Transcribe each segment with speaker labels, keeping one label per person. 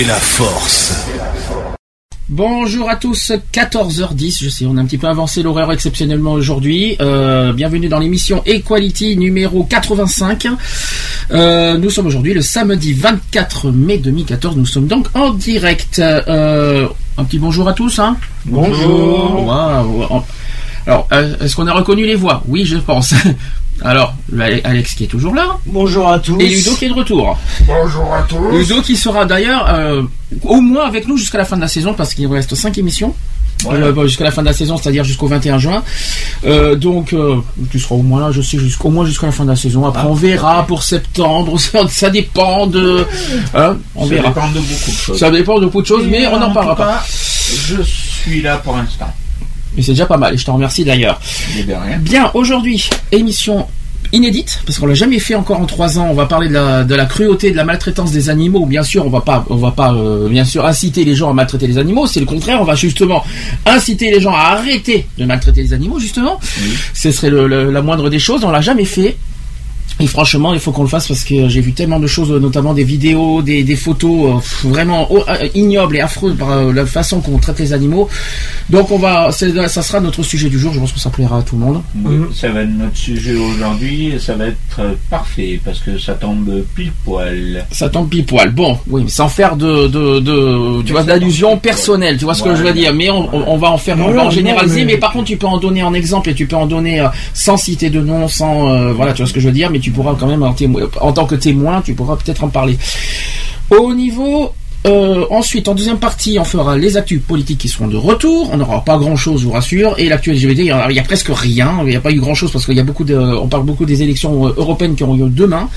Speaker 1: Fait la force.
Speaker 2: Bonjour à tous, 14h10, je sais, on a un petit peu avancé l'horaire exceptionnellement aujourd'hui. Euh, bienvenue dans l'émission Equality numéro 85. Euh, nous sommes aujourd'hui le samedi 24 mai 2014, nous sommes donc en direct. Euh, un petit bonjour à tous. Hein
Speaker 3: Bonjour.
Speaker 2: Alors, est-ce qu'on a reconnu les voix? Oui, je pense. Alors, Alex qui est toujours là.
Speaker 3: Bonjour à tous.
Speaker 2: Et Ludo qui est de retour.
Speaker 4: Bonjour à tous.
Speaker 2: Ludo qui sera d'ailleurs euh, au moins avec nous jusqu'à la fin de la saison parce qu'il nous reste 5 émissions. Euh, bah, jusqu'à la fin de la saison, c'est-à-dire jusqu'au 21 juin. Euh, donc, euh, tu seras au moins là, je sais, jusqu'au moins jusqu'à la fin de la saison. Après, on verra pour septembre. Ça, dépend de. hein, on
Speaker 3: Ça
Speaker 2: verra.
Speaker 3: dépend de beaucoup de choses.
Speaker 2: Ça dépend de beaucoup de choses, mais on n'en
Speaker 3: en
Speaker 2: parlera pas.
Speaker 3: Je suis là pour l'instant.
Speaker 2: Mais c'est déjà pas mal. Et je te remercie d'ailleurs.
Speaker 3: De rien.
Speaker 2: Bien, aujourd'hui, émission inédite parce qu'on l'a jamais fait encore en trois ans. On va parler de la, de la cruauté, de la maltraitance des animaux. Bien sûr, on va pas, on va pas, euh, bien sûr, inciter les gens à maltraiter les animaux. C'est le contraire. On va justement inciter les gens à arrêter de maltraiter les animaux. Justement, ce serait le- le- la moindre des choses. On l'a jamais fait. Et franchement, il faut qu'on le fasse parce que j'ai vu tellement de choses, notamment des vidéos, des, des photos euh, vraiment oh, euh, ignobles et affreuses par euh, la façon qu'on traite les animaux. Donc on va, ça sera notre sujet du jour. Je pense que ça plaira à tout le monde.
Speaker 3: Oui, ça va être notre sujet aujourd'hui. et Ça va être parfait parce que ça tombe pile poil.
Speaker 2: Ça tombe pile poil. Bon, oui, mais sans faire de, de, de tu vois, d'allusion personnelle. Tu vois ce que je veux dire. Mais on, on- on va en faire, on
Speaker 5: Non,
Speaker 2: va en
Speaker 5: non,
Speaker 2: généraliser.
Speaker 5: mais-
Speaker 2: Mais par contre, tu peux en donner en exemple et tu peux en donner sans citer de nom, sans, euh, voilà, tu vois ce que je veux dire. Mais tu pourras quand même en, témo- en tant que témoin, tu pourras peut-être en parler. Au niveau euh, ensuite, en deuxième partie, on fera les actus politiques qui seront de retour. On n'aura pas grand-chose, je vous rassure. Et l'actu LGBT, il y, a, presque rien. Il n'y a pas eu grand-chose parce qu'il y a beaucoup de, on parle beaucoup des élections euh, européennes qui auront lieu demain.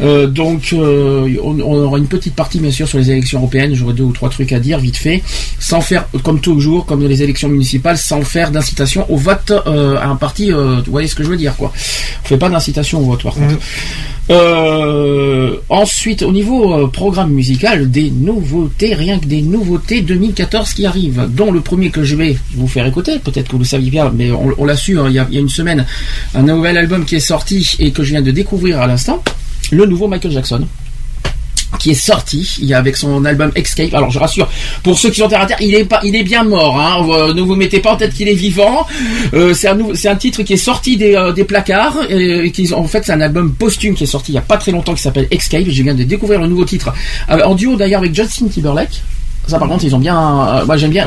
Speaker 2: Euh, donc, euh, on, on aura une petite partie, bien sûr, sur les élections européennes. J'aurai deux ou trois trucs à dire, vite fait, sans faire, comme toujours, comme les élections municipales, sans faire d'incitation au vote à un parti. vous voyez ce que je veux dire, quoi. On fait pas d'incitation au vote, par contre. Euh, ensuite, au niveau euh, programme musical, des nouveautés, rien que des nouveautés 2014 qui arrivent, dont le premier que je vais vous faire écouter, peut-être que vous le saviez bien, mais on, l'a su il y a une semaine, un nouvel album qui est sorti et que je viens de découvrir à l'instant, le nouveau Michael Jackson qui est sorti avec son album Escape. Alors je rassure, pour ceux qui sont terre à terre, il est pas, il est bien mort. Hein. Euh, Ne vous mettez pas en tête qu'il est vivant. Euh, c'est un, titre qui est sorti des, euh, placards. Et, qui, en fait, c'est un album posthume qui est sorti il y a pas très longtemps qui s'appelle Escape. Je viens de découvrir le nouveau titre en duo d'ailleurs avec Justin Timberlake. Ça par contre ils ont bien, moi j'aime bien,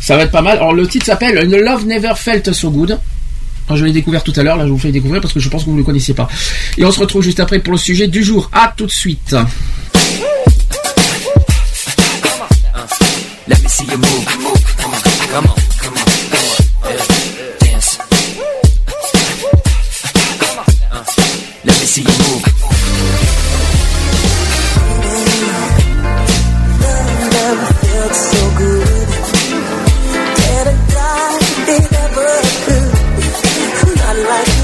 Speaker 2: ça va être pas mal. Alors le titre s'appelle The Love Never Felt So Good. Je l'ai découvert tout à l'heure, là je vous fais découvrir parce que je pense que vous ne le connaissez pas. Et on se retrouve juste après pour le sujet du jour. À tout de suite.
Speaker 6: Let me see you move, move, come on, come on, come on, come on, yeah, dance. Uh, let me see you move.
Speaker 7: never felt so good. It ever could. Not like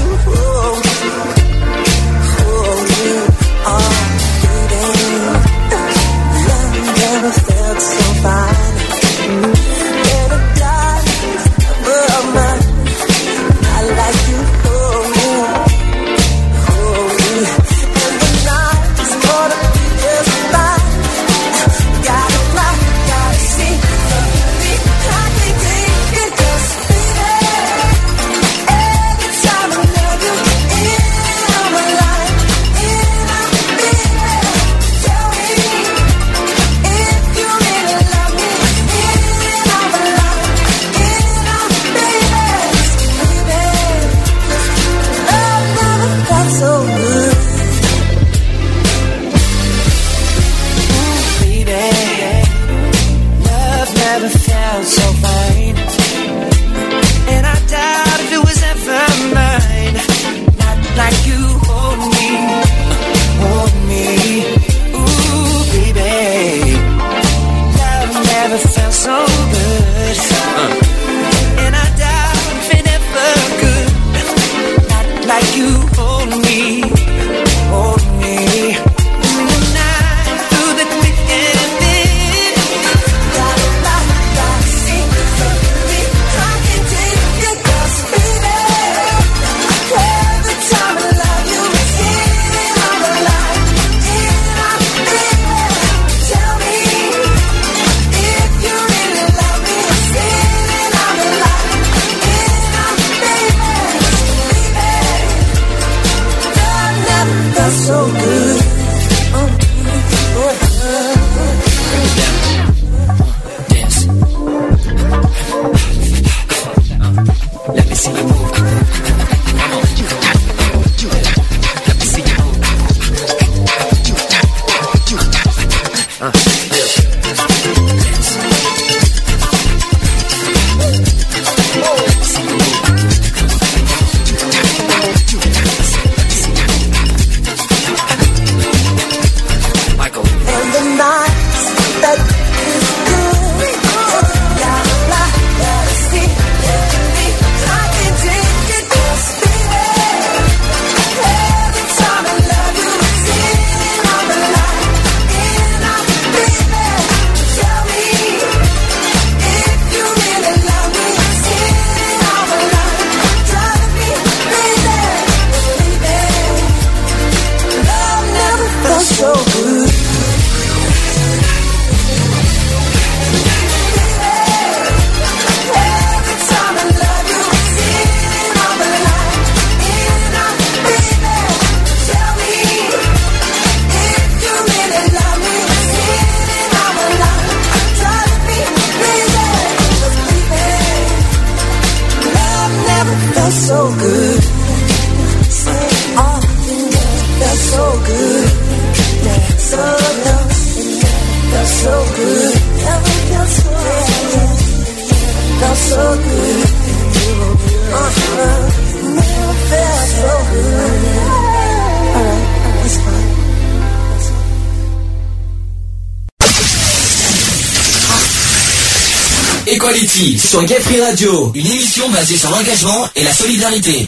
Speaker 6: sur Gay Free Radio, une émission basée sur l'engagement et la solidarité.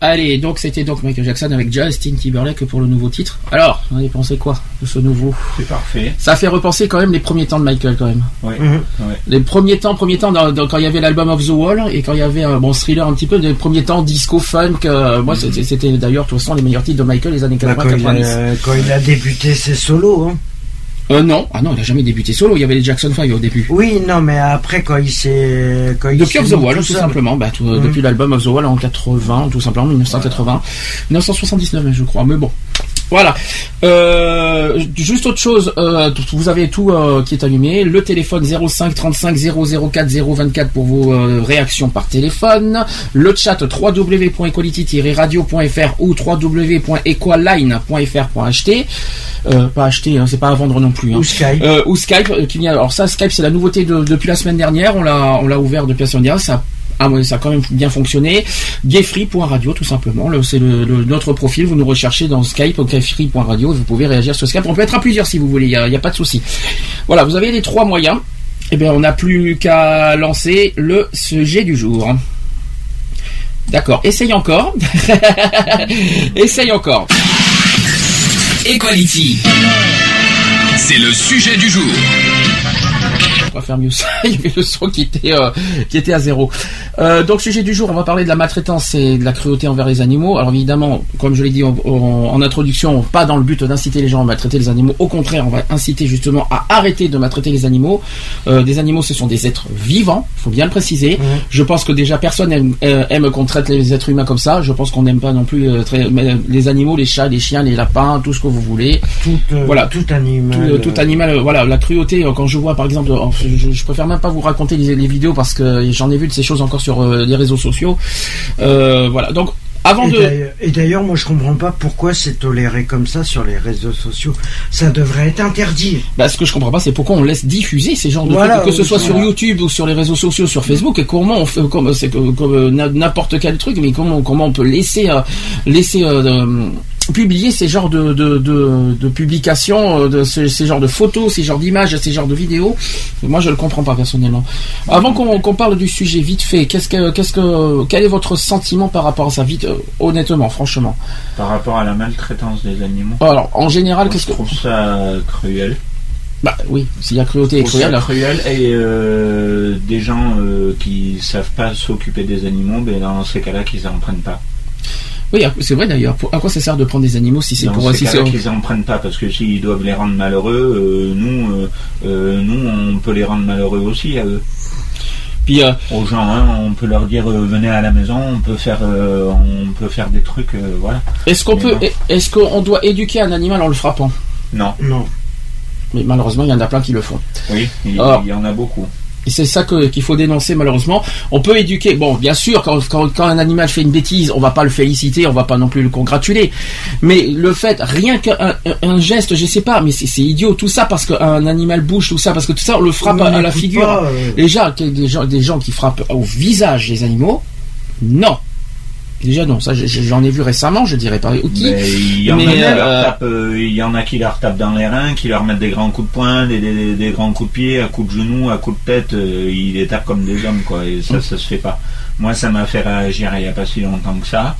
Speaker 2: Allez, donc c'était donc Michael Jackson avec Justin Timberlake pour le nouveau titre. Alors, vous avez pensé quoi de ce nouveau?
Speaker 3: C'est parfait.
Speaker 2: Ça fait repenser quand même les premiers temps de Michael quand même.
Speaker 3: Ouais.
Speaker 5: Mhm.
Speaker 3: ouais.
Speaker 2: Les premiers temps, premiers temps dans- dans- quand il y avait l'album of the Wall et quand il y avait un bon thriller un petit peu, les premiers temps disco funk. euh, moi, c'était- c'était d'ailleurs de toute façon les meilleurs titres de Michael les années
Speaker 5: Bah, quand, il
Speaker 2: 80-90.
Speaker 5: a, quand il a débuté ses solos. Hein.
Speaker 2: Euh, non, ah non, il a jamais débuté solo. Il y avait les Jackson 5 au début.
Speaker 5: Oui, non, mais après, quand il s'est. quand il
Speaker 2: Depuis Off the Wall,
Speaker 5: tout
Speaker 2: simplement. Bah, tout-
Speaker 5: Mhm.
Speaker 2: Depuis l'album Off the Wall en 80, tout simplement, 1980. 1979, je crois. Mais bon. Voilà. Euh, juste autre chose, euh, vous avez tout euh, qui est allumé. Le téléphone 05 35 004 024 pour vos réactions par téléphone. Le chat www.equality-radio.fr ou www.equaline.fr.ht. Euh, pas acheter, hein, c'est pas à vendre non plus. hein.
Speaker 5: Ou Skype.
Speaker 2: Ou Skype qui vient. Alors ça, Skype, c'est la nouveauté de- depuis la semaine dernière. On l'a, on l'a ouvert depuis la semaine dernière. Ça, ah ouais, ça a quand même bien fonctionné. Gayfree.radio, tout simplement. Le- C'est notre profil. Vous nous recherchez dans Skype, gayfree.radio. Vous pouvez réagir sur Skype. On peut être à plusieurs si vous voulez. Il y a, il y a pas de souci. Voilà, vous avez les trois moyens. Eh bien, on n'a plus qu'à lancer le sujet du jour. D'accord. Essaye encore. Essaye encore.
Speaker 6: Equality.
Speaker 8: C'est le sujet du jour.
Speaker 2: On va faire mieux ça. Il y avait le son qui était euh, qui était à zéro. Euh, donc sujet du jour, on va parler de la maltraitance et de la cruauté envers les animaux. Alors évidemment, comme je l'ai dit en, en- en introduction, pas dans le but d'inciter les gens à maltraiter les animaux. Au contraire, on va inciter justement à arrêter de maltraiter les animaux. Euh, des animaux, ce sont des êtres vivants. Il faut bien le préciser. Je pense que déjà personne aime, euh, aime qu'on traite les êtres humains comme ça. Je pense qu'on n'aime pas non plus très- les animaux, les chats, les chiens, les lapins, tout ce que vous voulez.
Speaker 5: Tout,
Speaker 2: Voilà.
Speaker 5: tout animal.
Speaker 2: Tout, tout animal, voilà, la cruauté. Quand je vois, par exemple, euh, je, je préfère même pas vous raconter les, les vidéos parce que j'en ai vu de ces choses encore sur euh, les réseaux sociaux. Euh, voilà. Donc, avant
Speaker 5: Et
Speaker 2: de,
Speaker 5: d'ailleurs- Et d'ailleurs, moi, je comprends pas pourquoi c'est toléré comme ça sur les réseaux sociaux. Ça devrait être interdit.
Speaker 2: bah, ce que je comprends pas, c'est pourquoi on laisse diffuser ces genres de
Speaker 5: Voilà,
Speaker 2: trucs, que ce soit sur. YouTube ou sur les réseaux sociaux, sur Facebook, et comment on fait, comme c'est comme euh, na- n'importe quel truc, mais comment comment on peut laisser euh, laisser euh, publier ces genres de, de, de, de publications, euh, de ces, ces genres de photos, ces genres d'images, ces genres de vidéos. Moi, je le comprends pas personnellement. Avant qu'on qu'on parle du sujet vite fait, qu'est-ce que, qu'est-ce que, quel est votre sentiment par rapport à ça, vite, euh, honnêtement, franchement?
Speaker 3: Par rapport à la maltraitance des animaux.
Speaker 2: Alors, en général, qu'est-ce
Speaker 3: je
Speaker 2: que,
Speaker 3: trouve ça cruel.
Speaker 2: bah oui, s'il y a cruauté et
Speaker 3: Je
Speaker 2: cruel,
Speaker 3: cruel et euh, des gens euh, qui savent pas s'occuper des animaux, ben dans ces cas-là, qu'ils en prennent pas.
Speaker 2: Oui, c'est vrai d'ailleurs. À quoi ça sert de prendre des animaux si c'est pour,
Speaker 3: ces
Speaker 2: si c'est,
Speaker 3: qu'ils en prennent pas, parce que s'ils doivent les rendre malheureux, euh, nous, euh, euh, nous, on peut les rendre malheureux aussi à eux.
Speaker 2: puis, euh,
Speaker 3: Aux gens, hein, on peut leur dire euh, venez à la maison, on peut faire, euh, on peut faire des trucs, euh, voilà.
Speaker 2: est-ce qu'on peut, est-ce qu'on doit éduquer un animal en le frappant?
Speaker 3: Non,
Speaker 5: Non.
Speaker 2: Mais malheureusement, il y en a plein qui le font.
Speaker 3: oui, il,
Speaker 2: Alors.
Speaker 3: il y en a beaucoup.
Speaker 2: Et c'est ça que- qu'il faut dénoncer malheureusement. On peut éduquer. Bon, bien sûr, quand, quand, quand un animal fait une bêtise, on va pas le féliciter, on va pas non plus le congratuler. Mais le fait, rien qu'un un, un geste, je sais pas, mais c'est idiot tout ça parce qu'un animal bouge, tout ça, parce que tout ça, on le frappe
Speaker 5: On
Speaker 2: à, à la figure.
Speaker 5: pas, euh.
Speaker 2: Déjà, des gens, des gens qui frappent au visage des animaux, non. Déjà non, ça j'en ai vu récemment, je dirais pas qui.
Speaker 3: Mais il y en
Speaker 2: Mais,
Speaker 3: a qui leur
Speaker 2: euh,
Speaker 3: tapent, euh, il y en a qui leur tapent dans les reins, qui leur mettent des grands coups de poing, des, des, des grands coups de pied, à coups de genoux, à coups de tête, euh, ils les tapent comme des hommes, quoi. Et ça, ça se fait pas. Moi, ça m'a fait réagir il y a pas si longtemps que ça.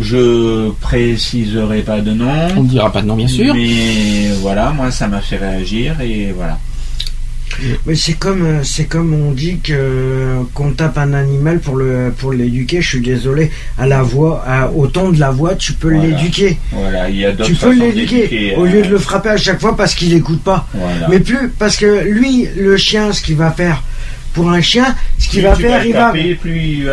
Speaker 3: Je préciserai pas de
Speaker 2: On
Speaker 3: nom.
Speaker 2: ne dira pas de nom bien sûr.
Speaker 3: Mais voilà, moi, ça m'a fait réagir et voilà.
Speaker 5: Mais c'est comme euh, c'est comme on dit que qu'on tape un animal pour le pour l'éduquer. Je suis désolé. À la voix, à, au ton de la voix, tu peux
Speaker 3: Voilà.
Speaker 5: l'éduquer.
Speaker 3: Voilà, il y a d'autres
Speaker 5: Tu peux l'éduquer au
Speaker 3: euh,
Speaker 5: lieu de le frapper à chaque fois parce qu'il n'écoute pas.
Speaker 3: Voilà.
Speaker 5: Mais plus parce que lui, le chien, ce qu'il va faire pour un chien, ce qu'il va faire, il va.
Speaker 3: plus il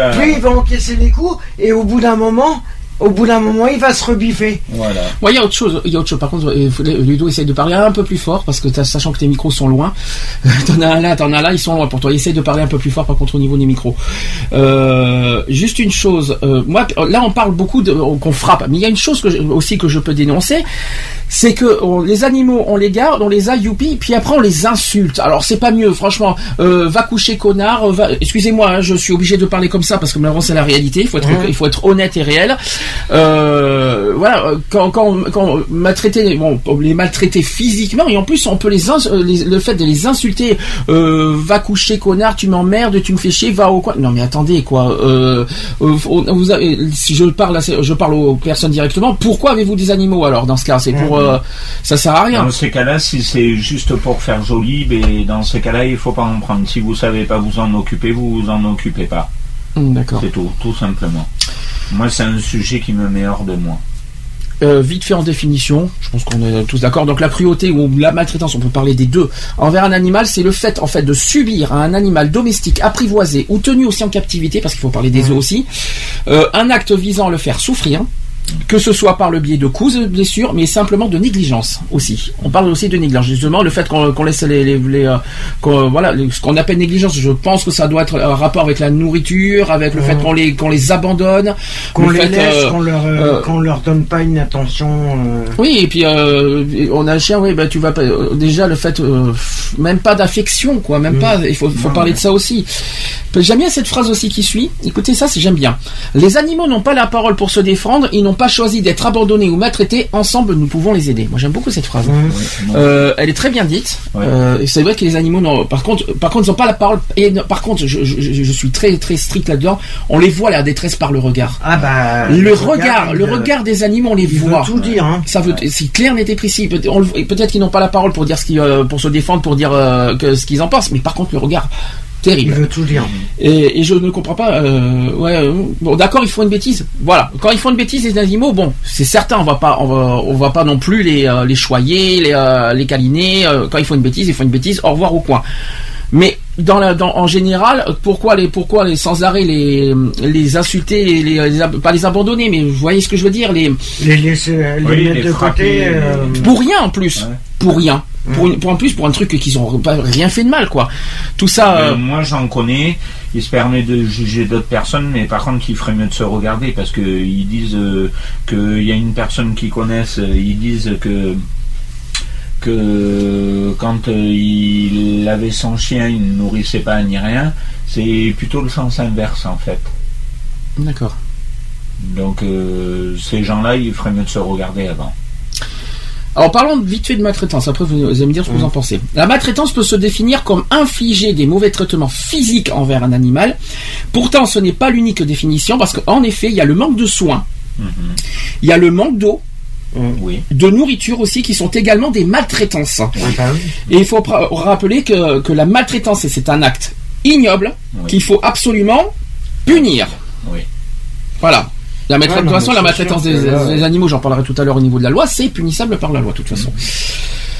Speaker 3: va
Speaker 5: encaisser les coups et au bout d'un moment, au bout d'un moment, il va se rebiffer.
Speaker 3: Voilà.
Speaker 2: Moi, il y a autre chose. Il y a autre chose. Par contre, euh, Ludo essaye de parler un peu plus fort parce que t'as- sachant que tes micros sont loin, t'en as un là, t'en as là, ils sont loin pour toi. Essaye de parler un peu plus fort par contre au niveau des micros. Euh, juste une chose. euh, moi, là, on parle beaucoup de qu'on frappe, mais il y a une chose que je- aussi que je peux dénoncer, c'est que on- les animaux, on les garde, on les a youpi, puis après on les insulte. Alors c'est pas mieux, franchement. Euh, va coucher connard. euh, Va... Excusez-moi, hein, je suis obligé de parler comme ça parce que malheureusement c'est la réalité. Il faut être, il faut être honnête et réel. Euh, voilà, quand, quand, quand maltraiter, bon, les maltraiter physiquement et en plus on peut les, euh, les- le fait de les insulter. Euh, va coucher connard, tu m'emmerdes, tu me fais chier, va au coin. Non mais attendez quoi. Euh, euh, vous avez- si je parle, à je parle aux personnes directement. Pourquoi avez-vous des animaux alors dans ce cas? C'est pour, euh, ça sert à rien.
Speaker 3: Dans ces cas-là, si c'est juste pour faire joli, ben, dans ces cas-là, il faut pas en prendre. Si vous savez pas vous en occuper, vous vous en occupez pas.
Speaker 2: D'accord.
Speaker 3: C'est tout, tout simplement. Moi, c'est un sujet qui me met hors de moi.
Speaker 2: Euh, vite fait en définition, je pense qu'on est tous d'accord. Donc la cruauté ou la maltraitance, on peut parler des deux. Envers un animal, c'est le fait en fait de subir à un animal domestique apprivoisé ou tenu aussi en captivité, parce qu'il faut parler des eaux aussi, euh, un acte visant à le faire souffrir. Que ce soit par le biais de coups de blessures, mais simplement de négligence aussi. On parle aussi de négligence. Justement, le fait qu'on laisse les, les, les, euh, voilà, les- ce qu'on appelle négligence, je pense que ça doit être un rapport avec la nourriture, avec le fait qu'on les qu'on les abandonne,
Speaker 5: Qu'on
Speaker 2: le
Speaker 5: les
Speaker 2: fait,
Speaker 5: laisse,
Speaker 2: euh,
Speaker 5: qu'on leur euh,
Speaker 2: euh,
Speaker 5: leur donne pas une attention.
Speaker 2: oui, et puis on a un chien, oui, bah tu vas pas déjà le fait même pas d'affection, quoi, même pas. Il faut, faut parler de ça aussi. J'aime bien cette phrase aussi qui suit. Écoutez ça, j'aime bien. Les animaux n'ont pas la parole pour se défendre. Ils n'ont pas choisi d'être abandonnés ou maltraités. Ensemble, nous pouvons les aider. Moi, j'aime beaucoup cette phrase.
Speaker 3: Non.
Speaker 2: Euh, elle est très bien dite.
Speaker 3: Ouais.
Speaker 2: Euh, c'est vrai que les animaux, n'ont- par contre, par contre, ils n'ont pas la parole. Et non, par contre, je, je- je- je suis très très strict là-dedans. On les voit la détresse par le regard.
Speaker 5: Ah bah.
Speaker 2: Le regard, le
Speaker 5: euh,
Speaker 2: regard des animaux, on les voit.
Speaker 5: veut tout dire. Hein.
Speaker 2: Ça veut, c'est clair, n'était précis. Peut-être qu'ils n'ont pas la parole pour dire ce qu'ils, euh, pour se défendre, pour dire euh, que ce qu'ils en pensent, mais par contre le regard,
Speaker 5: Il
Speaker 2: terrible.
Speaker 5: veut tout dire.
Speaker 2: Et, et je ne comprends pas. euh, ouais, euh, bon, d'accord, ils font une bêtise. Voilà, quand ils font une bêtise, les animaux, bon, c'est certain, on va pas, on va, on va pas non plus les, euh, les choyer, les, euh, les câliner. euh, quand ils font une bêtise, ils font une bêtise. Au revoir au coin. Mais dans la, dans, en général, pourquoi les, pourquoi les sans arrêt les, les insulter, et les, pas les abandonner, mais vous voyez ce que je veux dire, les
Speaker 5: Les laisser les
Speaker 3: Oui,
Speaker 5: mettre
Speaker 3: les
Speaker 5: de
Speaker 3: frapper,
Speaker 5: côté. euh,
Speaker 2: pour rien en plus,
Speaker 3: Ouais.
Speaker 2: pour rien, pour, une- pour en plus pour un truc qu'ils ont pas rien fait de mal quoi. Tout ça.
Speaker 3: Euh,
Speaker 2: euh,
Speaker 3: moi, j'en connais. Il se permet de juger d'autres personnes, mais par contre, il ferait mieux de se regarder parce que ils disent euh, qu'il y a une personne qu'ils connaissent. euh, Ils disent que que quand euh, il avait son chien, il ne nourrissait pas ni rien. C'est plutôt le sens inverse en fait.
Speaker 2: D'accord.
Speaker 3: Donc ces gens-là, il ferait mieux de se regarder avant.
Speaker 2: Alors parlons vite fait de maltraitance, après vous allez me dire ce que vous en pensez. La maltraitance peut se définir comme infliger des mauvais traitements physiques envers un animal. Pourtant ce n'est pas l'unique définition parce qu'en effet il y a le manque de soins, il y a le manque d'eau,
Speaker 3: Oui.
Speaker 2: de nourriture aussi qui sont également des maltraitances.
Speaker 5: Ah bah.
Speaker 2: Et il faut rappeler que, que la maltraitance c'est un acte ignoble
Speaker 3: Oui.
Speaker 2: qu'il faut absolument punir.
Speaker 3: Oui.
Speaker 2: Voilà. La maltra-
Speaker 5: Ouais,
Speaker 2: de toute façon, la maltraitance des, des animaux, j'en parlerai tout à l'heure au niveau de la loi, c'est punissable par la loi de toute façon.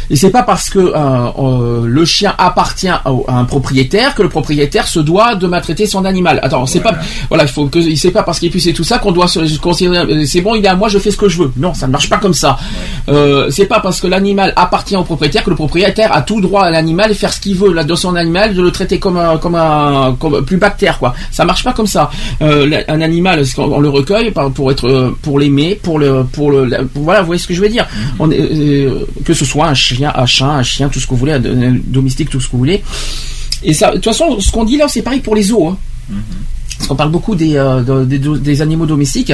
Speaker 2: Et c'est pas parce que euh, euh, le chien appartient à, à un propriétaire que le propriétaire se doit de maltraiter son animal. Attends, c'est
Speaker 3: Voilà.
Speaker 2: pas voilà, il faut que sait pas parce qu'il puisse et tout ça qu'on doit se considérer euh, c'est bon, il est à moi, je fais ce que je veux. Non, ça ne marche pas comme ça. Euh, c'est pas parce que l'animal appartient au propriétaire que le propriétaire a tout droit à l'animal et faire ce qu'il veut là de son animal, de le traiter comme un comme un comme plus bactère quoi. Ça marche pas comme ça. Euh, un animal, c'est on le recueille par- pour être euh, pour l'aimer, pour le pour le voilà, vous voyez ce que je veux dire. On est, euh, que ce soit un chien, un chat, un chien, tout ce que vous voulez, un, un domestique, tout ce que vous voulez. Et ça, de toute façon, ce qu'on dit là, c'est pareil pour les zoos. hein. Parce qu'on parle beaucoup des, euh, de- des, des animaux domestiques,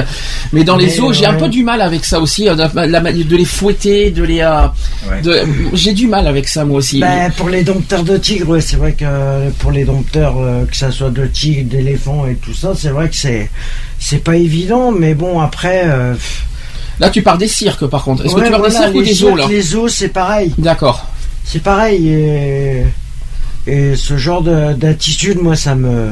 Speaker 2: mais dans les zoos, j'ai un peu du mal avec ça aussi, euh, de, la- de les fouetter, de les, euh,
Speaker 3: Ouais.
Speaker 2: j'ai du mal avec ça moi aussi.
Speaker 5: Ben, pour les dompteurs de tigres, ouais, c'est vrai que pour les dompteurs, euh, que ça soit de tigres, d'éléphants et tout ça, c'est vrai que c'est c'est pas évident, mais bon après. euh,
Speaker 2: Là, tu parles des cirques, par contre. Est-ce que tu parles des
Speaker 5: voilà,
Speaker 2: cirques ou
Speaker 5: les
Speaker 2: des zoos là
Speaker 5: Les zoos, c'est pareil,
Speaker 2: D'accord.
Speaker 5: c'est pareil. Et, et ce genre de- d'attitude, moi, ça me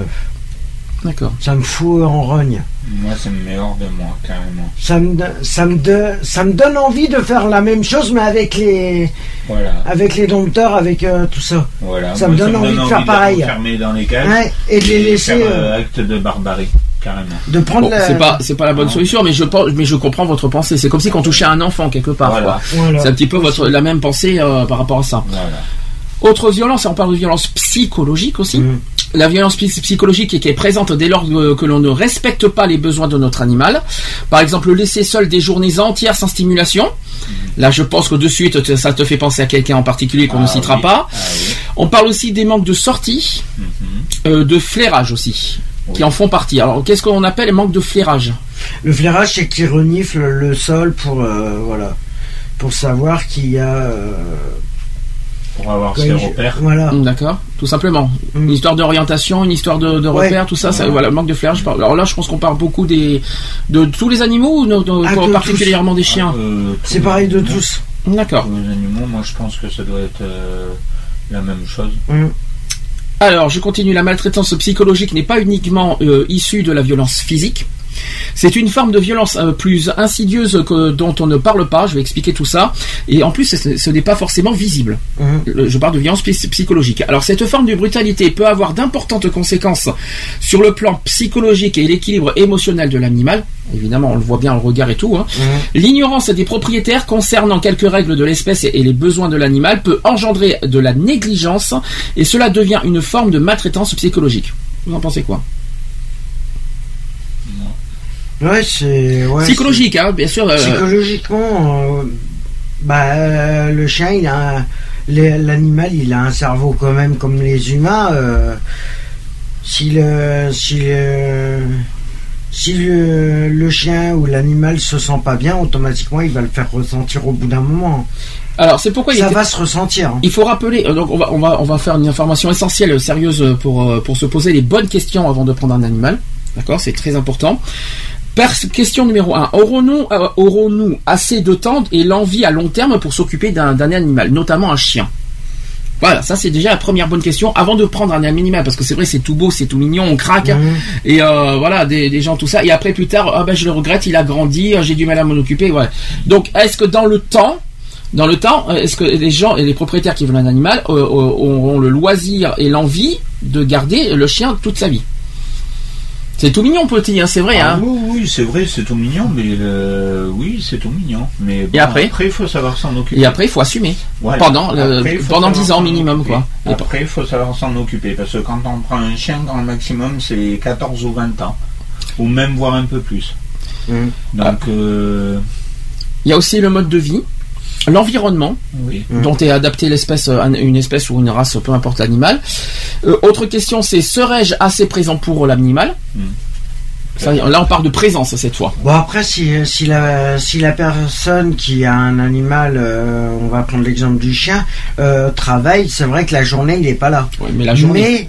Speaker 2: D'accord.
Speaker 5: ça me fout en rogne.
Speaker 3: Moi, ça me met hors de moi, carrément.
Speaker 5: Ça me ça me de- ça me donne envie de faire la même chose, mais avec les
Speaker 3: Voilà.
Speaker 5: avec les dompteurs, avec euh, tout ça.
Speaker 3: voilà.
Speaker 5: Ça
Speaker 3: Moi,
Speaker 5: me donne envie de faire pareil.
Speaker 3: enfermer dans les cages
Speaker 5: Ouais, et de les laisser
Speaker 3: faire,
Speaker 5: euh,
Speaker 3: euh, acte de barbarie, carrément.
Speaker 5: de prendre
Speaker 2: Bon,
Speaker 5: la.
Speaker 2: c'est pas c'est pas la bonne solution, mais je pense, mais je comprends votre pensée. C'est comme si on touchait un enfant quelque part.
Speaker 3: Voilà.
Speaker 2: quoi.
Speaker 5: Voilà.
Speaker 2: C'est un petit peu votre la même pensée euh, par rapport à ça.
Speaker 3: Voilà.
Speaker 2: Autre violence, on parle de violence psychologique aussi.
Speaker 5: Mm.
Speaker 2: La violence psy- psychologique qui est présente dès lors que l'on ne respecte pas les besoins de notre animal. Par exemple, le laisser seul des journées entières sans stimulation. Là, je pense que de suite, te- ça te fait penser à quelqu'un en particulier qu'on ne
Speaker 3: Ah
Speaker 2: citera
Speaker 3: oui.
Speaker 2: pas.
Speaker 3: Ah oui.
Speaker 2: On parle aussi des manques de sortie,
Speaker 3: Mhm.
Speaker 2: euh, de flairage aussi, qui en font partie. Alors, qu'est-ce qu'on appelle manque de flairage
Speaker 5: Le flairage, c'est qu'il renifle le sol pour euh, voilà pour savoir qu'il y a euh,
Speaker 3: Pour avoir ses repères.
Speaker 5: Voilà.
Speaker 2: Mm, D'accord, tout simplement.
Speaker 5: Mm.
Speaker 2: Une histoire d'orientation, une histoire de, de
Speaker 5: Ouais.
Speaker 2: repères, tout ça, ça voilà, manque de flairage. je parle- Alors là, je pense qu'on parle beaucoup des de tous les animaux ou de- de-
Speaker 5: Ah,
Speaker 2: particulièrement des chiens.
Speaker 3: Euh, tous
Speaker 5: C'est pareil de
Speaker 3: animaux.
Speaker 5: tous.
Speaker 2: D'accord.
Speaker 3: Les animaux, moi je pense que ça doit être euh, la même chose.
Speaker 5: Mm.
Speaker 2: Alors, je continue. La maltraitance psychologique n'est pas uniquement euh, issue de la violence physique. C'est une forme de violence euh, plus insidieuse que dont on ne parle pas. Je vais expliquer tout ça. Et en plus, ce, ce n'est pas forcément visible.
Speaker 5: Mhm.
Speaker 2: Je parle de violence psy- psychologique. Alors, cette forme de brutalité peut avoir d'importantes conséquences sur le plan psychologique et l'équilibre émotionnel de l'animal. Évidemment, on le voit bien, le regard et tout. hein. L'ignorance des propriétaires concernant quelques règles de l'espèce et les besoins de l'animal peut engendrer de la négligence et cela devient une forme de maltraitance psychologique. Vous en pensez quoi?
Speaker 5: Ouais, c'est ouais,
Speaker 2: Psychologique, hein, bien sûr. euh,
Speaker 5: Psychologiquement, euh, bah euh, le chien, il a l'animal, il a un cerveau quand même comme les humains. si le si le si le, le chien ou l'animal se sent pas bien, automatiquement, il va le faire ressentir au bout d'un moment.
Speaker 2: alors, c'est pourquoi il
Speaker 5: Ça
Speaker 2: était-
Speaker 5: va se ressentir. hein.
Speaker 2: Il faut rappeler, donc on va, on va, on va faire une information essentielle, sérieuse pour, pour se poser les bonnes questions avant de prendre un animal. D'accord? C'est très important. Question numéro 1. Aurons-nous euh, aurons-nous assez de temps et l'envie à long terme pour s'occuper d'un animal, notamment un chien? Voilà, ça c'est déjà la première bonne question avant de prendre un animal parce que c'est vrai c'est tout beau, c'est tout mignon, on craque et euh, voilà des, des gens tout ça et après plus tard ah ben je le regrette, il a grandi, euh, j'ai du mal à m'en occuper, voilà. Donc est-ce que dans le temps dans le temps, est-ce que les gens et les propriétaires qui veulent un animal euh, auront le loisir et l'envie de garder le chien toute sa vie? C'est tout mignon petit, hein, c'est vrai.
Speaker 3: Ah
Speaker 2: Hein
Speaker 3: oui, oui, c'est vrai, c'est tout mignon, mais euh, oui, c'est tout mignon. Mais bon,
Speaker 2: Et après
Speaker 3: il faut savoir s'en occuper.
Speaker 2: et après, il faut assumer
Speaker 3: Voilà.
Speaker 2: pendant le-
Speaker 3: Après, il faut
Speaker 2: pendant
Speaker 3: savoir
Speaker 2: 10 ans
Speaker 3: s'en
Speaker 2: minimum,
Speaker 3: occuper.
Speaker 2: quoi. Et
Speaker 3: Après, il faut savoir s'en occuper, parce que quand on prend un chien, grand maximum, c'est 14 ou 20 ans. Ou même voire un peu plus.
Speaker 5: Mhm.
Speaker 3: Donc, euh,
Speaker 2: Il y a aussi le mode de vie, l'environnement
Speaker 3: oui.
Speaker 2: Dont est adaptée l'espèce, euh, une espèce ou une race, peu importe l'animal. Euh, autre question, c'est serais-je assez présent pour l'animal
Speaker 3: Mm.
Speaker 2: Ça, là, on parle de présence cette fois.
Speaker 5: Bon après si, si la si la personne qui a un animal, euh, on va prendre l'exemple du chien, euh, travaille, c'est vrai que la journée il est pas là.
Speaker 2: Oui, mais la journée.
Speaker 5: Mais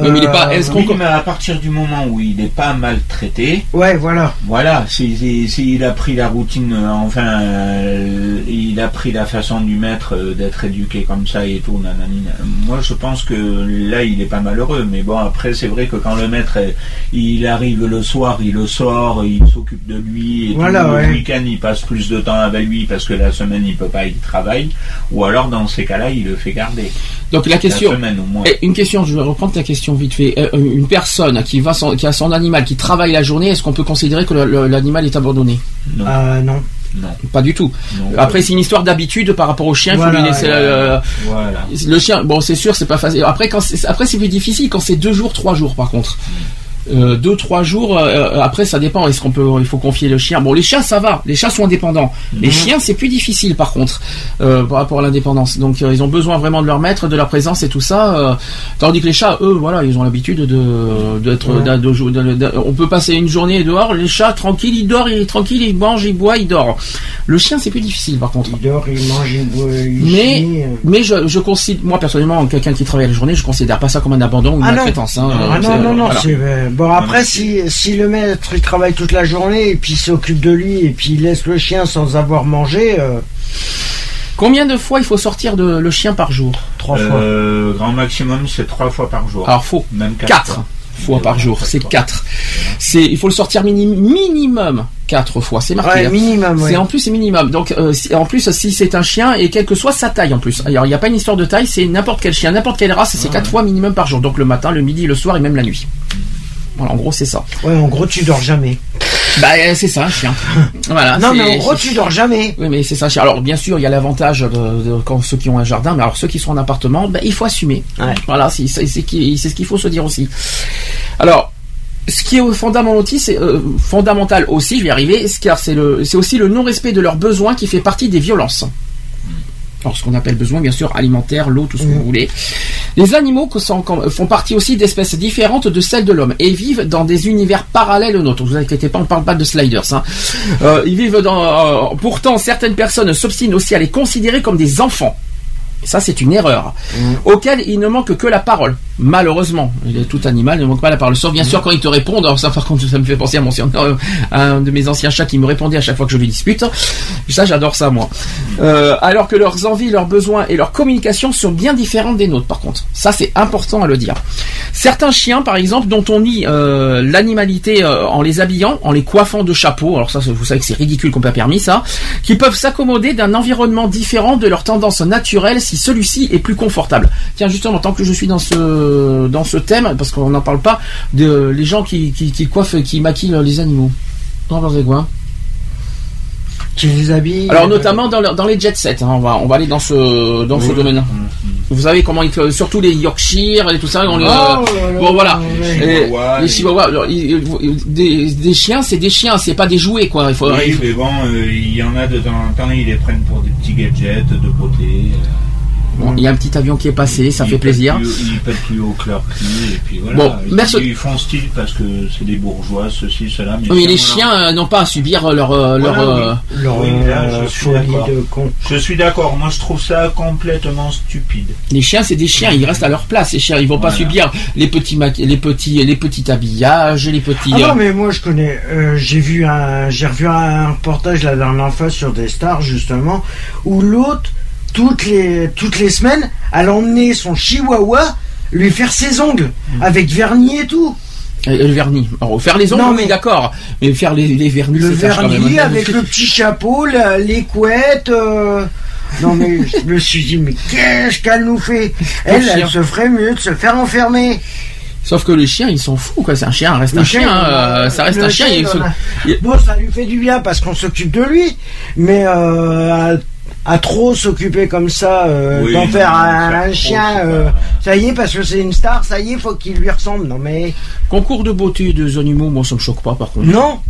Speaker 2: Mais il est pas-
Speaker 5: euh,
Speaker 2: est-ce qu'on-
Speaker 3: Oui, mais à partir du moment où il n'est pas maltraité,
Speaker 5: Ouais voilà.
Speaker 3: voilà, si- si- s'il a pris la routine, euh, enfin, euh, il a pris la façon du maître euh, d'être éduqué comme ça et tout, nanani, nan- moi je pense que là il est pas malheureux, mais bon après c'est vrai que quand le maître il arrive le soir, il le sort, il s'occupe de lui et
Speaker 5: Voilà,
Speaker 3: tout,
Speaker 5: ouais.
Speaker 3: le week-end il passe plus de temps avec lui parce que la semaine il peut pas, il travaille, ou alors dans ces cas-là il le fait garder.
Speaker 2: Donc la question.
Speaker 3: La semaine au moins.
Speaker 2: Et une question, je vais reprendre ta question vite fait. Euh, une personne qui va son- qui a son animal, qui travaille la journée, est-ce qu'on peut considérer que l'animal est abandonné?
Speaker 3: Non,
Speaker 5: Euh, non.
Speaker 3: non,
Speaker 2: Pas du tout.
Speaker 3: non.
Speaker 2: Après, c'est une histoire d'habitude par rapport au chien. Il faut
Speaker 5: Voilà,
Speaker 2: lui laisser
Speaker 5: ouais.
Speaker 2: euh,
Speaker 3: voilà.
Speaker 2: le chien. Bon, c'est sûr, c'est pas facile. Après, quand c'est, après, c'est plus difficile quand c'est deux jours, trois jours, par contre. Euh, deux trois jours euh, après ça dépend est-ce qu'on peut il faut confier le chien? Bon les chats ça va les chats sont indépendants les chiens c'est plus difficile par contre euh, par rapport à l'indépendance donc euh, ils ont besoin vraiment de leur maître de leur présence et tout ça euh, tandis que les chats eux voilà ils ont l'habitude de d'être
Speaker 5: Ouais.
Speaker 2: on peut passer une journée dehors les chats tranquilles ils dorment il est tranquille il mange il boit il dort le chien c'est plus difficile par contre
Speaker 5: Il dort, il mange, il boit, il
Speaker 2: mais
Speaker 5: euh.
Speaker 2: mais je, je considère moi personnellement quelqu'un qui travaille la journée je considère pas ça comme un abandon ou une
Speaker 5: Ah non.
Speaker 2: maltraitance hein.
Speaker 5: Ah
Speaker 2: Euh,
Speaker 5: non, non, non,
Speaker 2: voilà.
Speaker 5: Bon après si, si le maître il travaille toute la journée et puis il s'occupe de lui et puis il laisse le chien sans avoir mangé euh,
Speaker 2: Combien de fois il faut sortir de, le chien par jour
Speaker 5: trois fois.
Speaker 3: Euh, grand maximum, c'est trois fois par jour.
Speaker 2: Alors faux.
Speaker 3: Même quatre.
Speaker 2: Quatre
Speaker 3: fois.
Speaker 2: fois par jour, c'est
Speaker 3: Quatre.
Speaker 2: C'est il faut le sortir mini- minimum quatre fois, c'est marqué.
Speaker 5: Ouais,
Speaker 2: hein.
Speaker 5: minimum,
Speaker 2: C'est en plus c'est minimum. Donc euh, si- en plus si c'est un chien et quelle que soit sa taille en plus. Alors il n'y a pas une histoire de taille, c'est n'importe quel chien, n'importe quelle race, c'est quatre fois minimum par jour. Donc le matin, le midi, le soir et même la nuit. Voilà, en gros c'est ça.
Speaker 5: Ouais, en gros tu dors jamais.
Speaker 2: Bah euh, c'est ça un chien. voilà.
Speaker 5: non mais en gros tu dors jamais.
Speaker 2: Oui, mais c'est ça. Alors, bien sûr, il y a l'avantage de, de- quand ceux qui ont un jardin, mais alors ceux qui sont en appartement, ben, il faut assumer.
Speaker 5: Ouais.
Speaker 2: Voilà, c'est ce qu'il faut se dire aussi. Alors, ce qui est fondamental euh, fondamental aussi, je vais y arriver, c'est aussi le non-respect de leurs besoins qui fait partie des violences. Alors, ce qu'on appelle besoin, bien sûr, alimentaire, l'eau, tout ce que vous voulez. Les animaux sont- font partie aussi d'espèces différentes de celles de l'homme et vivent dans des univers parallèles aux nôtres. Vous inquiétez pas, on parle pas de sliders. Hein. Euh, ils vivent dans. euh, pourtant, certaines personnes s'obstinent aussi à les considérer comme des enfants. Ça, c'est une erreur. Auquel il ne manque que la parole. Malheureusement, tout animal ne manque pas la parole. Sauf bien sûr quand ils te répondent. Alors ça, par contre, ça me fait penser à mon euh, à un de mes anciens chats qui me répondait à chaque fois que je lui dispute. Ça, j'adore ça, moi. Euh, alors que leurs envies, leurs besoins et leurs communications sont bien différentes des nôtres, par contre. Ça, c'est important à le dire. Certains chiens, par exemple, dont on nie euh, l'animalité euh, en les habillant, en les coiffant de chapeaux, alors ça, vous savez que c'est ridicule qu'on pas permis ça, qui peuvent s'accommoder d'un environnement différent de leur tendance naturelle si celui-ci est plus confortable. Tiens, justement, tant que je suis dans ce dans ce thème, parce qu'on n'en parle pas, de les gens qui, qui, qui coiffent, qui maquillent les animaux. Va voir quoi?
Speaker 5: Tu les habilles?
Speaker 2: alors notamment dans, le- dans les jet sets, hein, on va on va aller dans ce dans ce
Speaker 3: Oui.
Speaker 2: domaine.
Speaker 3: Mhm.
Speaker 2: Vous savez comment ils font- surtout les Yorkshire et tout ça. On les,
Speaker 5: Oh
Speaker 2: euh,
Speaker 5: là,
Speaker 2: bon voilà,
Speaker 3: Chihuahuas,
Speaker 2: les
Speaker 3: et-
Speaker 2: chihuahuas, des, des chiens, c'est des chiens, c'est pas des jouets quoi. Il faut,
Speaker 3: Oui,
Speaker 2: il faut-
Speaker 3: mais bon, euh, il y en a de temps en temps, ils les prennent pour des petits gadgets de beauté. euh,
Speaker 2: bon, il y a un petit avion qui est passé, ça
Speaker 3: ils
Speaker 2: fait
Speaker 3: pètent
Speaker 2: plaisir.
Speaker 3: plus- Ils pètent plus haut que leur cul, et puis voilà.
Speaker 2: Bon,
Speaker 3: ils,
Speaker 2: merci.
Speaker 3: ils font style parce que c'est des bourgeois, ceci, cela. Mais
Speaker 2: Oui, les chiens euh, n'ont pas à subir leur euh, leur.
Speaker 3: Voilà,
Speaker 5: Leur
Speaker 3: Oui, là,
Speaker 5: euh,
Speaker 3: je suis
Speaker 5: de con.
Speaker 3: Je suis d'accord, moi je trouve ça complètement stupide.
Speaker 2: Les chiens, c'est des chiens, ils restent à leur place. Les chiens, ils vont pas subir les petits les petits les petits habillages, les petits.
Speaker 5: Ah non mais moi je connais, euh, j'ai vu un, j'ai revu un reportage la dernière fois sur des stars justement où l'autre toutes les toutes les semaines elle emmenait son chihuahua lui faire ses ongles
Speaker 2: Mm.
Speaker 5: avec vernis et tout.
Speaker 2: le vernis. Alors, faire les ongles,
Speaker 5: Non, mais-
Speaker 2: d'accord. Mais faire les, les vernis,
Speaker 5: Le
Speaker 2: quand même.
Speaker 5: vernis avec le petit chapeau, la- les couettes. euh, Non mais je me suis dit mais qu'est-ce qu'elle nous fait? Elle, elle se ferait mieux de se faire enfermer.
Speaker 2: Sauf que le chien, il s'en fout quoi. C'est un chien, reste
Speaker 5: Le
Speaker 2: un chien.
Speaker 5: chien,
Speaker 2: euh,
Speaker 5: euh,
Speaker 2: ça reste un chien. il-
Speaker 5: Bon, ça lui fait du bien parce qu'on s'occupe de lui, mais euh, à, trop s'occuper comme ça, euh,
Speaker 3: Oui,
Speaker 5: d'en faire un, chien, euh,
Speaker 3: pas-
Speaker 5: ça y est, parce que c'est une star, ça y est, faut qu'il lui ressemble. Non mais
Speaker 2: Concours de beauté des animaux, moi ça me choque pas par contre.
Speaker 5: non,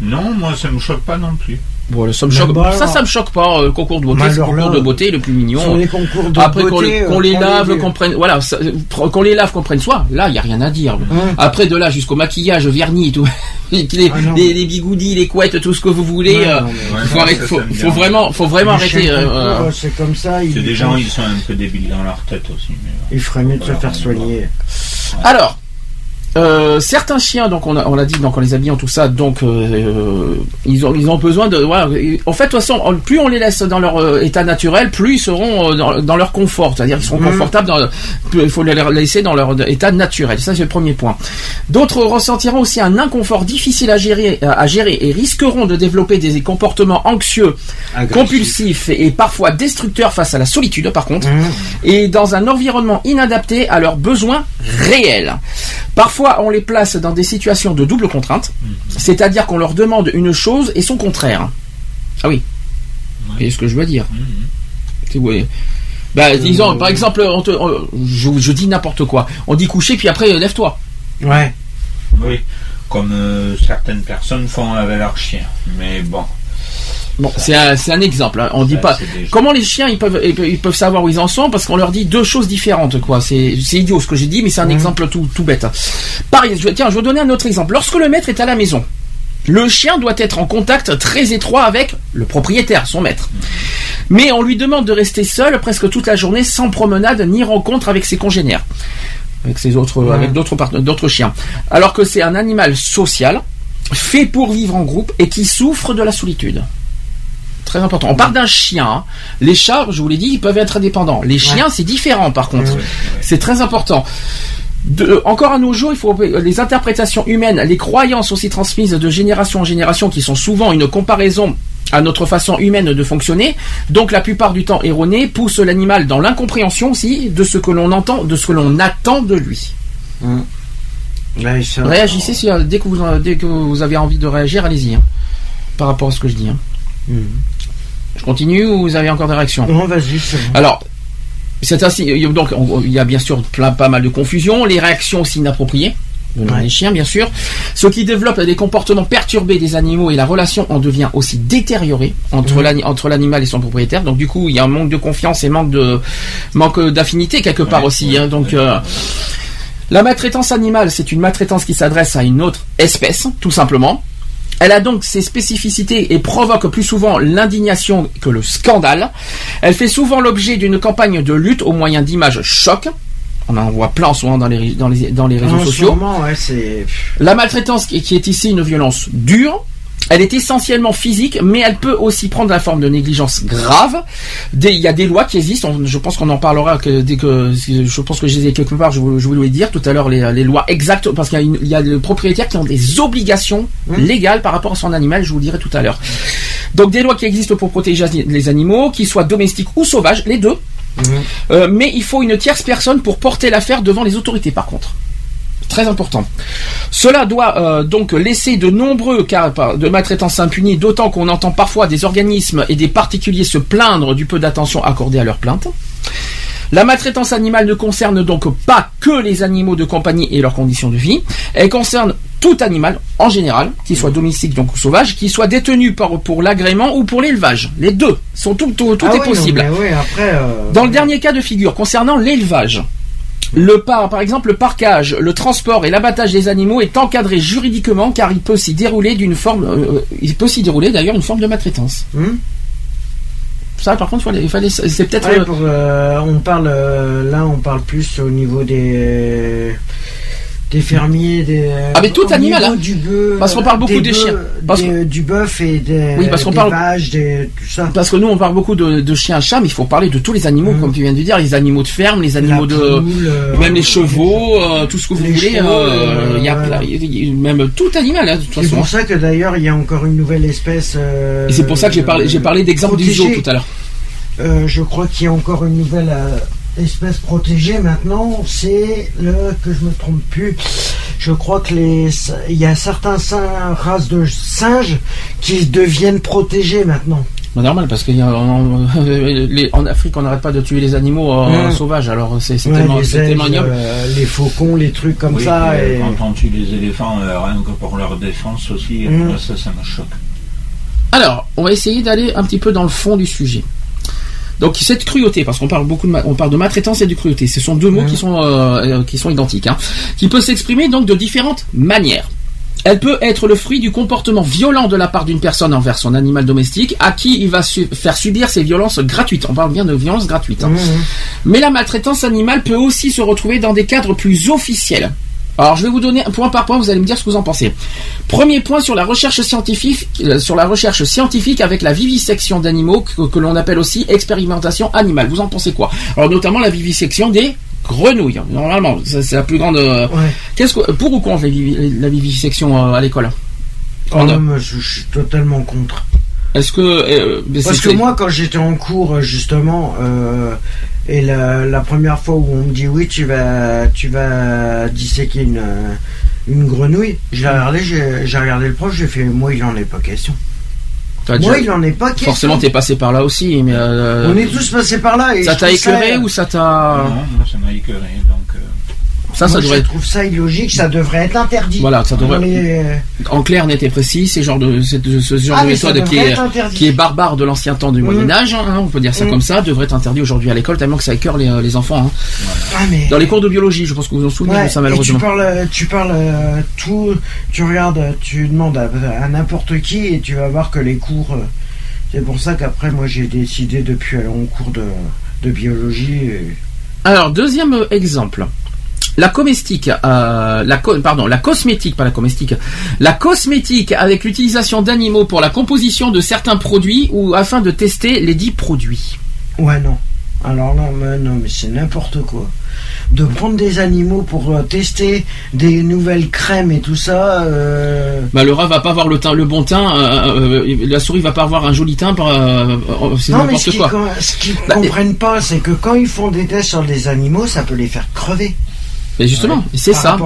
Speaker 3: Non, moi ça me choque pas non plus.
Speaker 2: Bon, ça me choque.
Speaker 5: bah,
Speaker 2: ça, ça me choque pas. euh, Le concours de beauté,
Speaker 5: Bah,
Speaker 2: c'est le concours
Speaker 5: là,
Speaker 2: de beauté le plus mignon.
Speaker 5: Sur les concours de
Speaker 2: Après qu'on
Speaker 5: euh,
Speaker 2: les lave,
Speaker 5: les-
Speaker 2: qu'on prenne, voilà, ça- qu'on les lave, qu'on prenne soin. Là, il y a rien à dire. Après de là jusqu'au maquillage, vernis, tout, les,
Speaker 5: Ah
Speaker 2: les, les bigoudis, les couettes, tout ce que vous voulez.
Speaker 5: Ouais,
Speaker 2: euh,
Speaker 5: non,
Speaker 2: faut, arrêter- vraiment, faut vraiment
Speaker 5: Les
Speaker 2: arrêter. euh, euh,
Speaker 5: euh, c'est comme ça.
Speaker 3: Des gens, ils sont un peu débiles dans leur tête aussi. mais, euh,
Speaker 5: Il ferait mieux de se faire soigner.
Speaker 2: Alors, euh, certains chiens, donc on a, on l'a dit, donc on les habille en tout ça, donc euh, euh, ils ont ils ont besoin de. Voilà, en fait, de toute façon, on- plus on les laisse dans leur état naturel, plus ils seront dans, dans leur confort, c'est-à-dire qu'ils seront
Speaker 5: Mhm.
Speaker 2: confortables. Dans, plus il faut les laisser dans leur état naturel. Ça, c'est le premier point. D'autres ressentiront aussi un inconfort difficile à gérer, à gérer et risqueront de développer des comportements anxieux,
Speaker 5: Agressif.
Speaker 2: compulsifs et, et parfois destructeurs face à la solitude, par contre
Speaker 5: Mmh.
Speaker 2: et dans un environnement inadapté à leurs besoins réels. Parfois, on les place dans des situations de double contrainte, c'est-à-dire qu'on leur demande une chose et son contraire. Ah oui. Vous voyez ce que je veux dire oui. Bah, disons, par exemple, on te- on- je, je dis n'importe quoi. On dit coucher, puis après, euh, lève-toi.
Speaker 5: Ouais.
Speaker 3: Oui, comme euh, certaines personnes font avec leurs chiens. Mais bon,
Speaker 2: Bon, c'est un, c'est un exemple. hein. On dit pas. Comment les chiens ils peuvent ils savoir où ils en sont parce qu'on leur dit deux choses différentes quoi. C'est c'est idiot ce que j'ai dit mais c'est un exemple tout tout bête. Pareil, je, tiens, je vais donner un autre exemple. Lorsque le maître est à la maison, le chien doit être en contact très étroit avec le propriétaire, son maître. Mais on lui demande de rester seul presque toute la journée sans promenade ni rencontre avec ses congénères, avec ses autres, avec d'autres d'autres chiens. Alors que c'est un animal social, fait pour vivre en groupe et qui souffre de la solitude. Très important. On parle d'un chien. hein. Les chats, je vous l'ai dit, ils peuvent être indépendants. Les chiens, c'est différent par contre. C'est très important. De- encore à nos jours, il faut les interprétations humaines, les croyances aussi transmises de génération en génération, qui sont souvent une comparaison à notre façon humaine de fonctionner, donc la plupart du temps erronée, poussent l'animal dans l'incompréhension aussi de ce que l'on entend, de ce que l'on attend de lui.
Speaker 5: Ça-
Speaker 2: Réagissez si, euh, dès que vous euh, dès que vous avez envie de réagir, allez-y. hein, par rapport à ce que je dis. hein.
Speaker 5: Mhm.
Speaker 2: Je continue ou vous avez encore des réactions
Speaker 5: Non, vas-y.
Speaker 2: Alors, c'est ainsi. il y a- Donc, on- il y a bien sûr plein, pas mal de confusion, les réactions aussi inappropriées.
Speaker 5: Ouais.
Speaker 2: des chiens, bien sûr. Ce qui développe des comportements perturbés des animaux et la relation en devient aussi détériorée entre
Speaker 5: Mhm.
Speaker 2: entre l'animal et son propriétaire. Donc, du coup, il y a un manque de confiance et manque de manque d'affinité quelque part
Speaker 3: Ouais,
Speaker 2: aussi.
Speaker 3: ouais,
Speaker 2: hein. donc, euh, la maltraitance animale, c'est une maltraitance qui s'adresse à une autre espèce, tout simplement. Elle a donc ses spécificités et provoque plus souvent l'indignation que le scandale. Elle fait souvent l'objet d'une campagne de lutte au moyen d'images chocs. On en voit plein moment dans les, dans les, dans les réseaux sociaux.
Speaker 5: ouais.
Speaker 2: La maltraitance qui qui est ici une violence dure. Elle est essentiellement physique, mais elle peut aussi prendre la forme de négligence grave. Des- Il y a des lois qui existent. on- Je pense qu'on en parlera que, dès que je pense que je les ai quelque part. Je, vous- je voulais dire tout à l'heure les, les lois exactes parce qu'il y a, y les propriétaires qui ont des obligations légales par rapport à son animal. Je vous le dirai tout à l'heure. Donc des lois qui existent pour protéger les animaux, qu'ils soient domestiques ou sauvages, les deux. Euh, mais il faut une tierce personne pour porter l'affaire devant les autorités, par contre. Très important. Cela doit euh, donc laisser de nombreux cas par- de maltraitance impunis, d'autant qu'on entend parfois des organismes et des particuliers se plaindre du peu d'attention accordée à leurs plaintes. La maltraitance animale ne concerne donc pas que les animaux de compagnie et leurs conditions de vie. Elle concerne tout animal en général, qu'il soit domestique donc ou sauvage, qu'il soit détenu pour l'agrément ou pour l'élevage. Les deux sont tout, tout, tout
Speaker 5: Ah
Speaker 2: est possible.
Speaker 5: après. euh,
Speaker 2: Dans le dernier cas de figure, concernant l'élevage, le par, par exemple, le parquage, le transport et l'abattage des animaux est encadré juridiquement car il peut s'y dérouler d'une forme, euh, il peut s'y dérouler d'ailleurs une forme de maltraitance.
Speaker 5: Hmm
Speaker 2: Ça, par contre, fallait- il fallait, c'est peut-être.
Speaker 5: Ouais,
Speaker 2: euh,
Speaker 5: euh, on parle euh, là, on parle plus au niveau des des fermiers, des
Speaker 2: Ah, mais tout animal, hein.
Speaker 5: du bœuf,
Speaker 2: Parce qu'on parle beaucoup
Speaker 5: des
Speaker 2: chiens. Parce
Speaker 5: des- du bœuf et des,
Speaker 2: Oui, parce qu'on
Speaker 5: des
Speaker 2: parle-
Speaker 5: vaches, des tout ça.
Speaker 2: parce que nous, on parle beaucoup de, de chiens, chats, mais il faut parler de tous les animaux,
Speaker 5: Mhm.
Speaker 2: comme tu viens de dire, les animaux de ferme, les animaux de,
Speaker 5: euh,
Speaker 2: même les chevaux, euh, tout ce que vous voulez. euh, Il y a,
Speaker 5: euh,
Speaker 2: y même tout animal, hein, de toute
Speaker 5: C'est
Speaker 2: façon.
Speaker 5: pour ça que d'ailleurs il y a encore une nouvelle espèce. euh,
Speaker 2: Et c'est pour ça que j'ai parlé, j'ai parlé d'exemple du zoo tout à l'heure.
Speaker 5: Euh, je crois qu'il y a encore une nouvelle euh, espèce protégée maintenant. C'est le que je me trompe plus. Je crois que les il y a certains races de singes qui deviennent protégés maintenant.
Speaker 2: Bah, normal parce qu'il y a en, Afrique on n'arrête pas de tuer les animaux euh,
Speaker 5: Mm.
Speaker 2: sauvages alors c'est c'est
Speaker 5: Ouais,
Speaker 2: tellement,
Speaker 5: les,
Speaker 2: tellement
Speaker 5: euh, les faucons, les trucs comme
Speaker 3: Oui,
Speaker 5: ça.
Speaker 3: euh,
Speaker 5: et-
Speaker 3: Quand on tue les éléphants, euh, rien que pour leur défense aussi, euh,
Speaker 5: Mm.
Speaker 3: moi, ça, ça me choque.
Speaker 2: Alors, on va essayer d'aller un petit peu dans le fond du sujet. Donc cette cruauté, parce qu'on parle beaucoup de ma- on parle de maltraitance et de cruauté, ce sont deux mots qui sont euh, euh, qui sont identiques, hein, qui peut s'exprimer donc de différentes manières. Elle peut être le fruit du comportement violent de la part d'une personne envers son animal domestique, à qui il va su- faire subir ces violences gratuites. On parle bien de violences gratuites. hein. Mais la maltraitance animale peut aussi se retrouver dans des cadres plus officiels. Alors, je vais vous donner un point par point, vous allez me dire ce que vous en pensez. Premier point sur la recherche scientifique, euh, sur la recherche scientifique avec la vivisection d'animaux, que, que l'on appelle aussi expérimentation animale. Vous en pensez quoi? Alors, notamment la vivisection des grenouilles. Normalement, c'est la plus grande. euh,
Speaker 5: Ouais.
Speaker 2: Qu'est-ce que, pour ou contre la, vivi- la vivisection euh, à l'école?
Speaker 5: Oh je, je suis totalement contre.
Speaker 2: Est-ce que euh,
Speaker 5: Parce que moi, quand j'étais en cours, justement, euh, et la, la première fois où on me dit oui, tu vas, tu vas disséquer une, euh, une grenouille, j'ai regardé, j'ai j'ai regardé le prof, j'ai fait, moi, il en est pas question.
Speaker 2: t'as
Speaker 5: Moi,
Speaker 2: déjà-
Speaker 5: il en est pas question.
Speaker 2: forcément t'es passé par là aussi, mais euh,
Speaker 5: On est tous passés par là. Et
Speaker 2: ça t'a écœuré ou ça t'a
Speaker 3: Non, moi ça m'a écœuré. Donc, euh,
Speaker 2: ça ça devrait
Speaker 5: je trouve ça illogique, ça devrait être interdit.
Speaker 2: Voilà, ça devrait-
Speaker 5: les-
Speaker 2: en clair, net et précis, c'est genre de ce genre
Speaker 5: Ah,
Speaker 2: de méthode qui est qui barbare de l'ancien temps du
Speaker 5: Mm.
Speaker 2: Moyen Âge, hein, on peut dire ça
Speaker 5: Mm.
Speaker 2: comme ça, devrait être interdit aujourd'hui à l'école tellement que ça écœure les, les enfants. hein.
Speaker 5: Ah, mais...
Speaker 2: Dans les cours de biologie, je pense que vous en souvenez
Speaker 5: Ouais,
Speaker 2: ça
Speaker 5: et tu
Speaker 2: malheureusement.
Speaker 5: parles, euh, tu parles euh, tout, tu regardes, euh, tu demandes à, à n'importe qui et tu vas voir que les cours. euh, c'est pour ça qu'après, moi, j'ai décidé de plus aller en cours de, de biologie. et-
Speaker 2: Alors deuxième euh, exemple. La comestique, euh, la co- pardon, la cosmétique, pas la comestique, la cosmétique avec l'utilisation d'animaux pour la composition de certains produits ou afin de tester les dits produits.
Speaker 5: Ouais, non. Alors là, mais non, mais c'est n'importe quoi. De prendre des animaux pour euh, tester des nouvelles crèmes et tout ça. euh,
Speaker 2: Bah, le rat va pas avoir le teint, le bon teint, euh, la souris va pas avoir un joli teint, euh, c'est
Speaker 5: Non, mais
Speaker 2: n'importe
Speaker 5: ce qu'ils
Speaker 2: quoi.
Speaker 5: com- ce qu'ils
Speaker 2: Bah,
Speaker 5: comprennent pas, c'est que quand ils font des tests sur des animaux, ça peut les faire crever.
Speaker 2: Mais justement, c'est ça.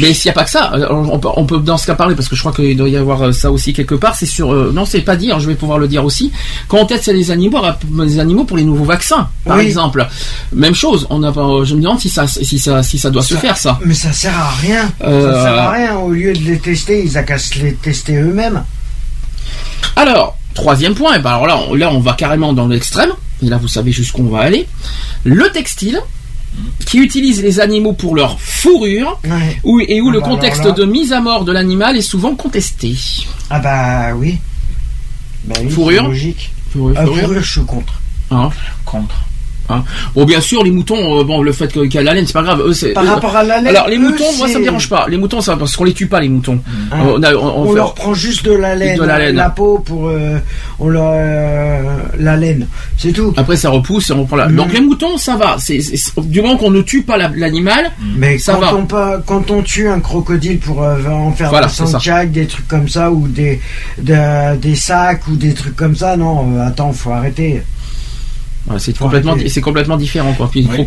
Speaker 2: Mais s'il n'y a pas que ça, euh, on peut, on peut dans ce cas parler parce que je crois qu'il doit y avoir euh, ça aussi quelque part. C'est sur, euh, non, c'est pas dire. Je vais pouvoir le dire aussi. Quand on teste les animaux, les animaux pour les nouveaux vaccins, par
Speaker 5: Oui.
Speaker 2: exemple, même chose. On a, pas- je me demande si ça, si ça, si ça doit se faire ça.
Speaker 5: Mais ça sert à rien.
Speaker 2: Euh,
Speaker 5: Ça sert à rien. Au lieu de les tester, ils qu'à se les tester eux-mêmes.
Speaker 2: Alors, troisième point. Et ben alors là, on, là, on va carrément dans l'extrême. Et là, vous savez jusqu'où on va aller. Le textile qui utilise les animaux pour leur fourrure
Speaker 5: Ouais.
Speaker 2: où, et où
Speaker 5: Ah
Speaker 2: le
Speaker 5: bah
Speaker 2: contexte de mise à mort de l'animal est souvent contesté.
Speaker 5: Ah bah oui. Bah oui,
Speaker 2: Fourrure
Speaker 5: Logique.
Speaker 2: Fourrure,
Speaker 5: Ah,
Speaker 2: fourrure.
Speaker 5: fourrure, je suis contre.
Speaker 2: Hein
Speaker 3: contre.
Speaker 2: Bon, bien sûr, les moutons, euh, bon, le fait qu'il y a la laine, c'est pas grave. Eux, c'est,
Speaker 5: Par rapport à la laine,
Speaker 2: alors les
Speaker 5: eux,
Speaker 2: moutons, moi, ça me dérange pas. Les moutons, ça, parce qu'on les tue pas, les moutons.
Speaker 5: Hein.
Speaker 2: On, a- on- on
Speaker 5: On
Speaker 2: fait-
Speaker 5: leur prend juste de la laine,
Speaker 2: De la laine.
Speaker 5: peau pour euh, on leur euh, la laine, c'est tout.
Speaker 2: Après, ça repousse et on prend la.
Speaker 5: Mhm.
Speaker 2: Donc les moutons, ça va. C'est, c'est- c'est- du moment qu'on ne tue pas la- l'animal,
Speaker 5: Mais
Speaker 2: ça
Speaker 5: quand
Speaker 2: va.
Speaker 5: on pas, quand on tue un crocodile pour euh, en faire
Speaker 2: Voilà,
Speaker 5: des
Speaker 2: c'est ça.
Speaker 5: des trucs comme ça ou des de- des sacs ou des trucs comme ça, non, euh, attends, faut arrêter.
Speaker 2: Voilà, c'est complètement, c'est complètement différent.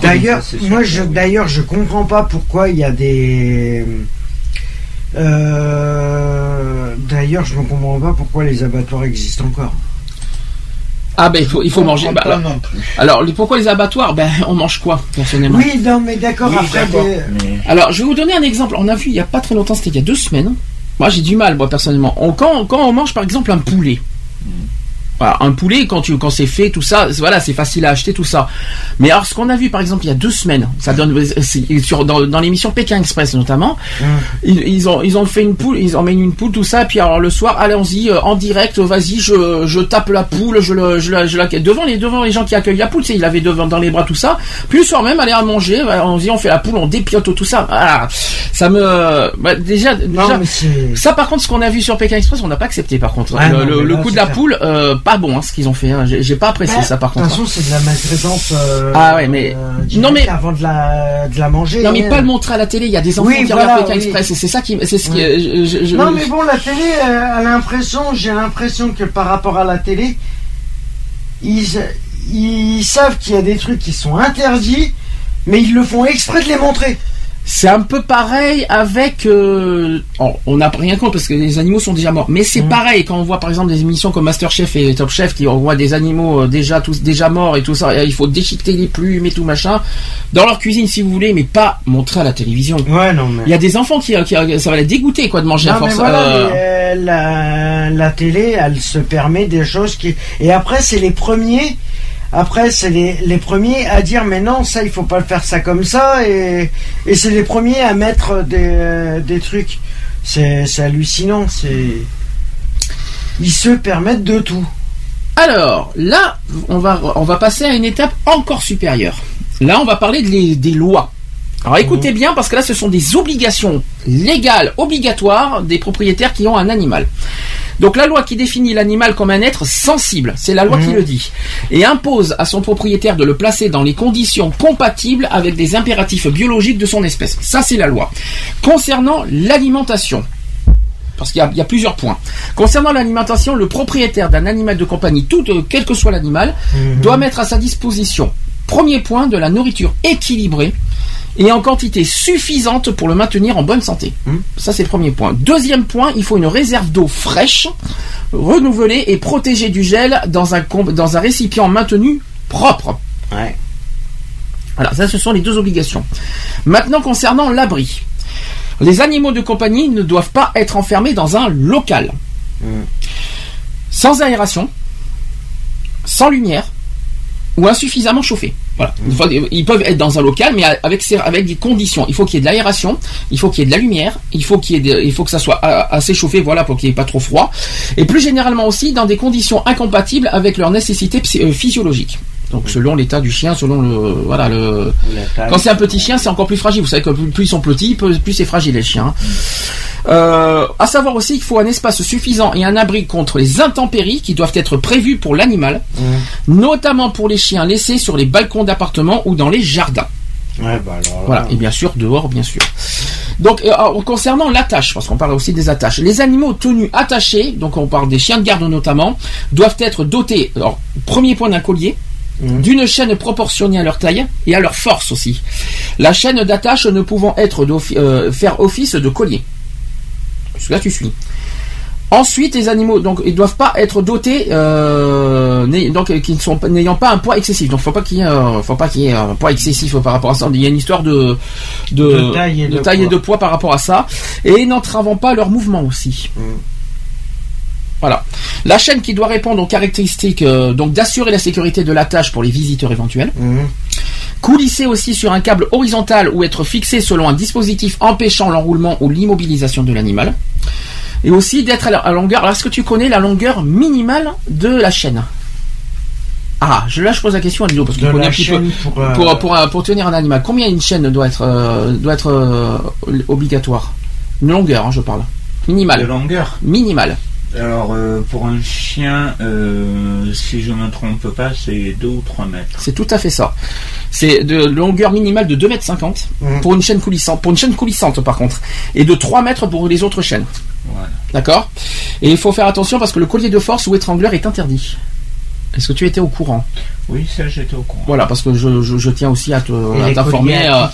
Speaker 5: D'ailleurs, moi je
Speaker 3: oui.
Speaker 5: d'ailleurs je comprends pas pourquoi il y a des euh, d'ailleurs je ne comprends pas pourquoi les abattoirs existent encore.
Speaker 2: Ah ben, il faut, il faut
Speaker 3: On
Speaker 2: manger. bah, alors, pourquoi les abattoirs? Ben, on mange quoi, personnellement?
Speaker 5: Oui, non mais d'accord
Speaker 3: Oui,
Speaker 5: après
Speaker 3: d'accord,
Speaker 5: des-
Speaker 3: mais-
Speaker 2: Alors, je vais vous donner un exemple. On a vu il y a pas très longtemps, c'était il y a deux semaines. Moi, j'ai du mal, moi, personnellement. On- quand, quand on mange, par exemple, un poulet. Voilà, un poulet, quand, tu, quand c'est fait, tout ça, c'est- voilà, c'est facile à acheter, tout ça. Mais alors, ce qu'on a vu, par exemple, il y a deux semaines, ça donne, sur, dans, dans l'émission Pékin Express, notamment,
Speaker 5: Hum.
Speaker 2: ils, ils ont, ils ont fait une poule, ils emmènent une poule, tout ça, et puis alors le soir, allons-y, euh, en direct, vas-y, je, je tape la poule, je, le, je, la, je la, devant les, devant les gens qui accueillent la poule, tu sais, il avait devant, dans les bras tout ça. Puis le soir même, aller à manger, on dit, on fait la poule, on dépiote tout ça. Ah, ça me, bah, déjà,
Speaker 5: Non
Speaker 2: ça, par contre, ce qu'on a vu sur Pékin Express, on n'a pas accepté. Par contre,
Speaker 5: Ouais,
Speaker 2: le,
Speaker 5: non,
Speaker 2: le-
Speaker 5: mais
Speaker 2: le
Speaker 5: là,
Speaker 2: coup de la
Speaker 5: clair.
Speaker 2: poule, euh, pas bon, hein, ce qu'ils ont fait. hein. J'ai pas apprécié
Speaker 5: Bah,
Speaker 2: ça, par
Speaker 5: De toute
Speaker 2: contre.
Speaker 5: façon, c'est de la maltraitance. euh,
Speaker 2: Ah ouais, mais-
Speaker 5: euh,
Speaker 2: non, mais-
Speaker 5: avant de la de la manger.
Speaker 2: Non, mais
Speaker 5: hein.
Speaker 2: pas le montrer à la télé. Il y a des enfants
Speaker 5: Oui,
Speaker 2: qui
Speaker 5: voilà,
Speaker 2: regardent
Speaker 5: oui.
Speaker 2: Express, et c'est ça qui, c'est ce qui,
Speaker 5: Ouais.
Speaker 2: je- je- je-
Speaker 5: Non mais bon, la télé, euh, a l'impression, j'ai l'impression que par rapport à la télé, ils, ils savent qu'il y a des trucs qui sont interdits, mais ils le font exprès de les montrer.
Speaker 2: C'est un peu pareil avec. euh, oh, on n'a rien contre parce que les animaux sont déjà morts. Mais c'est pareil quand on voit par exemple des émissions comme Masterchef et Top Chef qui envoient des animaux euh, déjà tous déjà morts et tout ça. et il faut déchiqueter les plumes et tout machin dans leur cuisine si vous voulez, mais pas montrer à la télévision.
Speaker 5: Ouais, non, mais.
Speaker 2: Il y a des enfants qui, qui- ça va les dégoûter quoi de manger à
Speaker 5: Non, mais
Speaker 2: force.
Speaker 5: voilà,
Speaker 2: euh,
Speaker 5: mais, euh, la, la télé, elle se permet des choses qui. Et après, c'est les premiers. Après, c'est les, premiers à dire mais non, ça, il faut pas faire ça comme ça. Et, c'est les premiers à mettre des, trucs. C'est hallucinant. C'est. Ils se permettent de tout.
Speaker 2: Alors, là, on va, passer à une étape encore supérieure. Là, on va parler des lois. Alors écoutez bien, parce que là, ce sont des obligations légales, obligatoires des propriétaires qui ont un animal. Donc la loi qui définit l'animal comme un être sensible, c'est la loi qui le dit, et impose à son propriétaire de le placer dans les conditions compatibles avec des impératifs biologiques de son espèce. Ça, c'est la loi. Concernant l'alimentation, parce qu'il y a- il y, a plusieurs points. Concernant l'alimentation, le propriétaire d'un animal de compagnie, tout, euh, quel que soit l'animal, doit mettre à sa disposition, premier point, de la nourriture équilibrée et en quantité suffisante pour le maintenir en bonne santé. Ça, c'est le premier point. Deuxième point, il faut une réserve d'eau fraîche, renouvelée et protégée du gel dans un, dans un récipient maintenu propre.
Speaker 5: Ouais.
Speaker 2: Voilà, ça ce sont les deux obligations. Maintenant concernant l'abri. Les animaux de compagnie ne doivent pas être enfermés dans un local. Sans aération, sans lumière ou insuffisamment chauffé. Voilà. Ils peuvent être dans un local, mais avec, des conditions. Il faut qu'il y ait de l'aération, il faut qu'il y ait de la lumière, il faut qu'il y ait il faut que ça soit assez chauffé, voilà, pour qu'il n'y ait pas trop froid. Et plus généralement aussi dans des conditions incompatibles avec leurs nécessités euh, physiologiques. Donc selon l'état du chien, selon le voilà le quand c'est un petit chien, c'est encore plus fragile. Vous savez que plus, ils sont petits, plus, c'est fragile les chiens. Euh, à savoir aussi qu'il faut un espace suffisant et un abri contre les intempéries qui doivent être prévus pour l'animal, notamment pour les chiens laissés sur les balcons d'appartements ou dans les jardins.
Speaker 5: Ouais, bah alors.
Speaker 2: Voilà, et bien sûr dehors, bien sûr. Donc, euh, alors, concernant l'attache, parce qu'on parle aussi des attaches, les animaux tenus attachés, donc on parle des chiens de garde notamment, doivent être dotés, alors, premier point d'un collier, d'une chaîne proportionnée à leur taille et à leur force aussi. La chaîne d'attache ne pouvant être euh, faire office de collier. Parce que là, tu suis. Ensuite, les animaux, donc, ils doivent pas être dotés, euh, donc, euh, qui ne sont pas- n'ayant pas un poids excessif. Donc, faut pas qu'il y ait, euh, faut pas qu'il y ait un poids excessif par rapport à ça. Il y a une histoire de, de,
Speaker 5: De taille et de
Speaker 2: taille et
Speaker 5: poids.
Speaker 2: de poids par rapport à ça, et n'entravant pas leur mouvement aussi. Voilà. La chaîne qui doit répondre aux caractéristiques, euh, donc d'assurer la sécurité de la tâche pour les visiteurs éventuels.
Speaker 5: Mhm.
Speaker 2: Coulisser aussi sur un câble horizontal ou être fixé selon un dispositif empêchant l'enroulement ou l'immobilisation de l'animal. Et aussi d'être à la longueur. Alors, est-ce que tu connais la longueur minimale de la chaîne? Ah, je, là, je pose la question à Lilo parce qu'il
Speaker 5: De
Speaker 2: connaît un petit peu.
Speaker 5: chaîne pour, euh,
Speaker 2: Pour, pour, euh, pour tenir un animal, combien une chaîne doit être, euh, doit être euh, obligatoire? Une longueur, hein, je parle.
Speaker 3: De
Speaker 2: Minimale.
Speaker 3: longueur?
Speaker 2: Minimale.
Speaker 3: Alors, euh, pour un chien, euh, si je ne me trompe pas, c'est 2 ou 3 mètres.
Speaker 2: C'est tout à fait ça. C'est de longueur minimale de 2,50 m
Speaker 5: Mhm.
Speaker 2: pour une chaîne coulissante. Pour une chaîne coulissante par contre. Et de 3 mètres pour les autres chaînes.
Speaker 3: Voilà.
Speaker 2: D'accord? Et il faut faire attention parce que le collier de force ou étrangleur est interdit. Est-ce que tu étais au courant?
Speaker 3: Oui, ça, j'étais au courant.
Speaker 2: Voilà, parce que je, je- je tiens aussi à t'informer.
Speaker 5: colliers
Speaker 2: euh,
Speaker 5: à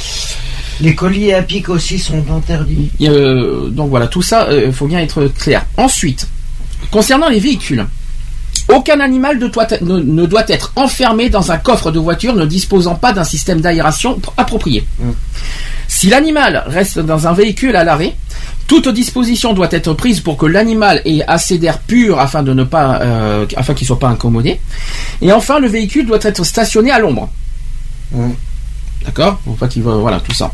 Speaker 5: Les colliers à pic aussi sont interdits.
Speaker 2: euh, donc voilà, tout ça, il faut bien être clair. Ensuite, concernant les véhicules. Aucun animal ne, doit être enfermé dans un coffre de voiture ne disposant pas d'un système d'aération pr- approprié. Si l'animal reste dans un véhicule à l'arrêt, toute disposition doit être prise pour que l'animal ait assez d'air pur afin de ne pas, euh, afin qu'il soit pas incommodé. Et enfin, le véhicule doit être stationné à l'ombre.
Speaker 5: Mm.
Speaker 2: D'accord? Pour pas qu'il va- voilà tout ça.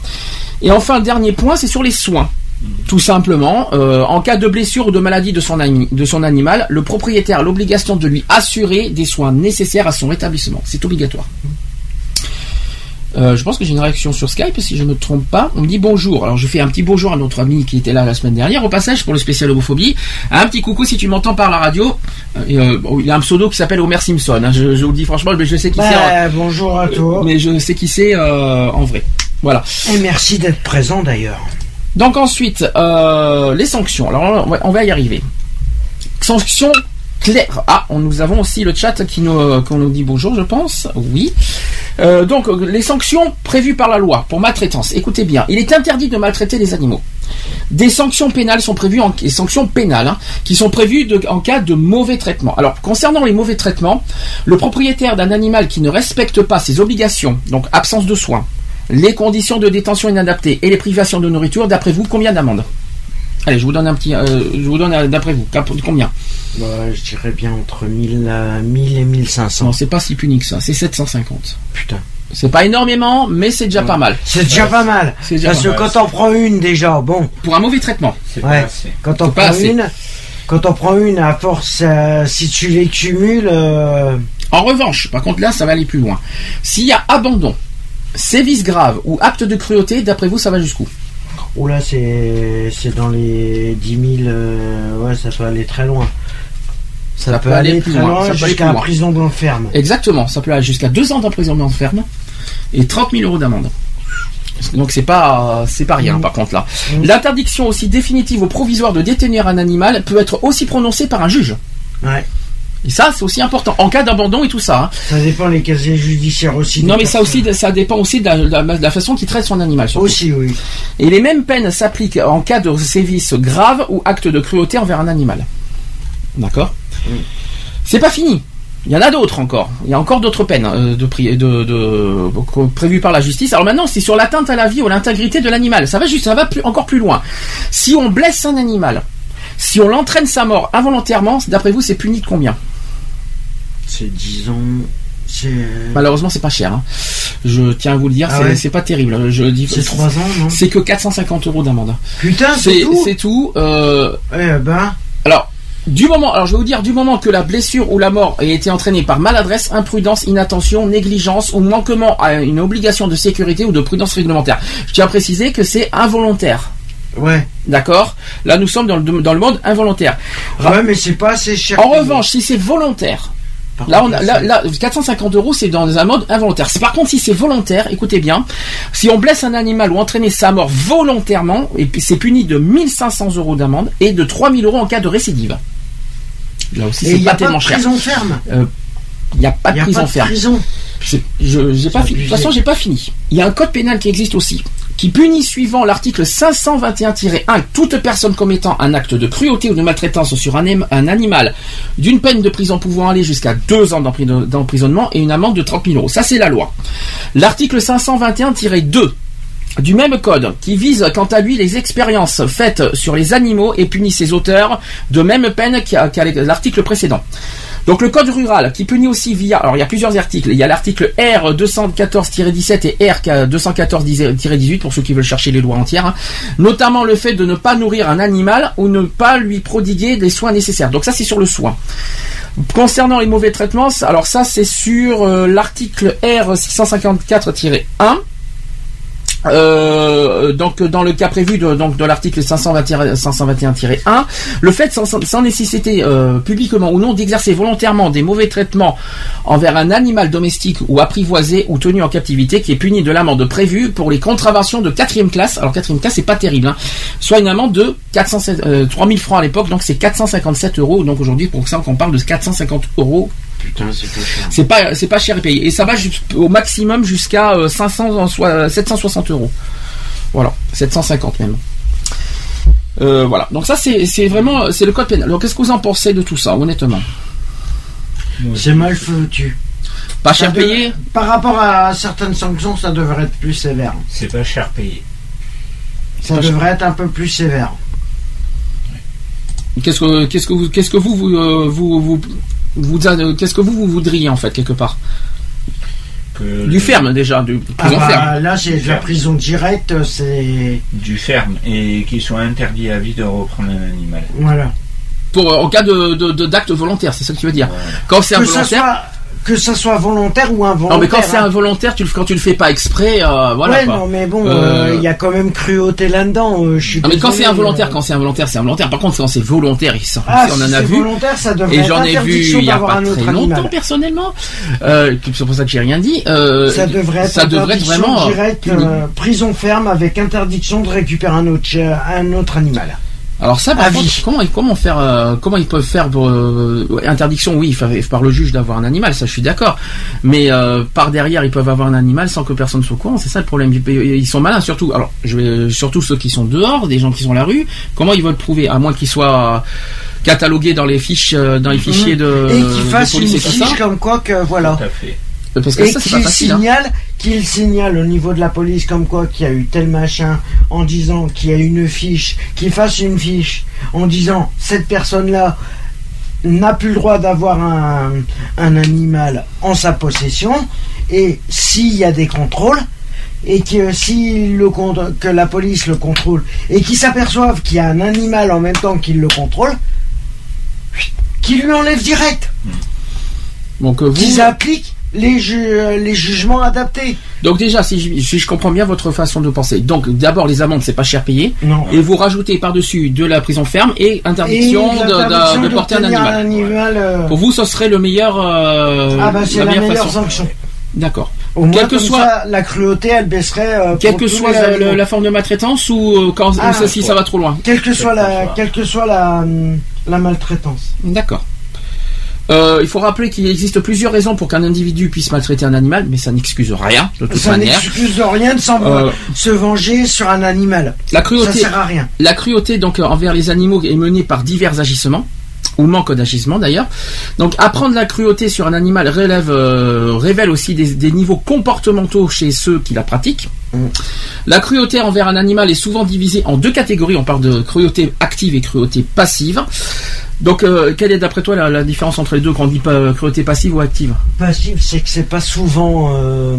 Speaker 2: Et enfin, dernier point, c'est sur les soins. Tout simplement, euh, en cas de blessure ou de maladie de son, ami- de son animal, le propriétaire a l'obligation de lui assurer des soins nécessaires à son rétablissement. C'est obligatoire. Euh, je pense que j'ai une réaction sur Skype, si je ne me trompe pas. On me dit bonjour. Alors je fais un petit bonjour à notre ami qui était là la semaine dernière, au passage, pour le spécial homophobie. Un petit coucou si tu m'entends par la radio. Euh, il a un pseudo qui s'appelle Homer Simpson. hein. Je, je vous dis franchement, mais je sais qui c'est. en-
Speaker 5: Bah, bonjour à toi.
Speaker 2: Mais je sais qui c'est euh, en vrai. Voilà.
Speaker 5: Et merci d'être présent d'ailleurs.
Speaker 2: Donc ensuite, euh, les sanctions. Alors on va, y arriver. Sanctions claires. Ah, nous avons aussi le chat qui nous, euh, dit bonjour, je pense. Oui. Euh, donc, les sanctions prévues par la loi pour maltraitance. Écoutez bien, il est interdit de maltraiter les animaux. Des sanctions pénales sont prévues, hein, qui sont prévues en cas de mauvais traitement. Alors, concernant les mauvais traitements, le propriétaire d'un animal qui ne respecte pas ses obligations, donc absence de soins, les conditions de détention inadaptées et les privations de nourriture, d'après vous, combien d'amendes Allez, je vous donne un petit, euh, je vous donne euh, d'après vous, combien
Speaker 5: Bah, je dirais bien entre 1000, euh, 1000 et 1500.
Speaker 2: Non, c'est pas si puni que ça, c'est 750.
Speaker 5: Putain.
Speaker 2: C'est pas énormément, mais c'est déjà pas mal.
Speaker 5: C'est déjà pas mal.
Speaker 2: C'est déjà
Speaker 5: Parce
Speaker 2: pas
Speaker 5: que quand on prend une déjà, bon,
Speaker 2: Pour un mauvais traitement.
Speaker 3: C'est
Speaker 5: Ouais.
Speaker 3: pas assez.
Speaker 5: quand on prend
Speaker 2: assez.
Speaker 5: une, quand on prend une, à force, euh, si tu les cumules, euh,
Speaker 2: En revanche, par contre là, ça va aller plus loin. S'il y a abandon, sévices graves ou acte de cruauté, d'après vous, ça va jusqu'où?
Speaker 5: Oh là, c'est, dans les 10 000, euh, ouais, ça peut aller très loin. Ça, peut, aller,
Speaker 2: plus
Speaker 5: très
Speaker 2: loin,
Speaker 5: loin,
Speaker 2: ça peut aller
Speaker 5: jusqu'à prison blanc ferme.
Speaker 2: Exactement, ça peut aller jusqu'à deux ans d'emprisonnement ferme et 30 000 euros d'amende. Donc c'est pas c'est pas rien
Speaker 5: Mm.
Speaker 2: par contre là.
Speaker 5: Mm.
Speaker 2: L'interdiction aussi définitive ou provisoire de détenir un animal peut être aussi prononcée par un juge.
Speaker 5: Ouais.
Speaker 2: Et ça c'est aussi important en cas d'abandon et tout ça. hein.
Speaker 5: Ça dépend les casiers judiciaires aussi.
Speaker 2: Non mais ça aussi ça dépend aussi de la, de façon qu'il traite son animal. surtout.
Speaker 5: Aussi, oui.
Speaker 2: Et les mêmes peines s'appliquent en cas de sévices graves ou actes de cruauté envers un animal. D'accord C'est pas fini. Il y en a d'autres encore. Il y a encore d'autres peines euh, de, pri- de, de- prévues par la justice. Alors maintenant, c'est sur l'atteinte à la vie ou l'intégrité de l'animal. Ça va juste, ça va plus, encore plus loin. Si on blesse un animal, si on l'entraîne sa mort involontairement, d'après vous, c'est puni de combien?
Speaker 5: C'est 10 ans. C'est.
Speaker 2: Malheureusement, c'est pas cher. hein. Je tiens à vous le dire,
Speaker 5: Ah
Speaker 2: c'est
Speaker 5: ouais
Speaker 2: pas terrible. Je dis,
Speaker 5: C'est 3 ans, non
Speaker 2: c'est que 450 euros d'amende.
Speaker 5: Putain, c'est tout
Speaker 2: c'est tout. Euh,
Speaker 5: Eh ben,
Speaker 2: Alors, du moment, alors je vais vous dire, du moment que la blessure ou la mort ait été entraînée par maladresse, imprudence, inattention, négligence ou manquement à une obligation de sécurité ou de prudence réglementaire. Je tiens à préciser que c'est involontaire.
Speaker 5: ouais.
Speaker 2: D'accord? Là, nous sommes dans le, dans le mode involontaire.
Speaker 5: Ouais, mais c'est pas assez cher.
Speaker 2: En revanche, si c'est volontaire, Là, on a, là, là, 450 euros, c'est dans un mode involontaire. C'est- Par contre, si c'est volontaire, écoutez bien, si on blesse un animal ou entraîner sa mort volontairement, et puis c'est puni de 1500 euros d'amende et de 3000 euros en cas de récidive. Là aussi, c'est
Speaker 5: il n'y
Speaker 2: pas
Speaker 5: a pas
Speaker 2: tellement
Speaker 5: de
Speaker 2: cher.
Speaker 5: prison ferme?
Speaker 2: Il n'y a pas
Speaker 5: Il
Speaker 2: de
Speaker 5: n'y a
Speaker 2: prison
Speaker 5: pas de
Speaker 2: ferme.
Speaker 5: prison?
Speaker 2: Fini. De toute façon, j'ai pas fini. Il y a un code pénal qui existe aussi, qui punit suivant l'article 521-1 toute personne commettant un acte de cruauté ou de maltraitance sur un, animal d'une peine de prison pouvant aller jusqu'à deux ans d'empri- d'emprisonnement et une amende de 30 000 euros. Ça, c'est la loi. L'article 521-2 du même code, qui vise quant à lui les expériences faites sur les animaux et punit ses auteurs de même peine qu'à l'article précédent. Donc le code rural qui punit aussi via, alors il y a plusieurs articles, il y a l'article R 214-17 et R 214-18 pour ceux qui veulent chercher les lois entières, hein. notamment le fait de ne pas nourrir un animal ou ne pas lui prodiguer des soins nécessaires. Donc ça c'est sur le soin. Concernant les mauvais traitements, alors ça c'est sur euh, l'article R 654-1. Euh, donc dans le cas prévu de, donc de l'article 521 521-1, le fait sans, nécessité euh, publiquement ou non d'exercer volontairement des mauvais traitements envers un animal domestique ou apprivoisé ou tenu en captivité qui est puni de l'amende prévue pour les contraventions de quatrième classe. Alors quatrième classe c'est pas terrible, hein, soit une amende de 407, euh, 3000 francs à l'époque, donc c'est 457 euros. Donc aujourd'hui pour ça qu'on parle de 450 euros
Speaker 5: Putain, c'est pas cher.
Speaker 2: c'est pas c'est pas cher à payer et ça va au maximum jusqu'à euh, 500 en soi- 760 euros. Voilà, 750 même. Euh, voilà. Donc ça c'est c'est vraiment c'est le code pénal. Alors qu'est-ce que vous en pensez de tout ça honnêtement?
Speaker 5: C'est mal foutu.
Speaker 2: Pas
Speaker 5: Ça
Speaker 2: cher
Speaker 5: de-
Speaker 2: payé?
Speaker 5: Par rapport à certaines sanctions, ça devrait être plus sévère.
Speaker 3: C'est pas cher payé.
Speaker 5: Ça
Speaker 2: cher.
Speaker 5: devrait être un peu plus sévère.
Speaker 2: Qu'est-ce que qu'est-ce que vous qu'est-ce que vous vous euh, vous, vous, vous- euh, qu'est-ce que vous vous voudriez en fait quelque part
Speaker 3: Que
Speaker 2: Du ferme déjà, du
Speaker 5: Ah
Speaker 2: prison
Speaker 5: bah,
Speaker 2: ferme.
Speaker 5: là, c'est de la prison directe, c'est.
Speaker 3: Du ferme et qu'il soit interdit à vie de reprendre un animal.
Speaker 5: Voilà.
Speaker 2: Pour euh, en cas de d'acte volontaire, c'est ça que tu veux dire.
Speaker 3: Voilà.
Speaker 2: Quand c'est involontaire.
Speaker 5: Que ça soit volontaire ou involontaire.
Speaker 2: Non mais quand c'est
Speaker 5: hein.
Speaker 2: involontaire, tu le quand tu le fais pas exprès, euh, voilà.
Speaker 5: ouais, non, mais bon, il
Speaker 2: Euh,
Speaker 5: y a quand même cruauté là-dedans. euh, je suis
Speaker 2: Non mais quand c'est involontaire,
Speaker 5: euh,
Speaker 2: quand c'est involontaire, c'est involontaire. Par contre, quand c'est volontaire, il s'en-
Speaker 5: Ah,
Speaker 2: on
Speaker 5: si
Speaker 2: en a
Speaker 5: c'est
Speaker 2: vu.
Speaker 5: volontaire, ça devrait
Speaker 2: Et j'en ai vu il y a pas très
Speaker 5: animal.
Speaker 2: longtemps personnellement. Euh, c'est pour ça que j'ai rien dit. Euh,
Speaker 5: Ça devrait être
Speaker 2: ça devrait être vraiment euh,
Speaker 5: euh, prison ferme avec interdiction de récupérer un autre, ch- un autre animal.
Speaker 2: Alors ça, par contre, comment, comment faire, euh, comment ils peuvent faire pour, euh, interdiction? Oui, par le juge d'avoir un animal, ça je suis d'accord. Mais euh, par derrière, ils peuvent avoir un animal sans que personne soit au courant. C'est ça le problème. Ils, ils sont malins, surtout. Alors, je vais surtout ceux qui sont dehors, des gens qui sont à la rue. Comment ils veulent prouver, à moins qu'ils soient catalogués dans les fiches, dans les fichiers de,
Speaker 5: et qu'il
Speaker 2: de
Speaker 5: fasse
Speaker 2: police
Speaker 5: une fiche
Speaker 2: ça?
Speaker 5: comme quoi que voilà.
Speaker 3: Tout à fait.
Speaker 2: Parce que
Speaker 5: Et qu'il
Speaker 2: hein.
Speaker 5: signale, qu'il signale au niveau de la police comme quoi qu'il y a eu tel machin en disant qu'il y a une fiche, qu'il fasse une fiche en disant cette personne-là n'a plus le droit d'avoir un, un animal en sa possession et s'il y a des contrôles et que si le que la police le contrôle et qu'ils s'aperçoivent qu'il y a un animal en même temps qu'il le contrôle, qu'ils lui enlève direct,
Speaker 2: Donc euh, vous,
Speaker 5: qu'ils appliquent les, ju- les jugements adaptés.
Speaker 2: donc déjà, si je, si je comprends bien votre façon de penser, donc d'abord les amendes, c'est pas cher payé.
Speaker 5: Non.
Speaker 2: Et vous rajoutez par-dessus de la prison ferme et interdiction,
Speaker 5: Et
Speaker 2: de, de-
Speaker 5: l'interdiction
Speaker 2: de porter un animal.
Speaker 5: animal, euh,
Speaker 2: Pour vous, ce serait le meilleur. euh,
Speaker 5: ah bah c'est la, meilleure
Speaker 2: façon.
Speaker 5: sanction.
Speaker 2: D'accord.
Speaker 5: Au moins
Speaker 2: Quelle que soit-
Speaker 5: ça, la cruauté, elle baisserait. euh,
Speaker 2: Quelle que soit la,
Speaker 5: animaux.
Speaker 2: la- la forme de maltraitance ou euh, quand
Speaker 5: Ah,
Speaker 2: ou si ça va trop loin.
Speaker 5: Quelle que soit la, quelle que soit la, la maltraitance.
Speaker 2: D'accord. Euh, il faut rappeler qu'il existe plusieurs raisons pour qu'un individu puisse maltraiter un animal, mais ça n'excuse rien de toute
Speaker 5: Ça
Speaker 2: manière.
Speaker 5: n'excuse rien de s'en
Speaker 2: Euh,
Speaker 5: se venger sur un animal.
Speaker 2: La
Speaker 5: Ça
Speaker 2: cruauté,
Speaker 5: sert à rien.
Speaker 2: La cruauté donc envers les animaux est menée par divers agissements ou manque d'agissement d'ailleurs. Donc apprendre la cruauté sur un animal relève, euh, révèle aussi des, des niveaux comportementaux chez ceux qui la pratiquent.
Speaker 5: Mm.
Speaker 2: La cruauté envers un animal est souvent divisée en deux catégories. On parle de cruauté active et cruauté passive. Donc euh, quelle est d'après toi la, la différence entre les deux quand on dit pas cruauté passive ou active?
Speaker 5: Passif, c'est que c'est pas souvent. euh,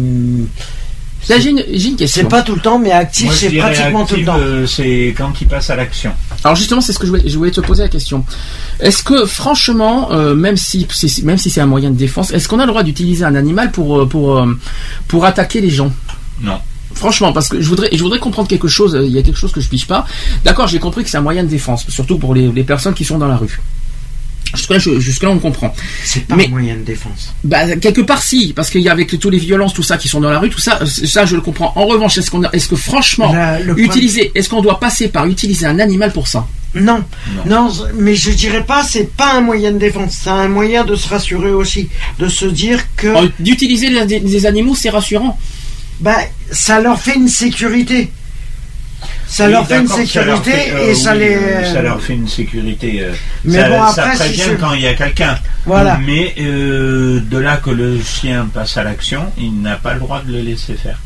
Speaker 2: Là j'ai une, j'ai une question.
Speaker 5: c'est pas tout le temps, mais actif, c'est pratiquement tout le temps.
Speaker 3: euh, c'est quand il passe à l'action.
Speaker 2: Alors justement, c'est ce que je voulais, je voulais te poser la question. Est-ce que franchement, euh, même si c'est- même si c'est un moyen de défense, est-ce qu'on a le droit d'utiliser un animal pour euh, pour pour attaquer les gens?
Speaker 3: Non.
Speaker 2: Franchement, parce que je voudrais, je voudrais comprendre quelque chose. Il y a quelque chose que je pige pas. D'accord, j'ai compris que c'est un moyen de défense, surtout pour les, les personnes qui sont dans la rue. Jusque-là, je- jusque-là, on comprend.
Speaker 5: C'est pas
Speaker 2: Mais-
Speaker 5: un moyen de défense.
Speaker 2: Bah, quelque part, si, parce qu'il y a avec tous les violences, tout ça qui sont dans la rue, tout ça, euh, ça, je le comprends. En revanche, est-ce qu'on, est-ce que franchement,
Speaker 5: La- le problème-
Speaker 2: utiliser, est-ce qu'on doit passer par utiliser un animal pour ça?
Speaker 5: Non, non, mais je dirais pas, c'est pas un moyen de défense, c'est un moyen de se rassurer aussi, de se dire que
Speaker 2: Euh, D'utiliser les, les animaux, c'est rassurant.
Speaker 5: bah, ça leur fait une sécurité. Ça leur fait une sécurité et ça les.
Speaker 3: Ça leur fait une sécurité.
Speaker 5: Mais
Speaker 3: ça,
Speaker 5: bon, après,
Speaker 3: prévient quand il y a quelqu'un.
Speaker 5: Voilà.
Speaker 3: Mais euh, de là que le chien passe à l'action, il n'a pas le droit de le laisser faire.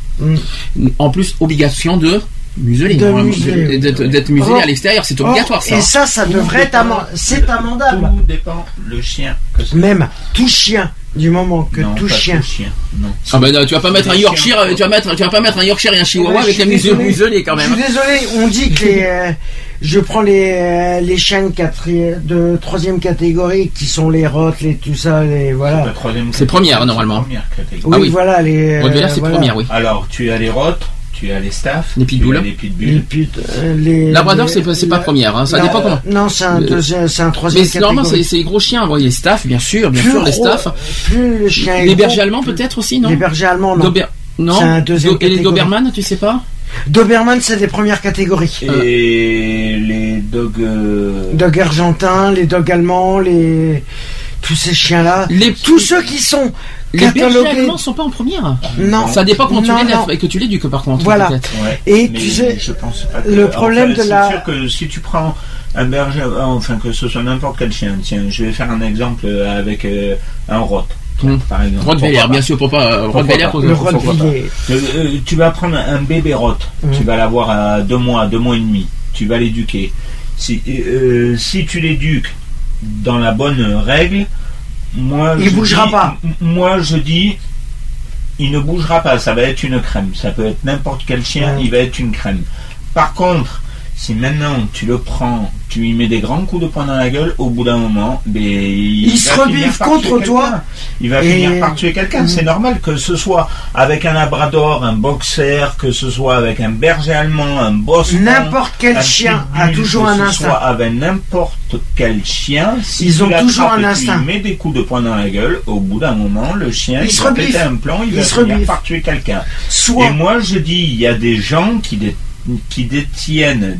Speaker 2: En plus, obligation de museler,
Speaker 5: oui.
Speaker 2: D'être muselé à l'extérieur, c'est
Speaker 5: Or,
Speaker 2: obligatoire ça.
Speaker 5: Et ça, ça
Speaker 3: Tout
Speaker 5: devrait être
Speaker 3: dépend-
Speaker 5: amend- c'est amendable.
Speaker 3: Tout dépend le chien que.
Speaker 5: Même tout chien, du moment que
Speaker 3: non,
Speaker 5: tout
Speaker 3: pas
Speaker 5: chien.
Speaker 3: tout chien. Non.
Speaker 2: Ah ben non, tu vas pas mettre un Yorkshire,
Speaker 3: chiens,
Speaker 2: tu vas mettre, tu vas pas mettre un Yorkshire et un Chihuahua
Speaker 5: Ouais,
Speaker 2: avec
Speaker 5: je
Speaker 2: muselle
Speaker 5: désolé.
Speaker 2: muselée quand
Speaker 5: Je
Speaker 2: même.
Speaker 5: suis désolé, on dit que les, euh, je prends les, euh, les chiens de, quatri- de troisième catégorie qui sont les rottes, les tout ça, les voilà.
Speaker 3: La troisième
Speaker 2: C'est première, normalement.
Speaker 3: première catégorie.
Speaker 5: Oui,
Speaker 2: Ah oui.
Speaker 5: voilà les. euh,
Speaker 2: c'est
Speaker 5: voilà.
Speaker 2: première, oui.
Speaker 3: Alors, tu as les rottes, tu as les staffs,
Speaker 2: Les pitbulls.
Speaker 3: les
Speaker 5: Les
Speaker 3: pitbulls.
Speaker 5: euh, les.
Speaker 2: Labrador,
Speaker 5: les-
Speaker 2: c'est pas, c'est pas première, hein, ça
Speaker 5: la-
Speaker 2: dépend comment.
Speaker 5: Non, c'est un
Speaker 2: Le-
Speaker 5: deuxième, c'est un troisième
Speaker 2: Mais normalement, c'est les gros chiens, bon, les staffs, bien sûr, bien
Speaker 5: Plus
Speaker 2: sûr, les staffs.
Speaker 5: Plus le chien est
Speaker 2: Les
Speaker 5: gros,
Speaker 2: bergers allemands peut-être aussi, non
Speaker 5: Les bergers allemands, non.
Speaker 2: Dober- Non
Speaker 5: C'est un deuxième
Speaker 2: Do- Et les. Doberman, tu sais pas
Speaker 5: Doberman, c'est des premières catégories.
Speaker 3: Et les dogs. euh,
Speaker 5: Dogs argentins, les dogs allemands, les tous ces chiens-là,
Speaker 2: Les-
Speaker 5: tous ceux qui sont
Speaker 2: Les bergers
Speaker 5: catalogués.
Speaker 2: allemands sont pas en première.
Speaker 5: Non,
Speaker 2: Ça dépend comment tu l'élèves et que tu l'éduques par contre.
Speaker 5: Voilà.
Speaker 2: peut-être.
Speaker 3: Ouais.
Speaker 5: Et
Speaker 3: Mais
Speaker 5: tu sais,
Speaker 3: je pense pas que-
Speaker 5: le problème
Speaker 3: enfin,
Speaker 5: de la-
Speaker 3: C'est sûr que si tu prends un berger, euh, enfin que ce soit n'importe quel chien, tiens, je vais faire un exemple euh, avec euh, un rot,
Speaker 2: Hmm.
Speaker 3: par exemple.
Speaker 2: Rottweiler, bien sûr, pour pas.
Speaker 3: Pourquoi
Speaker 2: Rottweiler,
Speaker 5: le Rottweiler.
Speaker 3: pas. Euh, tu vas prendre un bébé rot,
Speaker 5: Mhm.
Speaker 3: tu vas l'avoir à deux mois, deux mois et demi, tu vas l'éduquer. Si, euh, si tu l'éduques dans la bonne règle, moi
Speaker 5: Il
Speaker 3: je
Speaker 5: bougera
Speaker 3: dis-
Speaker 5: pas.
Speaker 3: Moi je dis, il ne bougera pas, ça va être une crème. Ça peut être n'importe quel chien,
Speaker 5: Ouais.
Speaker 3: il va être une crème. Par contre, si maintenant tu le prends, tu lui mets des grands coups de poing dans la gueule, au bout d'un moment, ben, il,
Speaker 5: Il se
Speaker 3: va
Speaker 5: rebiffe
Speaker 3: finir par
Speaker 5: contre
Speaker 3: tuer
Speaker 5: toi.
Speaker 3: quelqu'un. Il va
Speaker 5: Et-
Speaker 3: finir par tuer quelqu'un. C'est normal que ce soit avec un labrador, un boxer, que ce soit avec un berger allemand, un boston.
Speaker 5: N'importe quel
Speaker 3: un
Speaker 5: chien a toujours
Speaker 3: que
Speaker 5: un
Speaker 3: ce
Speaker 5: instinct.
Speaker 3: Soit avec n'importe quel chien, si
Speaker 5: Ils ont toujours un
Speaker 3: et tu lui
Speaker 5: instinct.
Speaker 3: mets des coups de poing dans la gueule, au bout d'un moment, le chien
Speaker 5: Il
Speaker 3: il,
Speaker 5: se
Speaker 3: va péter un plomb, il,
Speaker 5: Il
Speaker 3: va
Speaker 5: se
Speaker 3: finir par tuer quelqu'un.
Speaker 5: Soit
Speaker 3: Et moi, je dis, il y a des gens qui, dé- qui détiennent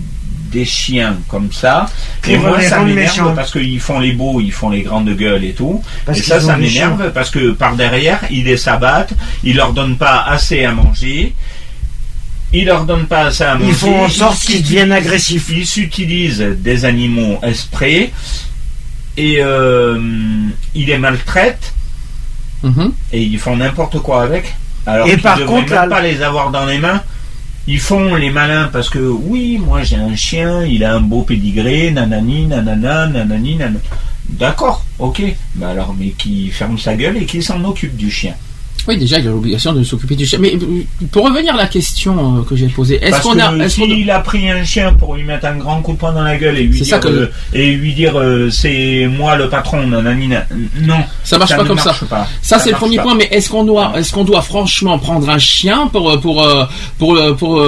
Speaker 3: des chiens comme ça. Et moi, ça m'énerve parce qu'ils font les beaux, ils font les grandes gueules et tout.
Speaker 5: Parce
Speaker 3: et ça, ça m'énerve parce que par derrière, ils les s'abattent, ils leur donnent pas assez à manger. Ils leur donnent pas assez à manger.
Speaker 5: Ils font en sorte qu'ils deviennent agressifs.
Speaker 3: Ils s'utilisent des animaux esprits et euh, ils les maltraitent
Speaker 2: Mhm.
Speaker 3: et ils font n'importe quoi avec. Alors
Speaker 5: Et par contre,
Speaker 3: même
Speaker 5: là-
Speaker 3: pas les avoir dans les mains. Ils font les malins parce que oui, moi j'ai un chien, il a un beau pédigré, nanani, nanana, nanani, nanana. D'accord, ok. Mais alors, mais qui ferme sa gueule et qui s'en occupe du chien.
Speaker 2: Oui, déjà, il a l'obligation de s'occuper du chien. Mais euh, pour revenir à la question euh, que j'ai posée, est-ce qu'on a, est-ce qu'on
Speaker 3: s'il a pris un chien pour lui mettre un grand coup de poing dans la gueule et lui dire,
Speaker 2: ça que-
Speaker 3: euh, et lui dire euh, c'est moi le patron, nanani, nan- non,
Speaker 2: Ça marche pas
Speaker 3: ne
Speaker 2: comme ça.
Speaker 3: pas.
Speaker 2: Ça, c'est le premier
Speaker 3: pas.
Speaker 2: point, mais est-ce qu'on doit, est-ce qu'on doit franchement prendre un chien pour pour pour pour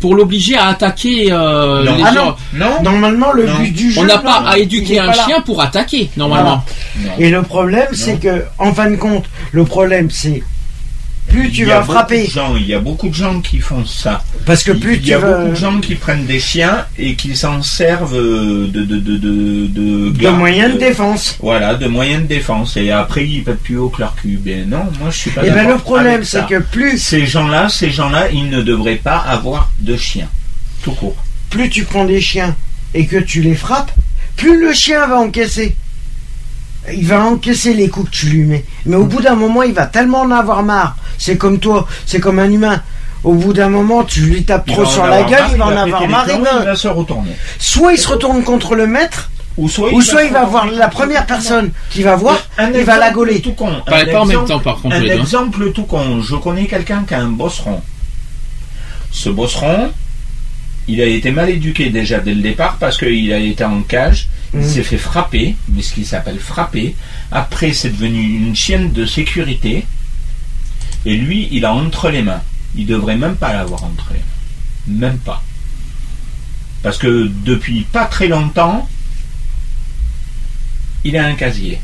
Speaker 2: pour l'obliger à attaquer euh,
Speaker 3: Non.
Speaker 2: les
Speaker 5: Ah
Speaker 2: gens
Speaker 5: non,
Speaker 3: Non,
Speaker 5: Normalement, le
Speaker 3: Non.
Speaker 5: but du jeu.
Speaker 2: On n'a pas à éduquer
Speaker 5: est
Speaker 2: un chien pour attaquer normalement.
Speaker 3: non.
Speaker 5: Et le problème, c'est que, en fin de compte, le problème, c'est plus tu
Speaker 3: Il y a
Speaker 5: vas frapper,
Speaker 3: de gens, il y a beaucoup de gens qui font ça.
Speaker 5: parce que plus
Speaker 3: il y
Speaker 5: tu
Speaker 3: a
Speaker 5: vas
Speaker 3: beaucoup de gens qui prennent des chiens et qui s'en servent de de de de de,
Speaker 5: de
Speaker 3: garde,
Speaker 5: moyens de
Speaker 3: euh,
Speaker 5: défense.
Speaker 3: Voilà, de moyens de défense. Et après, ils pètent plus haut que leur cul. Ben non, moi je suis pas
Speaker 5: Et ben
Speaker 3: d'accord
Speaker 5: le problème, c'est que plus
Speaker 3: ces gens-là, ces gens-là, ils ne devraient pas avoir de chien. Tout court.
Speaker 5: plus tu prends des chiens et que tu les frappes, plus le chien va encaisser. Il va encaisser les coups que tu lui mets. Mais au bout d'un moment, il va tellement en avoir marre. C'est comme toi, c'est comme un humain. Au bout d'un moment, tu lui tapes
Speaker 3: Il
Speaker 5: trop sur la gueule,
Speaker 3: marre,
Speaker 5: il va en avoir marre. il va-
Speaker 3: se retourner.
Speaker 5: Soit il se retourne contre le maître,
Speaker 3: Ou soit,
Speaker 5: ou soit il va voir la première personne qui va voir,
Speaker 3: Un
Speaker 5: il va la gauler.
Speaker 3: Tout con.
Speaker 2: Pas-
Speaker 3: Un
Speaker 2: pas en même
Speaker 3: exemple-
Speaker 2: temps, par contre,
Speaker 3: Un
Speaker 2: hein.
Speaker 3: exemple tout con. Je connais quelqu'un qui a un bosseron. Ce bosseron, il a été mal éduqué déjà dès le départ parce qu'il a été en cage. Il s'est fait frapper, mais ce qui s'appelle frapper. Après, c'est devenu une chienne de sécurité. Et lui, il a entre les mains. Il devrait même pas l'avoir entre les mains. Même pas. Parce que depuis pas très longtemps, il a un casier.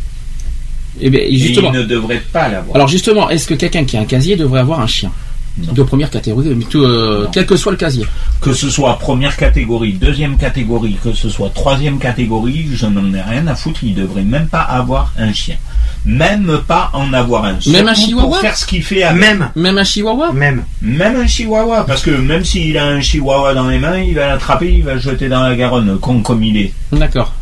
Speaker 2: Et bien
Speaker 3: Et il ne devrait pas l'avoir.
Speaker 2: Alors justement, est-ce que quelqu'un qui a un casier devrait avoir un chien? De première catégorie, mais tout, euh,
Speaker 3: Non.
Speaker 2: quel que soit le casier
Speaker 3: Que ce soit première catégorie, deuxième catégorie, que ce soit troisième catégorie, je n'en ai rien à foutre. Il devrait même pas avoir un chien. Même pas en avoir un.
Speaker 2: Même un chihuahua
Speaker 3: Pour faire ce qu'il fait avec.
Speaker 5: Même,
Speaker 2: Même un chihuahua
Speaker 5: même.
Speaker 3: Même un chihuahua. Parce que même s'il a un chihuahua dans les mains, il va l'attraper, il va le jeter dans la Garonne, con comme il est.
Speaker 2: D'accord.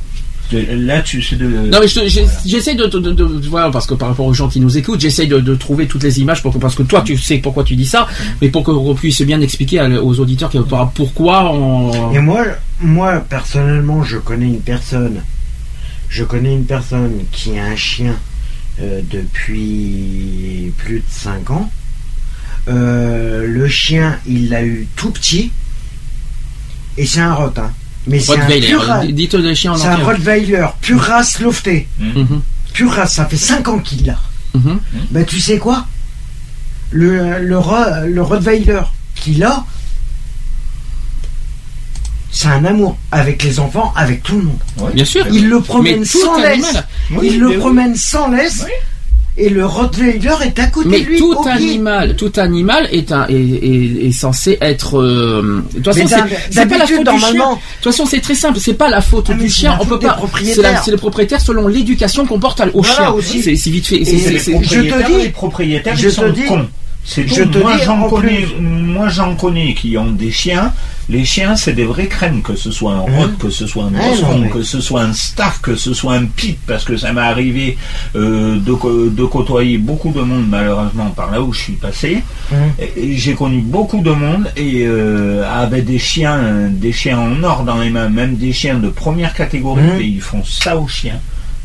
Speaker 3: Là, tu sais de.
Speaker 2: Non mais je te- j'ai- j'essaie de, de, de- de- voilà parce que par rapport aux gens qui nous écoutent, j'essaie de, de trouver toutes les images pour que parce que toi tu sais pourquoi tu dis ça, mais pour qu'on puisse bien expliquer à- aux auditeurs pourquoi on.
Speaker 5: Et moi, moi personnellement, je connais une personne. Je connais une personne qui a un chien euh, depuis plus de 5 ans. Euh, le chien, il l'a eu tout petit. Et c'est un rot, hein. Mais c'est un
Speaker 2: Rottweiler.
Speaker 5: pur ra-
Speaker 2: Dites les chiens en
Speaker 5: C'est un
Speaker 2: entier.
Speaker 5: Rottweiler, pure race lofté.
Speaker 2: Mhm.
Speaker 5: Pure race, ça fait 5 ans qu'il l'a.
Speaker 2: Mhm.
Speaker 5: Ben tu sais quoi? Le, le, le Rottweiler qu'il a, c'est un amour avec les enfants, avec tout le monde.
Speaker 3: Ouais.
Speaker 2: Bien sûr.
Speaker 5: Il le promène sans laisse.
Speaker 3: Oui,
Speaker 5: il le
Speaker 3: oui.
Speaker 5: promène sans laisse. Et le Rottweiler est à côté
Speaker 2: Mais
Speaker 5: de lui.
Speaker 2: tout animal, tout animal est un est, est, est censé être. euh, de toute façon, c'est pas la faute du chien.
Speaker 5: normalement-
Speaker 2: De toute façon, c'est très simple. C'est pas la faute
Speaker 5: Ah,
Speaker 2: du chien.
Speaker 5: la
Speaker 2: On
Speaker 5: faute
Speaker 2: peut pas. C'est le propriétaire selon l'éducation qu'on porte au
Speaker 5: Voilà,
Speaker 2: chien.
Speaker 5: aussi.
Speaker 2: C'est vite fait.
Speaker 5: je te dis-
Speaker 3: les propriétaires,
Speaker 5: je
Speaker 3: ils
Speaker 5: te
Speaker 3: sont
Speaker 5: dis-
Speaker 3: cons.
Speaker 5: Je te
Speaker 3: moi
Speaker 5: dis,
Speaker 3: j'en
Speaker 5: en
Speaker 3: connais,
Speaker 5: plus-
Speaker 3: moi j'en connais qui ont des chiens. Les chiens, c'est des vraies crèmes, que ce soit un
Speaker 5: Hein?
Speaker 3: rot, que ce soit un
Speaker 5: mais-
Speaker 3: que ce soit un staff, que ce soit un pit, parce que ça m'est arrivé euh, de, côtoyer beaucoup de monde malheureusement par là où je suis passé.
Speaker 5: Hein?
Speaker 3: J'ai connu beaucoup de monde et euh, avec des chiens, des chiens en or dans les mains, même des chiens de première catégorie,
Speaker 5: Hein?
Speaker 3: et ils font ça au chien.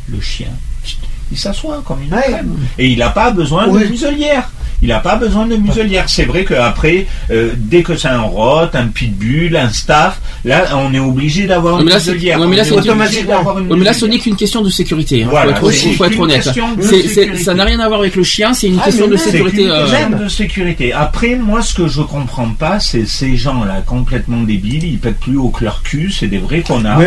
Speaker 3: Le chien, il s'assoit comme une
Speaker 5: Ouais.
Speaker 3: crème. Et il n'a pas besoin de muselière. Il n'a pas besoin de muselière. C'est vrai qu'après, euh, dès que c'est un rot, un pitbull, un staff, là, on est obligé d'avoir une muselière.
Speaker 2: mais là, ce n'est qu'une question de sécurité. hein.
Speaker 3: Voilà,
Speaker 2: faut, être, faut honnête.
Speaker 3: question de
Speaker 2: C'est- c'est-
Speaker 3: sécurité.
Speaker 2: ça n'a rien à voir avec le chien. C'est une
Speaker 5: Ah,
Speaker 2: question de sécurité. euh,
Speaker 3: de sécurité. Après, moi, ce que je comprends pas, c'est ces gens-là complètement débiles. Ils pètent plus haut que leur cul. C'est des vrais connards.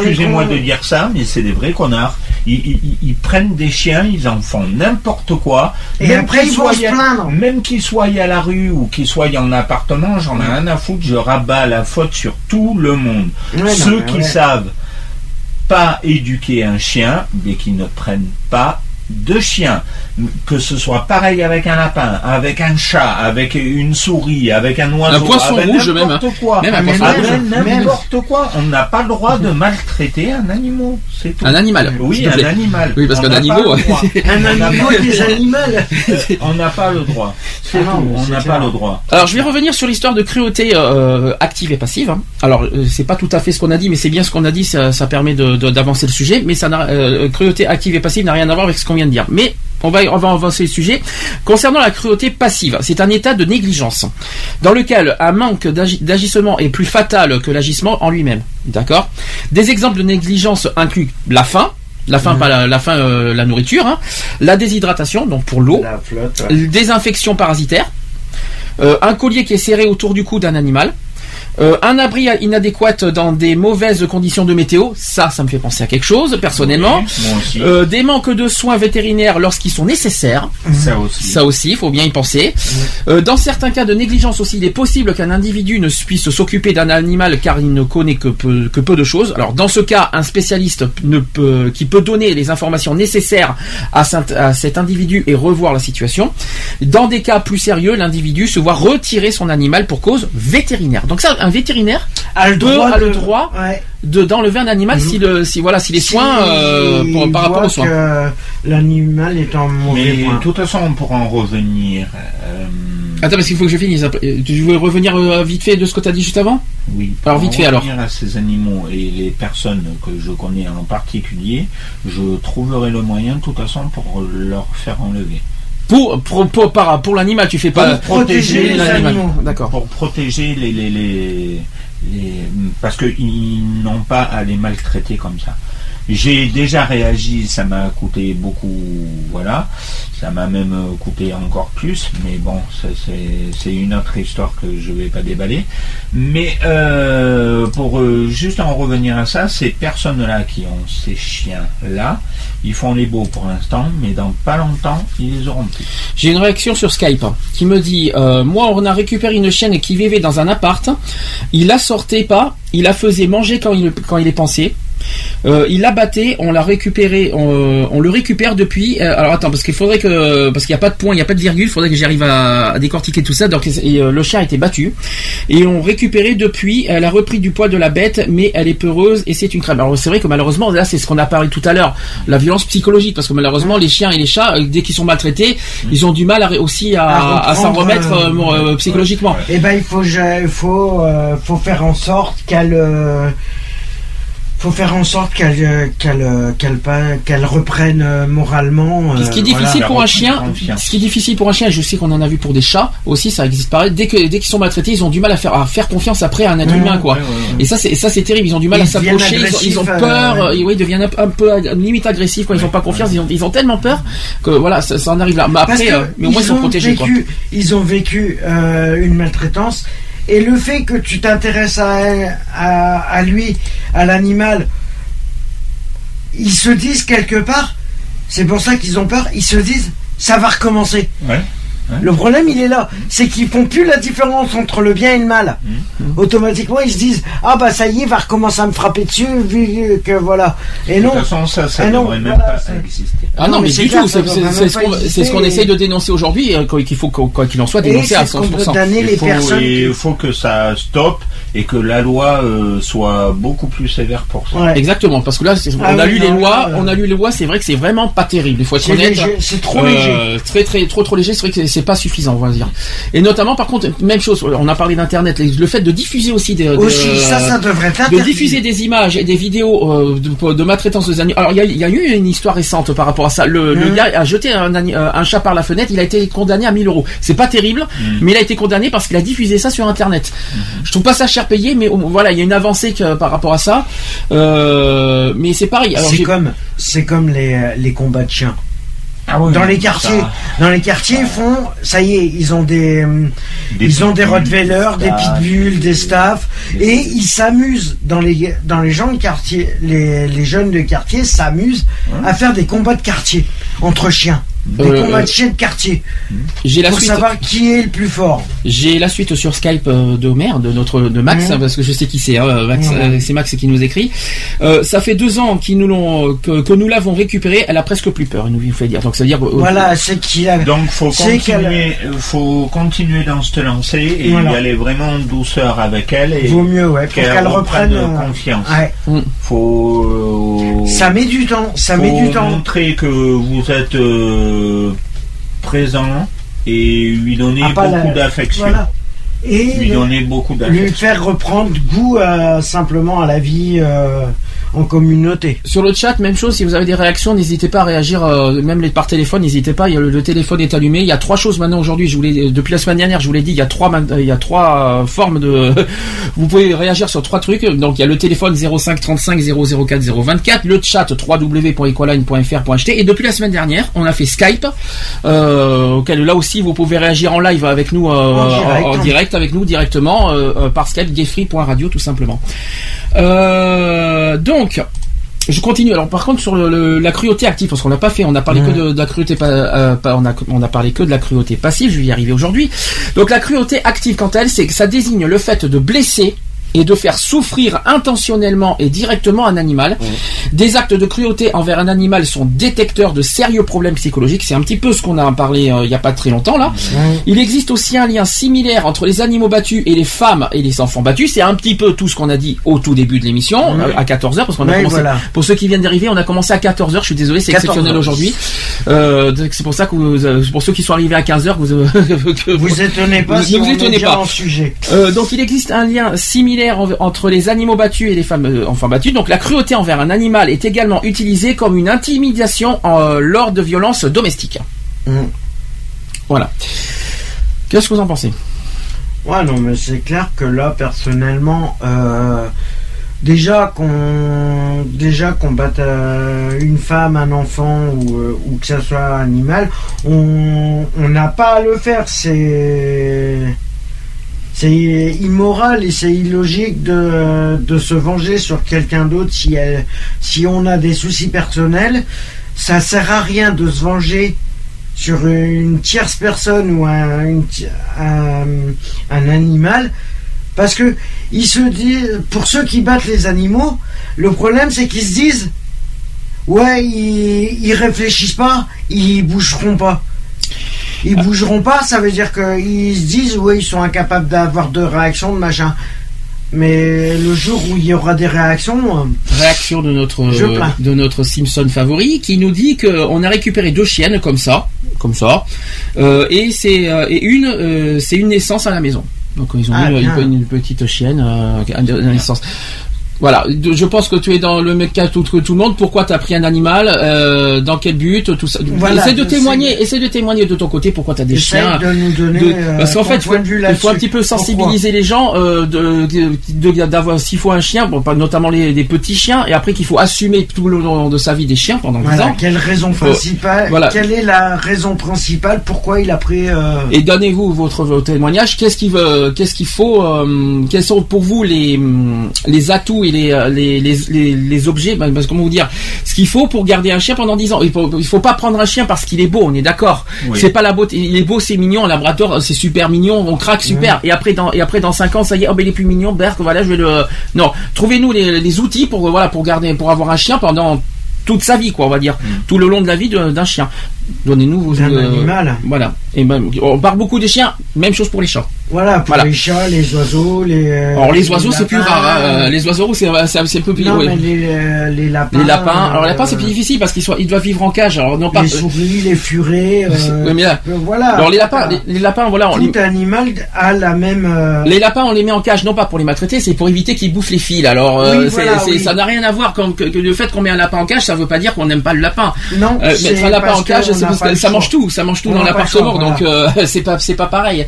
Speaker 3: Excusez-moi de dire ça, mais c'est des vrais connards. Ils, ils- ils- ils prennent des chiens, ils en font n'importe quoi.
Speaker 5: Et après, ils vont
Speaker 3: soient-
Speaker 5: se plaindre. Plaindre.
Speaker 3: Même qu'ils soient à la rue ou qu'ils soient en appartement, j'en ai rien à foutre, je rabats la faute sur tout le monde.
Speaker 5: Ouais,
Speaker 3: Ceux qui
Speaker 5: ouais.
Speaker 3: savent pas éduquer un chien, mais qui ne prennent pas de chien, que ce soit pareil avec un lapin, avec un chat, avec une souris, avec un oiseau,
Speaker 2: Un poisson
Speaker 3: avec
Speaker 2: rouge même,
Speaker 3: n'importe
Speaker 2: hein.
Speaker 3: quoi,
Speaker 2: Même un poisson
Speaker 5: rouge.
Speaker 3: n'importe quoi. On n'a pas le droit de maltraiter un animal, c'est tout.
Speaker 2: Un animal.
Speaker 3: Oui, un
Speaker 2: plaît.
Speaker 3: animal.
Speaker 2: Oui, parce qu'un animal.
Speaker 5: Un animal des animaux.
Speaker 3: On n'a pas le droit. C'est
Speaker 5: Ah
Speaker 3: On n'a pas le droit.
Speaker 2: Alors je vais revenir sur l'histoire de cruauté euh, active et passive. hein. Alors euh, c'est pas tout à fait ce qu'on a dit, mais c'est bien ce qu'on a dit, ça, ça permet d'avancer le sujet. Mais ça euh, cruauté active et passive n'a rien à voir avec ce qu'on vient de dire. Mais on va, on va avancer le sujet. Concernant la cruauté passive, c'est un état de négligence dans lequel un manque d'agi- d'agissement est plus fatal que l'agissement en lui-même. D'accord? Des exemples de négligence incluent la faim. La faim, pas la, la faim, euh, la nourriture, hein. la déshydratation, donc pour l'eau,
Speaker 5: La flotte. ouais.
Speaker 2: des infections parasitaires, euh, un collier qui est serré autour du cou d'un animal, euh, un abri inadéquat dans des mauvaises conditions de météo, ça, ça me fait penser à quelque chose, personnellement.
Speaker 3: Oui, moi aussi.
Speaker 2: Euh, des manques de soins vétérinaires lorsqu'ils sont nécessaires,
Speaker 3: ça aussi.
Speaker 2: ça aussi, il faut bien y penser. Euh, dans certains cas de négligence aussi, il est possible qu'un individu ne puisse s'occuper d'un animal car il ne connaît que peu, que peu de choses. Alors dans ce cas, un spécialiste ne peut, qui peut donner les informations nécessaires à, cet- à cet individu et revoir la situation. Dans des cas plus sérieux, l'individu se voit retirer son animal pour cause vétérinaire. Donc ça, un vétérinaire
Speaker 5: A le
Speaker 2: peut-
Speaker 5: droit
Speaker 2: a le
Speaker 5: de-
Speaker 2: droit
Speaker 5: Ouais.
Speaker 2: de d'enlever un animal si le si voilà si les soins euh, pour- par rapport aux soins.
Speaker 5: que l'animal est en mauvais
Speaker 3: Mais
Speaker 5: point.
Speaker 3: de toute façon, on pourra en revenir. euh,
Speaker 2: Attends parce qu'il faut que je finisse. après. Tu veux revenir euh, vite fait de ce que tu as dit juste avant
Speaker 3: oui.
Speaker 2: Alors, vite fait, alors.
Speaker 3: revenir à ces animaux et les personnes que je connais en particulier, je trouverai le moyen de toute façon pour leur faire enlever.
Speaker 2: Pour pour pour, par- pour l'animal, tu fais pas
Speaker 5: Pour protéger les
Speaker 2: l'animal.
Speaker 5: animaux.
Speaker 2: D'accord.
Speaker 3: Pour protéger les, les, les, les- parce qu'ils n'ont pas à les maltraiter comme ça. J'ai déjà réagi, ça m'a coûté beaucoup, voilà, ça m'a même euh, coûté encore plus, mais bon, c'est une autre histoire que je vais pas déballer. Mais euh, pour euh, juste en revenir à ça, ces personnes-là qui ont ces chiens-là, ils font les beaux pour l'instant, mais dans pas longtemps, ils les auront plus.
Speaker 2: J'ai une réaction sur Skype hein, qui me dit moi on a récupéré une chienne qui vivait dans un appart, il la sortait pas, il la faisait manger quand il quand il est pensé. Euh, il la battait, on l'a récupéré, on, on le récupère depuis. euh, alors attends, parce qu'il faudrait que, parce qu'il n'y a pas de point, il n'y a pas de virgule, il faudrait que j'arrive à, à décortiquer tout ça. Donc et, euh, le chien a été battu et on récupéré depuis. Elle a repris du poids de la bête, mais elle est peureuse et c'est une crème. Alors c'est vrai que malheureusement là c'est ce qu'on a parlé tout à l'heure, la violence psychologique, parce que malheureusement les chiens et les chats, euh, dès qu'ils sont maltraités, ils ont du mal à, aussi à,
Speaker 5: À
Speaker 2: à s'en remettre euh,
Speaker 5: euh,
Speaker 2: euh, psychologiquement.
Speaker 5: Eh ben, il faut, faut, euh, faut faire en sorte qu'elle, euh, faut faire en sorte qu'elle, euh, qu'elle, euh, qu'elle, reprenne euh, moralement.
Speaker 2: Ce qui est difficile
Speaker 3: voilà,
Speaker 2: pour un chien, ce qui est difficile pour un chien, je sais qu'on en a vu pour des chats aussi, ça existe pareil. Dès que dès qu'ils sont maltraités, ils ont du mal à faire à faire confiance après à un être
Speaker 5: Mmh,
Speaker 2: humain, quoi.
Speaker 3: ouais, ouais, ouais.
Speaker 2: Et ça c'est ça c'est terrible. Ils ont du mal
Speaker 5: Ils
Speaker 2: à s'approcher, ils, ont- ils ont
Speaker 5: agressifs,
Speaker 2: peur,
Speaker 5: euh,
Speaker 2: et oui, ils deviennent un, peu- un peu limite agressifs quand ils ont pas confiance. Ils ont ils ont tellement peur que voilà, ça, ça en arrive là. Mais après, euh, mais au moins ils sont
Speaker 5: ont
Speaker 2: protégés, quoi.
Speaker 5: vécu, Ils ont vécu euh, une maltraitance et le fait que tu t'intéresses à, lui, à l'animal, ils se disent quelque part, c'est pour ça qu'ils ont peur, ils se disent ça va recommencer. Le problème, il est là, c'est qu'ils font plus la différence entre le bien et le mal.
Speaker 2: Mmh.
Speaker 5: Automatiquement, ils se disent ah bah ça y est, il va recommencer à me frapper dessus vu que voilà. Et
Speaker 3: De
Speaker 5: non.
Speaker 3: toute façon, ça, ça devrait même
Speaker 5: voilà,
Speaker 3: pas exister.
Speaker 2: Ah non,
Speaker 5: Non,
Speaker 2: mais,
Speaker 5: mais c'est
Speaker 2: du tout, c'est ce qu'on essaye de dénoncer aujourd'hui, euh, qu'il faut quoi qu'il en soit
Speaker 5: Et
Speaker 2: dénoncer à
Speaker 5: c'est qu'on
Speaker 2: 100%.
Speaker 5: condamner les
Speaker 3: Il faut,
Speaker 5: personnes.
Speaker 3: et
Speaker 5: qui-
Speaker 3: il faut que ça stoppe et que la loi euh, soit beaucoup plus sévère pour ça.
Speaker 5: Ouais.
Speaker 2: Exactement, parce que là,
Speaker 5: Ah
Speaker 2: on a
Speaker 5: oui,
Speaker 2: lu
Speaker 5: non,
Speaker 2: les lois,
Speaker 5: euh,
Speaker 2: on a lu les lois, c'est vrai que c'est vraiment pas terrible. Il faut être
Speaker 5: C'est
Speaker 2: honnête.
Speaker 5: léger, c'est trop
Speaker 2: Euh,
Speaker 5: léger.
Speaker 2: Très très trop trop léger, c'est vrai que c'est- c'est pas suffisant, on va dire. Et notamment, par contre, même chose. On a parlé d'internet, les- le fait de diffuser aussi des, des-
Speaker 5: Aussi, ça, ça devrait être
Speaker 2: de diffuser des images et des vidéos euh, de, de maltraitance des animaux. Alors il y a, il y a eu une histoire récente par rapport à ça. Le, le
Speaker 5: Mhm.
Speaker 2: gars a jeté un, euh, un chat par la fenêtre. Il a été condamné à 1000 euros. C'est pas terrible, mais il a été condamné parce qu'il a diffusé ça sur Internet. Je trouve pas ça cher payé, mais voilà, il y a une avancée que, par rapport à ça. Euh, mais c'est pareil. Alors
Speaker 5: C'est comme, c'est comme les, les combats de chiens.
Speaker 3: Ah oui,
Speaker 5: Dans les
Speaker 3: ça,
Speaker 5: quartiers, dans les quartiers, ils font, ça y est, ils ont des, hum,
Speaker 3: Des
Speaker 5: ils ont des des
Speaker 3: staffs,
Speaker 5: pitbulls, des staffs, et ils s'amusent dans les, dans les gens de quartier, les, les jeunes de quartier s'amusent à faire des combats de quartier entre chiens. Des
Speaker 2: Euh,
Speaker 5: combats de chiens de quartier.
Speaker 2: J'ai la
Speaker 5: Pour
Speaker 2: suite.
Speaker 5: savoir qui est le plus fort.
Speaker 2: J'ai la suite sur Skype euh, de Homer, de notre de Max, hein, parce que je sais qui c'est. hein, Max, euh, c'est Max qui nous écrit. Euh, ça fait deux ans qu'ils nous l'ont, que, que nous l'avons récupéré. Elle a presque plus peur. Il nous fait dire. Donc ça veut dire. euh,
Speaker 5: Voilà, c'est qu'il a.
Speaker 3: Donc faut continuer, euh, faut continuer dans cette lancée et
Speaker 5: Voilà.
Speaker 3: y aller vraiment en douceur avec elle et
Speaker 5: Vaut mieux, ouais, pour
Speaker 3: qu'elle
Speaker 5: qu'elle
Speaker 3: reprenne
Speaker 5: reprenne. euh,
Speaker 3: confiance.
Speaker 5: ouais.
Speaker 3: Faut
Speaker 5: Ça met du temps, ça
Speaker 3: faut
Speaker 5: met du temps.
Speaker 3: montrer que vous êtes euh, présent et lui donner
Speaker 5: Ah,
Speaker 3: beaucoup
Speaker 5: la-
Speaker 3: d'affection.
Speaker 5: Voilà. Et
Speaker 3: Lui
Speaker 5: le-
Speaker 3: donner beaucoup
Speaker 5: lui faire reprendre goût euh, simplement à la vie euh, en communauté.
Speaker 2: Sur le chat, même chose. Si vous avez des réactions, n'hésitez pas à réagir. euh, même les par téléphone, n'hésitez pas. Il y a le, le téléphone est allumé. Il y a trois choses maintenant aujourd'hui. Je voulais depuis la semaine dernière, je vous l'ai dit. Il y a trois, man- il y a trois euh, formes de. vous pouvez réagir sur trois trucs. Donc il y a le téléphone 05 35 004 024, le chat www.equaline.fr.ht et depuis la semaine dernière, on a fait Skype, euh, auquel là aussi vous pouvez réagir en live avec nous, euh,
Speaker 5: En direct.
Speaker 2: en direct avec nous directement euh, euh, par Skype gayfree.radio tout simplement. Euh, donc. Je continue. Alors par contre sur le- le- la cruauté active, parce qu'on l'a pas fait, on a parlé que de, de la cruauté, pas, euh, pas- on a on a parlé que de la cruauté passive. Je vais y arriver aujourd'hui. Donc la cruauté active, quant à elle, c'est que ça désigne le fait de blesser et de faire souffrir intentionnellement et directement un animal. Des actes de cruauté envers un animal sont détecteurs de sérieux problèmes psychologiques. C'est un petit peu ce qu'on a parlé euh, il y a pas très longtemps là. Il existe aussi un lien similaire entre les animaux battus et les femmes et les enfants battus. C'est un petit peu tout ce qu'on a dit au tout début de l'émission, euh, à 14h, parce qu'on a
Speaker 5: Oui,
Speaker 2: commencé,
Speaker 5: voilà.
Speaker 2: pour ceux qui viennent d'arriver, on a commencé à 14h, je suis désolé, c'est
Speaker 5: 14
Speaker 2: exceptionnel aujourd'hui. Euh, c'est pour ça que vous, pour ceux qui sont arrivés à 15h, vous, que
Speaker 5: Vous étonnez pas
Speaker 2: Vous-
Speaker 5: si
Speaker 2: ne vous étonnez pas.
Speaker 5: en sujet.
Speaker 2: euh, donc il existe un lien similaire en- entre les animaux battus et les femmes euh, enfants battus. Donc la cruauté envers un animal est également utilisée comme une intimidation euh, lors de violences domestiques.
Speaker 5: Mm.
Speaker 2: Voilà. Qu'est-ce que vous en pensez?
Speaker 5: Ouais, non, mais c'est clair que là, personnellement, euh, déjà qu'on déjà qu'on batte euh, une femme, un enfant ou, euh, ou que ça soit un animal, on on n'a pas à le faire. C'est c'est immoral et c'est illogique de, de se venger sur quelqu'un d'autre si si on a des soucis personnels. Ça sert à rien de se venger sur une tierce personne ou un, un, un animal parce que ils se disent pour ceux qui battent les animaux le problème c'est qu'ils se disent ouais ils, ils réfléchissent pas ils bougeront pas ils bougeront pas ça veut dire qu'ils se disent ouais ils sont incapables d'avoir de réaction de machin mais le jour où il y aura des réactions euh,
Speaker 2: Réaction de notre
Speaker 5: plains.
Speaker 2: de notre Simpson favori qui nous dit que on a récupéré deux chiennes comme ça, comme ça, euh, et c'est euh, et une euh, c'est une naissance à la maison. Donc ils ont
Speaker 5: Ah,
Speaker 2: eu une, petite chienne euh, à naissance. Voilà, je pense que tu es dans le même cas que tout le monde. Pourquoi tu as pris un animal euh, Dans quel but Tout ça?
Speaker 5: Voilà,
Speaker 2: essaie de témoigner. Essaie de témoigner de ton côté. Pourquoi tu as des chiens
Speaker 5: de nous donner
Speaker 2: de-
Speaker 5: euh,
Speaker 2: parce qu'en fait, il faut, un petit peu sensibiliser les gens euh, d'avoir s'il faut un chien, bon, notamment les, petits chiens, et après qu'il faut assumer tout le long de sa vie des chiens pendant 10
Speaker 5: Voilà,
Speaker 2: ans.
Speaker 5: quelle raison
Speaker 2: Faut-
Speaker 5: principale
Speaker 2: voilà.
Speaker 5: Quelle est la raison principale Pourquoi il a pris euh,
Speaker 2: Et donnez-vous votre, votre témoignage. Qu'est-ce qu'il veut, qu'est-ce qu'il faut, euh, quels sont pour vous les les atouts et les euh, les, les, les, les objets, ben, que comment vous dire, ce qu'il faut pour garder un chien pendant 10 ans. Il faut, il faut pas prendre un chien parce qu'il est beau, on est d'accord.
Speaker 3: Oui.
Speaker 2: C'est pas la beauté, il est beau, c'est mignon, un labrador, c'est super mignon, on craque super. Et après dans et après dans 5 ans, ça y est, oh ben il est plus mignon, Berk, voilà, je vais le non, trouvez-nous les, les outils pour voilà pour garder pour avoir un chien pendant toute sa vie quoi on va dire tout le long de la vie d'un chien donnez-nous vos
Speaker 5: D'un
Speaker 2: euh,
Speaker 5: animal.
Speaker 2: voilà et ben on parle beaucoup des chiens même chose pour les chats
Speaker 5: Voilà, pour
Speaker 2: Voilà.
Speaker 5: les chats, les oiseaux, les. euh,
Speaker 2: alors les oiseaux c'est plus rare hein. Euh, les oiseaux c'est c'est un peu plus
Speaker 5: Non, mais les, euh, les lapins.
Speaker 2: les lapins alors les lapins
Speaker 5: euh,
Speaker 2: c'est plus difficile parce qu'ils ils doivent vivre en cage alors non pas
Speaker 5: Les souris, les furets. euh,
Speaker 2: Ouais, mais là-
Speaker 5: euh, voilà.
Speaker 2: alors les lapins les, lapins voilà on les,
Speaker 5: Tout animal a la même. euh,
Speaker 2: les lapins, on les met en cage non pas pour les maltraiter, c'est pour éviter qu'ils bouffent les fils. Alors, euh,
Speaker 5: Oui, voilà, oui.
Speaker 2: ça n'a rien à voir que, que le fait qu'on met un lapin en cage, ça veut pas dire qu'on n'aime pas le lapin.
Speaker 5: Non,
Speaker 2: Euh, mettre un lapin en cage, c'est parce que ça mange tout, ça mange tout
Speaker 5: On
Speaker 2: dans l'appartement, donc euh, c'est pas c'est pas pareil.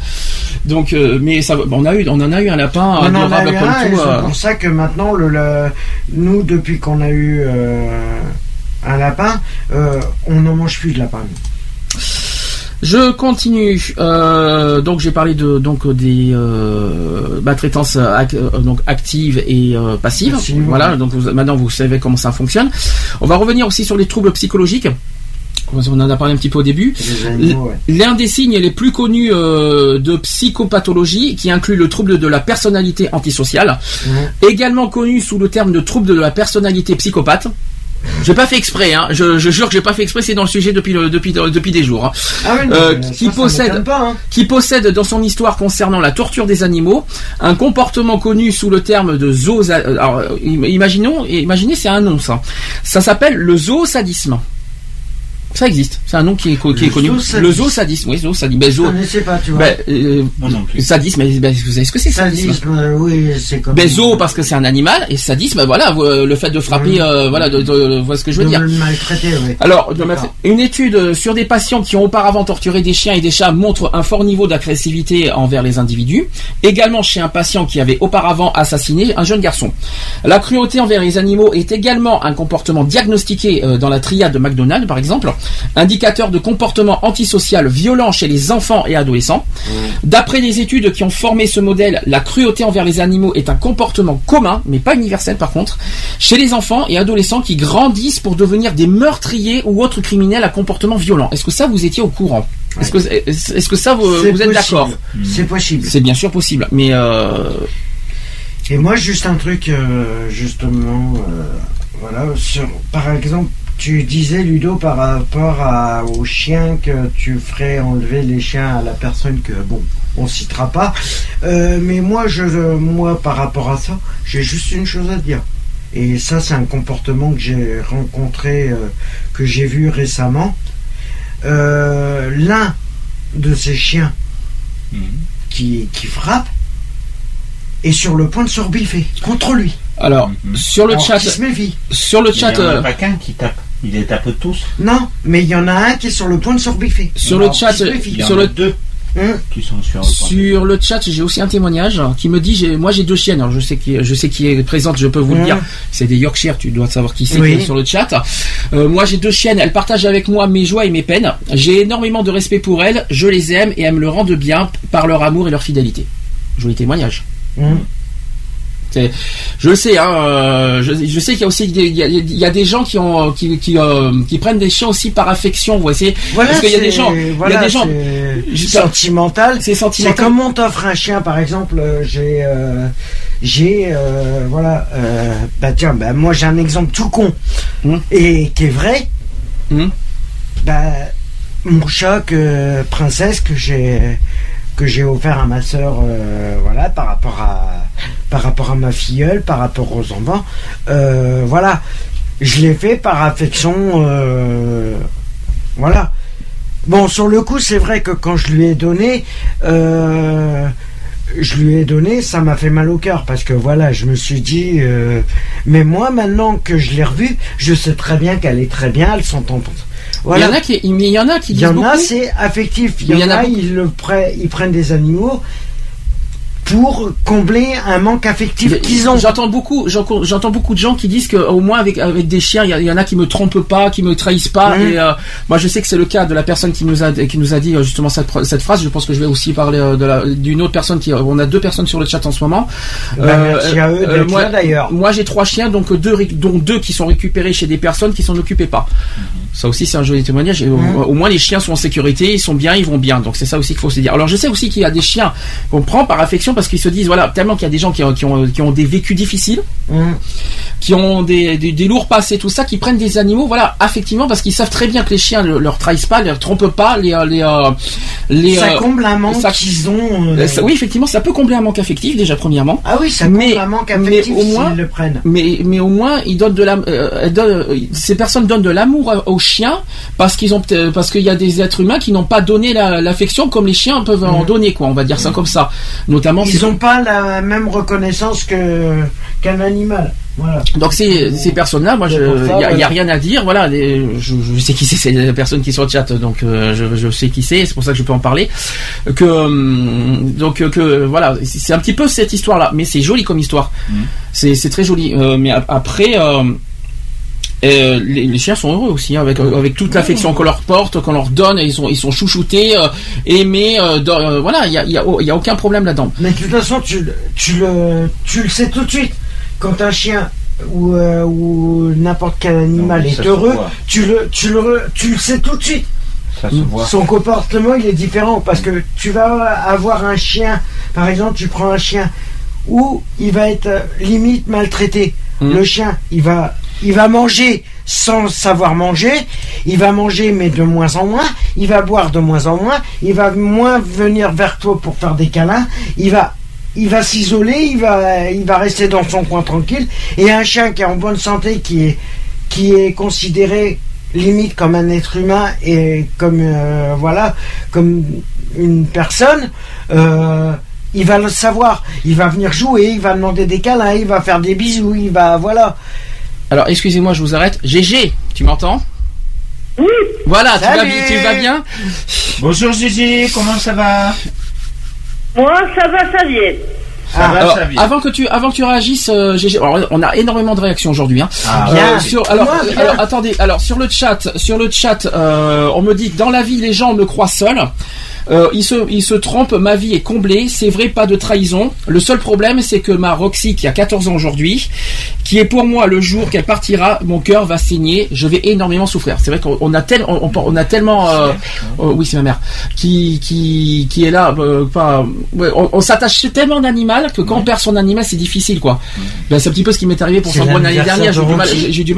Speaker 2: Donc, euh, mais ça, on a eu, on en a eu un lapin
Speaker 5: On en a
Speaker 2: adorable
Speaker 5: eu
Speaker 2: comme tout.
Speaker 5: c'est
Speaker 2: euh,
Speaker 5: pour ça que maintenant, le, le- nous, depuis qu'on a eu euh, un lapin, on n'en mange plus de lapin.
Speaker 2: Je continue. Euh, donc j'ai parlé de donc des euh, maltraitances ac- donc actives et euh, passives. Voilà. Donc vous- maintenant vous savez comment ça fonctionne. On va revenir aussi sur les troubles psychologiques. On en a parlé un petit peu au début.
Speaker 5: Ouais.
Speaker 2: L'un des signes les plus connus euh, de psychopathologie, qui inclut le trouble de la personnalité antisociale, également connu sous le terme de trouble de la personnalité psychopathe. J'ai pas fait exprès, hein. je, je jure que j'ai pas fait exprès, c'est dans le sujet depuis, le- depuis, depuis des jours. hein.
Speaker 5: Ah oui,
Speaker 2: Euh, qui possède
Speaker 5: m'étonne pas, hein.
Speaker 2: qui possède dans son histoire concernant la torture des animaux un comportement connu sous le terme de zoo. Alors, im- imaginons, imaginez, c'est un nom ça. Ça s'appelle le zoosadisme. Ça existe. C'est un nom qui est, qui
Speaker 5: Le
Speaker 2: est connu.
Speaker 5: zoosadisme.
Speaker 2: Le zoosadisme. Oui, zoosadisme. Ben,
Speaker 5: Je
Speaker 2: zoo.
Speaker 5: ne sais pas, tu vois.
Speaker 2: Ben, euh,
Speaker 3: Moi non plus.
Speaker 2: sadisme, mais ben, vous savez ce que c'est sadisme
Speaker 5: Sadisme, euh, oui, c'est comme.
Speaker 2: ben, zoo parce que c'est un animal et sadisme, voilà, euh, le fait de frapper, euh, voilà, de, de, de- voilà ce que je veux
Speaker 5: de
Speaker 2: dire.
Speaker 5: le maltraiter, oui.
Speaker 2: Alors, de une étude euh, sur des patients qui ont auparavant torturé des chiens et des chats montre un fort niveau d'agressivité envers les individus. Également chez un patient qui avait auparavant assassiné un jeune garçon. La cruauté envers les animaux est également un comportement diagnostiqué euh, dans la triade de McDonald's, par exemple, indicateur de comportement antisocial violent chez les enfants et adolescents. D'après les études qui ont formé ce modèle, la cruauté envers les animaux est un comportement commun, mais pas universel par contre, chez les enfants et adolescents qui grandissent pour devenir des meurtriers ou autres criminels à comportement violent. Est-ce que ça vous étiez au courant? Est-ce que, est-ce que ça vous,
Speaker 5: C'est
Speaker 2: vous êtes
Speaker 5: possible.
Speaker 2: d'accord?
Speaker 5: C'est possible.
Speaker 2: C'est bien sûr possible, mais euh,
Speaker 5: Et moi, juste un truc, euh, justement, euh, voilà, sur, par exemple, tu disais, Ludo, par rapport à, aux chiens que tu ferais enlever les chiens à la personne que, bon, on citera pas. Euh, mais moi, je, moi, par rapport à ça, j'ai juste une chose à dire. Et ça, c'est un comportement que j'ai rencontré, euh, que j'ai vu récemment. Euh, L'un de ces chiens
Speaker 3: Mhm.
Speaker 5: qui, qui frappe est sur le point de se rebiffer contre lui.
Speaker 2: alors
Speaker 3: Mhm.
Speaker 2: sur le
Speaker 5: Alors
Speaker 2: chat,
Speaker 5: qu'il se méfie.
Speaker 2: sur le
Speaker 3: Il
Speaker 2: chat,
Speaker 3: n'y en a
Speaker 2: euh,
Speaker 3: pas qu'un qui tape. Il les tape tous.
Speaker 5: Non, mais il y en a un qui est sur le point de se rebiffer.
Speaker 2: sur le chat.
Speaker 3: Il y en
Speaker 2: sur
Speaker 3: a
Speaker 2: le
Speaker 3: deux
Speaker 5: Hum,
Speaker 3: qui sont sur le point.
Speaker 2: Sur le chat, j'ai aussi un témoignage qui me dit, j'ai- moi j'ai deux chiennes, alors je sais qui, je sais qui est présente, je peux vous le
Speaker 5: Mhm.
Speaker 2: dire, c'est des Yorkshire, tu dois savoir qui c'est
Speaker 5: Oui.
Speaker 2: est sur le chat. Euh, moi j'ai deux chiennes, elles partagent avec moi mes joies et mes peines. J'ai énormément de respect pour elles, je les aime et elles me le rendent bien par leur amour et leur fidélité. Joli témoignage.
Speaker 5: hum.
Speaker 2: C'est- Je sais, hein, euh, je, je sais qu'il y a aussi des, il y a, il y a des gens qui ont qui qui, euh, qui prennent des chiens aussi par affection, vous voyez.
Speaker 5: Voilà,
Speaker 2: Parce qu'il y a des
Speaker 5: c'est-
Speaker 2: gens, il y a
Speaker 5: voilà,
Speaker 2: des gens-
Speaker 5: c'est sentimental.
Speaker 2: C'est
Speaker 5: C'est
Speaker 2: sentimental.
Speaker 5: comme on t'offre un chien, par exemple. euh, J'ai, euh, j'ai, euh, voilà, bah tiens, bah moi j'ai un exemple tout con
Speaker 2: Hum.
Speaker 5: et qui est vrai.
Speaker 2: Hum.
Speaker 5: Bah, mon chat que princesse que j'ai que j'ai offert à ma sœur, euh, voilà, par rapport à par rapport à ma filleule, par rapport aux enfants, euh, voilà, je l'ai fait par affection, euh, voilà. Bon, sur le coup, c'est vrai que quand je lui ai donné, euh, je lui ai donné, ça m'a fait mal au cœur parce que voilà, je me suis dit, euh, mais moi maintenant que je l'ai revue, je sais très bien qu'elle est très bien, elle s'entend. Voilà.
Speaker 2: Il y en a qui, il y en a qui
Speaker 5: Il y en a, c'est affectif. Il y, en a, ils, le pre- ils prennent des animaux pour combler un manque affectif qu'ils ont.
Speaker 2: J'entends beaucoup, j'en- j'entends beaucoup de gens qui disent que au moins avec avec des chiens, il y, en a qui me trompent pas, qui me trahissent pas.
Speaker 5: Mhm.
Speaker 2: Et euh, moi, je sais que c'est le cas de la personne qui nous a qui nous a dit euh, justement cette, phr- cette phrase. Je pense que je vais aussi parler euh, de la- d'une autre personne qui. On a deux personnes sur le chat en ce moment.
Speaker 5: Bah, merci à eux
Speaker 2: euh,
Speaker 5: d'être
Speaker 2: moi,
Speaker 5: d'ailleurs.
Speaker 2: Moi, j'ai trois chiens, donc deux, dont deux qui sont récupérés chez des personnes qui s'en occupaient pas. Ça aussi, c'est un joli témoignage. Et au,
Speaker 5: Mhm.
Speaker 2: au moins, les chiens sont en sécurité, ils sont bien, ils vont bien. Donc c'est ça aussi qu'il faut se dire. Alors je sais aussi qu'il y a des chiens qu'on prend par affection parce qu'ils se disent voilà tellement qu'il y a des gens qui ont, qui ont, qui ont des vécus difficiles,
Speaker 5: Hum.
Speaker 2: qui ont des, des, des lourds passés, tout ça, qui prennent des animaux, voilà, affectivement, parce qu'ils savent très bien que les chiens ne leur trahissent pas, ne leur trompent pas, les euh, les euh, les.
Speaker 5: ça
Speaker 2: euh,
Speaker 5: comble un manque qu'ils ont. euh,
Speaker 2: ça- oui, effectivement, ça peut combler un manque affectif déjà premièrement.
Speaker 5: Ah oui, ça comble
Speaker 2: mais-
Speaker 5: un manque
Speaker 2: mais
Speaker 5: affectif
Speaker 2: au moins-
Speaker 5: le prennent.
Speaker 2: Mais, mais au moins, ils donnent de la, euh, donnent- ces personnes donnent de l'amour aux chiens parce qu'ils ont, parce qu'il y a des êtres humains qui n'ont pas donné la- l'affection comme les chiens peuvent en
Speaker 5: Mhm.
Speaker 2: donner, quoi. On va dire ça comme ça. Notamment,
Speaker 5: Ils n'ont pas la même reconnaissance que qu'un animal. Voilà.
Speaker 2: donc ces, ces personnes-là, moi, il y, a- rien à dire. Voilà, les- je, je sais qui c'est, c'est la personne qui est sur le chat, donc euh, je, je sais qui c'est. C'est pour ça que je peux en parler. Que donc euh, que voilà, c'est un petit peu cette histoire-là, mais c'est joli comme histoire.
Speaker 3: Mhm.
Speaker 2: C'est c'est très joli. Euh, mais ap- après. euh, euh, les, les chiens sont heureux aussi hein, avec euh, avec toute l'affection qu'on leur porte, qu'on leur donne, et ils sont ils sont chouchoutés, euh, aimés, euh, dans- euh, voilà, il y a il y a, il y a aucun problème là-dedans.
Speaker 5: Mais de toute façon, tu, le- tu le tu le sais tout de suite. Quand un chien ou, euh, ou n'importe quel animal
Speaker 3: Non,
Speaker 5: est heureux, tu le, tu le, re- tu le sais tout de suite.
Speaker 3: Ça se voit.
Speaker 5: Son comportement, il est différent parce que tu vas avoir un chien, par exemple, tu prends un chien où il va être limite maltraité.
Speaker 2: Mhm.
Speaker 5: Le chien, il va, il va manger sans savoir manger, il va manger mais de moins en moins, il va boire de moins en moins, il va moins venir vers toi pour faire des câlins, il va il va s'isoler, il va, il va rester dans son coin tranquille. Et un chien qui est en bonne santé, qui est, qui est considéré limite comme un être humain et comme euh, voilà, comme une personne, euh, il va le savoir. Il va venir jouer, il va demander des câlins, il va faire des bisous, il va voilà.
Speaker 2: Alors, excusez-moi, je vous arrête. GG, tu m'entends
Speaker 9: Oui.
Speaker 2: Voilà, tu vas, tu vas bien
Speaker 3: Bonjour Gigi, comment ça va
Speaker 9: Moi, ça va, ça vient.
Speaker 3: Ça va,
Speaker 2: Alors,
Speaker 3: ça vient.
Speaker 2: avant que tu avant que tu réagisses, euh, GG, alors, on a énormément de réactions aujourd'hui. Hein.
Speaker 3: Ah,
Speaker 5: Bien.
Speaker 2: sur, alors,
Speaker 5: Moi, bien.
Speaker 2: alors, attendez, alors sur le chat, sur le chat, euh, on me dit que dans la vie les gens me croient seul. Euh, ils se trompent, ma vie est comblée, c'est vrai, pas de trahison. Le seul problème, c'est que ma Roxy qui a 14 ans aujourd'hui, qui est pour moi le jour qu'elle partira, mon cœur va saigner, je vais énormément souffrir. C'est vrai qu'on on a tel, on, a tellement, euh, euh, oui c'est ma mère, qui qui qui est là, euh, pas, ouais, on, on s'attache tellement d'animal que quand on perd son animal, c'est difficile quoi. Ben, c'est un petit peu ce qui m'est arrivé pour
Speaker 5: C'est
Speaker 2: Sandrine l'année dernière. J'ai du mal,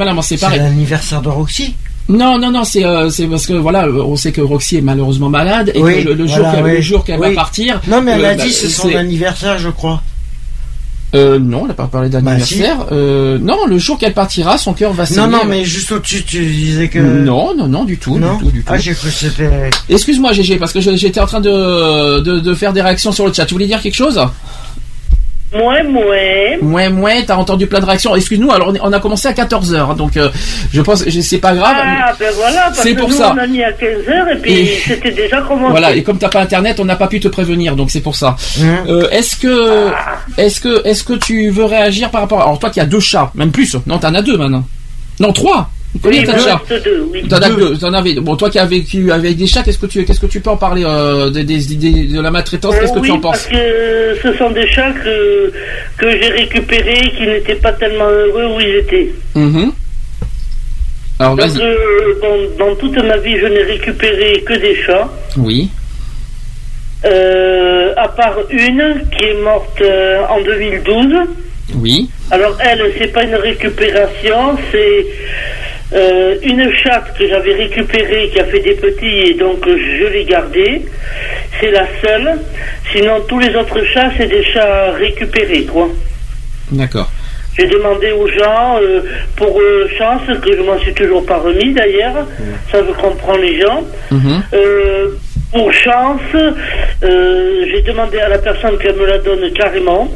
Speaker 2: du à m'en
Speaker 5: C'est
Speaker 2: séparer.
Speaker 5: l'anniversaire de Roxy?
Speaker 2: Non, non, non, c'est euh, c'est parce que voilà, euh, on sait que Roxy est malheureusement malade et
Speaker 5: Oui,
Speaker 2: que le, le jour qu'elle
Speaker 5: oui.
Speaker 2: jour qu'elle va partir.
Speaker 5: Non mais elle
Speaker 2: euh,
Speaker 5: a
Speaker 2: bah,
Speaker 5: dit c'est son anniversaire, je crois.
Speaker 2: Euh, non, elle n'a pas parlé
Speaker 5: Bah,
Speaker 2: d'anniversaire. euh, non, le jour qu'elle partira, son cœur va saigner.
Speaker 5: Non non mais juste au-dessus tu disais que.
Speaker 2: Non, non, non, du tout,
Speaker 5: Non
Speaker 2: du tout, du tout.
Speaker 5: Ah j'ai cru que c'était.
Speaker 2: Excuse-moi, GG, parce que j'étais en train de, de de faire des réactions sur le chat. Tu voulais dire quelque chose?
Speaker 9: Moi, moi.
Speaker 2: Ouais, ouais, t'as entendu plein de réactions. Excuse-nous, alors on a commencé à 14 h donc euh, je pense, je- c'est pas grave.
Speaker 9: Ah, ben voilà, parce
Speaker 2: C'est
Speaker 9: que
Speaker 2: pour
Speaker 9: nous,
Speaker 2: ça.
Speaker 9: on a mis à 15h et puis
Speaker 2: Et-
Speaker 9: c'était déjà commencé.
Speaker 2: Voilà, et comme t'as pas internet, on n'a pas pu te prévenir, donc c'est pour ça.
Speaker 5: Hein
Speaker 2: Euh, est-ce que, est-ce que, est-ce que tu veux réagir par rapport, alors toi qui as deux chats, même plus, non t'en as deux maintenant, non trois. Combien
Speaker 9: Oui,
Speaker 2: t'as de chats
Speaker 9: deux, oui.
Speaker 2: T'en as deux, t'en avais. Bon, toi qui as vécu avec des chats, qu'est-ce que tu, qu'est-ce que tu peux en parler euh, des, des, des- de la maltraitance Qu'est-ce que
Speaker 9: oui,
Speaker 2: tu en
Speaker 9: parce
Speaker 2: penses
Speaker 9: que ce sont des chats que, que j'ai récupérés qui n'étaient pas tellement heureux où ils étaient.
Speaker 2: Mhm. Alors
Speaker 9: Donc,
Speaker 2: vas-y.
Speaker 9: euh, dans, dans toute ma vie, je n'ai récupéré que des chats.
Speaker 2: Oui.
Speaker 9: Euh, à part une qui est morte euh, en 2012.
Speaker 2: Oui.
Speaker 9: Alors elle, c'est pas une récupération, c'est euh, une chatte que j'avais récupérée qui a fait des petits et donc euh, je l'ai gardée. C'est la seule. Sinon tous les autres chats, c'est des chats récupérés, quoi.
Speaker 2: D'accord.
Speaker 9: J'ai demandé aux gens, euh, pour euh, chance, que je m'en suis toujours pas remis d'ailleurs, ça je comprends les gens.
Speaker 2: Mhm.
Speaker 9: Euh, pour chance, j'ai demandé à la personne qu'elle me la donne carrément.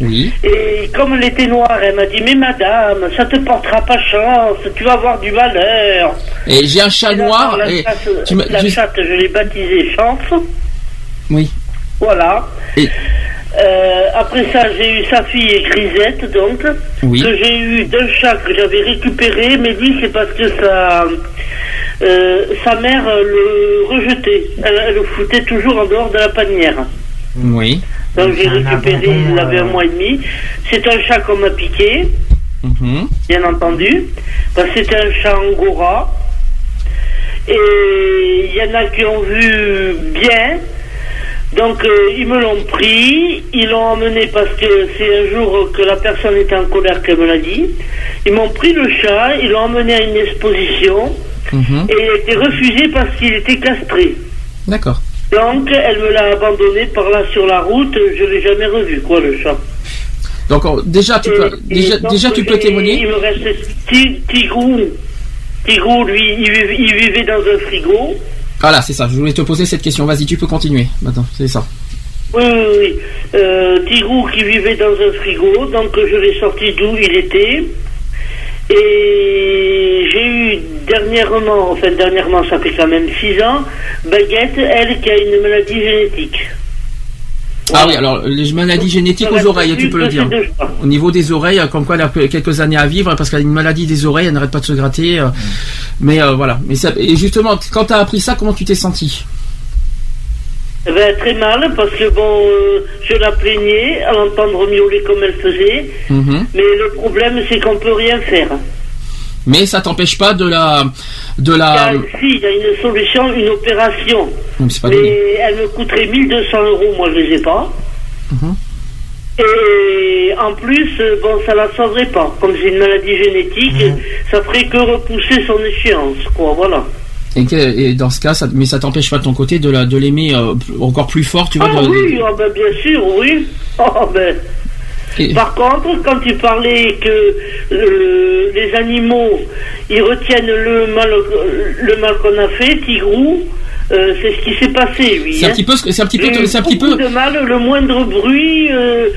Speaker 2: Oui.
Speaker 9: Et comme elle était noire, elle m'a dit Mais madame, ça te portera pas chance, tu vas avoir du malheur.
Speaker 2: Et j'ai un chat
Speaker 9: Et là,
Speaker 2: noir.
Speaker 9: la,
Speaker 2: Et
Speaker 9: chatte,
Speaker 2: tu m'as-
Speaker 9: la
Speaker 2: tu-
Speaker 9: chatte, je l'ai baptisée Chance.
Speaker 2: Oui.
Speaker 9: Voilà.
Speaker 2: Et-
Speaker 9: Euh, après ça, j'ai eu sa fille Grisette, donc,
Speaker 2: Oui.
Speaker 9: que j'ai eu d'un chat que j'avais récupéré, mais dit c'est parce que sa, euh, sa mère le rejetait. Elle, elle le foutait toujours en dehors de la panière.
Speaker 2: Oui.
Speaker 9: Donc j'ai récupéré,
Speaker 5: abandon,
Speaker 9: il avait
Speaker 5: euh,
Speaker 9: un mois et demi. C'est un chat qu'on m'a piqué,
Speaker 2: Mhm.
Speaker 9: bien entendu. Parce que c'était un chat angora. Et il y en a qui ont vu bien. Donc euh, ils me l'ont pris, ils l'ont emmené parce que c'est un jour que la personne était en colère qu'elle me l'a dit. Ils m'ont pris le chat, ils l'ont emmené à une exposition
Speaker 2: Mhm.
Speaker 9: et il a été refusé parce qu'il était castré.
Speaker 2: D'accord.
Speaker 9: Donc elle me l'a abandonné par là sur la route, je l'ai jamais revu quoi le chat.
Speaker 2: Donc euh, déjà tu peux,
Speaker 9: Et-
Speaker 2: déjà,
Speaker 9: et donc,
Speaker 2: déjà tu peux témoigner.
Speaker 9: Il me reste Ti- Tigrou. Tigrou, lui, il vivait, il vivait dans un frigo.
Speaker 2: Voilà, c'est ça. Je voulais te poser cette question. Vas-y, tu peux continuer. Maintenant, c'est ça.
Speaker 9: Oui, oui, oui. Euh, Tigrou qui vivait dans un frigo, donc je l'ai sorti d'où il était. Et eu dernièrement, enfin dernièrement, ça fait quand même 6 ans, Baguette, elle qui a une maladie génétique.
Speaker 2: Ah oui, alors les maladies génétiques aux oreilles, tu peux le dire. Au niveau des oreilles, comme quoi elle a quelques années à vivre parce qu'elle a une maladie des oreilles, elle n'arrête pas de se gratter. euh, Mais euh, voilà. Mais ça, et justement, quand tu as appris ça, comment tu t'es senti
Speaker 9: Eh ben, très mal, parce que bon, euh, je la plaignais à l'entendre miauler comme elle faisait,
Speaker 2: Mhm.
Speaker 9: mais le problème c'est qu'on peut rien faire.
Speaker 2: Mais ça t'empêche pas de la, de
Speaker 9: Il y
Speaker 2: la.
Speaker 9: a, si, il y a une solution, une opération,
Speaker 2: mais pas
Speaker 9: elle me coûterait 1200 euros, moi je les ai pas.
Speaker 2: Mhm.
Speaker 9: Et en plus, euh, bon, ça la sauverait pas. Comme c'est une maladie génétique,
Speaker 2: Mhm.
Speaker 9: ça ferait que repousser son échéance, quoi, voilà.
Speaker 2: Et, que- et dans ce cas, ça, mais ça t'empêche pas de ton côté de la, de l'aimer euh, encore plus fort, tu vois.
Speaker 9: Ah
Speaker 2: de-
Speaker 9: oui, ah ben, bien sûr, oui. Ah ben.
Speaker 2: Et-
Speaker 9: Par contre, quand tu parlais que euh, les animaux, ils retiennent le mal, le mal qu'on a fait, Tigrou, euh, c'est ce qui s'est passé, lui.
Speaker 2: C'est un
Speaker 9: hein.
Speaker 2: petit peu, ce que- c'est un petit peu, c'est un petit
Speaker 9: beaucoup
Speaker 2: peu.
Speaker 9: de mal, le moindre bruit, euh,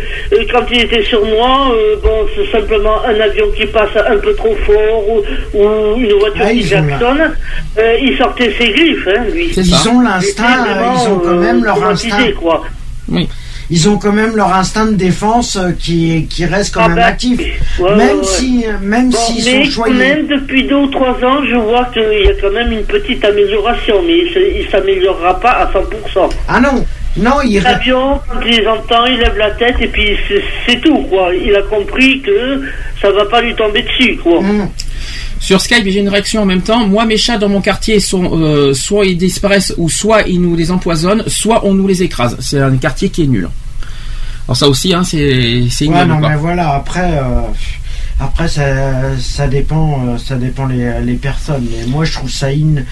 Speaker 9: quand il était sur moi, euh, bon, c'est simplement un avion qui passe un peu trop fort ou, ou une voiture
Speaker 5: Ah,
Speaker 9: qui klaxonne, euh, il sortait ses griffes, hein, lui.
Speaker 5: Ils ont l'instinct, ils ont quand
Speaker 9: euh,
Speaker 5: même leur instinct.
Speaker 9: quoi.
Speaker 2: Oui.
Speaker 5: Ils ont quand même leur instinct de défense euh, qui, qui reste quand
Speaker 9: Ah
Speaker 5: même
Speaker 9: ben,
Speaker 5: actif.
Speaker 9: ouais,
Speaker 5: même
Speaker 9: ouais,
Speaker 5: si, même
Speaker 9: Bon,
Speaker 5: s'ils
Speaker 9: mais
Speaker 5: sont
Speaker 9: quand
Speaker 5: choyés.
Speaker 9: même, depuis deux ou trois ans, je vois qu'il y a quand même une petite amélioration, mais il ne s'améliorera pas à 100%.
Speaker 5: Ah non, non, ils,
Speaker 9: L'avion, quand il les entend, il lève la tête et puis c'est- tout, quoi. Il a compris que ça va pas lui tomber dessus, quoi.
Speaker 5: Hum.
Speaker 2: Sur Skype, j'ai une réaction en même temps. Moi, mes chats dans mon quartier sont euh, soit ils disparaissent ou soit ils nous les empoisonnent, soit on nous les écrase. C'est un quartier qui est nul. Alors ça aussi, hein, c'est c'est
Speaker 5: Ouais, non,
Speaker 2: quoi.
Speaker 5: mais voilà, après, euh, après ça, ça dépend, euh, ça dépend les, les personnes. Mais moi, je trouve ça in-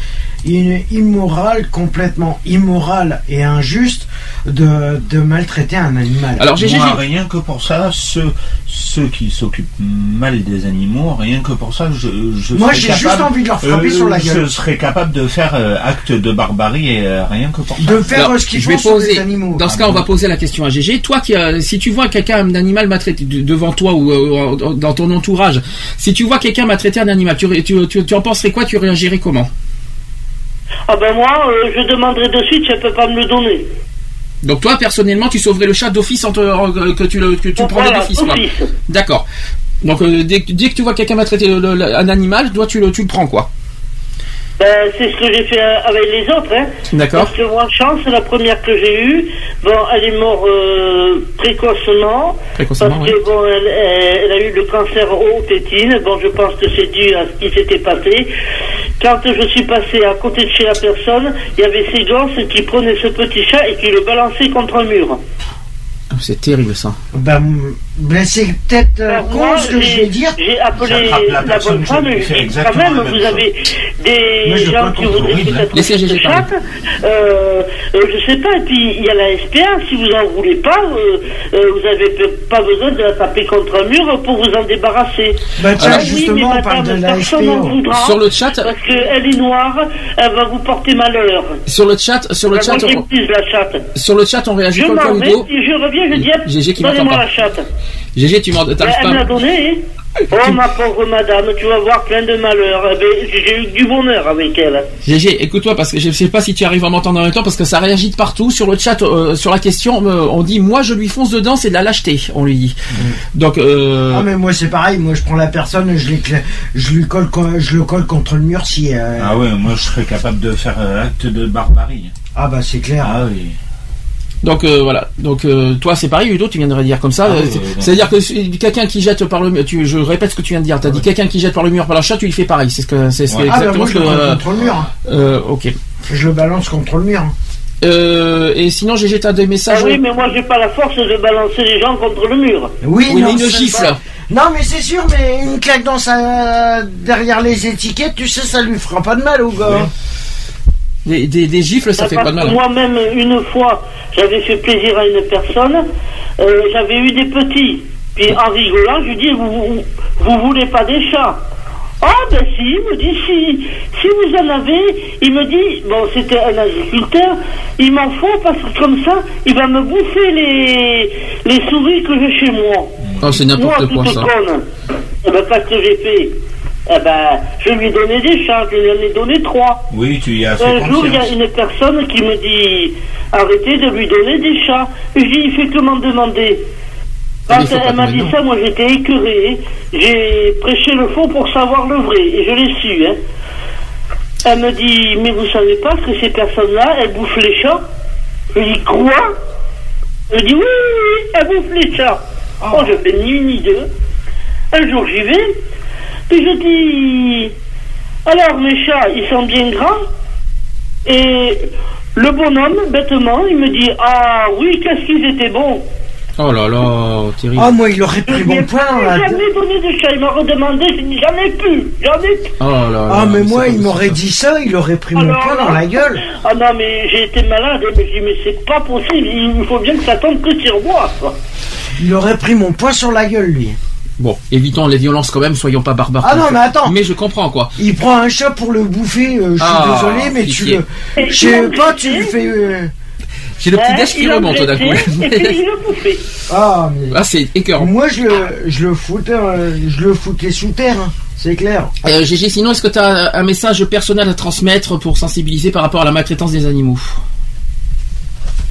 Speaker 5: immoral, complètement immoral et injuste de, de maltraiter un animal.
Speaker 2: Alors j'ai
Speaker 3: Moi, rien que pour ça, ceux, ceux qui s'occupent mal des animaux, rien que pour ça, je, je
Speaker 5: Moi,
Speaker 3: serais
Speaker 5: j'ai
Speaker 3: capable,
Speaker 5: juste envie de leur frapper sur la gueule.
Speaker 3: Je serais capable de faire euh, acte de barbarie et euh, rien que pour ça.
Speaker 5: de faire
Speaker 2: Alors,
Speaker 5: euh, ce qu'ils
Speaker 2: je vais
Speaker 5: font sur
Speaker 2: poser.
Speaker 5: les animaux.
Speaker 2: Dans ce cas, on va poser la question à GG. Toi, qui, euh, si tu vois quelqu'un d'animal maltraité de- devant toi ou euh, dans ton entourage, si tu vois quelqu'un maltraiter un animal, tu, tu, tu, tu en penserais quoi? Tu réagirais comment?
Speaker 9: Ah ben moi, euh, je demanderai de suite elle peut pas me le donner.
Speaker 2: Donc toi, personnellement, tu sauverais le chat d'office en- que tu le que tu prends
Speaker 9: voilà,
Speaker 2: d'office. D'accord. Donc euh, dès, que- dès que tu vois quelqu'un maltraiter un animal, toi tu le tu le prends quoi
Speaker 9: Ben, c'est ce que j'ai fait euh, avec les autres, hein.
Speaker 2: D'accord.
Speaker 9: Parce que moi, chance, la première que j'ai eue, bon, elle est morte euh, précocement.
Speaker 2: Précocement,
Speaker 9: parce
Speaker 2: oui.
Speaker 9: que bon, elle, elle- elle a eu le cancer aux tétines. Bon, je pense que c'est dû à ce qui s'était passé. Quand je suis passé à côté de chez la personne, il y avait ces gosses qui prenaient ce petit chat et qui le balançaient contre un mur.
Speaker 2: Ah, C'est terrible ça.
Speaker 5: Ben, ben, c'est peut-être euh, con
Speaker 9: moi,
Speaker 5: ce que je
Speaker 9: j'ai-
Speaker 5: vais dire.
Speaker 9: J'ai appelé
Speaker 3: la
Speaker 9: bonne femme et quand même, vous avez des gens qui
Speaker 2: GG
Speaker 9: chatte. Euh, euh, je sais pas, et puis il y a la SPA, si vous en voulez pas, euh, euh, vous avez pe- pas besoin de la taper contre un mur pour vous en débarrasser.
Speaker 5: Bah, tiens,
Speaker 9: Ah oui,
Speaker 5: justement,
Speaker 9: mais
Speaker 5: on parle
Speaker 9: madame,
Speaker 5: de la
Speaker 9: personne n'en
Speaker 5: SPO.
Speaker 9: voudra,
Speaker 2: Sur le chat,
Speaker 9: Parce qu'elle est noire, elle va vous porter malheur.
Speaker 2: sur le chat, sur le
Speaker 9: Elle
Speaker 2: chat, on,
Speaker 9: vous la chatte.
Speaker 2: sur le chat, on réagit
Speaker 9: Je
Speaker 2: comme
Speaker 9: m'en
Speaker 2: toi,
Speaker 9: vais,
Speaker 2: Ludo.
Speaker 9: si je reviens, je dis, donnez-moi la chatte.
Speaker 2: GG, tu m'en t'arrives
Speaker 9: Elle me l'a
Speaker 2: pas.
Speaker 9: donné. hein. Oh ma pauvre madame, tu vas voir plein de malheurs. Eh ben, J'ai eu du bonheur avec elle.
Speaker 2: GG, écoute-toi parce que je sais pas si tu arrives à m'entendre en même temps parce que ça réagit de partout. Sur le chat, euh, sur la question, euh, on dit moi je lui fonce dedans, c'est de la lâcheté, on lui dit. Donc euh,
Speaker 5: Ah mais moi c'est pareil, moi je prends la personne je, je lui colle, co- je le colle contre le mur si. euh,
Speaker 3: Ah ouais, moi je serais capable de faire acte de barbarie.
Speaker 5: ah bah c'est clair.
Speaker 3: Ah oui.
Speaker 2: Donc euh, voilà. Donc euh, toi c'est pareil, Udo, tu viens de dire comme ça.
Speaker 3: Ah,
Speaker 2: Euh, C'est-à-dire que si- quelqu'un qui jette par le mur, tu, je répète ce que tu viens de dire. T'as dit quelqu'un qui jette par le mur par la chat, tu lui fais pareil. C'est ce que c'est ce que-.
Speaker 5: Ah bah
Speaker 2: exactement
Speaker 5: moi je
Speaker 2: que.
Speaker 5: le
Speaker 2: euh,
Speaker 5: contre le mur.
Speaker 2: euh, ok.
Speaker 5: Je le balance contre le mur.
Speaker 2: Euh, et sinon GG t'as des
Speaker 9: Ah
Speaker 2: messages.
Speaker 9: oui, mais moi j'ai pas la force de balancer les gens contre le mur.
Speaker 5: Oui,
Speaker 2: Oui,
Speaker 5: non,
Speaker 2: mais une
Speaker 5: c'est
Speaker 2: gifle.
Speaker 5: pas- Non mais c'est sûr, mais une claque dans sa derrière les étiquettes, tu sais, ça lui fera pas de mal au gars.
Speaker 2: Des, des, des gifles, ça fait pas de mal. hein.
Speaker 9: Moi-même, une fois, j'avais fait plaisir à une personne, euh, j'avais eu des petits. Puis en rigolant, je lui dis, vous, vous, vous voulez pas des chats? Ah ben si, il me dit, si, si vous en avez, il me dit, bon c'était un agriculteur, il m'en faut parce que comme ça, il va me bouffer les, les souris que j'ai chez moi.
Speaker 2: Oh, c'est
Speaker 9: Moi,
Speaker 2: n'importe quoi ça.
Speaker 9: conne. Eh ben, qu'est-ce que j'ai fait Eh ben, je lui ai donné des chats, je lui en ai donné trois.
Speaker 3: Oui, tu y as fait
Speaker 9: Un jour, il y a une personne qui me dit arrêtez de lui donner des chats. Dis il fait que m'en demander. Quand
Speaker 2: faut pas
Speaker 9: elle m'a dit
Speaker 2: non.
Speaker 9: ça, moi j'étais écœuré. J'ai prêché le faux pour savoir le vrai. Et je l'ai su. Hein. Elle me dit mais vous savez pas que ces personnes-là, elles bouffent les chats? Je lui dis quoi? Il me dit oui, oui, oui, elle bouffe les chats. Oh, je fais ni une ni deux. Un jour j'y vais, puis je dis alors mes chats, ils sont bien grands. Et le bonhomme, bêtement, il me dit ah oui, qu'est-ce qu'ils étaient bons.
Speaker 2: Oh là là, terrible.
Speaker 5: Ah, moi, il aurait pris mon poing dans la
Speaker 9: jamais donné de chat. Il m'a redemandé, j'ai dit j'en ai plus, j'en ai plus.
Speaker 2: Oh là là.
Speaker 5: Ah, mais moi, il m'aurait dit ça, il aurait pris mon poing dans la gueule.
Speaker 9: Ah non, mais j'ai été malade. Et je dis, mais c'est pas possible. Il faut bien que ça tombe que sur moi. quoi.
Speaker 5: Il aurait pris mon poing sur la gueule, lui.
Speaker 2: Bon, évitons les violences quand même, soyons pas barbares.
Speaker 5: Ah non, mais attends.
Speaker 2: Mais je comprends quoi.
Speaker 5: Il prend un chat pour le bouffer, euh, je suis
Speaker 2: Ah,
Speaker 5: désolé, mais tu le. Je sais pas, tu
Speaker 9: blessé.
Speaker 5: fais. euh,
Speaker 2: J'ai le petit déj qui remonte d'un coup.
Speaker 9: Et puis il.
Speaker 5: Ah, mais.
Speaker 2: Ah, c'est écœurant.
Speaker 5: Moi, je le, je le foutais, euh, je le foutais sous terre, hein, c'est clair.
Speaker 2: Euh, Gégé, sinon, est-ce que tu as un message personnel à transmettre pour sensibiliser par rapport à la maltraitance des animaux?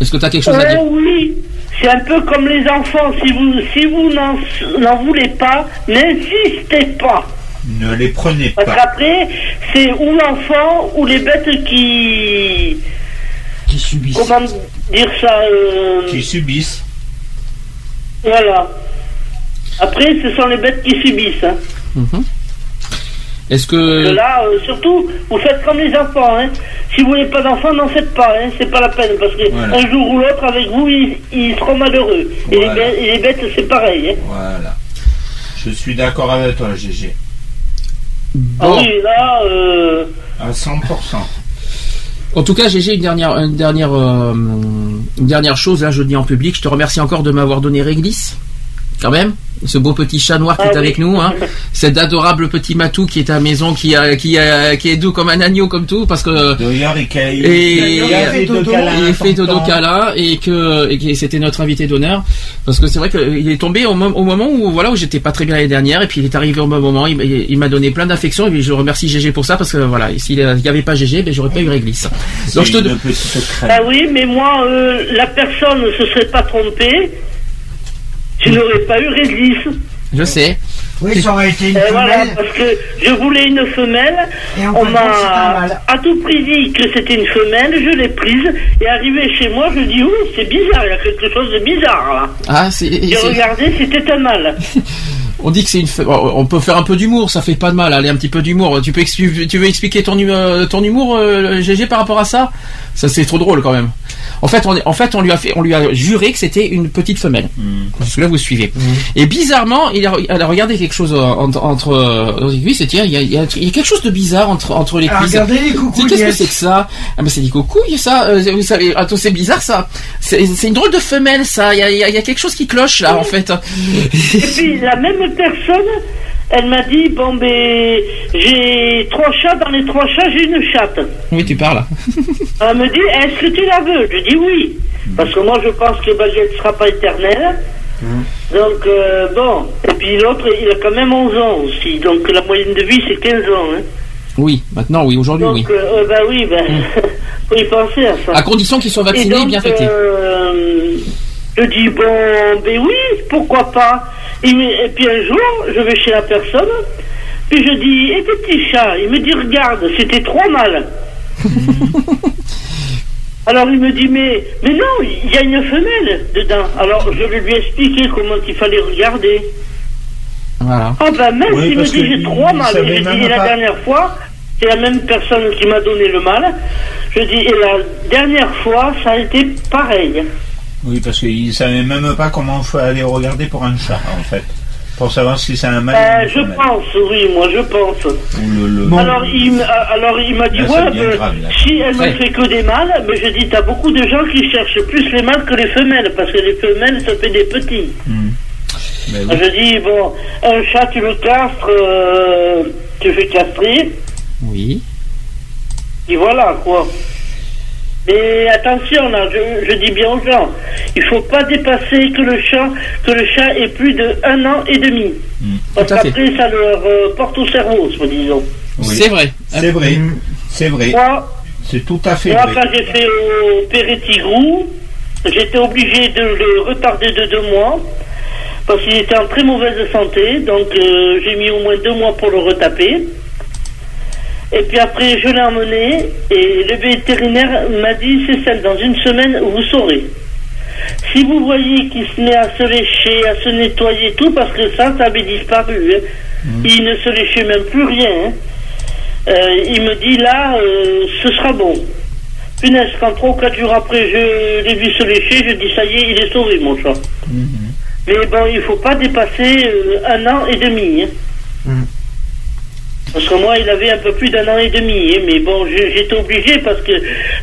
Speaker 2: Est-ce que tu as quelque chose à
Speaker 9: Euh,
Speaker 2: dire?
Speaker 9: oui, c'est un peu comme les enfants. Si vous, si vous n'en, n'en voulez pas, n'insistez pas.
Speaker 3: Ne les prenez
Speaker 9: Parce
Speaker 3: pas.
Speaker 9: qu'après, c'est ou l'enfant ou les bêtes qui.
Speaker 5: Qui subissent.
Speaker 9: Comment dire ça euh,
Speaker 3: Qui subissent.
Speaker 9: Voilà. Après, ce sont les bêtes qui subissent. hein.
Speaker 2: Mhm. Est-ce
Speaker 9: Que
Speaker 2: que.
Speaker 9: là, euh, surtout, vous faites comme les enfants. Hein. Si vous voulez pas d'enfants, n'en faites pas. Hein. C'est pas la peine parce que
Speaker 3: Voilà.
Speaker 9: un jour ou l'autre, avec vous, ils, ils seront malheureux. Et, les bêtes, et les bêtes, c'est pareil. Hein.
Speaker 3: Voilà. Je suis d'accord avec toi, GG.
Speaker 9: Ah
Speaker 2: Bon.
Speaker 9: oui, là, euh,
Speaker 3: À 100%.
Speaker 2: En tout cas, Gégé, une dernière, une dernière, euh, une dernière chose. Là, je le dis en public. Je te remercie encore de m'avoir donné Réglisse. Quand même, ce beau petit chat noir qui
Speaker 9: Ah
Speaker 2: est avec
Speaker 9: oui.
Speaker 2: nous, hein. cet adorable petit matou qui est à la maison, qui, a, qui, a- qui est doux comme un agneau, comme tout, parce que
Speaker 3: D'ailleurs, il, fait
Speaker 5: dodo.
Speaker 2: il fait câlin et que, et que c'était notre invité d'honneur parce que c'est vrai qu'il est tombé au, mo- au moment où voilà où j'étais pas très bien l'année dernière et puis il est arrivé au bon moment il, m'a- il m'a donné plein d'affection et puis je remercie GG pour ça parce que voilà s'il n'y avait pas GG ben j'aurais pas eu Réglisse donc je te
Speaker 9: ah oui, mais moi, euh, la personne ne se serait pas trompée. Je n'aurais pas eu réglisse.
Speaker 2: je sais
Speaker 5: Oui, ça aurait été une
Speaker 9: Euh, voilà,
Speaker 5: femelle.
Speaker 9: parce que je voulais une femelle.
Speaker 5: Et en
Speaker 9: On m'a à tout prix dit que c'était une femelle. Je l'ai prise et arrivé chez moi, je dis oui, c'est bizarre. Il y a quelque chose de bizarre là.
Speaker 2: ah c'est
Speaker 9: J'ai regardé, c'était un mâle.
Speaker 2: on dit que c'est une fe- on peut faire un peu d'humour ça fait pas de mal allez un petit peu d'humour tu peux expli- tu veux expliquer ton euh, ton humour euh, GG par rapport à ça? Ça c'est trop drôle quand même en fait on en fait on lui a fait on lui a juré que c'était une petite femelle Parce que là, vous suivez. Et bizarrement, il a, elle a regardé quelque chose euh, entre, euh, lui, c'est tiens, il y a, il y a- quelque chose de bizarre entre entre les
Speaker 5: Ah,
Speaker 2: cuisses.
Speaker 5: regardez les coucous,
Speaker 2: Qu'est-ce que c'est que ça? Ah ben c'est des coucouilles ça. euh, vous savez, attends, c'est bizarre ça. C'est une drôle de femelle ça. Il y a, il y a- il y a quelque chose qui cloche là en fait.
Speaker 9: Et puis la même personne, elle m'a dit bon ben j'ai trois chats. Dans les trois chats, j'ai une chatte.
Speaker 2: oui, tu parles.
Speaker 9: Elle me dit, est-ce que tu la veux? Je dis oui. Parce que moi, je pense que Baguette ne sera pas éternelle. Donc, euh, bon. Et puis l'autre, il a quand même 11 ans aussi. Donc, la moyenne de vie, c'est 15 ans. Hein.
Speaker 2: Oui, maintenant oui, aujourd'hui oui.
Speaker 9: euh, bah oui, ben, faut y penser à ça.
Speaker 2: À condition qu'ils soient vaccinés et,
Speaker 9: donc,
Speaker 2: bien fêtés.
Speaker 9: euh, je dis, bon, ben oui, pourquoi pas. Et, puis un jour, je vais chez la personne, puis je dis, et tes petits chats Il me dit, regarde, c'était trop mal. Alors il me dit, mais, mais non, il y a une femelle dedans. Alors je vais lui expliquer comment il fallait regarder.
Speaker 2: Voilà.
Speaker 9: Ah ben même
Speaker 3: Oui,
Speaker 9: s'il me dit, j'ai je
Speaker 3: même
Speaker 9: dis, et la dernière fois, c'est la même personne qui m'a donné le mal. Je dis, et la dernière fois, ça a été pareil.
Speaker 3: Oui, parce qu'il ne savait même pas comment il faut aller regarder pour un chat, en fait. Pour savoir si c'est un mâle
Speaker 9: Euh,
Speaker 3: ou une
Speaker 9: je
Speaker 3: femelle.
Speaker 9: pense, oui, moi je pense.
Speaker 3: Ou le,
Speaker 9: Alors il, euh, alors il m'a dit,
Speaker 3: Là, c'est
Speaker 9: ouais, ben,
Speaker 3: grave,
Speaker 9: si elle
Speaker 2: Ouais.
Speaker 9: ne fait que des mâles, mais je dis, t'as beaucoup de gens qui cherchent plus les mâles que les femelles, parce que les femelles, ça fait des petits.
Speaker 3: Oui.
Speaker 9: Je dis, bon, un chat, tu le castres, euh, tu le fais castrer,
Speaker 2: Oui.
Speaker 9: et voilà, quoi. Mais attention, là, je, je dis bien aux gens, il faut pas dépasser que le chat, que le chat ait plus de un an et demi. Parce
Speaker 2: à fait.
Speaker 9: qu'après, ça leur euh, porte au cerveau, soi-disant.
Speaker 3: Oui.
Speaker 2: C'est vrai.
Speaker 3: C'est vrai, c'est vrai,
Speaker 9: Moi,
Speaker 3: c'est tout à fait
Speaker 9: Moi,
Speaker 3: vrai.
Speaker 9: quand j'ai fait au Pérétigrou, j'étais obligé de le retarder de deux mois parce qu'il était en très mauvaise santé. Donc, euh, j'ai mis au moins deux mois pour le retaper. Et puis après, je l'ai emmené et le vétérinaire m'a dit c'est celle dans une semaine vous saurez. Si vous voyez qu'il se met à se lécher, à se nettoyer et tout, parce que ça, ça avait disparu. hein. Il ne se léchait même plus rien. hein. Euh, il me dit là, euh, ce sera bon. Punaise, quand trois ou quatre jours après, je l'ai vu se lécher, je dis ça y est, il est sauvé, mon chat. Mais bon, il faut pas dépasser euh, un an et demi. hein. Parce que moi, il avait un peu plus d'un an et demi. hein, mais bon, j'étais obligé parce que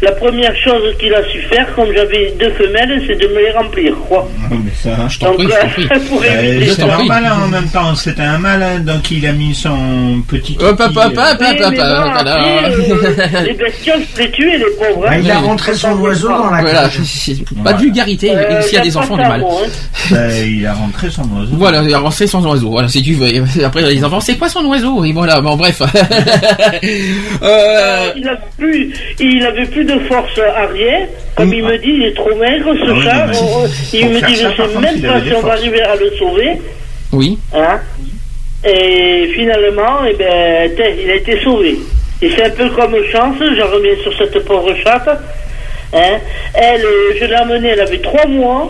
Speaker 9: la première chose qu'il a su faire, comme j'avais deux femelles, c'est de me les remplir, quoi.
Speaker 3: mais ça,
Speaker 2: Je t'en prie, je t'en prie.
Speaker 3: Euh, c'est normal hein, en même temps, c'était un malin, donc il a mis son petit.
Speaker 2: Hop, hop,
Speaker 3: kiki,
Speaker 2: hop,
Speaker 3: euh,
Speaker 2: hop,
Speaker 9: Oui,
Speaker 2: hop,
Speaker 9: mais
Speaker 2: hop,
Speaker 9: bon,
Speaker 2: hop,
Speaker 9: après,
Speaker 2: voilà.
Speaker 9: euh, les bestioles, je les tuer, les pauvres. Hein.
Speaker 5: il a rentré son oiseau dans la
Speaker 2: Voilà,
Speaker 5: cage.
Speaker 2: c'est- pas de vulgarité,
Speaker 9: Euh,
Speaker 2: s'il y a des enfants, du mal.
Speaker 9: hein.
Speaker 3: bah, il a rentré son oiseau.
Speaker 2: Voilà, il a avancé son oiseau. Voilà, si tu veux. Et Après, les enfants, c'est quoi son oiseau? Et voilà, bon, bref. Euh,
Speaker 9: Il avait plus, il avait plus de force arrière. Comme il me dit, il est trop maigre, ce
Speaker 3: Ah oui,
Speaker 9: chat.
Speaker 3: mais
Speaker 9: On- il me dit, je
Speaker 3: par
Speaker 9: sais même pas si on va arriver à le sauver.
Speaker 2: oui.
Speaker 9: Hein et finalement, eh ben, il a été sauvé. Et c'est un peu comme chance, j'en reviens sur cette pauvre chatte. Hein. Elle, euh, je l'ai amenée, elle avait trois mois.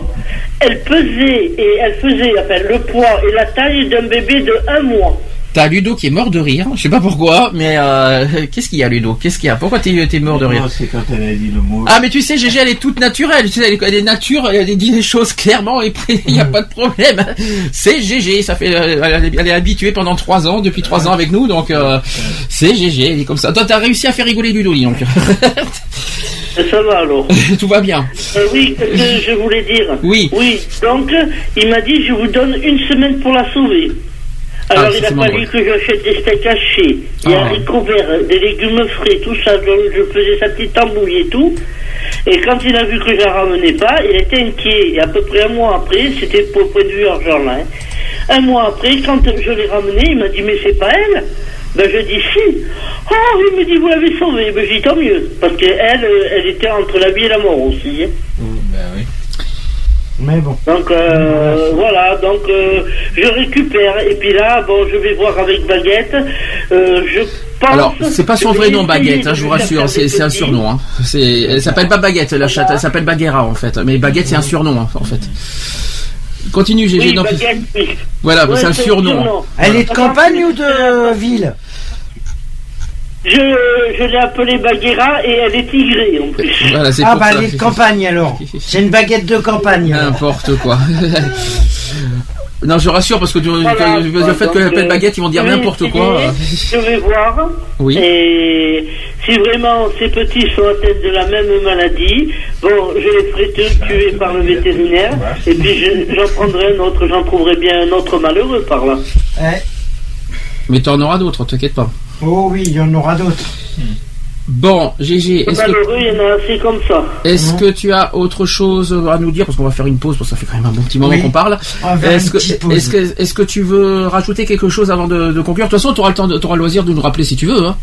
Speaker 9: Elle pesait et elle faisait enfin, le poids et la taille d'un bébé de un mois.
Speaker 2: T'as Ludo qui est mort de rire. Je sais pas pourquoi, mais euh, qu'est-ce qu'il y a, Ludo? Qu'est-ce qu'il y a? Pourquoi t'es t'es mort de rire?
Speaker 3: C'est quand elle a dit le mot.
Speaker 2: Ah mais tu sais Gégé elle est toute naturelle, tu sais elle est, elle est nature, elle dit les choses clairement et il n'y a pas de problème. C'est Gégé, ça fait euh, elle, est- elle est habituée pendant trois ans, depuis trois ans avec nous donc euh, c'est Gégé, elle est comme ça. Toi t'as réussi à faire rigoler Ludo dis donc.
Speaker 9: Et ça va alors.
Speaker 2: Tout va bien.
Speaker 9: Euh, oui, qu'est-ce que je voulais dire
Speaker 2: Oui.
Speaker 9: Oui, donc il m'a dit je vous donne une semaine pour la sauver. Alors
Speaker 2: Ah,
Speaker 9: il a fallu que j'achète des steaks hachés, des
Speaker 2: Ah.
Speaker 9: haricots verts, des légumes frais, tout ça. Donc je faisais sa petite tambouille et tout. Et quand il a vu que je la ramenais pas, il était inquiet. Et à peu près un mois après, c'était pour point de vue argent là. hein. Un mois après, quand je l'ai ramenée, il m'a dit mais c'est pas elle? Ben je dis si. Oh, il me dit vous l'avez sauvée. Ben je dis tant mieux. Parce qu'elle, elle était entre la vie et la mort aussi. hein.
Speaker 3: Bah oui.
Speaker 5: Mais bon.
Speaker 9: Donc euh, voilà, donc euh, je récupère et puis là, bon, je vais voir avec Baguette. Euh, je pense.
Speaker 2: Alors c'est pas son vrai nom Baguette, hein, je vous rassure, c'est un surnom. Hein. C'est elle s'appelle pas Baguette la chatte, elle s'appelle Baguera en fait. Mais Baguette c'est un surnom hein, en fait. Continue Gégé.
Speaker 9: Oui.
Speaker 2: Voilà,
Speaker 9: Ouais,
Speaker 2: c'est un surnom.
Speaker 5: Elle est de campagne ou de ville?
Speaker 9: Je, je l'ai appelée Baguera et elle est tigrée en plus.
Speaker 2: Voilà, c'est
Speaker 5: Ah
Speaker 2: pour
Speaker 5: bah
Speaker 2: ça.
Speaker 5: elle est de campagne alors. C'est une baguette de campagne. alors.
Speaker 2: N'importe quoi. non, je rassure parce que
Speaker 9: Voilà,
Speaker 2: le fait
Speaker 9: donc,
Speaker 2: que l'appelle
Speaker 9: euh,
Speaker 2: baguette, ils vont dire
Speaker 9: je vais
Speaker 2: n'importe quoi.
Speaker 9: essayer, Je vais voir.
Speaker 2: Oui.
Speaker 9: Et si vraiment ces petits sont atteints de la même maladie, bon, je les ferai tous tuer par le vétérinaire. Et puis je- j'en prendrai un autre, j'en trouverai bien un autre malheureux par là.
Speaker 5: Eh,
Speaker 2: Mais t'en auras d'autres, t'inquiète pas.
Speaker 5: Oh oui, il y en aura d'autres.
Speaker 2: Bon, GG, est-ce que, tu as autre chose à nous dire? Parce qu'on va faire une pause, parce que ça fait quand même un bon petit moment
Speaker 5: Oui.
Speaker 2: qu'on parle. Est-ce que, tu veux rajouter quelque chose avant de, de conclure? De toute façon, tu auras le temps, de- le loisir de nous rappeler si tu veux. Hein.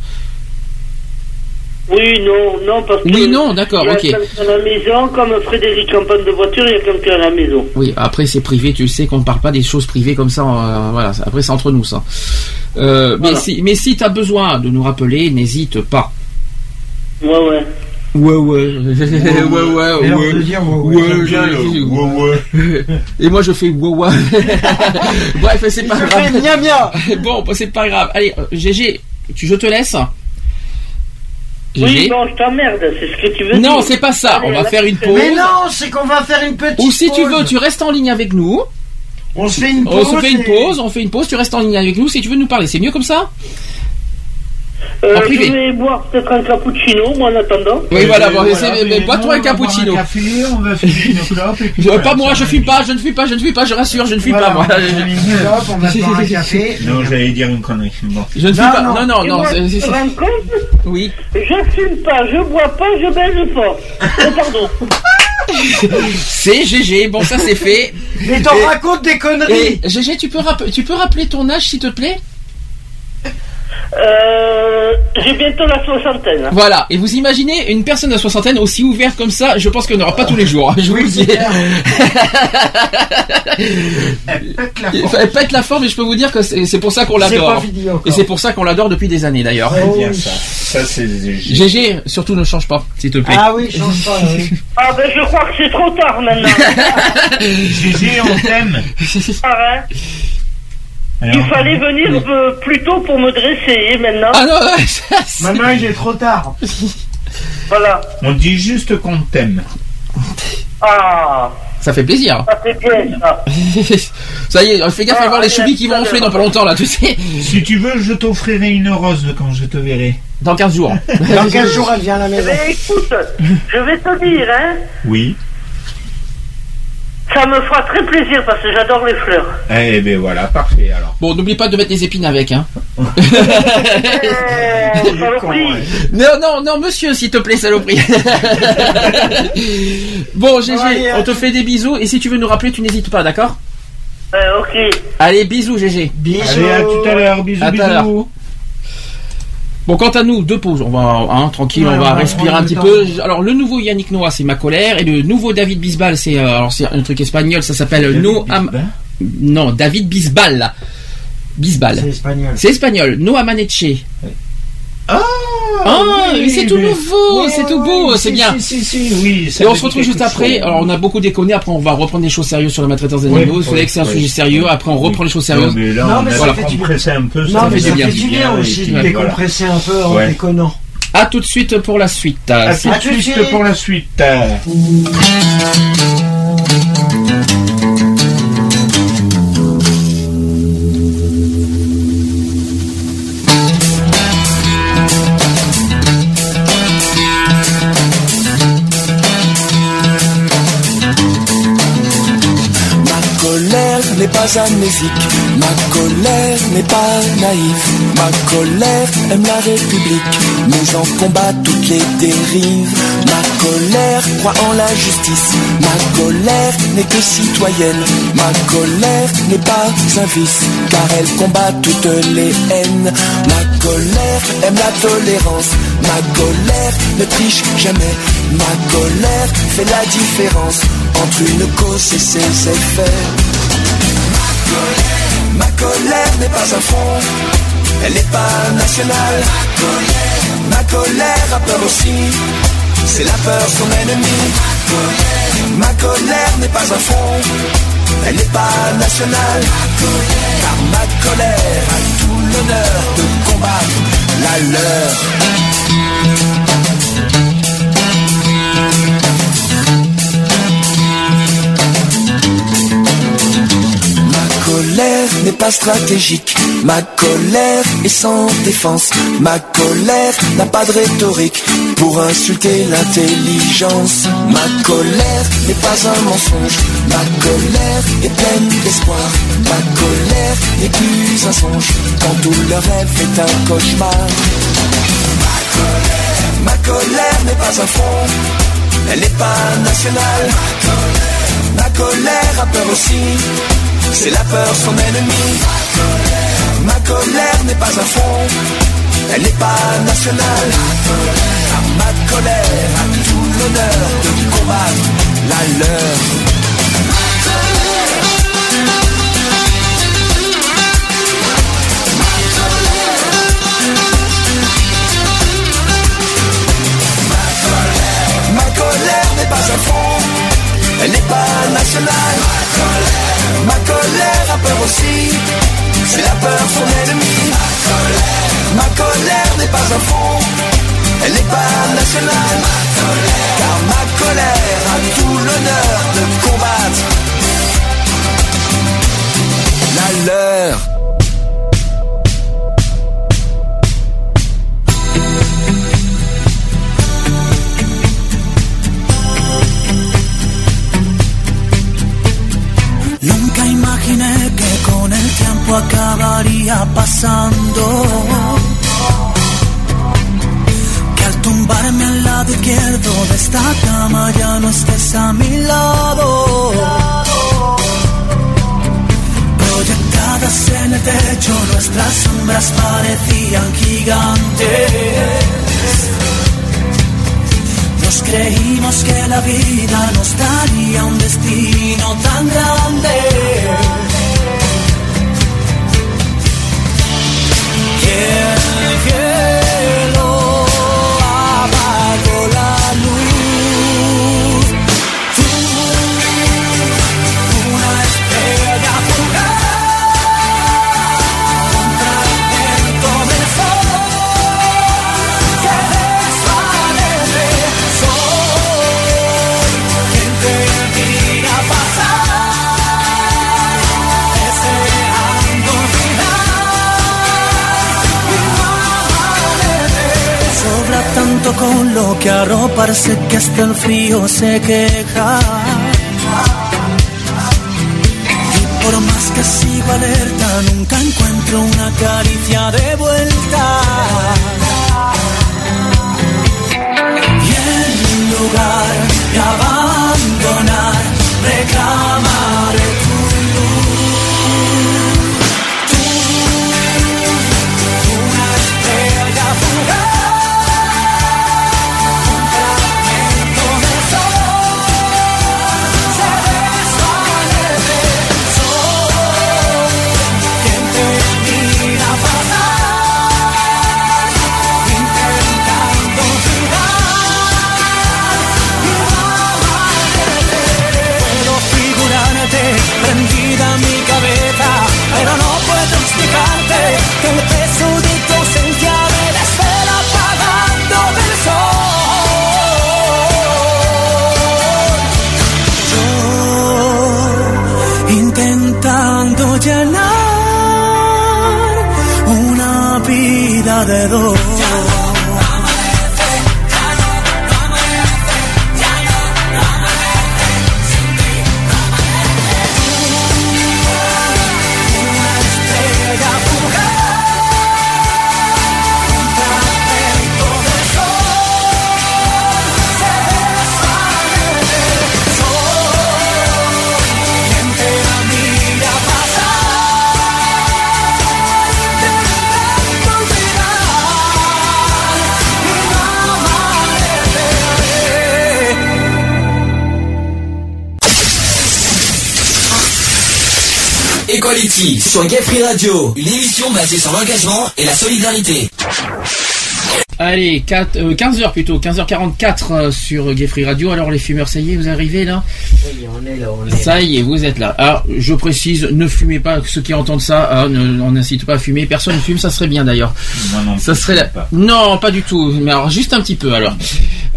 Speaker 9: Oui, non, non, parce que.
Speaker 2: Oui, non, d'accord,
Speaker 9: il y a
Speaker 2: ok.
Speaker 9: quelqu'un à la maison, comme Frédéric en panne de voiture, il y a quelqu'un à la maison.
Speaker 2: Oui, après c'est privé, tu le sais qu'on ne parle pas des choses privées comme ça. euh, voilà, après c'est entre nous ça. Euh, Mais
Speaker 9: Voilà.
Speaker 2: si, mais si t'as besoin de nous rappeler, n'hésite pas.
Speaker 9: Ouais, ouais.
Speaker 2: Ouais, ouais, ouais, ouais, ouais,
Speaker 5: Mais de dire ouais, ouais.
Speaker 2: Ouais,
Speaker 3: Bien
Speaker 2: je-
Speaker 3: ouais, ouais.
Speaker 2: Et moi je fais ouais, ouais. Bref, c'est pas
Speaker 5: se
Speaker 2: grave.
Speaker 5: fait mia mia.
Speaker 2: Bon, c'est pas grave. Allez, GG, tu, je te laisse.
Speaker 9: Oui, bon, je t'emmerde, c'est ce que tu veux dire.
Speaker 2: Non, c'est pas ça. On va faire une pause.
Speaker 5: Mais non, c'est qu'on va faire une petite
Speaker 2: Ou si tu veux, tu restes en ligne avec nous.
Speaker 5: On se fait une
Speaker 2: On
Speaker 5: pause.
Speaker 2: se fait une
Speaker 5: et-
Speaker 2: pause, on fait une pause, tu restes en ligne avec nous si tu veux nous parler. C'est mieux comme ça
Speaker 9: Euh,
Speaker 2: En
Speaker 9: je
Speaker 2: privé.
Speaker 9: vais boire peut-être un cappuccino, moi, en attendant.
Speaker 2: Oui, voilà, bon,
Speaker 3: Voilà,
Speaker 2: mais
Speaker 3: mais
Speaker 2: bois-toi un
Speaker 3: on va
Speaker 2: cappuccino.
Speaker 3: Un café, on va fumer une clope et puis
Speaker 2: Je-
Speaker 3: voilà,
Speaker 2: pas moi, je fume pas, je ne fume pas, je ne fume pas, je rassure, je ne fume
Speaker 5: Voilà,
Speaker 2: pas, moi.
Speaker 5: on va faire une clope, on va boire un café.
Speaker 3: Non, j'allais dire une connerie. Bon.
Speaker 2: Je ne fume pas,
Speaker 5: non.
Speaker 2: non, non,
Speaker 9: tu
Speaker 2: c'est-
Speaker 9: te rends compte
Speaker 2: oui.
Speaker 9: Je fume pas, je bois pas, je baise fort. Oh, pardon.
Speaker 2: C'est GG, bon, ça c'est fait.
Speaker 5: Mais t'en racontes des conneries.
Speaker 2: Et GG, tu peux, rapp- tu peux rappeler ton âge s'il te plaît?
Speaker 9: Euh, J'ai bientôt la soixantaine.
Speaker 2: Voilà. Et vous imaginez une personne de soixantaine aussi ouverte comme ça Je pense qu'on n'aura pas tous les jours. hein, Je vous le dis. Elle pète la forme et je peux vous dire que c'est pour ça qu'on
Speaker 5: C'est
Speaker 2: l'adore. Et c'est pour ça qu'on l'adore depuis des années d'ailleurs.
Speaker 5: Oui.
Speaker 3: ça. Ça c'est
Speaker 2: GG, surtout ne change pas, s'il te plaît.
Speaker 5: Ah oui, change pas. oui.
Speaker 9: Ah ben je crois que c'est trop tard maintenant.
Speaker 3: Gégé, on t'aime.
Speaker 9: Ah, Il fallait venir euh, plus tôt pour me dresser et maintenant.
Speaker 2: Ah non, ouais, ça, c'est-
Speaker 5: Maintenant, il est trop tard.
Speaker 9: Voilà.
Speaker 3: On dit juste qu'on t'aime.
Speaker 9: Ah,
Speaker 2: ça fait plaisir.
Speaker 9: ça c'est bien ça.
Speaker 2: ça y est, fais gaffe à
Speaker 9: Ah,
Speaker 2: voir les
Speaker 9: ouais,
Speaker 2: chevilles qui vont enfler dans pas longtemps là, tu sais.
Speaker 3: Si tu veux, je t'offrirai une rose quand je te verrai.
Speaker 2: Dans 15 jours.
Speaker 5: Dans 15 jours, elle vient à la maison.
Speaker 9: Mais écoute, je vais te dire, hein,
Speaker 3: Oui.
Speaker 9: Ça me fera très plaisir parce que j'adore les fleurs.
Speaker 3: Eh ben voilà, parfait alors.
Speaker 2: Bon, n'oublie pas de mettre des épines avec, hein.
Speaker 9: Eh, saloperie.
Speaker 2: Non, non, non, monsieur, s'il te plaît, saloperie. bon, GG,
Speaker 5: allez,
Speaker 2: on te fait des bisous et si tu veux nous rappeler, tu n'hésites pas, d'accord?
Speaker 9: Euh, ok.
Speaker 2: Allez, bisous, GG.
Speaker 5: Bisous.
Speaker 3: Allez, à tout à l'heure. Bisous,
Speaker 2: À tout à l'heure.
Speaker 3: bisous.
Speaker 2: Bon, quant à nous, deux pauses. On va, hein, tranquille,
Speaker 5: Ouais,
Speaker 2: on va respirer un petit
Speaker 5: temps.
Speaker 2: peu. Alors, le nouveau Yannick Noah, c'est ma colère, et le nouveau David Bisbal, c'est, euh, alors c'est un truc espagnol, ça s'appelle No Am- non, David Bisbal. Bisbal.
Speaker 5: C'est espagnol.
Speaker 2: C'est espagnol. No Amaneche.
Speaker 3: Ah,
Speaker 2: Ah,
Speaker 3: oui,
Speaker 2: mais c'est tout
Speaker 3: mais-
Speaker 2: nouveau,
Speaker 3: Ouais,
Speaker 2: c'est tout
Speaker 3: ouais,
Speaker 2: beau,
Speaker 3: si,
Speaker 2: c'est bien.
Speaker 3: Si, si, si, oui. ça
Speaker 2: Et on se retrouve juste après.
Speaker 3: chose.
Speaker 2: Alors, on a beaucoup déconné. Après, on va reprendre des choses sérieuses sur la maltraitance des
Speaker 3: Ouais,
Speaker 2: animaux. Vous savez que c'est un
Speaker 3: ouais.
Speaker 2: sujet sérieux. Après, on reprend les choses sérieuses.
Speaker 3: Non, mais là,
Speaker 5: Non,
Speaker 3: on
Speaker 5: mais ça
Speaker 3: voilà,
Speaker 5: fait du bien.
Speaker 3: compressé un peu.
Speaker 5: Non, mais ça
Speaker 2: bien.
Speaker 5: fait du bien
Speaker 3: et
Speaker 5: aussi de décompresser un peu en déconnant.
Speaker 2: À tout de suite pour la suite.
Speaker 3: À
Speaker 2: C'est-
Speaker 3: tout de
Speaker 5: tout de
Speaker 3: suite
Speaker 5: suite.
Speaker 3: pour la suite.
Speaker 7: Ma colère n'est pas naïve, ma colère aime la République, mais j'en combat toutes les dérives. Ma colère croit en la justice, ma colère n'est que citoyenne, ma colère n'est pas un vice, car elle combat toutes les haines. Ma colère aime la tolérance, ma colère ne triche jamais, ma colère fait la différence entre une cause et ses effets. Ma colère n'est pas un front, elle n'est pas nationale. Ma colère a peur aussi, c'est la peur son ennemi. Ma colère n'est pas un front, elle n'est pas nationale. Car ma colère a tout l'honneur de combattre la leur. Colère n'est pas stratégique, ma colère est sans défense, ma colère n'a pas de rhétorique pour insulter l'intelligence. Ma colère n'est pas un mensonge, ma colère est pleine d'espoir, ma colère n'est plus un songe. Quand tout le rêve est un cauchemar. Ma colère, ma colère n'est pas un front, elle n'est pas nationale. Ma colère a peur aussi, c'est la peur son ennemi. Ma colère n'est pas un front, elle n'est pas nationale. Ma colère a tout l'honneur de combattre la leur. Elle n'est pas nationale. Ma colère a peur aussi, c'est la peur son ennemi. Ma colère n'est pas un front, elle n'est pas nationale. Car ma colère
Speaker 10: se queja.
Speaker 6: Sur Gay Free Radio, une émission basée sur l'engagement et la solidarité.
Speaker 2: Allez, 4, 15h plutôt, 15h44 euh, sur Gay Free Radio. Alors les fumeurs, ça y est, vous arrivez là?
Speaker 5: Oui, on est là, on est là.
Speaker 2: Ça y est, vous êtes là. Alors, je précise, ne fumez pas, ceux qui entendent ça, hein, ne- on n'incite pas à fumer. Personne ne fume, ça serait bien d'ailleurs.
Speaker 3: Non
Speaker 2: Ça serait la...
Speaker 3: pas.
Speaker 2: Non, pas du tout. Mais alors, juste un petit peu alors.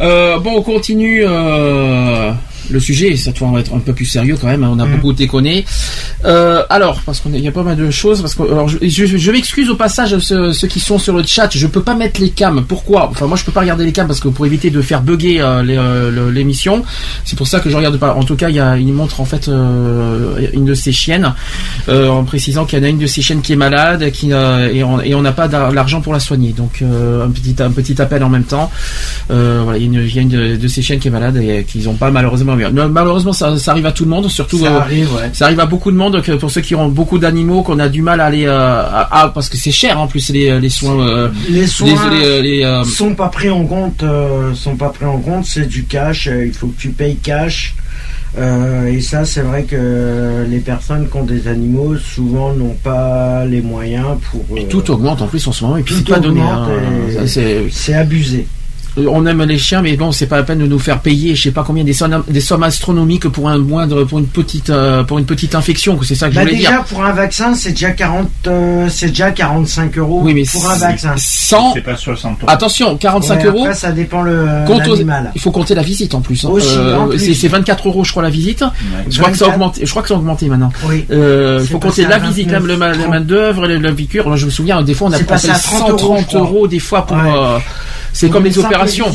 Speaker 2: Euh, bon, on continue euh, le sujet. Cette fois, on va être un peu plus sérieux quand même. hein, On a beaucoup déconné. Euh, alors, parce qu'il y a pas mal de choses. Parce que, alors, je, m'excuse au passage ceux, ceux qui sont sur le chat. Je peux pas mettre les cams. Pourquoi? Enfin, moi, je peux pas regarder les cams parce que pour éviter de faire bugger euh, euh, l'émission. C'est pour ça que je regarde pas. En tout cas, il y a, il montre en fait euh, une de ses chiennes, en précisant qu'il y en a une de ses chiennes qui est malade, qui et on n'a pas l'argent pour la soigner. Donc un petit un petit appel en même temps. Euh, voilà, il y a une, de, de ces chiennes qui est malade et qu'ils n'ont pas malheureusement. Malheureusement, ça, ça arrive à tout le monde, surtout.
Speaker 5: Ça
Speaker 2: euh,
Speaker 5: arrive, ouais.
Speaker 2: ça arrive à beaucoup de monde, que pour ceux qui ont beaucoup d'animaux, qu'on a du mal à aller euh, à- à- parce que c'est cher en plus les, les soins.
Speaker 5: Les soins
Speaker 2: les- les,
Speaker 5: sont pas pris en compte, sont pas pris en compte. C'est du cash. il faut que tu payes cash. Euh, et ça, c'est vrai que les personnes qui ont des animaux souvent n'ont pas les moyens pour. euh,
Speaker 2: tout augmente en plus en ce moment et puis c'est pas donné. hein.
Speaker 5: et
Speaker 2: c'est
Speaker 5: abusé.
Speaker 2: Euh, on aime les chiens, mais bon, c'est pas la peine de nous faire payer, je sais pas combien des sommes, des sommes astronomiques pour un moindre, pour une petite, euh, pour une petite infection, que c'est ça que
Speaker 5: Bah
Speaker 2: je voulais
Speaker 5: déjà
Speaker 2: dire.
Speaker 5: pour un vaccin, c'est déjà 40, euh, c'est déjà 45 euros
Speaker 2: Oui, mais
Speaker 5: pour un
Speaker 2: c'est-
Speaker 5: vaccin.
Speaker 2: Sans,
Speaker 3: C'est pas 60 euros.
Speaker 2: attention, 45
Speaker 5: Ouais,
Speaker 2: euros.
Speaker 5: Après, ça dépend le
Speaker 2: compte aux-
Speaker 5: l'animal.
Speaker 2: il faut compter la visite en plus. hein. C'est c'est 24 euros, je crois, la visite. Je crois que ça a
Speaker 5: 24.
Speaker 2: augmenté. Je crois que ça a augmenté maintenant.
Speaker 5: Oui.
Speaker 2: Euh, il faut compter la visite, la,
Speaker 5: 29,
Speaker 2: la, la main d'œuvre, la, la piqûre. Moi, je me souviens, des fois, on a
Speaker 5: C'est passé
Speaker 2: payé
Speaker 5: à 30 euros,
Speaker 2: 130
Speaker 5: je crois.
Speaker 2: euros, des fois pour.
Speaker 5: Ouais.
Speaker 2: C'est comme les opérations.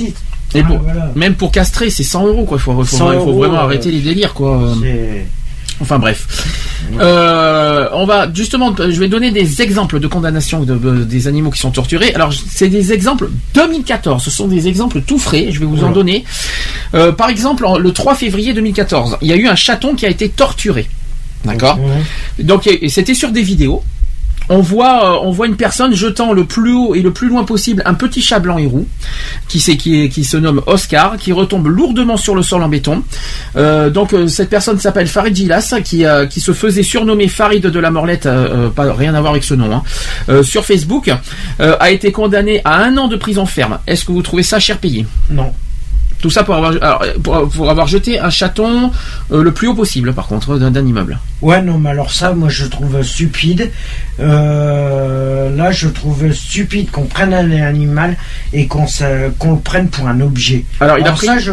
Speaker 5: Ah,
Speaker 2: pour-
Speaker 5: voilà.
Speaker 2: Même pour castrer, c'est 100 euros quoi. Il faut, faut-
Speaker 5: 100
Speaker 2: il faut
Speaker 5: euros,
Speaker 2: vraiment
Speaker 5: euh,
Speaker 2: arrêter les délires quoi. Enfin bref. Euh, on va justement, je vais donner des exemples de condamnation de, de- des animaux qui sont torturés. Alors c'est des exemples 2014. Ce sont des exemples tout frais. Je vais vous en donner. Euh, par exemple, le 3 février 2014, il y a eu un chaton qui a été torturé. D'accord?
Speaker 5: Ouais.
Speaker 2: Donc c'était sur des vidéos. On voit, euh, on voit une personne jetant le plus haut et le plus loin possible un petit chat blanc et roux, qui, qui, se nomme Oscar, qui retombe lourdement sur le sol en béton. Euh, donc euh, cette personne s'appelle Farid Gilas, qui, euh, qui se faisait surnommer Farid de la Morlette, pas rien à voir avec ce nom, hein, sur Facebook, a été condamné à un an de prison ferme. Est-ce que vous trouvez ça cher payé?
Speaker 5: Non.
Speaker 2: Tout ça pour avoir, alors, pour, pour avoir jeté un chaton euh, le plus haut possible, par contre, d'un immeuble.
Speaker 5: Ouais, non, mais alors ça, moi, je trouve stupide. Euh, là, je trouve stupide qu'on prenne un animal et qu'on qu'on le prenne pour un objet.
Speaker 2: Alors, il a pris-
Speaker 5: ça, je...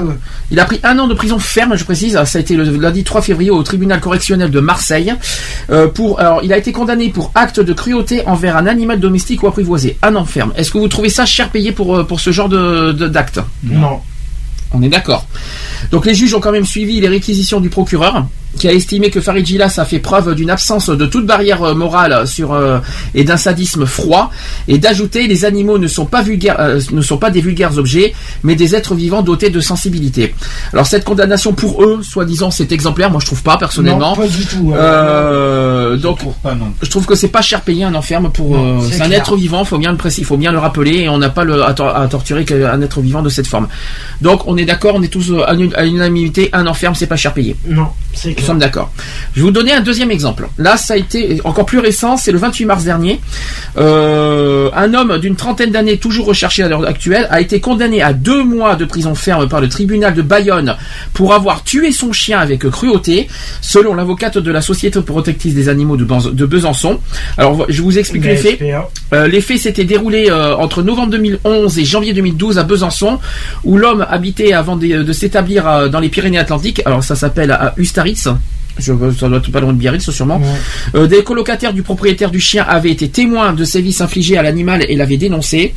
Speaker 2: Il a pris un an de prison ferme, je précise. Ça a été le lundi 3 février au tribunal correctionnel de Marseille. Euh, pour, alors, il a été condamné pour acte de cruauté envers un animal domestique ou apprivoisé. Un an ferme. Est-ce que vous trouvez ça cher payé pour, euh, pour ce genre de, de- d'acte?
Speaker 5: Non.
Speaker 2: On est d'accord. Donc les juges ont quand même suivi les réquisitions du procureur, qui a estimé que Farid Gilas a fait preuve d'une absence de toute barrière euh, morale sur euh, et d'un sadisme froid, et d'ajouter les animaux ne sont pas vulgaires, euh, ne sont pas des vulgaires objets, mais des êtres vivants dotés de sensibilité. Alors cette condamnation pour eux, soi-disant, c'est exemplaire. Moi, je trouve pas personnellement.
Speaker 5: Non, pas du tout.
Speaker 2: Euh, donc,
Speaker 3: trouve pas non.
Speaker 2: je trouve que c'est pas cher payé un enferme pour. Euh,
Speaker 5: c'est
Speaker 2: un
Speaker 5: clair.
Speaker 2: être vivant, faut bien le préciser, faut bien le rappeler, et on n'a pas le, à, tor- à torturer qu'un être vivant de cette forme. Donc, on est d'accord, on est tous euh, à l'unanimité, un enferme, c'est pas cher payé.
Speaker 5: Non, c'est
Speaker 2: Nous sommes d'accord. Je vais vous donner un deuxième exemple. Là, ça a été encore plus récent, c'est le 28 mars dernier. Euh, un homme d'une trentaine d'années, toujours recherché à l'heure actuelle, a été condamné à deux mois de prison ferme par le tribunal de Bayonne pour avoir tué son chien avec cruauté, selon l'avocate de la Société protectrice des animaux de, Besançon. Alors, je vous explique les faits. Euh, les faits s'étaient déroulés euh, entre novembre 2011 et janvier 2012 à Besançon, où l'homme habitait avant de, de s'établir dans les Pyrénées-Atlantiques. Alors ça s'appelle à Ustaritz. Je, ça doit être pas loin de Biarritz sûrement. Euh, des colocataires du propriétaire du chien avaient été témoins de sévices infligés à l'animal et l'avaient dénoncé.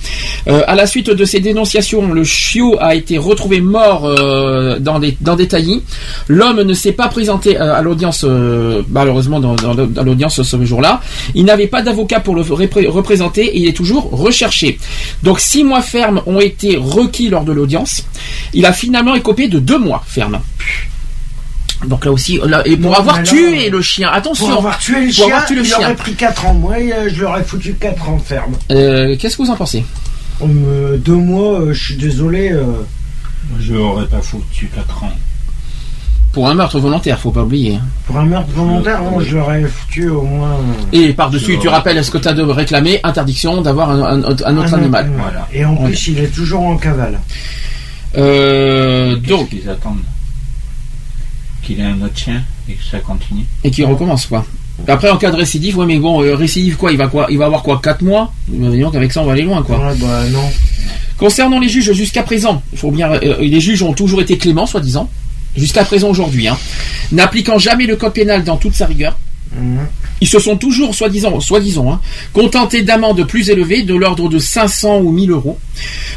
Speaker 2: Euh, à la suite de ces dénonciations, le chiot a été retrouvé mort euh, dans des dans des taillis. L'homme ne s'est pas présenté à l'audience malheureusement dans, dans- dans l'audience ce jour-là. Il n'avait pas d'avocat pour le repré- représenter et il est toujours recherché. Donc six mois fermes ont été requis lors de l'audience. Il a finalement écopé de deux mois ferme. Donc là aussi, là, et pour
Speaker 5: Non,
Speaker 2: avoir tué le chien, attention,
Speaker 5: Pour avoir tué le
Speaker 2: Pour
Speaker 5: chien,
Speaker 2: avoir tué le
Speaker 5: il
Speaker 2: chien.
Speaker 5: aurait pris 4 ans. Moi, euh, je l'aurais foutu 4 ans ferme.
Speaker 2: Euh, qu'est-ce que vous en pensez
Speaker 5: Euh, deux mois, euh, je suis désolé. euh,
Speaker 3: Je n'aurais pas foutu 4 ans.
Speaker 2: Pour un meurtre volontaire, faut pas oublier.
Speaker 5: pour un meurtre volontaire, moi, je l'aurais foutu au moins.
Speaker 2: Et par-dessus, tu rappelles ce que tu as de réclamer, interdiction d'avoir un, un- un autre
Speaker 5: un
Speaker 2: animal.
Speaker 3: Voilà.
Speaker 5: Et en plus, il est toujours en cavale.
Speaker 2: Euh, donc,
Speaker 3: qu'ils attendent Qu'il ait un autre chien et que ça continue
Speaker 2: et qui recommence quoi. Après, en cas de récidive, ouais, mais bon, euh, récidive quoi Il va quoi Il va avoir quoi 4 mois? Euh, Donc avec ça, on va aller loin quoi.
Speaker 5: Ouais, bah non.
Speaker 2: Concernant les juges jusqu'à présent, il faut bien, euh, les juges ont toujours été cléments, soi-disant, jusqu'à présent aujourd'hui, hein, n'appliquant jamais le code pénal dans toute sa rigueur.
Speaker 5: Mhm.
Speaker 2: Ils se sont toujours, soi-disant, soi-disant, hein, contentés d'amendes plus élevées, de l'ordre de 500 ou 1000 euros,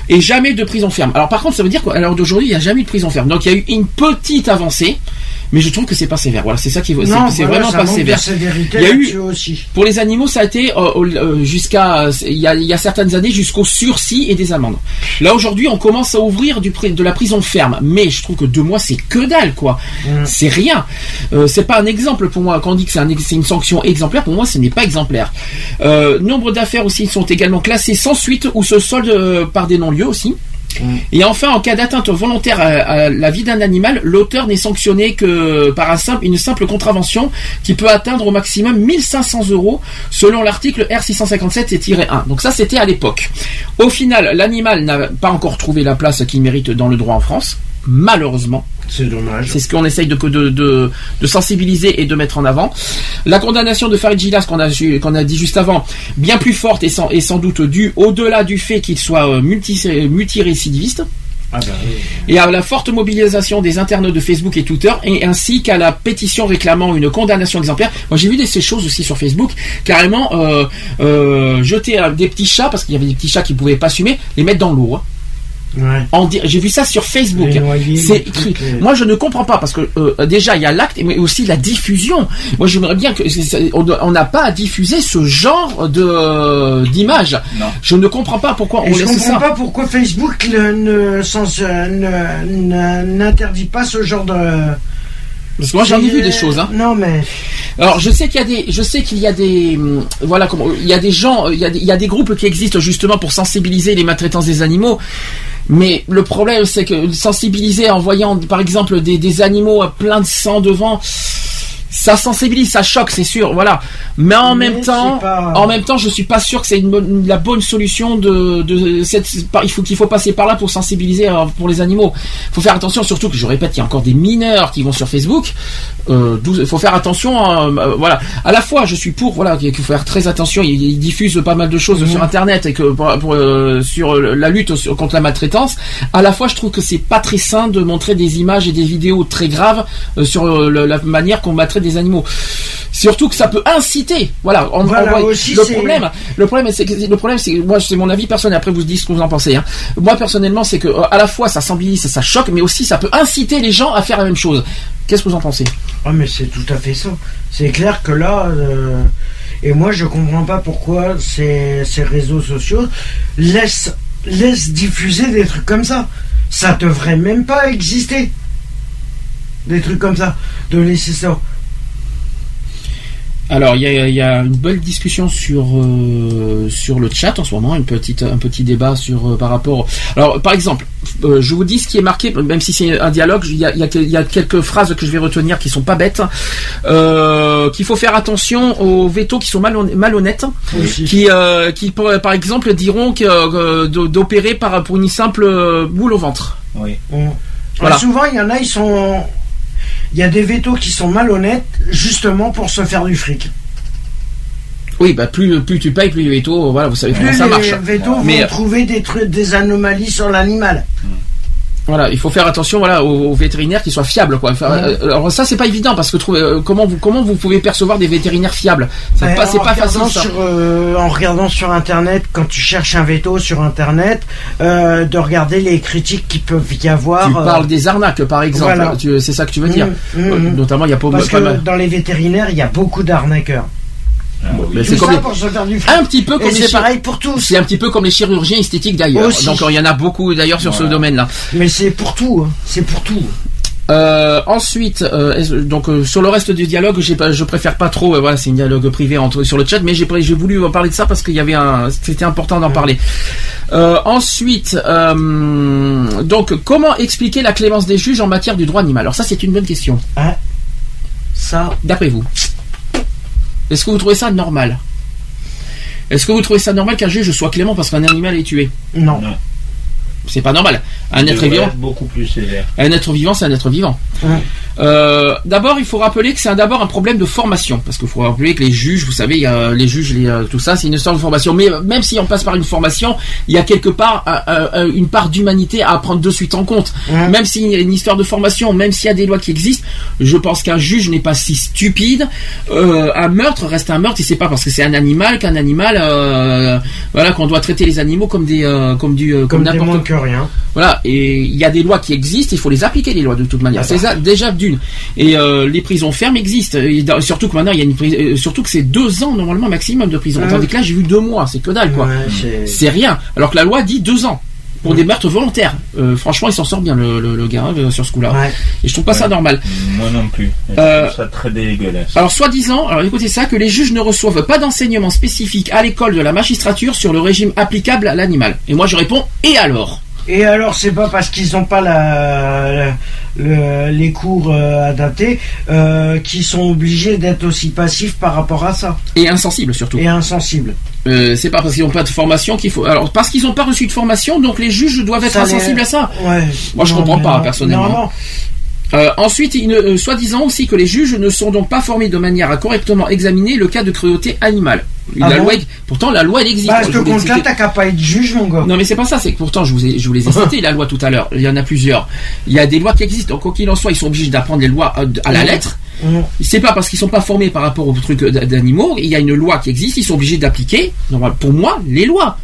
Speaker 2: et jamais de prison ferme. Alors par contre, ça veut dire qu'à l'heure d'aujourd'hui, il n'y a jamais eu de prison ferme. Donc il y a eu une petite avancée, mais je trouve que c'est pas sévère. Voilà, c'est ça qui c'est-
Speaker 5: voilà,
Speaker 2: vraiment
Speaker 5: ça
Speaker 2: pas sévère. Il y a eu-
Speaker 5: aussi.
Speaker 2: Pour les animaux, ça a été euh, euh, jusqu'à il y a, il y a certaines années jusqu'au sursis et des amendes. Là aujourd'hui, on commence à ouvrir du de la prison ferme, mais je trouve que deux mois c'est que dalle quoi.
Speaker 5: Mm.
Speaker 2: C'est rien. Euh, c'est pas un exemple pour moi. Quand on dit que c'est un une sanction exemplaire, pour moi ce n'est pas exemplaire. Euh, nombre d'affaires aussi sont également classées sans suite ou se soldent par des non-lieux aussi. Et enfin, en cas d'atteinte volontaire à, à la vie d'un animal, l'auteur n'est sanctionné que par un simple, une simple contravention qui peut atteindre au maximum 1500 euros selon l'article R657-1. Donc ça, c'était à l'époque. Au final, l'animal n'a pas encore trouvé la place qu'il mérite dans le droit en France. Malheureusement.
Speaker 5: C'est dommage.
Speaker 2: C'est ce qu'on essaye de, de, de, de sensibiliser et de mettre en avant. La condamnation de Farid Gilas qu'on a, a dit juste avant, bien plus forte et sans, et sans doute due au-delà du fait qu'il soit euh, multi, multirécidiviste
Speaker 5: Ah bah oui.
Speaker 2: et à la forte mobilisation des internautes de Facebook et Twitter, et ainsi qu'à la pétition réclamant une condamnation exemplaire. Moi, j'ai vu des, ces choses aussi sur Facebook, carrément euh, euh, jeter euh, des petits chats, parce qu'il y avait des petits chats qui pouvaient pas assumer, les mettre dans l'eau. hein.
Speaker 5: Ouais.
Speaker 2: J'ai vu ça sur Facebook. C'est écrit. Moi, je ne comprends pas parce que euh, déjà il y a l'acte, mais aussi la diffusion. Moi, j'aimerais bien que on n'a pas à diffuser ce genre de d'image. Je ne comprends pas pourquoi on
Speaker 5: je
Speaker 2: laisse
Speaker 5: comprends
Speaker 2: ça.
Speaker 5: pas pourquoi Facebook le- ne, ne- ne- n'interdit pas ce genre de.
Speaker 2: Parce que moi, j'en ai vu des choses. Hein.
Speaker 5: Non, mais.
Speaker 2: Alors je sais qu'il y a des, je sais qu'il y a des, hum, voilà, comment, il y a des gens, il y a des, il y a des groupes qui existent justement pour sensibiliser les maltraitances des animaux. Mais le problème, c'est que sensibiliser en voyant, par exemple, des, des animaux à plein de sang devant, ça sensibilise, ça choque, c'est sûr, voilà. Mais en
Speaker 5: Mais
Speaker 2: même temps,
Speaker 5: pas-
Speaker 2: en même temps, je suis pas sûr que c'est la bonne solution de, de cette, il faut qu'il faut passer par là pour sensibiliser euh, pour les animaux. Faut faire attention, surtout que je répète, il y a encore des mineurs qui vont sur Facebook. Euh, Il faut faire attention, euh, euh, voilà. À la fois, je suis pour, voilà, qu'il faut faire très attention. Ils, ils diffusent pas mal de choses sur Internet et que pour, pour, euh, sur la lutte contre la maltraitance. À la fois, je trouve que c'est pas très sain de montrer des images et des vidéos très graves euh, sur euh, le- la manière qu'on maltraite des animaux. Surtout que ça peut inciter, voilà. on-
Speaker 5: Voilà,
Speaker 2: on-
Speaker 5: aussi,
Speaker 2: le problème, le problème, c'est que le problème, c'est moi, c'est mon avis personnel. Après, vous dites ce que vous en pensez. Hein. Moi, personnellement, c'est que euh, à la fois ça sensibilise, ça choque, mais aussi ça peut inciter les gens à faire la même chose. Qu'est-ce que vous en pensez?
Speaker 5: Ah mais c'est tout à fait ça. C'est clair que là, euh, et moi je comprends pas pourquoi ces, ces réseaux sociaux laissent, laissent diffuser des trucs comme ça. Ça devrait même pas exister. Des trucs comme ça. De laisser ça.
Speaker 2: Alors, il y a, il y a une belle discussion sur euh, sur le chat en ce moment, une petite un petit débat sur euh, par rapport. Alors, par exemple, euh, je vous dis ce qui est marqué, même si c'est un dialogue, il y a, il y, a, il y a quelques phrases que je vais retenir qui sont pas bêtes. Euh, qu'il faut faire attention aux vétos qui sont malhon- malhonnêtes,
Speaker 5: Aussi.
Speaker 2: qui euh, qui par exemple diront que euh, d'o- d'opérer par pour une simple boule au ventre.
Speaker 3: Oui.
Speaker 5: On-
Speaker 2: Voilà.
Speaker 5: Souvent il y en a, ils sont. Il y a des vétos qui sont malhonnêtes justement pour se faire du fric.
Speaker 2: Oui, bah plus plus tu payes, plus les vétos, voilà, vous savez
Speaker 5: Plus
Speaker 2: comment ça
Speaker 5: les
Speaker 2: marche.
Speaker 5: vétos
Speaker 2: Mais-
Speaker 5: vont trouver des trucs, des anomalies sur l'animal.
Speaker 2: Voilà, il faut faire attention voilà aux, aux vétérinaires qui soient fiables quoi.
Speaker 5: Ouais.
Speaker 2: euh, alors ça c'est pas évident parce que trouver euh, comment vous comment vous pouvez percevoir des vétérinaires fiables? C'est
Speaker 5: Ben,
Speaker 2: pas pas facile
Speaker 5: regardant
Speaker 2: ça.
Speaker 5: Sur, euh, en regardant sur internet, quand tu cherches un veto sur internet, euh, de regarder les critiques qui peuvent y avoir.
Speaker 2: Tu parles des arnaques par exemple,
Speaker 5: voilà.
Speaker 2: C'est ça que tu veux dire.
Speaker 5: Mm, mm,
Speaker 2: Euh,
Speaker 5: mm.
Speaker 2: Notamment il y a pas,
Speaker 5: Parce
Speaker 2: pas
Speaker 5: que
Speaker 2: mal.
Speaker 5: dans les vétérinaires, il y a beaucoup d'arnaqueurs.
Speaker 3: Ah oui.
Speaker 2: Mais
Speaker 5: Tout
Speaker 2: c'est comme
Speaker 5: ça
Speaker 2: les-
Speaker 5: pour se faire du
Speaker 2: un petit peu comme
Speaker 5: c'est pareil pour tous.
Speaker 2: c'est un petit peu comme les chirurgiens esthétiques d'ailleurs. Donc il y en a beaucoup d'ailleurs sur ce domaine-là.
Speaker 5: Mais c'est pour tout. hein. C'est pour tout.
Speaker 2: Euh, ensuite, euh, donc euh, sur le reste du dialogue, pas, je préfère pas trop. voilà, c'est un dialogue privé entre sur le chat, mais j'ai voulu en parler de ça parce qu'il y avait un, c'était important d'en parler. Ensuite, donc comment expliquer la clémence des juges en matière du droit animal? Alors ça, c'est une bonne question.
Speaker 5: Ça,
Speaker 2: D'après vous, est-ce que vous trouvez ça normal? Est-ce que vous trouvez ça normal qu'un juge soit clément parce qu'un animal est tué?
Speaker 5: Non.
Speaker 3: Non.
Speaker 2: C'est pas normal. Un être vivant,
Speaker 3: être beaucoup plus sévère.
Speaker 2: un être vivant, c'est un être vivant.
Speaker 5: Ouais.
Speaker 2: Euh, d'abord, il faut rappeler que c'est un- d'abord un problème de formation, parce qu'il faut rappeler que les juges, vous savez, il y a les juges, les, euh, tout ça, c'est une histoire de formation. Mais euh, même si on passe par une formation, il y a quelque part euh, euh, une part d'humanité à prendre de suite en compte.
Speaker 5: Ouais.
Speaker 2: Même s'il y a une histoire de formation, même s'il y a des lois qui existent, je pense qu'un juge n'est pas si stupide. Euh, un meurtre reste un meurtre, et c'est pas parce que c'est un animal qu'un animal, euh, voilà, qu'on doit traiter les animaux comme des, euh, comme du, euh,
Speaker 5: Comme
Speaker 2: n'importe
Speaker 5: rien.
Speaker 2: voilà, et il y a des lois qui existent, il faut les appliquer les lois de toute manière.
Speaker 5: Ah
Speaker 2: C'est ça, déjà d'une. Et euh, les prisons fermes existent. Et surtout que maintenant il y a une pris- euh, surtout que c'est deux ans normalement maximum de prison.
Speaker 5: Ouais.
Speaker 2: Tandis que là j'ai vu deux mois, c'est que dalle quoi.
Speaker 5: Ouais, c'est-
Speaker 2: rien. Alors que la loi dit deux ans pour des meurtres volontaires. Euh, franchement, il s'en sort bien le, le, le gars hein, sur ce coup-là.
Speaker 5: Ouais.
Speaker 2: Et je trouve pas ça normal.
Speaker 3: Moi non plus. Je
Speaker 2: Euh,
Speaker 3: trouve ça très dégueulasse.
Speaker 2: Alors, soi-disant, alors écoutez ça, que les juges ne reçoivent pas d'enseignement spécifique à l'école de la magistrature sur le régime applicable à l'animal. Et moi je réponds, et alors?
Speaker 5: Et alors, c'est pas parce qu'ils n'ont pas la, la- le- les cours euh, adaptés euh, qu'ils sont obligés d'être aussi passifs par rapport à ça.
Speaker 2: Et insensible surtout.
Speaker 5: Et insensibles.
Speaker 2: Euh, c'est pas parce qu'ils n'ont pas de formation qu'il faut. Alors parce qu'ils n'ont pas reçu de formation, donc les juges doivent être
Speaker 5: Ça les-
Speaker 2: insensibles à ça.
Speaker 5: Ouais.
Speaker 2: Moi, je
Speaker 5: Non,
Speaker 2: comprends pas,
Speaker 5: non.
Speaker 2: personnellement.
Speaker 5: Non.
Speaker 2: Euh, ensuite, il ne- euh, soi-disant aussi que les juges ne sont donc pas formés de manière à correctement examiner le cas de cruauté animale.
Speaker 5: Ah
Speaker 2: la
Speaker 5: bon
Speaker 2: loi, pourtant la loi elle existe.
Speaker 5: À
Speaker 2: Je
Speaker 5: ce
Speaker 2: vous l'ai
Speaker 5: compte-là,
Speaker 2: cité.
Speaker 5: t'as qu'à pas être juge, mon gars.
Speaker 2: Non mais c'est pas ça, c'est que pourtant je vous ai, je vous les ai cités la loi tout à l'heure. Il y en a plusieurs. Il y a des lois qui existent. Donc quoi qu'il en soit, ils sont obligés d'apprendre les lois euh, à la lettre. C'est pas parce qu'ils sont pas formés par rapport aux trucs d'animaux. Il y a une loi qui existe. Ils sont obligés d'appliquer. Pour moi, les lois.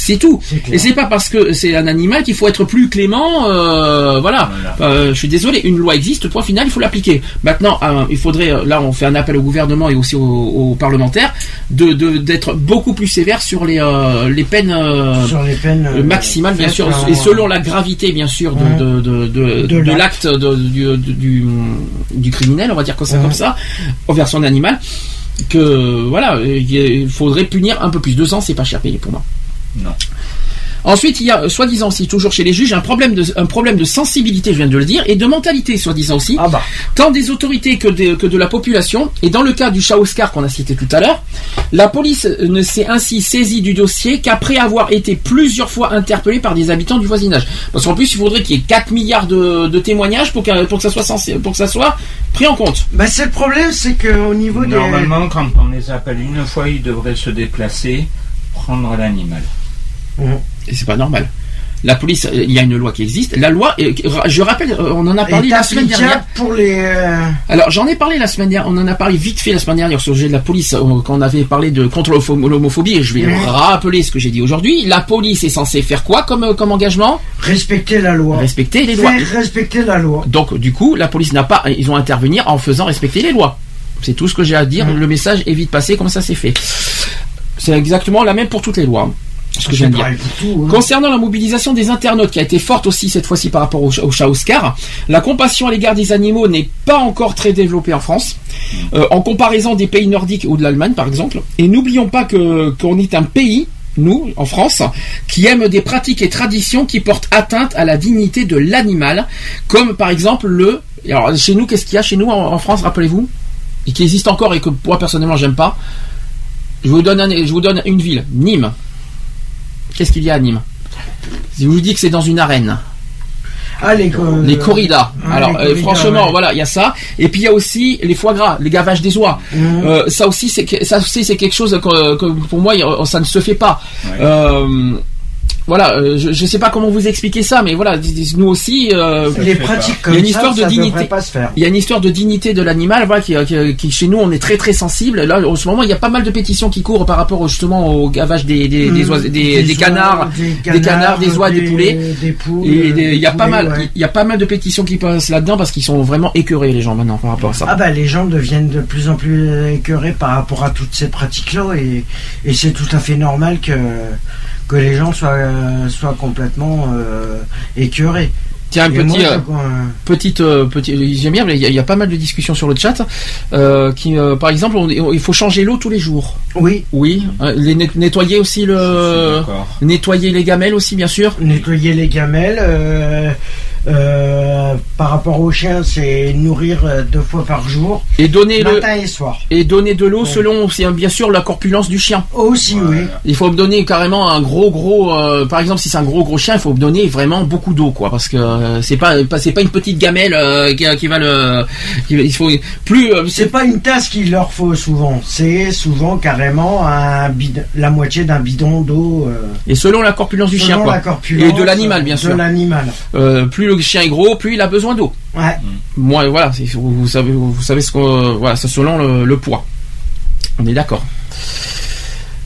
Speaker 2: C'est tout. Et c'est pas parce que c'est un animal qu'il faut être plus clément. euh, voilà. Euh, je suis désolé, une loi existe, point final, il faut l'appliquer. Maintenant, euh, il faudrait, là, on fait un appel au gouvernement et aussi aux, aux parlementaires de d'être beaucoup plus sévère sur les les peines,
Speaker 5: Sur les peines,
Speaker 2: maximales, bien sûr, et selon la gravité, bien sûr, de
Speaker 5: Ouais.
Speaker 2: de de, de-
Speaker 5: De
Speaker 2: de
Speaker 5: l'acte.
Speaker 2: du, du, du du criminel, on va dire comme ça,
Speaker 5: Ouais.
Speaker 2: comme ça, envers son animal. Que voilà, il faudrait punir un peu plus. Deux ans, c'est pas cher payé pour moi.
Speaker 3: Non.
Speaker 2: Ensuite, il y a, euh, soi-disant aussi, toujours chez les juges, un problème de, un problème de sensibilité, je viens de le dire, et de mentalité, soi-disant aussi,
Speaker 5: Ah bah.
Speaker 2: tant des autorités que de, que de la population. Et dans le cas du chat Oscar qu'on a cité tout à l'heure, la police ne s'est ainsi saisie du dossier qu'après avoir été plusieurs fois interpellée par des habitants du voisinage. Parce qu'en plus, il faudrait qu'il y ait 4 milliards de, de témoignages pour que, pour que ça soit censé, pour que ça soit pris en compte.
Speaker 5: Bah, c'est le problème, c'est qu'au niveau des.
Speaker 3: Normalement, quand on les appelle une fois, ils devraient se déplacer, prendre l'animal.
Speaker 2: Et c'est pas normal. La police, il y a une loi qui existe. La loi, euh, je rappelle, euh, on en a parlé la semaine dernière.
Speaker 5: pour les. euh,
Speaker 2: Alors j'en ai parlé la semaine dernière, on en a parlé vite fait la semaine dernière sur le sujet de la police quand on avait parlé de contre l'homophobie et je vais rappeler ce que j'ai dit aujourd'hui. La police est censée faire quoi comme, comme engagement?
Speaker 5: Respecter la loi.
Speaker 2: Respecter les lois.
Speaker 5: Respecter la loi.
Speaker 2: Donc du coup la police n'a pas, ils ont intervenir en faisant respecter les lois. C'est tout ce que j'ai à dire. Le message est vite passé, comme ça c'est fait? C'est exactement la même pour toutes les lois. Ce que je viens de dire.
Speaker 5: pareil pour tout, hein.
Speaker 2: Concernant la mobilisation des internautes qui a été forte aussi cette fois-ci par rapport au, au chat Oscar, la compassion à l'égard des animaux n'est pas encore très développée en France, euh, en comparaison des pays nordiques ou de l'Allemagne par exemple. Et n'oublions pas que qu'on est un pays nous, en France, qui aime des pratiques et traditions qui portent atteinte à la dignité de l'animal, comme par exemple le... Alors chez nous, qu'est-ce qu'il y a chez nous en, en France, rappelez-vous? Et qui existe encore et que moi personnellement j'aime pas. Je vous donne, un- je vous donne une ville, Nîmes. Qu'est-ce qu'il y a à Nîmes Si je vous dis que c'est dans une arène.
Speaker 5: Ah, les,
Speaker 2: Les corridas.
Speaker 5: Ah,
Speaker 2: Alors
Speaker 5: les
Speaker 2: euh,
Speaker 5: corridas,
Speaker 2: franchement,
Speaker 5: ouais.
Speaker 2: voilà, il y a ça. Et puis il y a aussi les foie gras, les gavages des oies.
Speaker 5: Mhm.
Speaker 2: Euh, ça aussi, c'est que- ça aussi c'est quelque chose que, que pour moi ça ne se fait pas. Euh, voilà, euh, je, je sais pas comment vous expliquer ça, mais voilà, nous aussi. euh,
Speaker 5: Les pratiques comme
Speaker 2: il y a une
Speaker 5: ça,
Speaker 2: histoire de
Speaker 5: ça
Speaker 2: dignité.
Speaker 5: devrait pas se faire.
Speaker 2: Il y a une histoire de dignité de l'animal, voilà, qui, qui- qui, chez nous on est très très sensible. Là, en ce moment, il y a pas mal de pétitions qui courent par rapport justement au gavage des des, des, oies- des,
Speaker 5: Des
Speaker 2: des
Speaker 5: oies,
Speaker 2: canards,
Speaker 5: des
Speaker 2: canards, des oies, des, poulets.
Speaker 5: des poules,
Speaker 2: Et des- il y a pas mal,
Speaker 5: ouais.
Speaker 2: il y a pas mal de pétitions qui passent là-dedans parce qu'ils sont vraiment écœurés les gens maintenant par rapport à ça.
Speaker 5: Ah bah les gens deviennent de plus en plus écœurés par rapport à toutes ces pratiques-là et, et c'est tout à fait normal que, que les gens soient, euh, soient complètement euh, écœurés.
Speaker 2: Tiens,
Speaker 5: Et
Speaker 2: petit,
Speaker 5: moi,
Speaker 2: euh,
Speaker 5: euh,
Speaker 2: petite, euh, petit, j'aime bien, mais il y, a- il y a pas mal de discussions sur le chat. euh, qui, euh, par exemple, on- il faut changer l'eau tous les jours.
Speaker 5: Oui.
Speaker 2: Oui. euh, les net- nettoyer aussi le, nettoyer les gamelles aussi, bien sûr.
Speaker 5: nettoyer les gamelles. Euh, par rapport aux chiens, c'est nourrir euh, deux fois par jour.
Speaker 2: Et donner le
Speaker 5: matin et soir.
Speaker 2: et donner de l'eau selon aussi hein, bien sûr la corpulence du chien.
Speaker 5: Aussi, oui.
Speaker 2: Il faut me donner carrément un gros gros euh, par exemple si c'est un gros gros chien, il faut me donner vraiment beaucoup d'eau quoi parce que euh, c'est pas pas- c'est pas une petite gamelle euh, qui, qui va le qui va- il faut plus euh,
Speaker 5: C'est pas une tasse qu'il leur faut souvent, c'est souvent carrément un bidon, la moitié d'un bidon d'eau. euh,
Speaker 2: et selon la corpulence du
Speaker 5: selon
Speaker 2: chien quoi.
Speaker 5: la corpulence,
Speaker 2: et de l'animal bien
Speaker 5: de
Speaker 2: sûr.
Speaker 5: l'animal.
Speaker 2: Euh, plus le chien est gros, plus il a besoin d'eau.
Speaker 5: Ouais.
Speaker 2: Moi voilà, vous, vous savez vous savez ce qu'on voilà, c'est selon le, le poids. On est d'accord.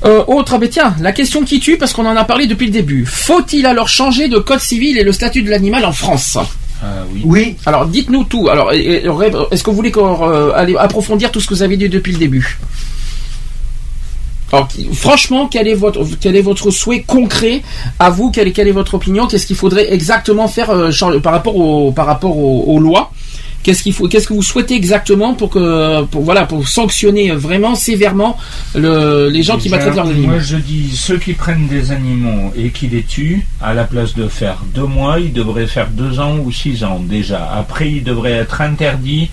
Speaker 2: Euh, autre, ah ben tiens, la question qui tue parce qu'on en a parlé depuis le début. Faut-il alors changer de code civil et le statut de l'animal en France?
Speaker 3: Ah oui.
Speaker 5: Oui.
Speaker 2: Alors dites-nous tout. Alors est-ce que vous voulez qu'on euh, allez approfondir tout ce que vous avez dit depuis le début? Alors, franchement, quel est votre quel est votre souhait concret à vous? Quelle est, quelle est votre opinion? Qu'est-ce qu'il faudrait exactement faire euh, par rapport au par rapport aux, aux lois? Qu'est-ce qu'il faut Qu'est-ce que vous souhaitez exactement pour que pour voilà pour sanctionner vraiment sévèrement le, les gens qui maltraitent leurs animaux?
Speaker 3: Moi, je dis, ceux qui prennent des animaux et qui les tuent, à la place de faire deux mois, ils devraient faire deux ans ou six ans déjà. Après, ils devraient être interdits.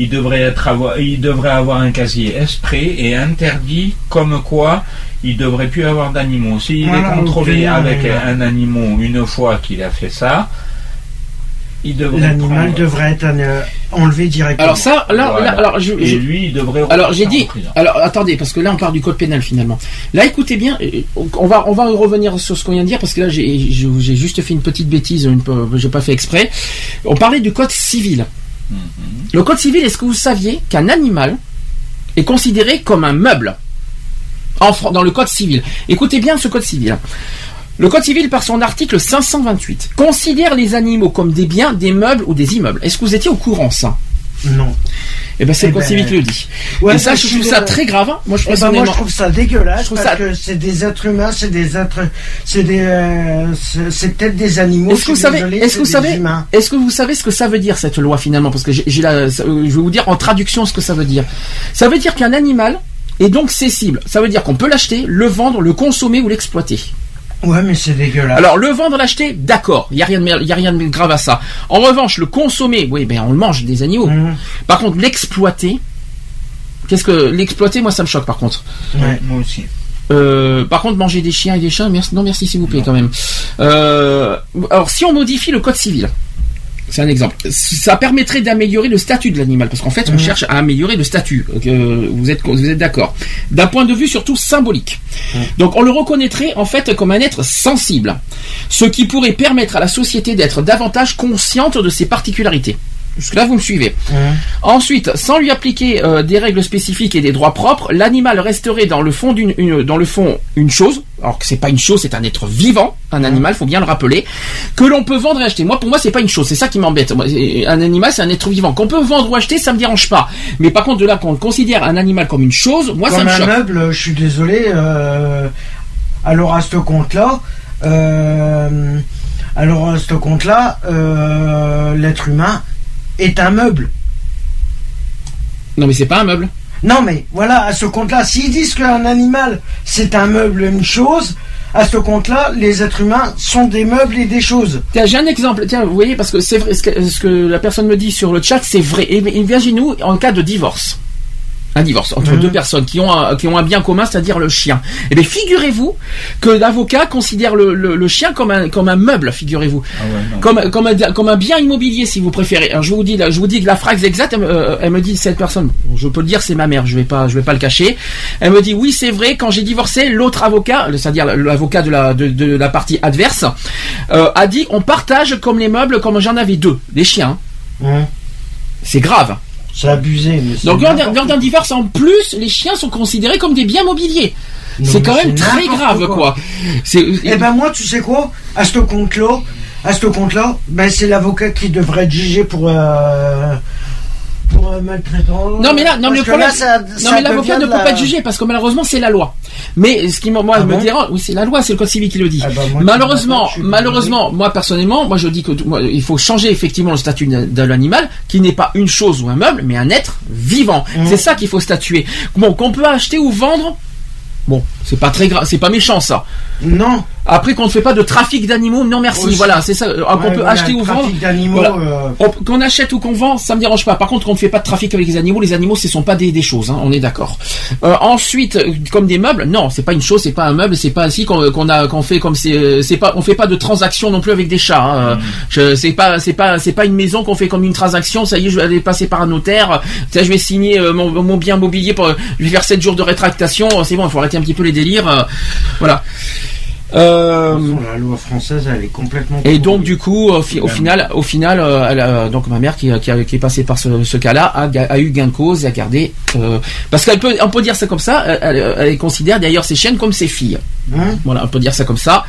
Speaker 3: Ils devraient être avoir, ils devraient avoir un casier esprit et interdit comme quoi il devrait plus avoir d'animaux. S'il
Speaker 5: Voilà,
Speaker 3: est contrôlé avec
Speaker 5: un-
Speaker 3: un animal une fois qu'il a fait ça, il devrait
Speaker 5: L'animal
Speaker 3: prendre-
Speaker 5: devrait être euh, enlevé directement.
Speaker 2: Alors ça, là,
Speaker 3: Voilà.
Speaker 2: là, alors je,
Speaker 3: et
Speaker 2: je-
Speaker 3: lui, il devrait.
Speaker 2: Alors j'ai dit. Alors attendez, parce que là on parle du code pénal finalement. Là écoutez bien, euh, on va on va revenir sur ce qu'on vient de dire parce que là j'ai juste fait une petite bêtise, une, j'ai pas fait exprès. On parlait du code civil. Le code civil, est-ce que vous saviez qu'un animal est considéré comme un meuble dans le code civil? Écoutez bien ce code civil. Le code civil, par son article 528, considère les animaux comme des biens, des meubles ou des immeubles. Est-ce que vous étiez au courant ça?
Speaker 5: Non.
Speaker 2: Eh ben c'est
Speaker 5: Eh
Speaker 2: le
Speaker 5: ben,
Speaker 2: qui le dit.
Speaker 5: Ouais,
Speaker 2: Et ça, je
Speaker 5: je
Speaker 2: trouve ça très grave. hein. Moi, je
Speaker 5: Eh ben, moi,
Speaker 2: personnellement-
Speaker 5: je trouve ça dégueulasse
Speaker 2: Je trouve
Speaker 5: parce
Speaker 2: ça-
Speaker 5: que c'est des êtres humains, c'est des êtres, c'est des, euh, c'est peut-être des animaux.
Speaker 2: Est-ce que vous savez, est-ce que vous savez, est-ce que vous savez ce que ça veut dire cette loi finalement? Parce que j'ai la, euh, je vais vous dire en traduction ce que ça veut dire. Ça veut dire qu'un animal est donc cessible. Ça veut dire qu'on peut l'acheter, le vendre, le consommer ou l'exploiter.
Speaker 5: Ouais, mais c'est dégueulasse.
Speaker 2: Alors le vendre, l'acheter, d'accord, il y a rien de mer- il y a rien de grave à ça. En revanche, le consommer, oui, ben on le mange des animaux.
Speaker 5: Mhm.
Speaker 2: Par contre, l'exploiter, qu'est-ce que l'exploiter Moi, ça me choque par contre.
Speaker 5: Ouais.
Speaker 3: Moi aussi.
Speaker 2: Euh, par contre, manger des chiens et des chats, merci, non merci s'il vous plaît quand même. Euh, alors, si on modifie le code civil, c'est un exemple, ça permettrait d'améliorer le statut de l'animal, parce qu'en fait, on
Speaker 5: Mhm.
Speaker 2: cherche à améliorer le statut. Euh, vous êtes, vous êtes d'accord D'un point de vue surtout symbolique. Donc, on le reconnaîtrait en fait comme un être sensible, ce qui pourrait permettre à la société d'être davantage consciente de ses particularités. Jusque-là, vous me suivez. Ensuite, sans lui appliquer euh, des règles spécifiques et des droits propres, l'animal resterait dans le fond d'une, une- dans le fond une chose. Alors que c'est pas une chose, c'est un être vivant, un animal, faut bien le rappeler, que l'on peut vendre et acheter. Moi, pour moi, c'est pas une chose, c'est ça qui m'embête. Un animal, c'est un être vivant qu'on peut vendre ou acheter, ça me dérange pas. Mais par contre, de là qu'on considère un animal comme une chose, moi, ça
Speaker 5: Comme
Speaker 2: me
Speaker 5: un
Speaker 2: choque.
Speaker 5: meuble, je suis désolé. euh, alors à ce compte-là, euh, alors à ce compte-là, l'être humain est un meuble.
Speaker 2: Non, mais c'est pas un meuble.
Speaker 5: Non, mais voilà, à ce compte-là, s'ils disent qu'un animal c'est un meuble, une chose, à ce compte-là, les êtres humains sont des meubles et des choses.
Speaker 2: Tiens, j'ai un exemple. Tiens, vous voyez, parce que c'est vrai, ce que, ce que la personne me dit sur le chat, c'est vrai. Et imaginez-nous en cas de divorce. Un divorce entre deux personnes qui ont, un, qui ont un bien commun, c'est-à-dire le chien. Eh bien, figurez-vous que l'avocat considère le, le- le chien comme un, comme un meuble, figurez-vous.
Speaker 3: Ah ouais.
Speaker 2: Comme, comme, un, comme un bien immobilier, si vous préférez. Alors, je vous dis, là, je vous dis que la phrase exacte, elle, me- euh, elle me dit cette personne. Je peux le dire, c'est ma mère. Je vais pas, je vais pas le cacher. Elle me dit oui, c'est vrai. Quand j'ai divorcé, l'autre avocat, c'est-à-dire l'avocat de la de, de la partie adverse, euh, a dit on partage comme les meubles, comme j'en avais deux, les chiens.
Speaker 5: Hein,
Speaker 2: C'est grave.
Speaker 5: C'est abusé. Mais
Speaker 2: Donc en plus, les chiens sont considérés comme des biens mobiliers. C'est quand même très grave,
Speaker 5: quoi. Eh ben moi, tu sais quoi? À ce compte-là, à ce compte-là, ben c'est l'avocat qui devrait être jugé pour euh, pour maltraitance.
Speaker 2: Non mais là, non mais le problème,
Speaker 5: là, ça-
Speaker 2: non mais l'avocat ne peut
Speaker 5: la-
Speaker 2: pas être jugé parce que malheureusement c'est la loi. Mais ce qui moi
Speaker 5: Ah
Speaker 2: me
Speaker 5: bon
Speaker 2: dérange, oui c'est la loi, c'est le code civil qui le dit.
Speaker 5: Ah bah, moi,
Speaker 2: malheureusement, malheureusement, moi personnellement, moi je dis que moi, il faut changer effectivement le statut de de l'animal, qui n'est pas une chose ou un meuble, mais un être vivant.
Speaker 5: Mmh.
Speaker 2: C'est ça qu'il faut statuer. Bon, qu'on peut acheter ou vendre. Bon, c'est pas très grave, c'est pas méchant ça.
Speaker 5: Non.
Speaker 2: Après qu'on ne fait pas de trafic d'animaux, non merci.
Speaker 5: Aussi.
Speaker 2: Voilà, c'est ça. euh, qu'on
Speaker 5: Ouais,
Speaker 2: peut
Speaker 5: voilà,
Speaker 2: acheter ou vendre. Voilà.
Speaker 5: euh,
Speaker 2: On- Qu'on achète ou qu'on vend, ça me dérange pas. Par contre, qu'on ne fait pas de trafic avec les animaux, les animaux, ce sont pas des, des choses, hein, on est d'accord. Euh, ensuite, comme des meubles, non, c'est pas une chose, c'est pas un meuble, c'est pas ainsi qu'on a qu'on fait comme c'est c'est pas on fait pas de transaction non plus avec des chats. Hein.
Speaker 5: Mm.
Speaker 2: Je- C'est pas c'est pas c'est pas une maison qu'on fait comme une transaction. Ça y est, je vais aller passer par un notaire. Ça, je vais signer mon, mon bien mobilier pour je vais faire 7 jours de rétractation. C'est bon, il faut arrêter un petit peu les délires. euh, voilà. Euh,
Speaker 5: La loi française, elle est complètement.
Speaker 2: et donc du coup, au, fi- au final, au final, euh, elle donc ma mère qui, qui, a- qui est passée par ce, ce cas-là a, eu gain de cause et a gardé parce qu'elle peut, on peut dire ça comme ça. Elle, considère d'ailleurs ses chiennes comme ses filles.
Speaker 5: Hein
Speaker 2: Voilà, on peut dire ça comme ça.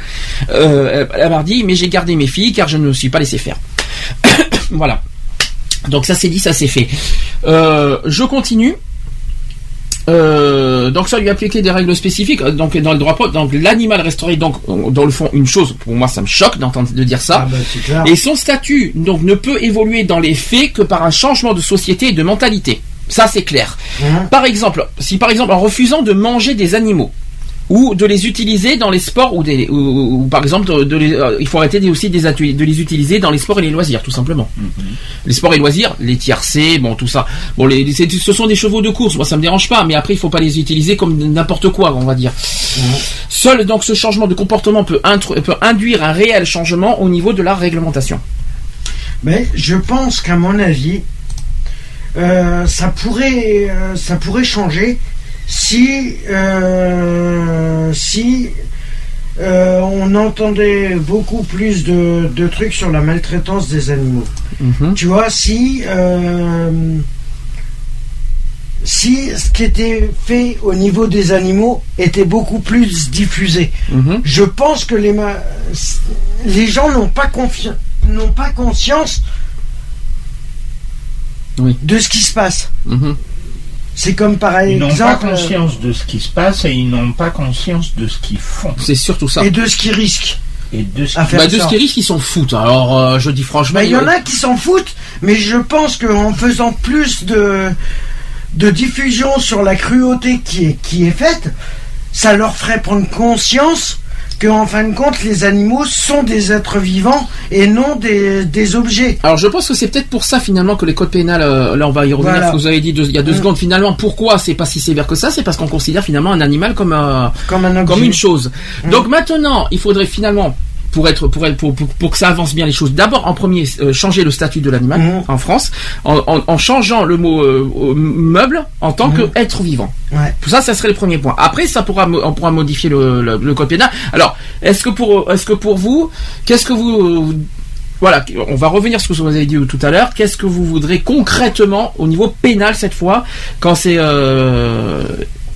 Speaker 2: Elle, elle m'a dit, mais j'ai gardé mes filles car je ne me suis pas laissé faire. voilà. Donc ça c'est dit, ça c'est fait. Je continue. Euh, donc ça lui appliquer des règles spécifiques. euh, Donc dans le droit propre, donc l'animal resterait donc dans le fond une chose. Pour moi, ça me choque d'entendre de dire ça.
Speaker 5: Ah bah, clair.
Speaker 2: Et son statut donc ne peut évoluer dans les faits que par un changement de société et de mentalité. Ça c'est clair.
Speaker 5: Hein
Speaker 2: Par exemple, si par exemple en refusant de manger des animaux ou de les utiliser dans les sports ou, des, ou, ou par exemple de, de les- euh, il faut arrêter des- aussi des de les utiliser dans les sports et les loisirs tout simplement. Les sports et loisirs, les tiercés, bon tout ça. Bon les, ce sont des chevaux de course, moi ça me dérange pas, mais après il faut pas les utiliser comme n'importe quoi, on va dire. Seul donc ce changement de comportement peut induire un réel changement au niveau de la réglementation.
Speaker 5: Mais je pense qu'à mon avis, euh, ça pourrait, euh, ça pourrait changer si, euh, si euh, on entendait beaucoup plus de, de trucs sur la maltraitance des animaux.
Speaker 2: Mhm.
Speaker 5: Tu vois, si euh, si ce qui était fait au niveau des animaux était beaucoup plus diffusé.
Speaker 2: Mhm.
Speaker 5: Je pense que les, les gens n'ont pas, n'ont pas conscience
Speaker 2: Oui.
Speaker 5: de ce qui se passe.
Speaker 2: Mhm.
Speaker 5: C'est comme par
Speaker 3: Ils n'ont pas
Speaker 5: euh,
Speaker 3: conscience de ce qui se passe et ils n'ont pas conscience de ce qu'ils font
Speaker 2: C'est surtout ça.
Speaker 5: et de ce qu'ils risquent.
Speaker 3: et de ce
Speaker 5: faire
Speaker 2: Bah, de ce qui risque, ils s'en foutent. Alors, euh, je dis franchement.
Speaker 5: Bah, Il y en a qui s'en foutent, mais je pense qu'en faisant plus de, de diffusion sur la cruauté qui est, qui est faite, ça leur ferait prendre conscience qu'en fin de compte, les animaux sont des êtres vivants et non des, des objets.
Speaker 2: Alors je pense que c'est peut-être pour ça finalement que les codes pénals, euh, là on va y revenir,
Speaker 5: Voilà.
Speaker 2: vous avez dit deux- il y a deux secondes finalement, pourquoi c'est pas si sévère que ça C'est parce qu'on considère finalement un animal comme, euh,
Speaker 5: Comme un objet.
Speaker 2: comme une chose.
Speaker 5: Mm.
Speaker 2: Donc maintenant, il faudrait finalement, pour être, pour être, pour, pour, pour que ça avance bien les choses, d'abord en premier euh, changer le statut de l'animal
Speaker 5: Mhm.
Speaker 2: en France, en, en, en changeant le mot euh, meuble en tant
Speaker 5: Mhm.
Speaker 2: que être vivant.
Speaker 5: Ouais.
Speaker 2: Ça, ça serait le premier point. Après, ça pourra, on pourra modifier le, le, le code pénal. Alors, est-ce que pour, est-ce que pour vous, qu'est-ce que vous, voilà, on va revenir sur ce que vous avez dit tout à l'heure. Qu'est-ce que vous voudrez concrètement au niveau pénal cette fois, quand c'est, euh,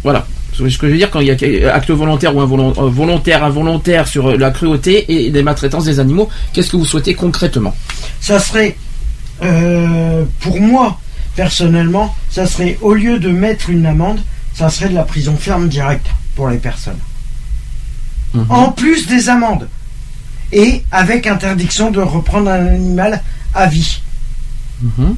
Speaker 2: voilà. Ce que je veux dire, quand il y a acte volontaire ou involon- euh, volontaire, involontaire sur euh, la cruauté et les maltraitances des animaux, qu'est-ce que vous souhaitez concrètement?
Speaker 5: Ça serait, euh, pour moi, personnellement, ça serait, au lieu de mettre une amende, ça serait de la prison ferme directe pour les personnes.
Speaker 2: Mhm.
Speaker 5: En plus des amendes. Et avec interdiction de reprendre un animal à vie.
Speaker 2: Mhm.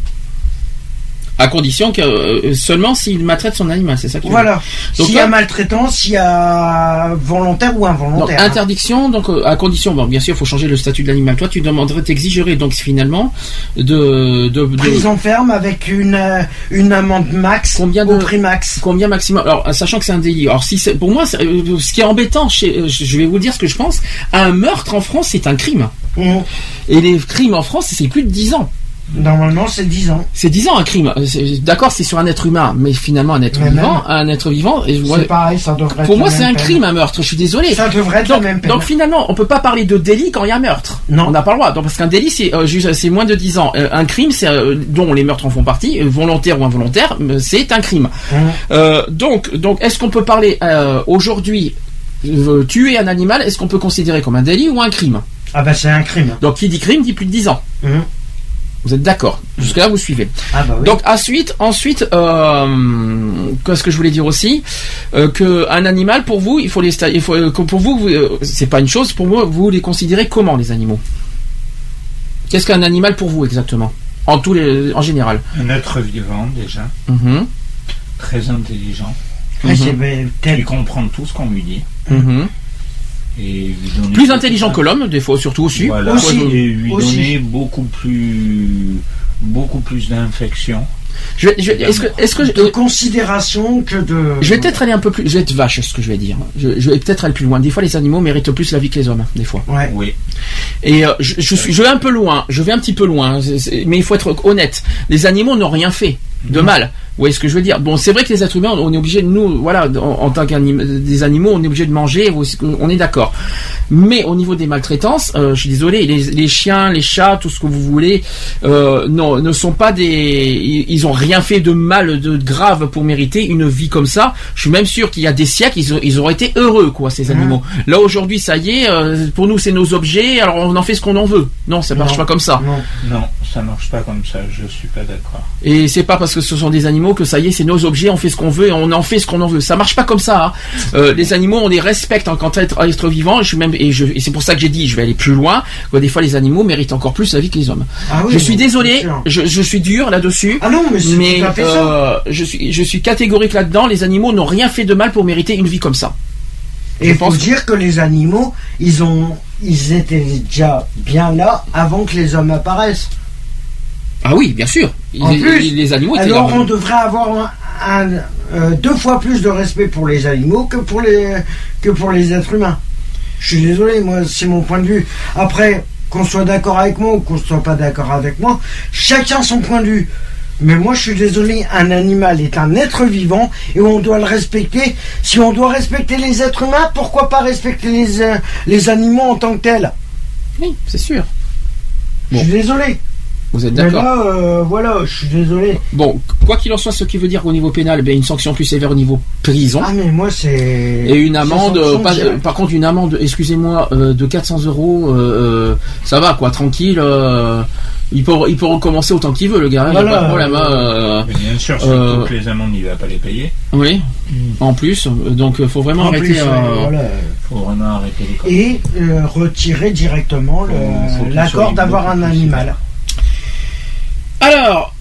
Speaker 2: À condition que euh, seulement s'il maltraite son animal, c'est ça qui
Speaker 5: Voilà.
Speaker 2: Donc
Speaker 5: S'il y a maltraitance, s'il y a volontaire ou involontaire.
Speaker 2: interdiction, donc euh, à condition, bon, bien sûr, il faut changer le statut de l'animal. Toi, tu demanderais, t'exigerais donc finalement de, de, de-
Speaker 5: Prison ferme avec une, euh, une amende max
Speaker 2: Combien
Speaker 5: au
Speaker 2: de-
Speaker 5: prix max.
Speaker 2: combien maximum? Alors, sachant que c'est un délit. Alors, si c'est, pour moi, ce qui est embêtant, chez, je vais vous dire ce que je pense. Un meurtre en France, c'est un crime.
Speaker 5: Mhm.
Speaker 2: Et les crimes en France, c'est plus de 10 ans.
Speaker 5: Normalement, c'est 10 ans.
Speaker 2: C'est 10 ans un crime. Euh, D'accord, c'est sur un être humain, mais finalement un être
Speaker 5: Mais
Speaker 2: vivant,
Speaker 5: même.
Speaker 2: un être vivant. Et je vois-
Speaker 5: C'est pareil, ça devrait
Speaker 2: pour
Speaker 5: être
Speaker 2: moi, c'est un
Speaker 5: peine.
Speaker 2: crime, un meurtre. Je suis désolé.
Speaker 5: Ça devrait être
Speaker 2: Donc,
Speaker 5: la même peine.
Speaker 2: donc finalement, on peut pas parler de délit quand il y a meurtre.
Speaker 5: Non.
Speaker 2: On n'a pas le droit. Donc, parce qu'un délit, c'est euh, c'est moins de 10 ans. Euh, un crime, c'est euh, dont les meurtres en font partie, volontaire ou involontaire, c'est un crime. Euh, donc, donc, est-ce qu'on peut parler aujourd'hui tuer un animal Est-ce qu'on peut considérer comme un délit ou un crime?
Speaker 5: Ah bah c'est un crime.
Speaker 2: Donc, qui dit crime dit plus de 10 ans.
Speaker 5: Mhm.
Speaker 2: Vous êtes d'accord Jusque là, vous suivez.
Speaker 5: Ah bah oui.
Speaker 2: Donc ensuite, ensuite, euh, qu'est-ce que je voulais dire aussi, euh, que un animal pour vous, il faut les, il faut euh, que pour vous, vous, euh, c'est pas une chose. Pour moi, vous les considérez comment les animaux? Qu'est-ce qu'un animal pour vous exactement? En tous les, en général.
Speaker 3: Un être vivant déjà,
Speaker 2: Mhm,
Speaker 3: très intelligent,
Speaker 5: ben, tel-
Speaker 3: qui comprend tout ce qu'on lui dit.
Speaker 2: mhm.
Speaker 3: Et
Speaker 2: Plus intelligent que l'homme, des fois surtout aussi.
Speaker 3: Voilà,
Speaker 5: Aussi.
Speaker 3: et lui
Speaker 5: Aussi.
Speaker 3: donner beaucoup plus, beaucoup plus d'infection.
Speaker 2: Je est-ce que, est-ce que je,
Speaker 5: de considération que de.
Speaker 2: je vais peut-être aller un peu plus, je vais être vache, ce que je vais dire. Je, je vais peut-être aller plus loin. Des fois, les animaux méritent plus la vie que les hommes, des fois.
Speaker 5: Ouais.
Speaker 3: Oui.
Speaker 2: Et euh, je, je suis, je vais un peu loin, je vais un petit peu loin, c'est- c'est- mais il faut être honnête. Les animaux n'ont rien fait de mal. Vous voyez ce que je veux dire? Bon, c'est vrai que les êtres humains, on est obligé de nous, voilà, en, en tant qu'animaux, des animaux, on est obligé de manger, on est d'accord. Mais au niveau des maltraitances, euh, je suis désolé, les, les chiens, les chats, tout ce que vous voulez, euh, non, ne sont pas des, ils, ils ont rien fait de mal, de grave pour mériter une vie comme ça. Je suis même sûr qu'il y a des siècles, ils, ont- ils auraient été heureux, quoi, ces animaux. Là aujourd'hui, ça y est, euh, pour nous, c'est nos objets, alors on en fait ce qu'on en veut. Non, ça marche
Speaker 5: Non.
Speaker 2: pas comme ça.
Speaker 5: Non.
Speaker 3: Non, ça marche pas comme ça, je suis pas d'accord.
Speaker 2: Et c'est pas parce que ce sont des animaux que ça y est, c'est nos objets, on fait ce qu'on veut et on en fait ce qu'on en veut. Ça marche pas comme ça. hein. Euh, les animaux, on les respecte en tant qu'être être vivant. Et, je suis même, et, c'est pour ça que j'ai dit, je vais aller plus loin. Que des fois, les animaux méritent encore plus la vie que les hommes.
Speaker 5: Ah oui,
Speaker 2: je suis désolé, je, je suis dur là-dessus.
Speaker 5: Ah non, mais
Speaker 2: euh, je suis, je suis catégorique là-dedans. Les animaux n'ont rien fait de mal pour mériter une vie comme ça.
Speaker 5: Et il faut dire que les animaux, ils ont, ils étaient déjà bien là avant que les hommes apparaissent.
Speaker 2: Ah oui, bien sûr.
Speaker 5: En
Speaker 2: les,
Speaker 5: plus,
Speaker 2: les- les animaux étaient
Speaker 5: Alors
Speaker 2: là.
Speaker 5: on devrait avoir un, un, euh, deux fois plus de respect pour les animaux que pour les que pour les êtres humains. Je suis désolé, moi c'est mon point de vue. Après, qu'on soit d'accord avec moi ou qu'on soit pas d'accord avec moi, chacun son point de vue. Mais moi je suis désolé, un animal est un être vivant et on doit le respecter. Si on doit respecter les êtres humains, pourquoi pas respecter les, euh, les animaux en tant que tels?
Speaker 2: Oui, c'est sûr.
Speaker 5: Je suis désolé.
Speaker 2: Vous êtes
Speaker 5: Mais
Speaker 2: d'accord
Speaker 5: là, euh, voilà, je suis désolé.
Speaker 2: Bon, quoi qu'il en soit, ce qui veut dire qu'au niveau pénal, ben, une sanction plus sévère au niveau prison.
Speaker 5: Ah, mais moi, c'est.
Speaker 2: Et une amende,
Speaker 5: sanction
Speaker 2: euh, pas- par contre une amende, excusez-moi, euh, de 400 euros, ça va quoi, tranquille. euh, il peut, il peut recommencer autant qu'il veut, le gars, il y a
Speaker 5: Voilà,
Speaker 2: pas de problème. hein,
Speaker 5: euh,
Speaker 2: euh,
Speaker 3: Mais Bien sûr,
Speaker 2: Euh,
Speaker 3: surtout que les amendes, il va pas les payer.
Speaker 2: oui, en plus, donc faut vraiment
Speaker 5: En
Speaker 2: arrêter.
Speaker 5: plus,
Speaker 2: euh,
Speaker 5: voilà.
Speaker 3: faut vraiment arrêter les.
Speaker 5: Et euh, retirer directement l'accord d'avoir un animal.
Speaker 2: Alors,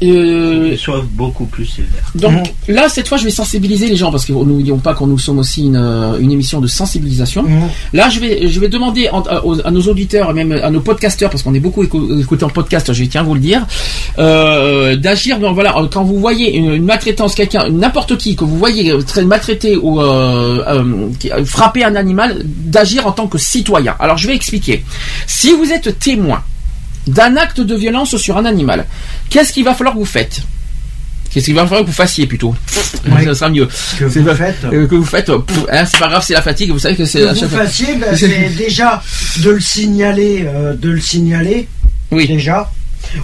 Speaker 2: euh,
Speaker 3: soient beaucoup plus sévères.
Speaker 2: donc là cette fois je vais sensibiliser les gens parce que n'oublions pas qu'on nous sommes aussi une, euh, une émission de sensibilisation.
Speaker 5: Mhm.
Speaker 2: Là, je vais, je vais demander en- à, nos auditeurs et même à nos podcasteurs, parce qu'on est beaucoup écou- écoutés en podcast, je tiens à vous le dire, euh, d'agir. Donc voilà, quand vous voyez une, une maltraitance, quelqu'un, n'importe qui que vous voyez euh, très maltraiter ou euh, euh, euh, frapper un animal, d'agir en tant que citoyen. Alors, je vais expliquer. Si vous êtes témoin d'un acte de violence sur un animal, qu'est-ce qu'il va falloir que vous faites Qu'est-ce qu'il va falloir que vous fassiez plutôt. Ça sera mieux.
Speaker 5: Que vous
Speaker 2: pas-
Speaker 5: faites.
Speaker 2: euh, que vous faites. pff, hein, c'est pas grave, c'est la fatigue. Vous savez que c'est
Speaker 5: Que vous fassiez, ben, c'est déjà de le signaler, euh, de le signaler,
Speaker 2: Oui.
Speaker 5: déjà,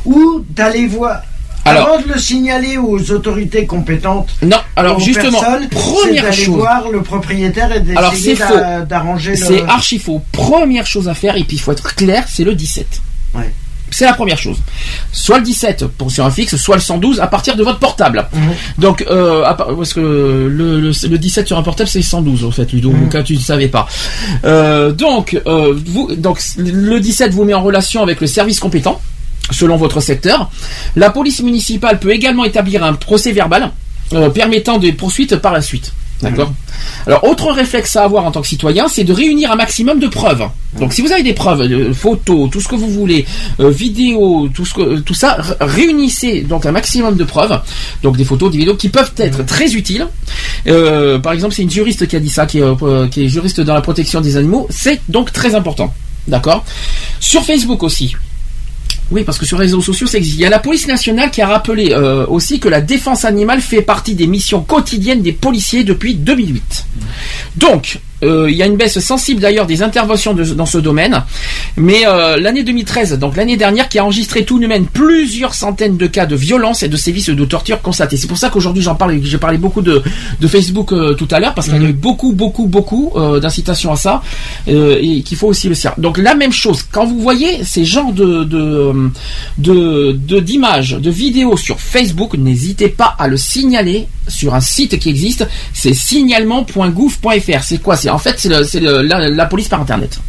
Speaker 5: ou d'aller voir.
Speaker 2: Alors-
Speaker 5: Avant de le signaler aux autorités compétentes,
Speaker 2: Non, alors justement, première
Speaker 5: d'aller
Speaker 2: chose.
Speaker 5: voir le propriétaire et d'essayer d'arranger
Speaker 2: C'est
Speaker 5: le.
Speaker 2: archi faux. Première chose à faire, et puis il faut être clair, c'est le 17.
Speaker 5: Ouais.
Speaker 2: C'est la première chose. Soit le 17 pour sur un fixe, soit le 112 à partir de votre portable.
Speaker 5: Mhm.
Speaker 2: Donc, euh, à parce que le, le, le 17 sur un portable, c'est 112 en fait, Ludo,
Speaker 5: Mhm.
Speaker 2: au cas où tu ne savais pas. Euh, donc, euh, vous, donc, le 17 vous met en relation avec le service compétent selon votre secteur. La police municipale peut également établir un procès verbal euh, permettant des poursuites par la suite. D'accord Alors, autre réflexe à avoir en tant que citoyen, c'est de réunir un maximum de preuves. Donc, si vous avez des preuves, euh, photos, tout ce que vous voulez, euh, vidéos, tout, ce que, tout ça, réunissez donc un maximum de preuves. Donc, des photos, des vidéos qui peuvent être très utiles. Euh, par exemple, c'est une juriste qui a dit ça, euh, qui est juriste dans la protection des animaux. C'est donc très important. D'accord? Sur Facebook aussi. Oui, parce que sur les réseaux sociaux, ça existe. Il y a la police nationale qui a rappelé euh, aussi que la défense animale fait partie des missions quotidiennes des policiers depuis 2008. Donc, euh, il y a une baisse sensible d'ailleurs des interventions de- dans ce domaine. Mais euh, l'année 2013, donc l'année dernière, qui a enregistré tout de même plusieurs centaines de cas de violence et de sévices de torture constatés. C'est pour ça qu'aujourd'hui j'en parle, j'ai parlé beaucoup de, de Facebook euh, tout à l'heure, parce qu'il y a eu beaucoup, beaucoup, beaucoup euh, d'incitations à ça, et qu'il faut aussi le faire. Donc la même chose, quand vous voyez ces genres de de de de- d'images, de, vidéos sur Facebook, n'hésitez pas à le signaler sur un site qui existe, c'est signalement.gouv.fr. C'est quoi? En fait c'est la police par internet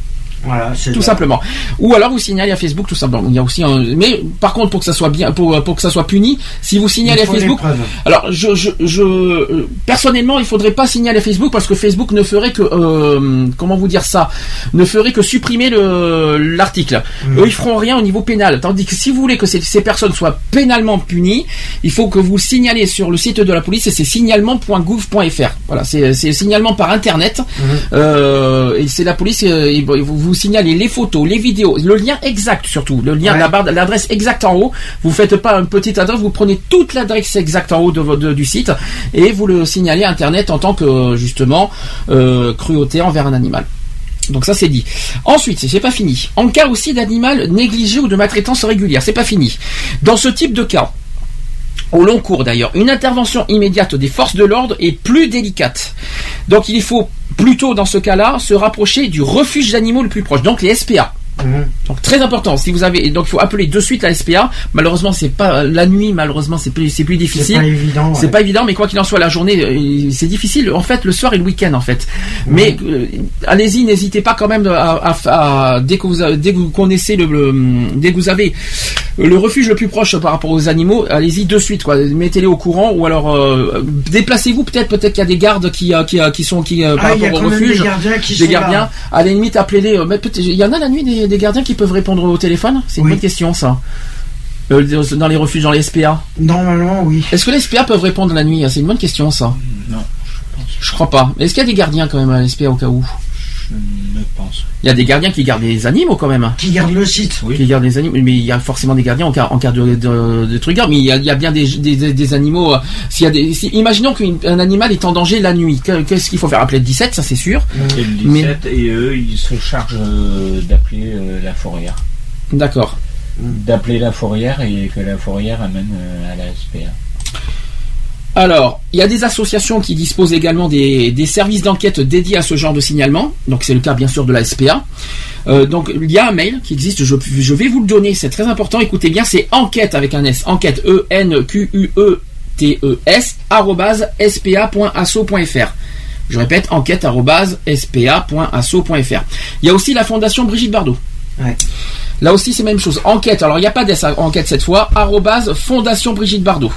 Speaker 5: Voilà,
Speaker 2: tout simplement. Ou alors vous signalez à Facebook tout simplement. Il y a aussi un... mais par contre pour que ça soit bien pour, pour que ça soit puni, si vous signalez à Facebook alors je je, je euh, personnellement, il faudrait pas signaler à Facebook parce que Facebook ne ferait que euh, comment vous dire ça, ne ferait que supprimer le l'article.
Speaker 5: Mmh.
Speaker 2: Eux ils feront rien au niveau pénal. Tandis que si vous voulez que ces, ces personnes soient pénalement punies, il faut que vous signalez sur le site de la police et c'est signalement.gouv.fr. Voilà, c'est c'est signalement par internet
Speaker 5: Mmh.
Speaker 2: euh, et c'est la police. euh, vont- vous, vous signalez les photos, les vidéos, le lien exact surtout, le lien,
Speaker 5: Ouais.
Speaker 2: la barre, l'adresse exacte en haut. Vous faites pas une petite adresse, vous prenez toute l'adresse exacte en haut de, votre- de- du site et vous le signalez à internet en tant que justement euh, cruauté envers un animal. Donc ça c'est dit. Ensuite, c'est pas fini. En cas aussi d'animal négligé ou de maltraitance régulière, c'est pas fini. Dans ce type de cas, au long cours d'ailleurs, une intervention immédiate des forces de l'ordre est plus délicate. Donc il faut plutôt dans ce cas-là se rapprocher du refuge d'animaux le plus proche, donc les SPA.
Speaker 5: Mhm.
Speaker 2: Donc très important. Si vous avez, donc il faut appeler de suite la SPA. Malheureusement, c'est pas la nuit. Malheureusement, c'est plus, c'est plus
Speaker 5: C'est
Speaker 2: difficile.
Speaker 5: pas évident.
Speaker 2: C'est
Speaker 5: ouais.
Speaker 2: pas évident, mais quoi qu'il en soit, la journée, euh, c'est difficile. En fait, le soir et le week-end, en fait. Mais euh, allez-y, n'hésitez pas quand même à, à- à- dès que vous dès que vous connaissez le, le- dès que vous avez le refuge le plus proche par rapport aux animaux, allez-y de suite, quoi. Mettez-les au courant, ou alors euh, déplacez-vous. Peut-être, peut-être qu'il y a des gardes qui, euh, qui, euh, qui sont qui euh, par
Speaker 5: Ah, il y a
Speaker 2: rapport au refuge
Speaker 5: des gardiens qui
Speaker 2: des
Speaker 5: sont
Speaker 2: gardiens.
Speaker 5: là.
Speaker 2: À la limite, appelez-les. euh, mais Il y en a la nuit des, des gardiens qui peuvent répondre au téléphone? C'est une
Speaker 5: Oui.
Speaker 2: bonne question, ça. Euh, dans les refuges, dans les SPA.
Speaker 5: Normalement, oui.
Speaker 2: Est-ce que les SPA peuvent répondre la nuit? C'est une bonne question, ça.
Speaker 3: Non,
Speaker 2: Je crois pas. Est-ce qu'il y a des gardiens quand même à l'SPA au cas où?
Speaker 3: Je ne pense.
Speaker 2: Il y a des gardiens qui gardent les animaux quand même.
Speaker 5: Qui garde le site.
Speaker 3: Oui.
Speaker 2: Qui gardent les animaux, mais il y a forcément des gardiens en cas, en cas de, de. Mais il y a, il y a bien des, des, des- des animaux. euh, S'il y a des, si- imaginons qu'un animal est en danger la nuit. Que- Qu'est-ce qu'il faut faire? Appeler le 17, ça c'est sûr.
Speaker 3: C'est le
Speaker 2: Mais-
Speaker 3: 17 et eux, ils se chargent euh, d'appeler euh, la fourrière.
Speaker 2: D'accord.
Speaker 3: d'appeler la fourrière et que la fourrière amène à la SPA.
Speaker 2: Alors, il y a des associations qui disposent également des, des services d'enquête dédiés à ce genre de signalement. Donc, c'est le cas bien sûr de la SPA. Euh, donc, il y a un mail qui existe. Je, je vais vous le donner. C'est très important. Écoutez bien. C'est enquête avec un S. Enquête E N Q U E T E S spa.asso.fr. Je répète, enquête spa.asso.fr. Il y a aussi la fondation Brigitte Bardot.
Speaker 5: Ouais.
Speaker 2: Là aussi, c'est la même chose. Enquête. Alors, il n'y a pas d'S. hein, Enquête cette fois. Arrobase Fondation Brigitte Bardot.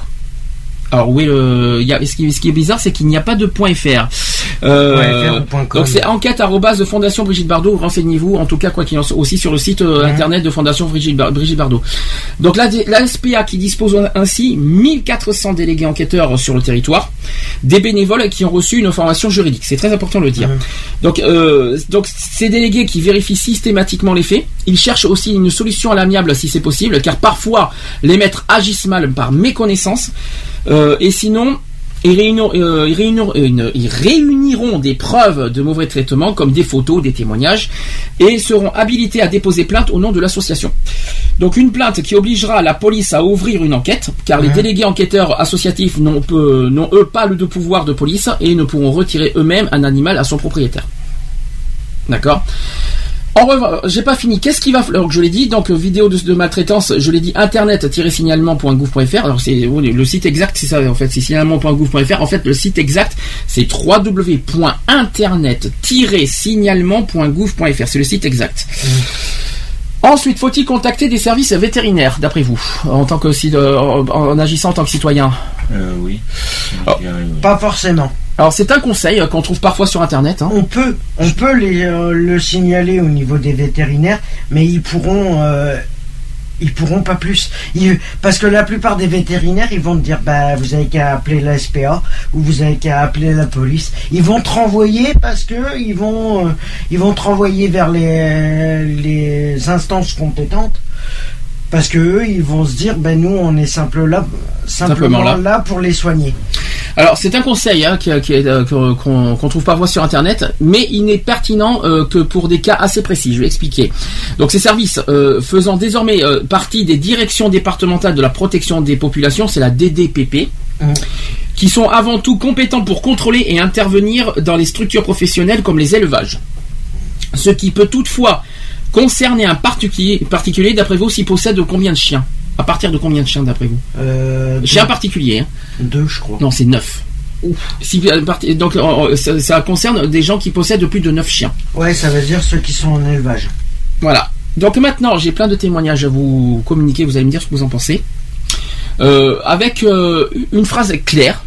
Speaker 2: Alors oui, le, il y a, ce, qui, ce qui est bizarre, c'est qu'il n'y a pas de point .fr. Euh, donc c'est enquête de Fondation Brigitte Bardot. Renseignez-vous, en tout cas quoi qu'il en soit, aussi sur le site euh, internet de Fondation Brigitte, Bar- Brigitte Bardot. Donc la, la SPA qui dispose ainsi 1400 délégués enquêteurs sur le territoire, des bénévoles qui ont reçu une formation juridique. C'est très important de le dire. Donc, euh, donc ces délégués qui vérifient systématiquement les faits, ils cherchent aussi une solution à l'amiable si c'est possible, car parfois les maîtres agissent mal par méconnaissance, euh, et sinon ils réuniront, euh, ils réuniront- euh, ils réuniront des preuves de mauvais traitement comme des photos, des témoignages, et seront habilités à déposer plainte au nom de l'association. Donc une plainte qui obligera la police à ouvrir une enquête, car les délégués enquêteurs associatifs n'ont eux pas le de pouvoir de police et ne pourront retirer eux-mêmes un animal à son propriétaire. D'accord? En revanche, j'ai pas fini. Qu'est-ce qui va Alors je l'ai dit, donc euh, vidéo de, de maltraitance, je l'ai dit internet-signalement.gouv.fr. Alors c'est le site exact, c'est ça en fait, c'est signalement.gouv.fr. En fait, le site exact, c'est www.internet-signalement.gouv.fr. C'est le site exact. Ensuite, faut-il contacter des services vétérinaires, d'après vous, en tant que ci- en, en agissant en tant que citoyen?
Speaker 3: Euh, oui.
Speaker 2: Oh.
Speaker 3: Oui.
Speaker 5: Pas forcément.
Speaker 2: Alors c'est un conseil euh, qu'on trouve parfois sur internet. hein.
Speaker 5: On peut, on peut les, euh, le signaler au niveau des vétérinaires, mais ils pourront, euh, ils pourront pas plus. Ils- parce que la plupart des vétérinaires, ils vont te dire, bah, vous avez qu'à appeler la SPA ou vous avez qu'à appeler la police. Ils vont te renvoyer parce que ils vont, euh, ils vont te renvoyer vers les, les instances compétentes. Parce que eux, ils vont se dire, ben nous, on est simple là, simplement,
Speaker 2: Simplement là.
Speaker 5: là. pour les soigner.
Speaker 2: Alors c'est un conseil hein, qui, qui euh, qu'on qu'on trouve parfois sur internet, mais il n'est pertinent euh, que pour des cas assez précis. Je vais expliquer. Donc ces services euh, faisant désormais euh, partie des directions départementales de la protection des populations, c'est la DDPP.
Speaker 5: Mhm.
Speaker 2: qui sont avant tout compétents pour contrôler et intervenir dans les structures professionnelles comme les élevages. Ce qui peut toutefois concerner un particulier, particulier d'après vous, s'il possède combien de chiens? À partir de combien de chiens d'après vous
Speaker 5: Euh,
Speaker 2: Chiens particuliers, hein
Speaker 5: deux, je crois.
Speaker 2: non, c'est 9. Si, à partir- donc euh, ça, ça concerne des gens qui possèdent plus de 9 chiens.
Speaker 5: Ouais, ça veut dire ceux qui sont en élevage.
Speaker 2: Voilà. Donc maintenant, j'ai plein de témoignages à vous communiquer, vous allez me dire ce que vous en pensez. Euh, avec euh, une phrase claire.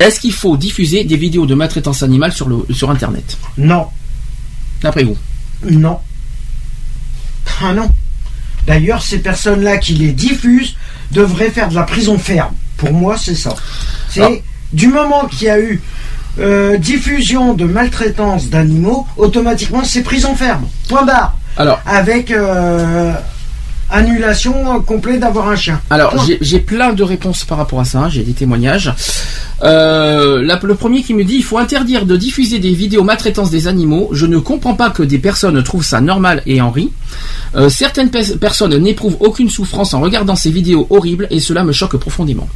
Speaker 2: Est-ce qu'il faut diffuser des vidéos de maltraitance animale sur, le, sur Internet?
Speaker 5: Non,
Speaker 2: D'après vous?
Speaker 5: Non. Ah non. D'ailleurs, ces personnes-là qui les diffusent devraient faire de la prison ferme. Pour moi, c'est ça. C'est
Speaker 2: Ah.
Speaker 5: du moment qu'il y a eu euh, diffusion de maltraitance d'animaux, automatiquement c'est prison ferme. Point barre.
Speaker 2: Alors,
Speaker 5: Avec euh, annulation euh, complète d'avoir un chien.
Speaker 2: alors j'ai- plein de réponses par rapport à ça, hein, j'ai des témoignages. Euh, le premier qui me dit il faut interdire de diffuser des vidéos maltraitance des animaux. Je ne comprends pas que des personnes trouvent ça normal et en rient. Euh, certaines pe- personnes n'éprouvent aucune souffrance en regardant ces vidéos horribles et cela me choque profondément.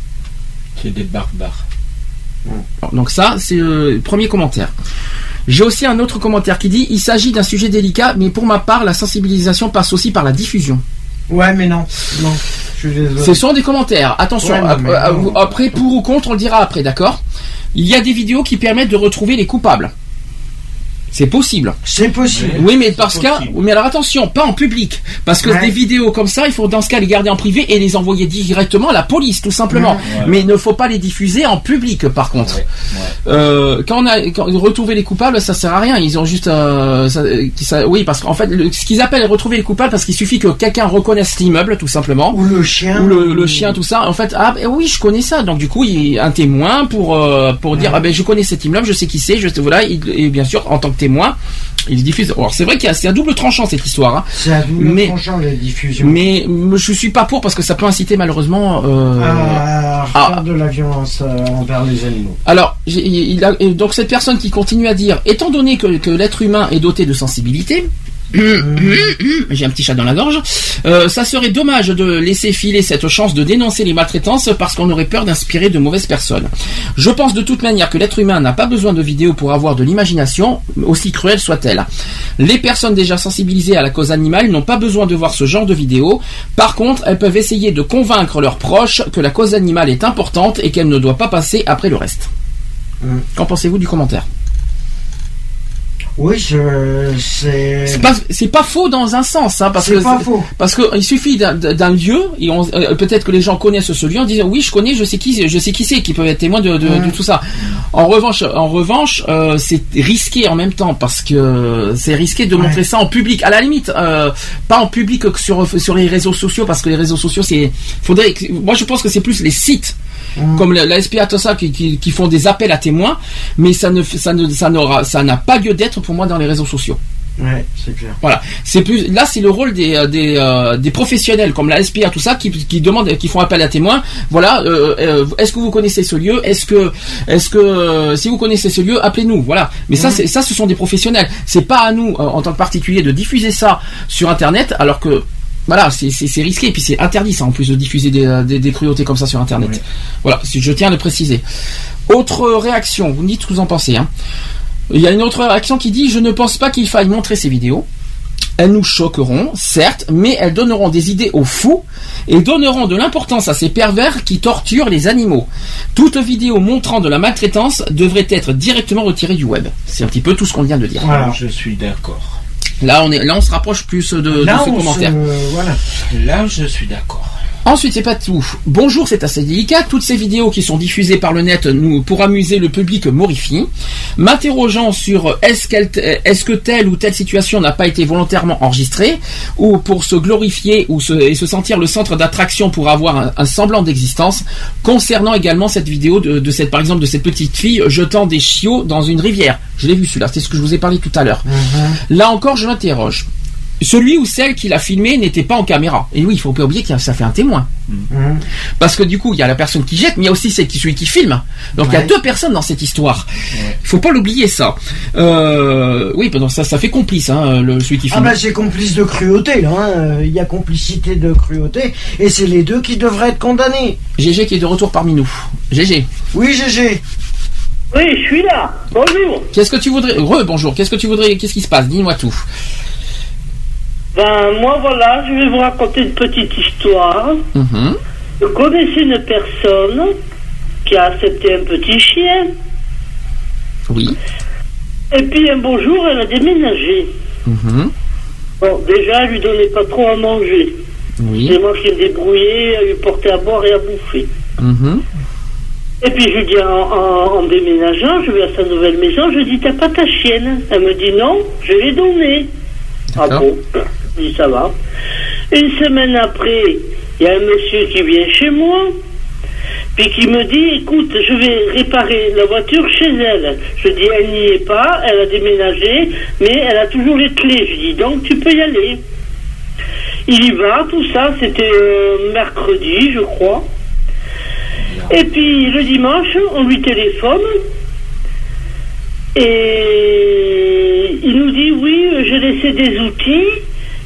Speaker 3: C'est des barbares.
Speaker 2: Donc ça, c'est le premier commentaire. J'ai aussi un autre commentaire qui dit il s'agit d'un sujet délicat, mais pour ma part, la sensibilisation passe aussi par la diffusion.
Speaker 5: Ouais, mais non. Non. Je suis désolé.
Speaker 2: Ce sont des commentaires. Attention,
Speaker 5: Ouais, non,
Speaker 2: ap-
Speaker 5: mais
Speaker 2: euh,
Speaker 5: non.
Speaker 2: après pour ou contre, on le dira après, d'accord? Il y a des vidéos qui permettent de retrouver les coupables. C'est possible.
Speaker 5: C'est possible.
Speaker 2: Oui, mais parce que, mais alors attention, pas en public, parce que
Speaker 5: Ouais.
Speaker 2: des vidéos comme ça, il faut dans ce cas les garder en privé et les envoyer directement à la police, tout simplement.
Speaker 3: Ouais.
Speaker 2: Mais il ne faut pas les diffuser en public, par contre.
Speaker 3: Ouais, ouais.
Speaker 2: Euh, quand on a quand, retrouver les coupables, ça sert à rien. Ils ont juste, euh, ça- euh, ça- oui, parce qu'en fait, le- ce qu'ils appellent retrouver les coupables, parce qu'il suffit que quelqu'un reconnaisse l'immeuble, tout simplement.
Speaker 5: Ou le chien.
Speaker 2: Ou le, le chien, tout ça. En fait, ah ben oui, je connais ça. Donc du coup, il y a un témoin pour euh, pour dire ah ben je connais cet immeuble, je sais qui c'est, je voilà. il- et bien sûr, en tant que témoin, il diffuse. Alors c'est vrai qu'il y a c'est un double tranchant cette histoire. hein.
Speaker 5: C'est à double
Speaker 2: Mais-
Speaker 5: tranchant la diffusion.
Speaker 2: Mais je suis pas pour parce que ça peut inciter malheureusement. euh,
Speaker 5: à
Speaker 2: ah.
Speaker 5: faire de la violence euh, envers les animaux.
Speaker 2: Alors, il a, donc cette personne qui continue à dire, étant donné que, que l'être humain est doté de sensibilité, J'ai un petit chat dans la gorge. Euh, ça serait dommage de laisser filer cette chance de dénoncer les maltraitances parce qu'on aurait peur d'inspirer de mauvaises personnes. Je pense de toute manière que l'être humain n'a pas besoin de vidéos pour avoir de l'imagination, aussi cruelle soit-elle. Les personnes déjà sensibilisées à la cause animale n'ont pas besoin de voir ce genre de vidéos. Par contre, elles peuvent essayer de convaincre leurs proches que la cause animale est importante et qu'elle ne doit pas passer après le reste. Qu'en pensez-vous du commentaire?
Speaker 5: Oui, c'est.
Speaker 2: C'est pas, pas faux dans un sens, hein, parce que
Speaker 5: pas faux.
Speaker 2: parce que il suffit d'un- lieu et euh, peut-être que les gens connaissent ce lieu en disant oui je connais, je sais qui, je sais qui c'est, qui peut être témoin de, de- de tout ça. En revanche, en revanche, euh, c'est risqué en même temps parce que c'est risqué de montrer ça en public. À la limite, euh, pas en public que sur sur les réseaux sociaux parce que les réseaux sociaux c'est, faudrait, moi je pense que c'est plus les sites comme la, la SPA tout ça qui, qui, qui font des appels à témoins, mais ça ne ça ne ça n'aura ça n'a pas lieu d'être pour moi dans les réseaux sociaux.
Speaker 5: Ouais, c'est clair.
Speaker 2: Voilà, c'est plus là c'est le rôle des euh, des, euh, des professionnels comme la SPA tout ça qui, qui demandent qui font appel à témoins. Voilà, euh, euh, est-ce que vous connaissez ce lieu? Est-ce que est-ce que si vous connaissez ce lieu, appelez-nous. Voilà. Mais ça c'est ça ce sont des professionnels. C'est pas à nous en tant que particulier de diffuser ça sur internet alors que voilà, c'est risqué et puis c'est interdit ça en plus de diffuser des, euh, des, des cruautés comme ça sur internet. Voilà, je tiens à le préciser. Autre réaction, vous me dites ce que vous en pensez. Hein. Il y a une autre réaction qui dit Je ne pense pas qu'il faille montrer ces vidéos. Elles nous choqueront, certes, mais elles donneront des idées aux fous et donneront de l'importance à ces pervers qui torturent les animaux. Toute vidéo montrant de la maltraitance devrait être directement retirée du web. C'est un petit peu tout ce qu'on vient de dire.
Speaker 3: Je suis d'accord.
Speaker 2: Là, on est, là, on se rapproche plus de, de
Speaker 3: Là,
Speaker 2: ce
Speaker 3: on se-
Speaker 2: commentaire.
Speaker 5: voilà.
Speaker 3: Là, je suis d'accord.
Speaker 2: Ensuite, c'est pas tout. Bonjour, c'est assez délicat. Toutes ces vidéos qui sont diffusées par le net nous, pour amuser le public m'horrifient. M'interrogeant sur est-ce qu'elle- est-ce que telle ou telle situation n'a pas été volontairement enregistrée ou pour se glorifier ou se, et se sentir le centre d'attraction pour avoir un, un semblant d'existence. Concernant également cette vidéo de, de cette, par exemple, de cette petite fille jetant des chiots dans une rivière. Je l'ai vu celui-là. C'est ce que je vous ai parlé tout à l'heure. Là encore, je m'interroge. Celui ou celle qui l'a filmé n'était pas en caméra. Et oui, il faut pas oublier que ça fait un témoin. Parce que du coup, il y a la personne qui jette, mais il y a aussi celle qui, celui qui filme. Donc il y a
Speaker 5: Ouais.
Speaker 2: deux personnes dans cette histoire. Il faut pas l'oublier ça. Euh, oui, pendant ça, ça fait complice, hein, le, celui qui
Speaker 5: Ah
Speaker 2: filme.
Speaker 5: bah c'est complice de cruauté là, hein. Il y a complicité de cruauté et c'est les deux qui devraient être condamnés.
Speaker 2: GG qui est de retour parmi nous. GG.
Speaker 5: Oui GG.
Speaker 9: Oui, je suis là. Bonjour.
Speaker 2: Qu'est-ce que tu voudrais Re, bonjour. Qu'est-ce que tu voudrais Qu'est-ce qui se passe? Dis-moi tout.
Speaker 9: Ben, moi, voilà, je vais vous raconter une petite histoire.
Speaker 2: Mhm.
Speaker 9: Je connaissais une personne qui a accepté un petit chien.
Speaker 2: Oui.
Speaker 9: Et puis, un beau jour, elle a déménagé.
Speaker 2: Mhm.
Speaker 9: Bon, déjà, elle lui donnait pas trop à manger.
Speaker 2: Oui.
Speaker 9: C'est moi qui me débrouillais à lui porter à boire et à bouffer.
Speaker 2: Mhm.
Speaker 9: Et puis je lui dis en, en- en déménageant, je vais à sa nouvelle maison, je dis t'as pas ta chienne? Elle me dit non, je l'ai donnée. Ah bon? Dis ça va. Une semaine après, il y a un monsieur qui vient chez moi, puis qui me dit écoute, je vais réparer la voiture chez elle. Je dis elle n'y est pas, elle a déménagé, mais elle a toujours les clés. Je dis donc tu peux y aller. Il y va, tout ça, c'était euh, mercredi, je crois. Et puis le dimanche, on lui téléphone et il nous dit oui, j'ai laissé des outils.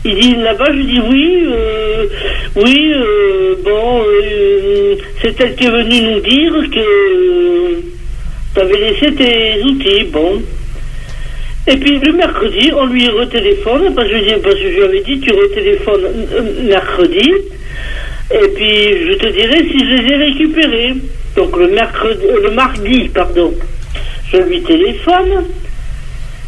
Speaker 9: Il dit là-bas, je dis oui, euh, oui, euh, bon, euh, c'est elle qui est venue nous dire que tu avais laissé tes outils, bon. Et puis le mercredi, on lui retéléphone, parce que je, dis- parce que je lui avais dit, tu retéléphones euh, mercredi, et puis je te dirai si je les ai récupérés. Donc le mercredi, euh, le mardi, pardon, je lui téléphone,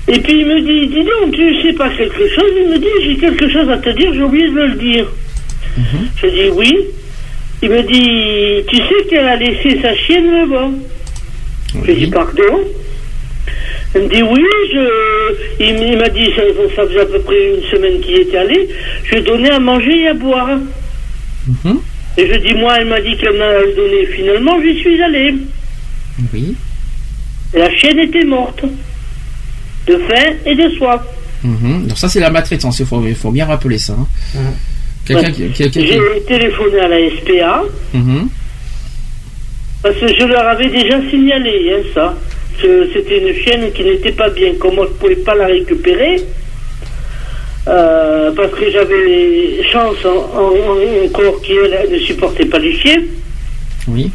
Speaker 9: et puis il me dit, dis donc, tu sais pas quelque chose Il me dit, j'ai quelque chose à te dire, j'ai oublié de le dire. Je dis oui. Il me dit, tu sais qu'elle a laissé sa chienne là-bas Je dis, pardon Il me dit, oui, je... il, m'a dit, ça, ça faisait à peu près une semaine qu'il était allé, je lui ai donné à manger et à boire. Et je dis, moi, elle m'a dit qu'elle m'a donné. Finalement, j'y suis allé.
Speaker 2: Oui.
Speaker 9: Et la chienne était morte. De faim et de soif.
Speaker 2: Mhm. Donc ça, c'est la maltraitance. Il faut, il faut bien rappeler ça. hein. Quelqu'un
Speaker 9: Ouais.
Speaker 2: qui... quelqu'un qui-
Speaker 9: J'ai téléphoné à la SPA.
Speaker 2: Mhm.
Speaker 9: Parce que je leur avais déjà signalé hein, ça. C'était une chienne qui n'était pas bien. Comme moi, je ne pouvais pas la récupérer, euh, parce que j'avais chance en, en, en- encore qu'elle ne supportait pas les chiens.
Speaker 2: Oui.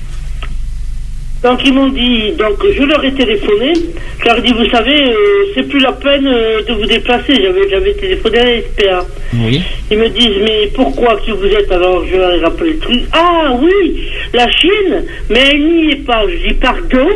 Speaker 9: Donc ils m'ont dit, donc je leur ai téléphoné, je leur ai dit, vous savez, euh, c'est plus la peine euh, de vous déplacer. J'avais, j'avais téléphoné à la SPA.
Speaker 2: Oui.
Speaker 9: Ils me disent, mais pourquoi que vous êtes alors Je leur ai rappelé le truc. Ah oui, la Chine, mais elle n'y est pas. Je dis, pardon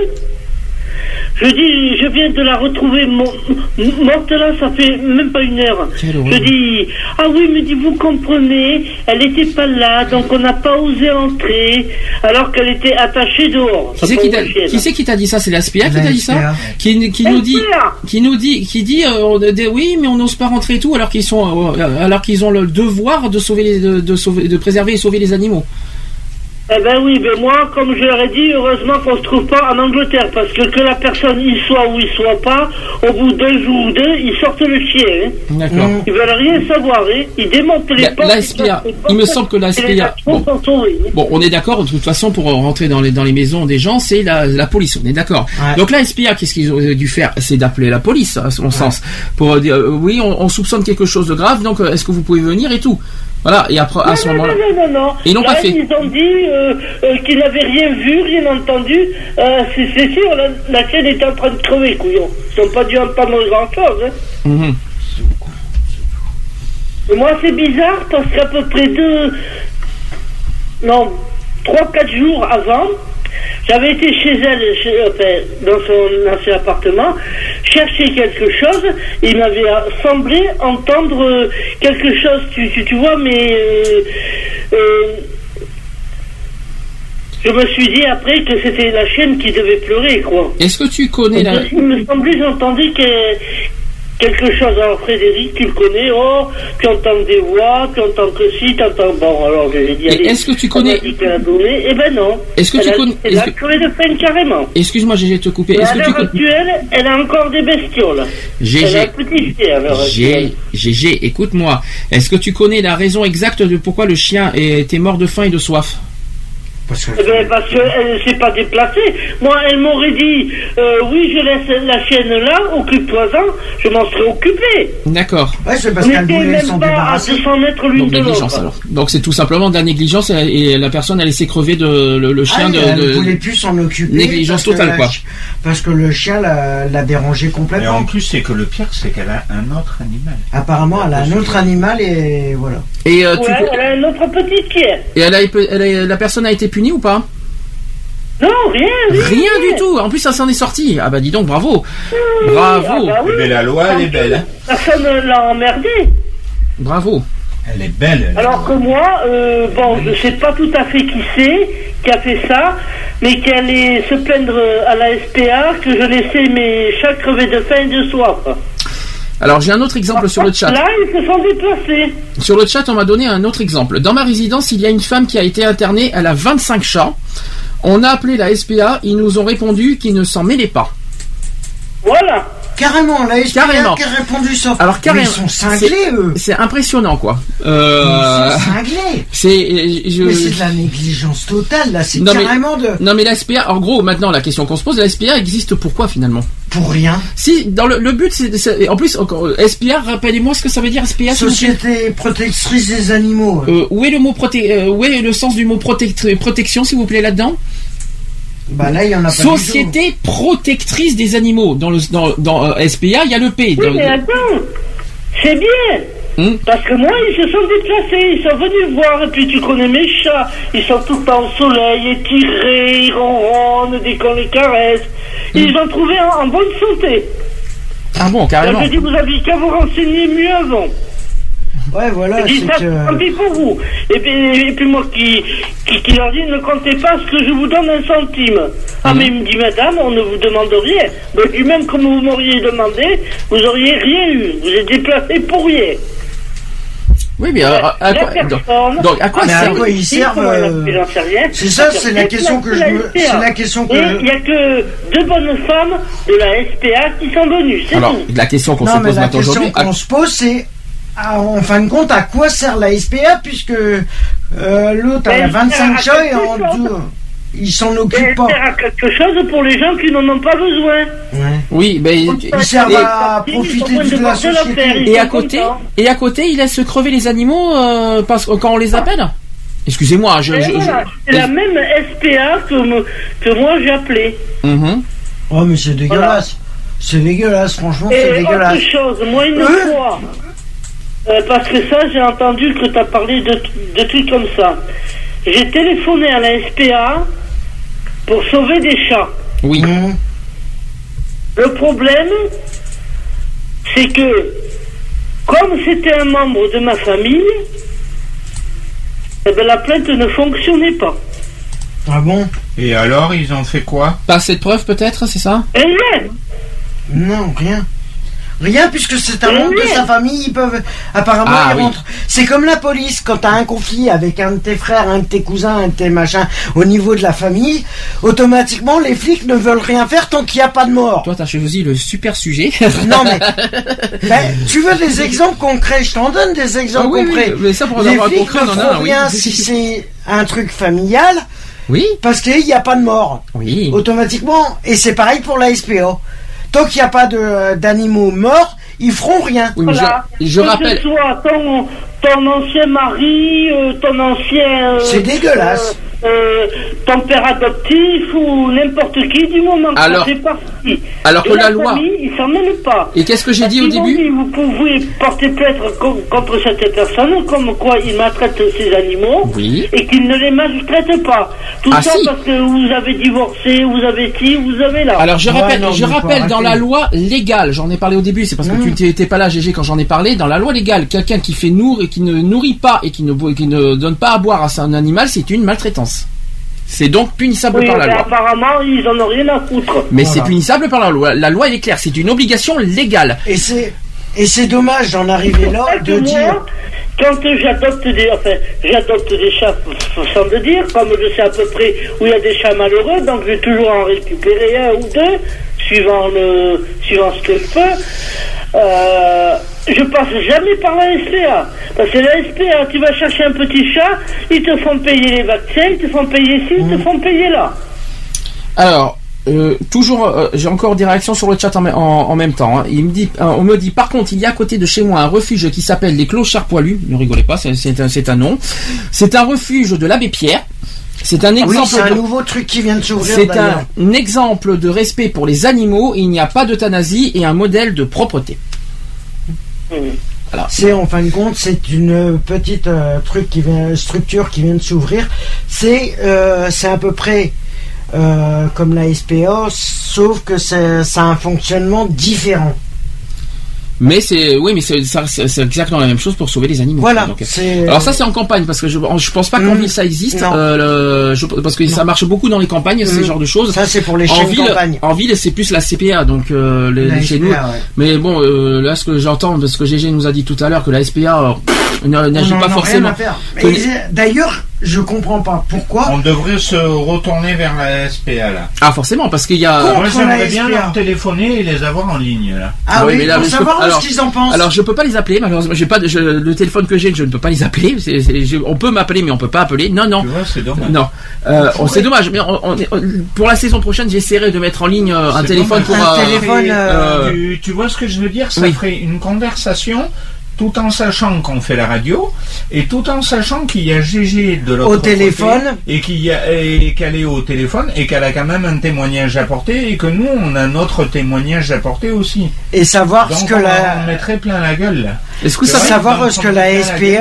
Speaker 9: je dis, je viens de la retrouver morte là, ça fait même pas une heure. Je dis, ah oui, me dit, vous comprenez, elle n'était pas là, donc on n'a pas osé entrer, alors qu'elle était attachée dehors.
Speaker 2: Qui c'est qui t'a qui c'est qui t'a dit ça? C'est la SPA qui t'a dit ça? Qui, qui nous dit qui nous dit qui dit euh, on- des- oui mais on n'ose pas rentrer et tout alors qu'ils sont euh, alors qu'ils ont le devoir de sauver les, de, de sauver de préserver et sauver les animaux.
Speaker 9: Eh ben oui, ben moi, comme je leur ai dit, heureusement qu'on se trouve pas en Angleterre, parce que que la personne y soit ou y soit pas, au bout d'un jour ou deux, ils sortent le chien. Hein.
Speaker 2: D'accord.
Speaker 5: Mm.
Speaker 9: Ils veulent rien savoir, hein. Ils démontent les
Speaker 2: La-
Speaker 9: portes.
Speaker 2: la SPA, il me semble que la SPA
Speaker 9: hein.
Speaker 2: Bon, on est d'accord, de toute façon, pour rentrer dans les, dans les maisons des gens, c'est la, la police, on est d'accord.
Speaker 5: Ouais.
Speaker 2: Donc la SPA, qu'est-ce qu'ils auraient dû faire? C'est d'appeler la police, à son sens, pour dire, euh, oui, on, on soupçonne quelque chose de grave, donc euh, est-ce que vous pouvez venir et tout? Voilà, et après, à ce moment-là...
Speaker 9: non, non, non.
Speaker 2: Ils l'ont
Speaker 9: Là,
Speaker 2: pas fait.
Speaker 9: Ils ont dit euh, euh, qu'ils n'avaient rien vu, rien entendu. Euh, c'est sûr, la, la chaîne est en train de crever, couillon. Ils n'ont pas dû entendre grand-chose. Hein.
Speaker 2: Mhm.
Speaker 9: Et moi, c'est bizarre parce qu'à peu près deux, non, trois, quatre jours avant, j'avais été chez elle, chez- enfin, dans son ancien appartement, chercher quelque chose. Il m'avait euh, semblé entendre euh, quelque chose, tu, tu, tu vois, mais euh, euh, je me suis dit après que c'était la chienne qui devait pleurer, quoi.
Speaker 2: Est-ce que tu connais la...
Speaker 9: Il me semblait, j'ai entendu que quelque chose. Alors Frédéric, tu le connais, oh, tu entends des voix, tu entends que si, tu entends. Bon, alors j'ai dit,
Speaker 2: Et
Speaker 9: allez,
Speaker 2: est-ce que tu
Speaker 9: on
Speaker 2: connais-
Speaker 9: dit donné, eh ben non.
Speaker 2: Est-ce que
Speaker 9: elle
Speaker 2: tu connais-
Speaker 9: Elle a
Speaker 2: que-
Speaker 9: de peine carrément.
Speaker 2: Excuse-moi, j'ai te couper. Est-ce
Speaker 9: à
Speaker 2: que tu
Speaker 9: actuelle, elle a encore des bestioles.
Speaker 2: GG.
Speaker 9: Elle a un petit chien à l'heure actuelle.
Speaker 2: G, GG, écoute-moi. Est-ce que tu connais la raison exacte de pourquoi le chien était mort de faim et de soif?
Speaker 5: Parce que
Speaker 9: Eh ben, parce qu'elle ne s'est pas déplacée. Moi, elle m'aurait dit, euh, oui, je laisse la chienne là, occupe-toi-en, je m'en serais occupé.
Speaker 2: D'accord.
Speaker 5: Ouais, c'est parce
Speaker 9: On
Speaker 5: qu'elle voulait
Speaker 9: même
Speaker 5: s'en
Speaker 9: pas à
Speaker 5: débarrasser.
Speaker 9: 200 mètres l'une
Speaker 2: Donc
Speaker 9: de
Speaker 2: négligence
Speaker 9: l'autre.
Speaker 2: alors. Donc c'est tout simplement de la négligence et, et la personne a laissé crever de, le, le chien
Speaker 5: Ah,
Speaker 2: de,
Speaker 5: elle
Speaker 2: de-
Speaker 5: ne voulait plus s'en occuper.
Speaker 2: Négligence totale,
Speaker 5: la
Speaker 2: quoi.
Speaker 5: Parce que le chien l'a l'a dérangé
Speaker 3: Et en
Speaker 5: complètement.
Speaker 3: plus, c'est que le pire, c'est qu'elle a un autre animal.
Speaker 5: Apparemment, elle a un autre animal et voilà.
Speaker 2: Et, euh, tu-
Speaker 9: elle a un autre petit chien.
Speaker 2: et elle a, elle a- la personne a été punie ou pas?
Speaker 9: Non, rien, rien.
Speaker 2: Rien du tout. En plus, ça s'en est sorti. Ah bah dis donc, bravo, bravo,
Speaker 9: Ah bah oui.
Speaker 3: Mais la loi, elle est belle. hein.
Speaker 9: Personne ne l'a emmerdé.
Speaker 2: bravo.
Speaker 3: Elle est belle. elle.
Speaker 9: Alors que moi, euh, bon, je sais pas tout à fait qui c'est qui a fait ça, mais qui allait se plaindre à la SPA que je laissais mes chats crever de faim et de soif.
Speaker 2: Alors j'ai un autre exemple sur le chat.
Speaker 9: Là, ils se sont déplacés.
Speaker 2: Sur le chat, on m'a donné un autre exemple. Dans ma résidence, il y a une femme qui a été internée. Elle a 25 chats. On a appelé la SPA. Ils nous ont répondu qu'ils ne s'en mêlaient pas.
Speaker 9: Voilà.
Speaker 5: Carrément, la SPA
Speaker 2: Carrément.
Speaker 5: qui a répondu ça.
Speaker 2: Alors
Speaker 5: Mais
Speaker 2: carrément,
Speaker 5: ils sont cinglés, eux.
Speaker 2: C'est impressionnant, quoi. Euh,
Speaker 5: Ils sont cinglés.
Speaker 2: c'est, je-
Speaker 5: Mais c'est de la négligence totale, là. C'est
Speaker 2: Non, mais-
Speaker 5: carrément de...
Speaker 2: non mais la SPA, en gros, maintenant la question qu'on se pose, la SPA existe pourquoi finalement?
Speaker 5: Pour rien.
Speaker 2: Si, dans le, le but, c'est, en plus, encore, euh, SPA, rappelez-moi ce que ça veut dire SPA.
Speaker 5: Société protectrice des animaux.
Speaker 2: Euh, où est le mot proté, euh, où est le sens du mot protect- protection, s'il vous plaît, là-dedans?
Speaker 5: Bah là, il y en a pas.
Speaker 2: Société protectrice des animaux. Dans le dans, dans euh, SPA, il y a le P.
Speaker 9: Oui,
Speaker 2: Dans-
Speaker 9: mais attends, c'est bien.
Speaker 2: Hum.
Speaker 9: Parce que moi, ils se sont déplacés, ils sont venus voir, et puis tu connais mes chats, ils sont tout le temps au soleil, étirés, ils ronronnent dès qu'on les caresse. Ils ont trouvé en, en bonne santé.
Speaker 2: Ah bon, carrément.
Speaker 9: je dis, vous aviez qu'à vous renseigner mieux avant.
Speaker 5: Ouais, voilà,
Speaker 9: Je dis
Speaker 5: c'est
Speaker 9: ça, tant
Speaker 5: que...
Speaker 9: pis pour vous. Et puis, et puis moi qui, qui, qui leur dis, ne comptez pas ce que je vous donne un centime. Ah, mais il me dit, madame, on ne vous demande rien. Mais puis même comme vous m'auriez demandé, vous auriez rien eu. Vous êtes déplacé pour rien.
Speaker 2: Oui, mais euh, à, à
Speaker 9: La
Speaker 2: quoi, donc,
Speaker 9: personne-
Speaker 2: donc, à quoi
Speaker 5: Ah, mais à
Speaker 2: sert
Speaker 5: quoi ils servent euh. C'est ça, c'est la question que je me- c'est la question que-
Speaker 9: il n'y a que deux bonnes femmes de la SPA qui sont venues, c'est
Speaker 2: Alors,
Speaker 9: tout.
Speaker 2: la question qu'on se pose
Speaker 5: la
Speaker 2: maintenant
Speaker 5: question
Speaker 2: aujourd'hui, à-
Speaker 5: qu'on se pose, c'est... ah, En fin de compte, à quoi sert la SPA puisque euh, l'autre a
Speaker 9: Ben,
Speaker 5: 25
Speaker 9: à
Speaker 5: chats et en
Speaker 9: chose.
Speaker 5: Ils s'en occupent pas.
Speaker 9: sert à quelque chose pour les gens qui n'en ont pas besoin.
Speaker 5: Ouais.
Speaker 2: Oui, ben
Speaker 5: Ils servent à profiter de la société.
Speaker 2: Et à côté, et à côté, il laisse crever les animaux euh, parce quand on les appelle. Excusez-moi, je. Je-
Speaker 9: voilà,
Speaker 2: je-
Speaker 9: c'est la même SPA que, me- que moi j'ai appelé.
Speaker 2: Mhm.
Speaker 5: Oh, mais c'est dégueulasse. C'est dégueulasse, franchement, c'est
Speaker 9: Et
Speaker 5: dégueulasse.
Speaker 9: autre chose, moi une
Speaker 5: Euh
Speaker 9: fois, euh, parce que ça j'ai entendu que tu as parlé de, de trucs comme ça. J'ai téléphoné à la SPA pour sauver des chats.
Speaker 2: Oui.
Speaker 5: Mmh.
Speaker 9: Le problème, c'est que, comme c'était un membre de ma famille, eh ben, la plainte ne fonctionnait pas.
Speaker 5: Ah bon?
Speaker 3: Et alors, ils ont fait quoi?
Speaker 2: Pas assez de preuves peut-être, c'est ça?
Speaker 9: Et rien.
Speaker 5: Non, rien. Rien, puisque c'est un membre de sa famille, ils peuvent. Apparemment,
Speaker 2: Ah,
Speaker 5: ils
Speaker 2: oui.
Speaker 5: C'est comme la police, quand t'as un conflit avec un de tes frères, un de tes cousins, un de tes machins, au niveau de la famille, automatiquement, les flics ne veulent rien faire tant qu'il n'y a pas de mort.
Speaker 2: Toi, t'as choisi le super sujet.
Speaker 5: Non, mais. Ben, tu veux des exemples concrets Je t'en donne des exemples
Speaker 2: Ah oui, oui,
Speaker 5: concrets.
Speaker 2: mais ça, pour en
Speaker 5: les
Speaker 2: avoir un
Speaker 5: flics
Speaker 2: concret,
Speaker 5: ne
Speaker 2: on en a
Speaker 5: feront
Speaker 2: un, oui.
Speaker 5: rien si c'est un truc familial,
Speaker 2: Oui.
Speaker 5: parce qu'il n'y a pas de mort.
Speaker 2: Oui.
Speaker 5: automatiquement. Et c'est pareil pour la SPO. Tant qu'il n'y a pas de- d'animaux morts, ils feront rien.
Speaker 2: Oui, mais
Speaker 9: Voilà.
Speaker 2: je, je
Speaker 9: que
Speaker 2: rappelle.
Speaker 9: ce soit ton, ton ancien mari, euh, ton ancien. euh,
Speaker 5: C'est dégueulasse.
Speaker 9: euh, euh, ton père adoptif ou n'importe qui, du moment que
Speaker 2: Alors-
Speaker 9: fait partie.
Speaker 2: alors que la loi-
Speaker 9: Famille, ils s'en mêlent pas.
Speaker 2: Et qu'est-ce que j'ai dit au début
Speaker 9: dit, Vous pouvez porter plainte co- contre cette personne, comme quoi il maltraite ses animaux
Speaker 2: Oui.
Speaker 9: et qu'il ne les maltraite pas. Tout
Speaker 2: Ah,
Speaker 9: ça
Speaker 2: si.
Speaker 9: parce que vous avez divorcé, vous avez ci, vous avez là.
Speaker 2: Alors je
Speaker 5: Ouais,
Speaker 2: rappelle,
Speaker 5: non,
Speaker 2: je rappelle dans la loi légale, j'en ai parlé au début, c'est parce que
Speaker 5: Mmh.
Speaker 2: tu n'étais pas là, GG, quand j'en ai parlé. Dans la loi légale, quelqu'un qui fait nourrir, qui ne nourrit pas et qui ne, qui ne donne pas à boire à son animal, c'est une maltraitance. C'est donc punissable
Speaker 9: oui,
Speaker 2: par la loi.
Speaker 9: apparemment, ils en ont rien à foutre.
Speaker 2: Mais
Speaker 5: Voilà.
Speaker 2: c'est punissable par la loi. La loi elle est claire, c'est une obligation légale.
Speaker 5: Et c'est et c'est dommage d'en arriver là de
Speaker 9: que
Speaker 5: dire.
Speaker 9: moi, quand j'adopte des, enfin, j'adopte des chats, sans le dire, comme je sais à peu près où il y a des chats malheureux, donc je vais toujours en récupérer un ou deux, suivant le, suivant ce que je peux. Euh, je passe jamais par la SPA. Parce que la SPA, tu vas chercher un petit chat, ils te font payer les vaccins, ils te font payer ci, ils te font payer là.
Speaker 2: Alors, euh, toujours, euh, j'ai encore des réactions sur le chat en, en- en même temps. hein. Il me dit, euh, on me dit, par contre, il y a à côté de chez moi un refuge qui s'appelle les Clochards Poilus. Ne rigolez pas, c'est- c'est un, c'est un nom. C'est un refuge de l'abbé Pierre. C'est un
Speaker 5: Oui,
Speaker 2: exemple.
Speaker 5: c'est un
Speaker 2: de-
Speaker 5: nouveau truc qui vient de s'ouvrir
Speaker 2: C'est un exemple de respect pour les animaux. Il n'y a pas d'euthanasie et un modèle de propreté.
Speaker 5: C'est en fin de compte, c'est une petite euh, truc qui vient, structure qui vient de s'ouvrir. C'est euh, c'est à peu près euh, comme la SPA, sauf que c'est ça a un fonctionnement différent.
Speaker 2: Mais c'est, oui, mais c'est exactement la même chose pour sauver les animaux.
Speaker 5: Voilà.
Speaker 2: Donc, alors ça c'est en campagne parce que je, je pense pas qu'en
Speaker 5: Mm.
Speaker 2: ville ça existe. Euh, le- je- parce que ça marche beaucoup dans les campagnes, ce
Speaker 5: Mm.
Speaker 2: genre de choses.
Speaker 5: Ça c'est pour les
Speaker 2: en ville,
Speaker 5: campagne.
Speaker 2: en ville, c'est plus la CPA, donc euh, les,
Speaker 5: La
Speaker 2: chez
Speaker 5: SPA,
Speaker 2: nous.
Speaker 5: ouais.
Speaker 2: Mais bon, euh, là, ce que j'entends, parce que GG nous a dit tout à l'heure que la SPA euh, n'agit pas forcément.
Speaker 5: D'ailleurs, je comprends pas pourquoi.
Speaker 3: On devrait se retourner vers la SPA là.
Speaker 2: Ah, forcément, parce qu'il y a.
Speaker 5: Contre
Speaker 3: Moi j'aimerais bien leur téléphoner et les avoir en ligne là.
Speaker 5: Ah oui,
Speaker 2: mais là,
Speaker 5: pour
Speaker 2: je peux-
Speaker 5: savoir
Speaker 2: alors-
Speaker 5: ce qu'ils en pensent.
Speaker 2: Alors je peux pas les appeler malheureusement j'ai pas de, je- le téléphone que j'ai je ne peux pas les appeler je- on peut m'appeler mais on peut pas appeler non non
Speaker 3: Tu vois, c'est dommage.
Speaker 2: non euh, on- c'est dommage mais on- on est- on- pour la saison prochaine j'essaierai de mettre en ligne euh, un téléphone
Speaker 3: dommage.
Speaker 2: pour
Speaker 5: Un
Speaker 2: euh,
Speaker 5: téléphone, euh,
Speaker 3: tu, tu vois ce que je veux dire? Ça
Speaker 2: Oui.
Speaker 3: ferait une conversation tout en sachant qu'on fait la radio et tout en sachant qu'il y a GG de l'autre
Speaker 5: Au
Speaker 3: côté
Speaker 5: téléphone.
Speaker 3: et qu'il y a et qu'elle est au téléphone et qu'elle a quand même un témoignage à apporter et que nous on a notre témoignage à apporter aussi.
Speaker 5: et savoir
Speaker 3: Donc
Speaker 5: ce que
Speaker 3: on
Speaker 5: la
Speaker 3: en mettrait plein la gueule.
Speaker 2: est-ce que ça
Speaker 3: vrai.
Speaker 5: savoir ce
Speaker 3: on
Speaker 5: que la
Speaker 3: côté.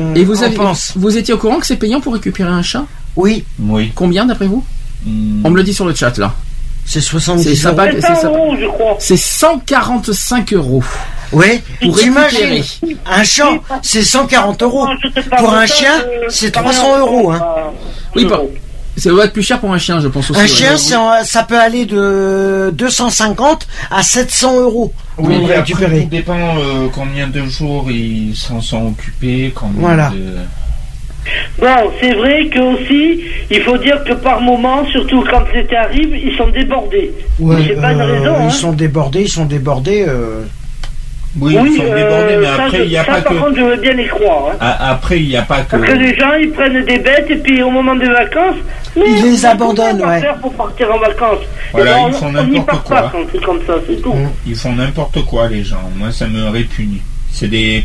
Speaker 5: euh,
Speaker 2: et vous
Speaker 5: en
Speaker 2: avez
Speaker 5: pense.
Speaker 2: vous étiez au courant que c'est payant pour récupérer un chat?
Speaker 5: Oui,
Speaker 3: Oui.
Speaker 2: combien d'après vous?
Speaker 3: Hmm.
Speaker 2: on me le dit sur le chat là
Speaker 5: c'est
Speaker 2: C'est
Speaker 5: 70
Speaker 2: ça
Speaker 5: euros.
Speaker 2: va-
Speaker 9: C'est
Speaker 2: c'est
Speaker 9: 100
Speaker 2: ça.
Speaker 9: euros, je crois.
Speaker 2: c'est 145 euros
Speaker 5: Oui,
Speaker 2: Pour récupérer.
Speaker 5: un chat, c'est 140 euros. Pour un chien,
Speaker 9: euh,
Speaker 5: c'est
Speaker 9: par
Speaker 5: 300
Speaker 9: exemple,
Speaker 5: euros. Hein.
Speaker 9: euh,
Speaker 2: Oui,
Speaker 9: euros.
Speaker 2: pas- ça doit être plus cher pour un chien je pense aussi
Speaker 5: Un chien, c'est en- ça peut aller de 250 à 700 euros pour
Speaker 3: Oui, après,
Speaker 5: récupérer.
Speaker 3: tout dépend euh, combien de jours ils s'en sont occupés, combien
Speaker 5: Voilà.
Speaker 3: de...
Speaker 9: Bon, c'est vrai que aussi, il faut dire que par moment, surtout quand l'été arrive, ils sont débordés.
Speaker 5: Ouais,
Speaker 9: c'est pas une
Speaker 5: euh,
Speaker 9: raison, hein.
Speaker 5: Ils sont débordés, ils sont débordés. euh,
Speaker 3: Oui, ils sont
Speaker 9: euh,
Speaker 3: débordés, mais
Speaker 9: ça,
Speaker 3: après, il n'y a
Speaker 9: ça,
Speaker 3: pas
Speaker 9: par
Speaker 3: que.
Speaker 9: contre, je veux bien les croire. hein.
Speaker 3: Ah, Après, il n'y a pas que.
Speaker 9: Parce que les gens, ils prennent des bêtes et puis au moment des vacances, mais
Speaker 5: Ils les
Speaker 9: on-
Speaker 5: abandonnent, ouais.
Speaker 9: faire pour partir en vacances?
Speaker 3: Voilà,
Speaker 9: Et ben,
Speaker 3: ils font
Speaker 9: on-
Speaker 3: n'importe quoi.
Speaker 9: pas quand c'est comme ça, c'est tout.
Speaker 3: Ils font n'importe quoi, les gens. Moi, ça me répugne. C'est des.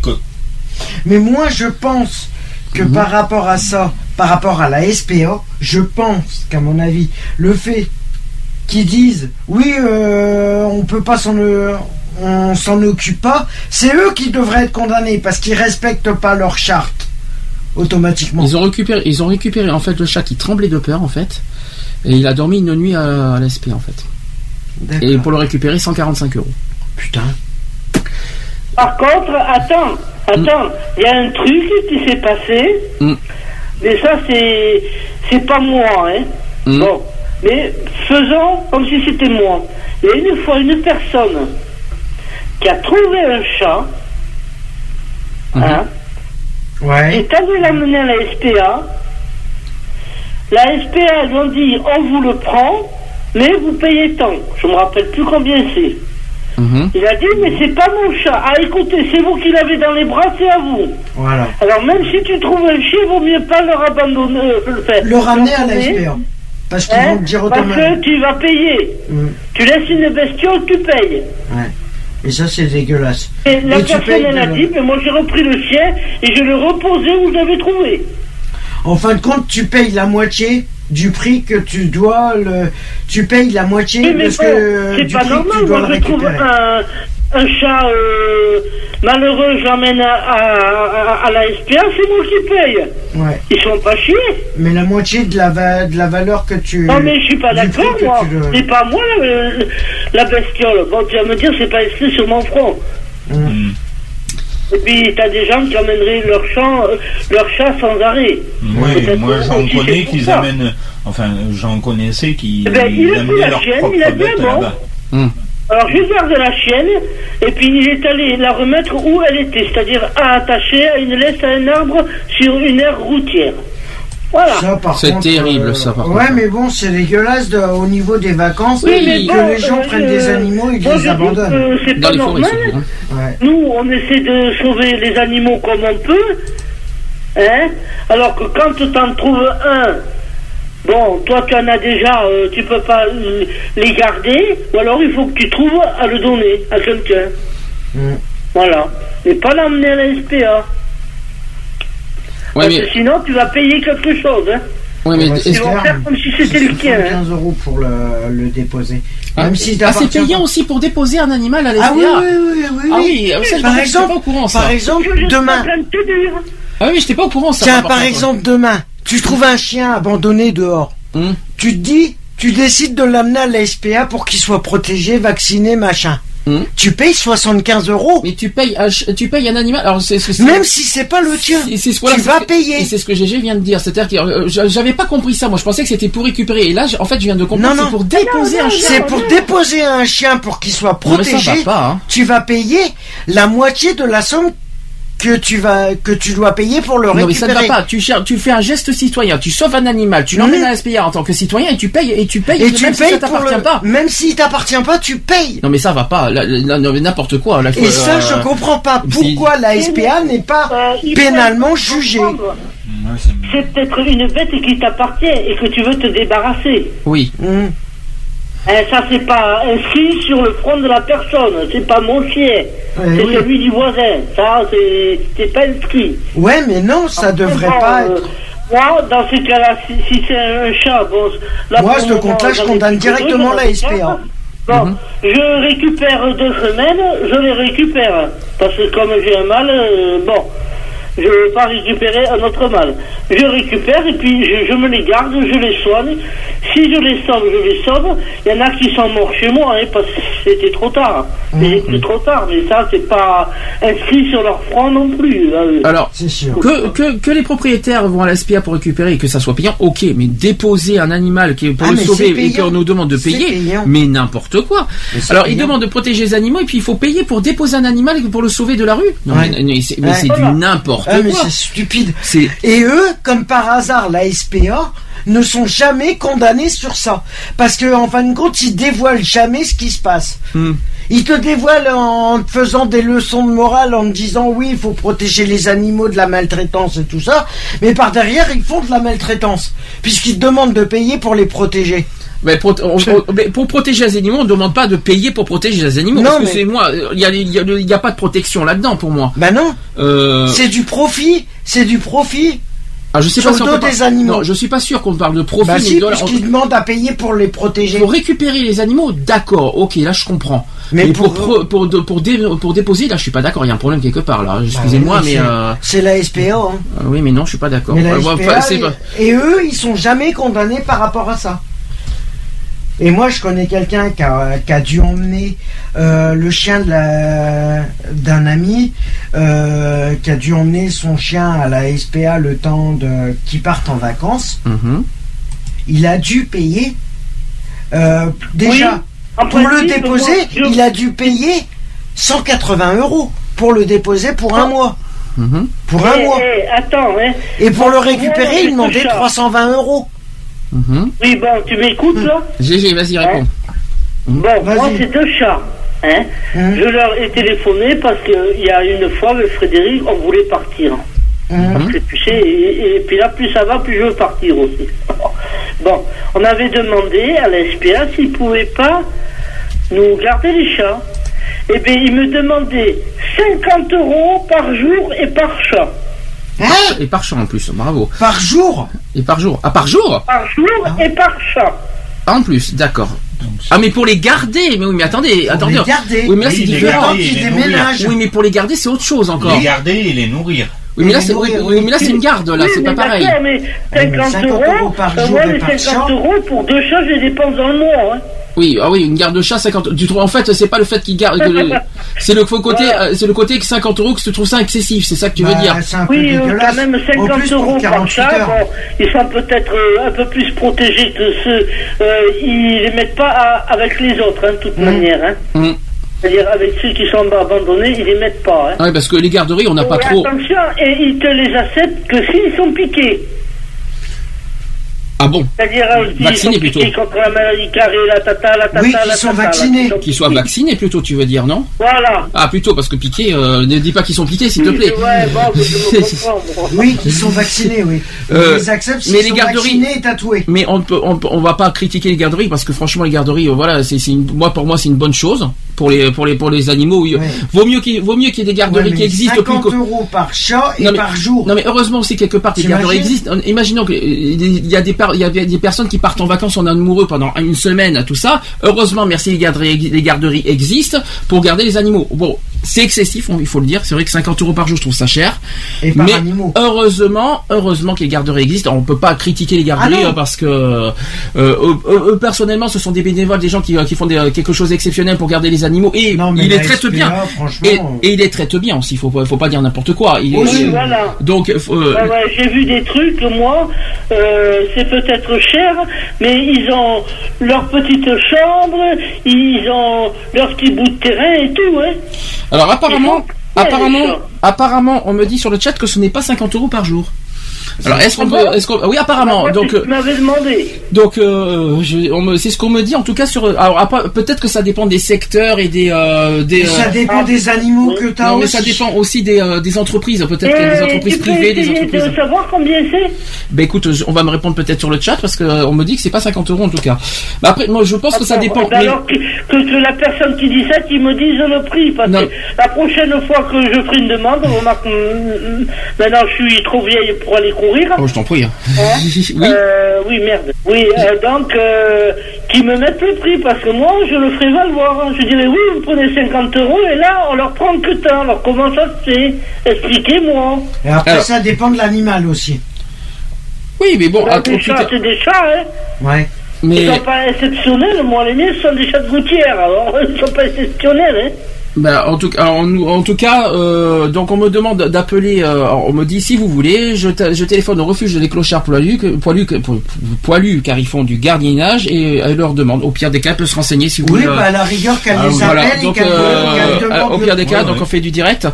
Speaker 5: Mais moi, je pense que
Speaker 3: Mhm.
Speaker 5: par rapport à ça, par rapport à la SPA, je pense qu'à mon avis, le fait qu'ils disent oui, euh, on peut pas s'en, euh, on s'en occupe pas, c'est eux qui devraient être condamnés parce qu'ils respectent pas leur charte automatiquement.
Speaker 2: Ils ont récupéré, ils ont récupéré en fait le chat qui tremblait de peur en fait, et il a dormi une nuit à, à en fait. Et pour le récupérer 145 euros.
Speaker 5: Putain.
Speaker 9: Par contre, attends, attends, il y a un truc qui s'est passé,
Speaker 2: Mm.
Speaker 9: mais ça, c'est, c'est pas moi, hein.
Speaker 2: Mm.
Speaker 9: Bon, mais faisons comme si c'était moi. Il y a une fois une personne qui a trouvé un chat,
Speaker 2: Mhm.
Speaker 9: hein,
Speaker 5: Ouais.
Speaker 9: est allé l'amener à la SPA. La SPA lui ont dit on vous le prend, mais vous payez tant. Je me rappelle plus combien c'est.
Speaker 2: Mhm.
Speaker 9: Il a dit mais c'est pas mon chat. Ah écoutez, c'est vous qui l'avez dans les bras, c'est à vous.
Speaker 5: Voilà.
Speaker 9: Alors même si tu trouves un chien, vaut mieux pas le abandonner. euh, le, faire-
Speaker 5: Le ramener à la SPA. Parce qu'ils
Speaker 9: hein,
Speaker 5: vont te dire
Speaker 9: parce que tu vas payer.
Speaker 5: Mm.
Speaker 9: Tu laisses une bestiole, tu payes.
Speaker 5: Ouais. Et ça, c'est dégueulasse.
Speaker 9: Et la
Speaker 5: tu
Speaker 9: personne elle a dit mais moi j'ai repris le chien et je l'ai reposé où je l'avais trouvé.
Speaker 5: En fin de compte, tu payes la moitié du prix que tu dois le. Tu payes la moitié
Speaker 9: Oui,
Speaker 5: de ce que
Speaker 9: c'est
Speaker 5: du
Speaker 9: pas
Speaker 5: prix que
Speaker 9: normal.
Speaker 5: tu dois
Speaker 9: Moi,
Speaker 5: le
Speaker 9: je trouve un, un chat euh, malheureux, j'emmène à, à, à- à la SPA, c'est moi qui paye.
Speaker 5: Ouais.
Speaker 9: Ils sont pas chiés.
Speaker 5: Mais la moitié de la, va- de la valeur que tu.
Speaker 9: Non, mais je suis pas d'accord, moi.
Speaker 5: le-
Speaker 9: C'est pas moi la, la bestiole. Bon, tu vas me dire, c'est pas écrit sur mon front.
Speaker 3: Hmm.
Speaker 9: Et puis, t'as des gens qui emmèneraient leur, champ, euh, leur chat sans arrêt.
Speaker 3: Oui, moi j'en connais qu'ils amènent. Enfin, j'en connaissais qui
Speaker 9: Eh ben, il a pris la
Speaker 3: leur
Speaker 9: chienne,
Speaker 3: propre
Speaker 9: il a dit,
Speaker 3: bête
Speaker 9: bon. Alors je garde la chienne et puis il est allé la remettre où elle était, c'est-à-dire attachée à une laisse à un arbre sur une aire routière. Voilà.
Speaker 5: Ça, par
Speaker 2: C'est terrible,
Speaker 5: euh,
Speaker 2: ça, par
Speaker 5: Ouais,
Speaker 2: contre.
Speaker 5: mais bon, c'est dégueulasse de- au niveau des vacances
Speaker 2: Oui, mais
Speaker 5: que
Speaker 9: bon,
Speaker 5: les gens
Speaker 9: euh,
Speaker 5: prennent des
Speaker 9: euh,
Speaker 5: animaux et
Speaker 9: moi,
Speaker 5: les abandonnent.
Speaker 9: c'est
Speaker 2: Dans
Speaker 9: pas
Speaker 2: les forêts
Speaker 9: normal.
Speaker 2: surtout. hein.
Speaker 5: Ouais.
Speaker 9: Nous, on essaie de sauver les animaux comme on peut, hein, alors que quand tu en trouves un, bon, toi tu en as déjà, euh, tu peux pas euh, les garder, ou alors il faut que tu trouves à le donner à quelqu'un.
Speaker 5: Mm.
Speaker 9: Voilà. Mais pas l'emmener à la SPA.
Speaker 2: Ouais,
Speaker 9: Parce
Speaker 2: mais,
Speaker 9: que sinon, tu vas payer quelque chose. Hein.
Speaker 2: ouais, mais
Speaker 9: Ils
Speaker 5: c'est
Speaker 9: vont faire comme si c'était le tien. hein.
Speaker 5: 15 euros pour le, le déposer?
Speaker 2: Ah,
Speaker 5: Même si
Speaker 2: ah, c'est payant
Speaker 5: pas-
Speaker 2: aussi pour déposer un animal à l'SPA.
Speaker 5: Ah oui, oui, oui, oui.
Speaker 2: Ah oui, ça, je
Speaker 5: Par exemple,
Speaker 2: pas au courant, ça.
Speaker 5: par exemple,
Speaker 9: Je
Speaker 5: demain.
Speaker 2: Ah oui, j'étais pas au courant, ça.
Speaker 5: Tiens,
Speaker 2: par
Speaker 5: par
Speaker 2: contre.
Speaker 5: exemple, demain, tu trouves un chien abandonné dehors.
Speaker 2: Hum.
Speaker 5: Tu te dis, tu décides de l'amener à la SPA pour qu'il soit protégé, vacciné, machin.
Speaker 2: Hum.
Speaker 5: Tu payes 75 euros.
Speaker 2: Mais tu payes, un tu payes un animal. Alors
Speaker 5: Même si c'est pas le tien.
Speaker 2: Voilà,
Speaker 5: tu vas
Speaker 2: ce que-
Speaker 5: payer.
Speaker 2: Et c'est ce que GG vient de dire. C'est-à-dire que euh, j'a- j'avais pas compris ça. Moi, je pensais que c'était pour récupérer. Et là, en fait, je viens de comprendre.
Speaker 5: Non, non.
Speaker 2: C'est pour déposer un chien.
Speaker 5: C'est pour déposer un chien pour qu'il soit
Speaker 2: Non, mais ça
Speaker 5: protégé.
Speaker 2: va pas. Hein.
Speaker 5: Tu vas payer la moitié de la somme que tu vas que tu dois payer pour le
Speaker 2: Non, mais
Speaker 5: récupérer.
Speaker 2: ça ne va pas. Tu, cher- tu fais un geste citoyen. Tu sauves un animal. Tu l'emmènes à la SPA en tant que citoyen et tu payes et tu payes.
Speaker 5: Et
Speaker 2: même
Speaker 5: tu
Speaker 2: si
Speaker 5: payes
Speaker 2: ça
Speaker 5: pour
Speaker 2: t'appartient
Speaker 5: le...
Speaker 2: pas.
Speaker 5: Même s'il t'appartient pas, tu payes.
Speaker 2: Non, mais ça va pas. N'importe quoi. Là,
Speaker 5: Et ça,
Speaker 2: euh,
Speaker 5: je comprends pas.
Speaker 2: si-
Speaker 5: Pourquoi la SPA n'est pas
Speaker 9: Euh,
Speaker 5: pénalement jugée
Speaker 3: c'est-
Speaker 9: peut-être une bête qui t'appartient et que tu veux te débarrasser.
Speaker 2: Oui.
Speaker 5: Hum.
Speaker 9: Hein, ça, c'est pas inscrit sur le front de la personne. C'est pas mon chien.
Speaker 5: Ouais,
Speaker 9: c'est
Speaker 5: oui.
Speaker 9: celui du voisin. Ça, c'est pas inscrit.
Speaker 5: Ouais, mais non, ça devrait
Speaker 9: Bon,
Speaker 5: pas
Speaker 9: euh,
Speaker 5: être.
Speaker 9: Moi, dans ces cas-là, si, si c'est un chat, bon. Là,
Speaker 5: Moi, ce compte-là, je condamne directement la. SPA.
Speaker 9: Bon,
Speaker 2: Mhm.
Speaker 9: je récupère deux semaines, je les récupère. Parce que comme j'ai un mal, euh, bon, je ne veux pas récupérer un autre mal. Je récupère et puis je, je me les garde, je les soigne. Si je les sauve, je les sauve. Il y en a qui sont morts chez moi, hein, parce que c'était trop tard.
Speaker 5: Mhm.
Speaker 9: C'était trop tard, mais ça, c'est pas inscrit sur leur front non plus. là.
Speaker 2: Alors,
Speaker 5: sûr.
Speaker 2: que, que, que les propriétaires vont à la SPA pour récupérer et que ça soit payant, ok, mais déposer un animal qui est pour
Speaker 5: Ah,
Speaker 2: le sauver et qu'on nous demande de payer, mais n'importe quoi.
Speaker 5: Mais
Speaker 2: Alors, ils demandent de protéger les animaux et puis il faut payer pour déposer un animal pour le sauver de la rue. Non,
Speaker 5: Ouais.
Speaker 2: mais, mais c'est mais
Speaker 5: Ouais.
Speaker 2: c'est
Speaker 9: Voilà.
Speaker 2: du n'importe
Speaker 5: Ah, mais c'est stupide. Et eux, comme par hasard, la SPA ne sont jamais condamnés sur ça. Parce que, en fin de compte, ils dévoilent jamais ce qui se passe.
Speaker 2: Hmm.
Speaker 5: Ils te dévoilent en te faisant des leçons de morale, en te disant oui, il faut protéger les animaux de la maltraitance et tout ça, mais par derrière, ils font de la maltraitance, puisqu'ils te demandent de payer pour les protéger.
Speaker 2: Mais pour, on- on- mais pour protéger les animaux, on ne demande pas de payer pour protéger les animaux.
Speaker 5: Non,
Speaker 2: parce que
Speaker 5: mais-
Speaker 2: c'est moi, il y a, y a- y a pas de protection là-dedans pour moi.
Speaker 5: Ben non,
Speaker 2: Euh,
Speaker 5: c'est du profit, c'est du profit.
Speaker 2: ah, je sais
Speaker 5: sur
Speaker 2: pas si on peut pas-
Speaker 5: des animaux.
Speaker 2: Non, je suis pas sûr qu'on parle de profit.
Speaker 5: Bah si,
Speaker 2: de-
Speaker 5: puisqu'ils demandent à payer pour les protéger.
Speaker 2: Pour récupérer les animaux, d'accord, ok, là je comprends.
Speaker 5: Mais
Speaker 2: pour,
Speaker 5: pour-
Speaker 2: pour, pour, de- pour, dé- pour déposer, là je suis pas d'accord, il y a un problème quelque part là. Excusez-moi,
Speaker 5: Bah oui,
Speaker 2: mais.
Speaker 5: c'est-
Speaker 2: euh,
Speaker 5: la SPA. Hein.
Speaker 2: euh, oui, mais non, je suis pas d'accord.
Speaker 5: Et eux, ils sont jamais condamnés par rapport à ça. Et moi, je connais quelqu'un qui a, qui a dû emmener euh, le chien d'un ami, euh, qui a dû emmener son chien à la SPA le temps de qu'ils partent en vacances.
Speaker 2: Mhm.
Speaker 5: Il a dû payer euh, déjà pour le déposer.
Speaker 9: moi, je-
Speaker 5: Il a dû payer 180 euros pour le déposer pour un mois.
Speaker 2: Mhm.
Speaker 5: Pour un
Speaker 9: Eh,
Speaker 5: mois.
Speaker 9: eh, attends, hein.
Speaker 5: Et pour le récupérer, il demandait
Speaker 9: que ça.
Speaker 5: 320 euros.
Speaker 2: Mhm.
Speaker 9: Oui, bon, tu m'écoutes là
Speaker 2: GG, vas-y, réponds.
Speaker 9: Bon, moi, c'est deux chats. Hein.
Speaker 5: Hum.
Speaker 9: Je leur ai téléphoné parce qu'il y a une fois, avec Frédéric, on voulait partir.
Speaker 5: Hum.
Speaker 9: Parce que tu sais, et, et puis là, plus ça va, plus je veux partir aussi. bon, on avait demandé à la SPA s'ils ne pouvaient pas nous garder les chats. Eh bien, ils me demandaient 50 euros par jour et par chat.
Speaker 5: Hein
Speaker 2: Et par champ en plus, bravo.
Speaker 5: Par jour
Speaker 2: Et par jour. Ah, par jour
Speaker 9: Par jour et par chat.
Speaker 2: Ah, En plus, d'accord. Ah, mais pour les garder Mais oui, mais attendez, attendez.
Speaker 5: les garder.
Speaker 2: Oui, mais là
Speaker 3: Oui,
Speaker 2: c'est
Speaker 3: les
Speaker 2: différent.
Speaker 3: garder.
Speaker 2: Oui, mais pour les garder, c'est autre chose encore.
Speaker 3: Les garder et les nourrir.
Speaker 2: Oui, mais là, c'est oui,
Speaker 5: nourrir,
Speaker 2: oui,
Speaker 5: oui.
Speaker 2: mais là, c'est une garde, là,
Speaker 9: Oui,
Speaker 2: c'est
Speaker 9: mais
Speaker 2: pas pareil.
Speaker 9: Mais 50,
Speaker 5: 50
Speaker 9: euros,
Speaker 5: euros par jour
Speaker 9: les
Speaker 5: par
Speaker 9: 50
Speaker 5: chat.
Speaker 9: euros pour deux chats, je les dépense dans le mois. Hein.
Speaker 2: Oui, ah oui, une garde de chat 50. Tu trouves en fait, c'est pas le fait qu'il garde, c'est le faux côté, euh, c'est le côté que 50 euros que tu trouves ça excessif, c'est ça que tu veux
Speaker 5: Bah,
Speaker 2: dire.
Speaker 5: C'est un peu
Speaker 9: Oui, euh, quand même
Speaker 5: En
Speaker 9: 50
Speaker 5: plus, pour
Speaker 9: euros par
Speaker 5: 48
Speaker 9: chat, bon, ils sont peut-être euh, un peu plus protégés que ceux. Euh, ils les mettent pas à- avec les autres, hein, de toute manière. Hein.
Speaker 2: Hum.
Speaker 9: C'est-à-dire avec ceux qui sont abandonnés, ils les mettent pas. Hein.
Speaker 2: Ah oui, parce que les garderies, on n'a pas trop.
Speaker 9: Attention, et ils te les acceptent que s'ils sont piqués.
Speaker 2: Ah bon
Speaker 9: C'est-à-dire euh,
Speaker 2: Vaccinés plutôt.
Speaker 9: contre la maladie carrée, la tata, la tata,
Speaker 5: Oui,
Speaker 9: la
Speaker 5: qu'ils sont
Speaker 9: tata,
Speaker 5: vaccinés.
Speaker 9: sont
Speaker 2: Qu'ils soient vaccinés plutôt, tu veux dire, non
Speaker 9: Voilà.
Speaker 2: Ah plutôt, parce que piqués, euh, ne dis pas qu'ils sont piqués, s'il te plaît.
Speaker 9: Ouais, bon, je me.
Speaker 5: Oui, ils sont vaccinés, oui. Ils
Speaker 2: Euh,
Speaker 5: les acceptent
Speaker 2: mais les
Speaker 5: sont
Speaker 2: garderies-
Speaker 5: vaccinés et tatoués.
Speaker 2: Mais on peut, on, va pas critiquer les garderies parce que franchement les garderies, euh, voilà, c'est, c'est une- moi pour moi c'est une bonne chose pour les pour les pour les animaux. oui.
Speaker 5: Ouais.
Speaker 2: Vaut mieux qu'il vaut mieux qu'il y ait des garderies
Speaker 5: Ouais,
Speaker 2: qui existent plus
Speaker 5: 50
Speaker 2: que-
Speaker 5: euros par chat et
Speaker 2: Non, mais-
Speaker 5: par jour.
Speaker 2: Non mais heureusement aussi quelque part les garderies existent. Imaginons qu'il y a des par- il y a des personnes qui partent en vacances en amoureux pendant une semaine, tout ça. Heureusement, merci les garderies, les garderies existent pour garder les animaux. Bon, c'est excessif, on- il faut le dire. C'est vrai que 50 euros par jour, je trouve ça cher.
Speaker 5: Et par
Speaker 2: mais
Speaker 5: animaux.
Speaker 2: heureusement, heureusement que les garderies existent. On peut pas critiquer les garderies
Speaker 5: Ah
Speaker 2: euh, parce que euh, eux, eux, eux, personnellement, ce sont des bénévoles, des gens qui, euh, qui font des, euh, quelque chose d'exceptionnel pour garder les animaux et
Speaker 5: Non,
Speaker 2: ils les traitent
Speaker 5: SPA,
Speaker 2: bien. Et,
Speaker 5: euh,
Speaker 2: et ils les traitent bien aussi. Faut pas, faut pas dire n'importe quoi. Ils-
Speaker 5: Oui,
Speaker 9: voilà.
Speaker 2: donc, euh, faut, euh,
Speaker 9: Ouais, ouais, j'ai vu des trucs, moi, euh, c'est peut-être cher, mais ils ont leur petite chambre, ils ont leur petit bout de terrain et tout, hein.
Speaker 2: Alors apparemment, apparemment, apparemment, on me dit sur le chat que ce n'est pas 50 euros par jour. Alors est-ce qu'on
Speaker 9: Ah
Speaker 2: peut, est-ce qu'on, oui apparemment.
Speaker 9: Moi,
Speaker 2: Donc, euh,
Speaker 9: m'avais demandé.
Speaker 2: donc, euh, je- on me- c'est ce qu'on me dit en tout cas sur. Alors après, peut-être que ça dépend des secteurs et des, euh, des.
Speaker 5: Ça
Speaker 2: euh,
Speaker 5: dépend
Speaker 9: ah,
Speaker 5: des animaux
Speaker 9: oui.
Speaker 5: que t'as
Speaker 2: non mais
Speaker 5: aussi.
Speaker 2: ça dépend aussi des, euh, des entreprises. Peut-être qu'il y a des entreprises
Speaker 9: tu peux
Speaker 2: privées, des entreprises.
Speaker 9: de savoir combien c'est
Speaker 2: Ben écoute, je- on va me répondre peut-être sur le chat parce que euh, on me dit que c'est pas 50 euros en tout cas. Après, moi je pense que ça dépend.
Speaker 9: ben
Speaker 2: mais-
Speaker 9: Alors que, que- la personne qui dit ça, qui me dise le prix, parce
Speaker 2: Non.
Speaker 9: que la prochaine fois que je ferai une demande, on remarque, maintenant je suis trop vieille pour aller courir.
Speaker 2: Oh, je t'en prie.
Speaker 9: Hein
Speaker 2: oui.
Speaker 9: Euh, oui, merde. Oui, euh, donc, euh, qui me mettent le prix, parce que moi, je le ferai valoir. Je dirais, oui, vous prenez 50 euros, et là, on leur prend que tant. Alors, comment ça se fait? Expliquez-moi.
Speaker 5: Et après,
Speaker 2: Alors-
Speaker 5: ça dépend de l'animal aussi.
Speaker 2: Oui, mais bon, attends,
Speaker 9: des chats,
Speaker 2: putain,
Speaker 9: c'est des chats, hein.
Speaker 5: Ouais.
Speaker 9: Ils
Speaker 2: mais
Speaker 9: sont pas exceptionnels. Moi, les miens, ce sont des chats de gouttière. Alors, ils sont pas exceptionnels, hein.
Speaker 2: Bah, en tout cas, en, en tout cas, euh, donc on me demande d'appeler. euh, on me dit si vous voulez, je, je téléphone au refuge des clochards poilus, poilus, car ils font du gardiennage et elle leur demande. Au pire des cas, elle peut se renseigner si vous
Speaker 5: Oui,
Speaker 2: voulez. euh,
Speaker 5: bah, à la rigueur, qu'elle
Speaker 2: ah,
Speaker 5: les
Speaker 2: voilà.
Speaker 5: appelle et
Speaker 2: Donc,
Speaker 5: qu'elle
Speaker 2: euh,
Speaker 5: qu'elle
Speaker 2: euh,
Speaker 5: demande
Speaker 2: au pire des cas,
Speaker 5: Ouais,
Speaker 2: donc
Speaker 5: ouais.
Speaker 2: on fait du direct.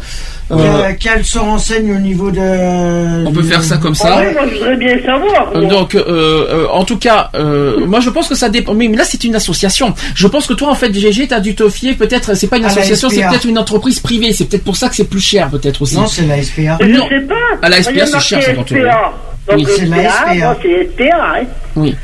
Speaker 2: Euh,
Speaker 5: qu'elle- se renseigne au niveau de.
Speaker 2: on peut faire ça comme ça.
Speaker 9: Ouais, moi, je voudrais bien savoir.
Speaker 2: Euh,
Speaker 9: moi.
Speaker 2: Donc, euh, euh, en tout cas, euh, moi je pense que ça dépend. Mais là, c'est une association. Je pense que toi, en fait, GG, t'as dû te fier. Peut-être, c'est pas une
Speaker 5: À
Speaker 2: c'est peut-être une entreprise privée. C'est peut-être pour ça que c'est plus cher, peut-être aussi.
Speaker 5: Non, c'est la SPA.
Speaker 9: Je
Speaker 2: non.
Speaker 9: sais pas.
Speaker 2: À la SPA, c'est cher,
Speaker 9: marqué
Speaker 2: 50 euros. Oui,
Speaker 5: c'est la
Speaker 9: SPA, c'est SPA. Hein.
Speaker 2: Oui.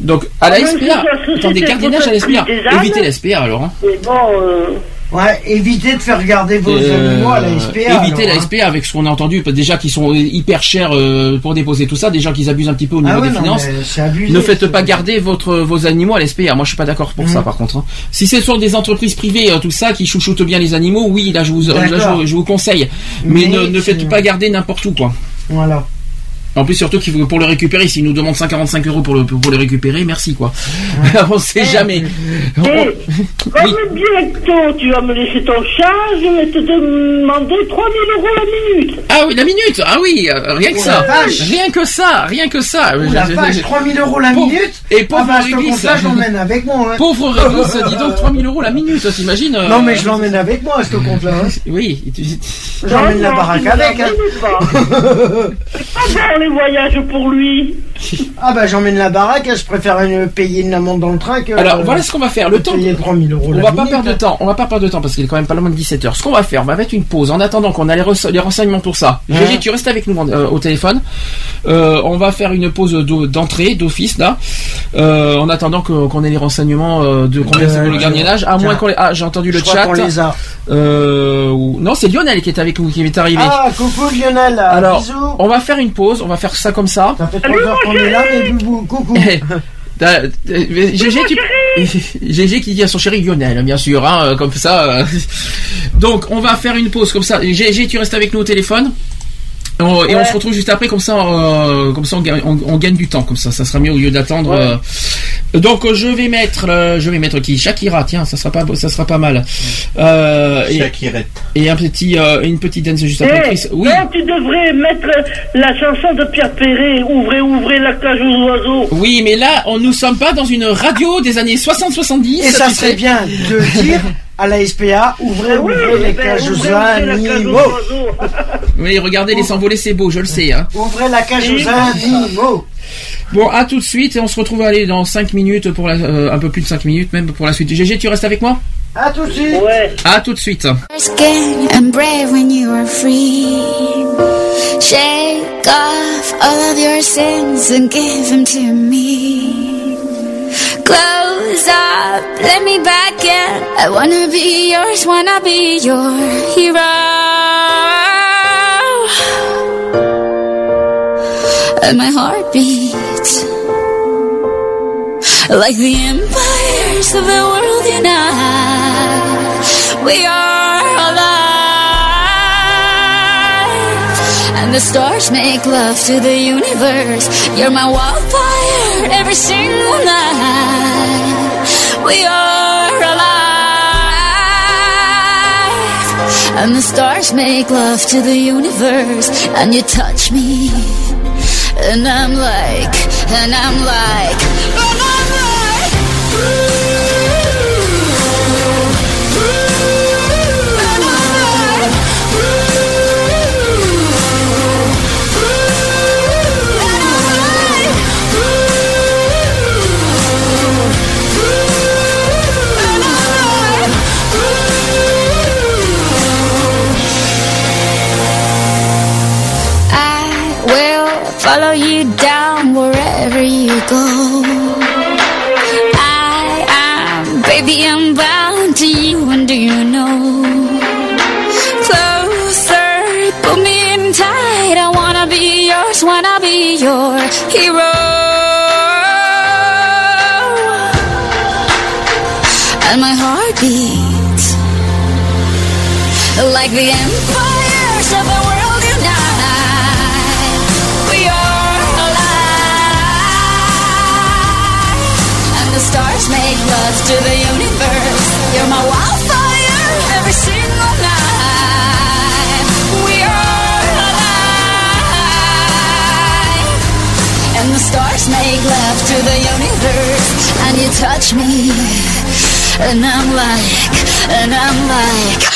Speaker 2: Donc, à la
Speaker 9: Ah,
Speaker 2: SPA. Attendez, gardiennage à la SPA. Évitez la SPA alors. Hein.
Speaker 9: Mais bon, euh,
Speaker 5: Ouais, évitez de faire regarder vos
Speaker 2: Euh,
Speaker 5: animaux à la SPA.
Speaker 2: évitez
Speaker 5: alors,
Speaker 2: la
Speaker 5: hein.
Speaker 2: SPA avec ce qu'on a entendu. Déjà qu'ils sont hyper chers euh, pour déposer tout ça. Déjà qu'ils abusent un petit peu au niveau
Speaker 5: Ah ouais,
Speaker 2: des
Speaker 5: non,
Speaker 2: finances.
Speaker 5: abusé.
Speaker 2: Ne faites pas garder votre vos animaux à la SPA. Moi, je suis pas d'accord pour ça,
Speaker 5: Mhm.
Speaker 2: par contre. hein. Si ce sont des entreprises privées, euh, tout ça, qui chouchoutent bien les animaux, oui, là, je vous, là, je,
Speaker 5: D'accord.
Speaker 2: vous- je vous conseille. Mais,
Speaker 5: Mais
Speaker 2: ne, ne faites pas garder n'importe où, quoi.
Speaker 5: Voilà.
Speaker 2: En plus, surtout qu'il faut pour le récupérer, s'ils nous demandent 145 euros pour le pour le récupérer, merci, quoi. On sait jamais.
Speaker 9: et,
Speaker 2: Oui.
Speaker 9: comme bientôt tu vas me laisser ton chat, je vais te demander 3000 euros la minute.
Speaker 2: Ah oui, la minute. Ah oui, euh, rien que
Speaker 5: Oh
Speaker 2: ça. Rien que ça, rien que ça.
Speaker 5: Oh la vache,
Speaker 2: je-
Speaker 5: 3000 euros la
Speaker 2: Pauvre-
Speaker 5: minute
Speaker 2: et pauvre
Speaker 5: ah bah, compte-là, je l'emmène avec moi. Hein.
Speaker 2: Pauvre Régis, dis donc 3000 euros la minute, t'imagines euh,
Speaker 5: Non, mais je l'emmène avec moi, ce compte-là. Hein.
Speaker 2: Oui. tu-
Speaker 5: J'emmène la baraque avec. Hein.
Speaker 9: Voyages pour lui.
Speaker 5: Ah bah j'emmène la baraque, hein, je préfère une- payer une amende dans le train que...
Speaker 2: Alors
Speaker 5: euh,
Speaker 2: voilà ce qu'on va faire. Le temps.
Speaker 5: payer 3000 euros
Speaker 2: On
Speaker 5: la
Speaker 2: va pas perdre de temps, on va pas perdre de temps parce qu'il est quand même pas loin de 17h. Ce qu'on va faire, on va mettre une pause en attendant qu'on a les, renseignements pour ça.
Speaker 5: Ouais.
Speaker 2: GG, tu restes avec nous euh, au téléphone. Euh, on va faire une pause d'entrée, d'office là, euh, en attendant qu'on ait les renseignements euh, de combien c'est le gardiennage. À moins
Speaker 5: tiens.
Speaker 2: qu'on les... Ah, j'ai entendu le
Speaker 5: Je crois
Speaker 2: chat.
Speaker 5: qu'on les a.
Speaker 2: Euh, ou- Non, c'est Lionel qui est avec nous, qui est arrivé.
Speaker 5: Ah, coucou Lionel,
Speaker 2: Alors,
Speaker 5: bisous.
Speaker 2: on va faire une pause, on va faire ça comme ça.
Speaker 5: Ça fait 3 heures qu'on est là, mais boubou, coucou.
Speaker 2: T'as- euh, GG, tu... Qui dit à son chéri Lionel, bien sûr, hein, euh, comme ça. euh. Donc, on va faire une pause comme ça. GG, tu restes avec nous au téléphone? On- Et on se retrouve juste après, comme ça, euh, comme ça, on, gagne- on- on gagne du temps, comme ça, ça sera mieux au lieu d'attendre.
Speaker 9: Ouais.
Speaker 2: euh. Donc, euh, je vais mettre, euh, je vais mettre qui? Shakira, tiens, ça sera pas, ça sera pas mal. Euh, et,
Speaker 3: Shakirette.
Speaker 2: et un petit, euh, une petite dance juste
Speaker 9: Eh,
Speaker 2: après. Chris. Oui.
Speaker 9: non, tu devrais mettre la chanson de Pierre Perret, Ouvrez, ouvrez la cage aux oiseaux.
Speaker 2: Oui, mais là, on nous sommes pas dans une radio des années 60-70.
Speaker 5: Et ça
Speaker 2: tu
Speaker 5: serait
Speaker 2: sais.
Speaker 5: bien de dire à la SPA, ouvrez,
Speaker 9: Ah oui,
Speaker 5: ouvrez les
Speaker 9: ben,
Speaker 5: cages
Speaker 9: ouvrez,
Speaker 5: aux
Speaker 9: ouvrez la cage aux
Speaker 5: animaux.
Speaker 2: Oui, regardez, les s'envoler, c'est beau, je le sais. Hein.
Speaker 5: Ouvrez la cage aux animaux.
Speaker 2: Bon, à tout de suite, et on se retrouve aller dans 5 minutes, pour la, euh, un peu plus de 5 minutes même pour la suite. GG, tu restes avec moi?
Speaker 5: À tout de suite.
Speaker 9: Ouais.
Speaker 2: À tout de suite.
Speaker 11: skin and brave when you are free. Shake off all of your sins and give them to me. Close up, let me back in. I wanna be yours, wanna be your hero. And my heart beats like the empires of the world unite. We are alive, and the stars make love to the universe. You're my wildfire every single night. We are alive, and the stars make love to the universe, and you touch me. And I'm like, and I'm like, your hero. the universe and you touch me. And I'm like and I'm like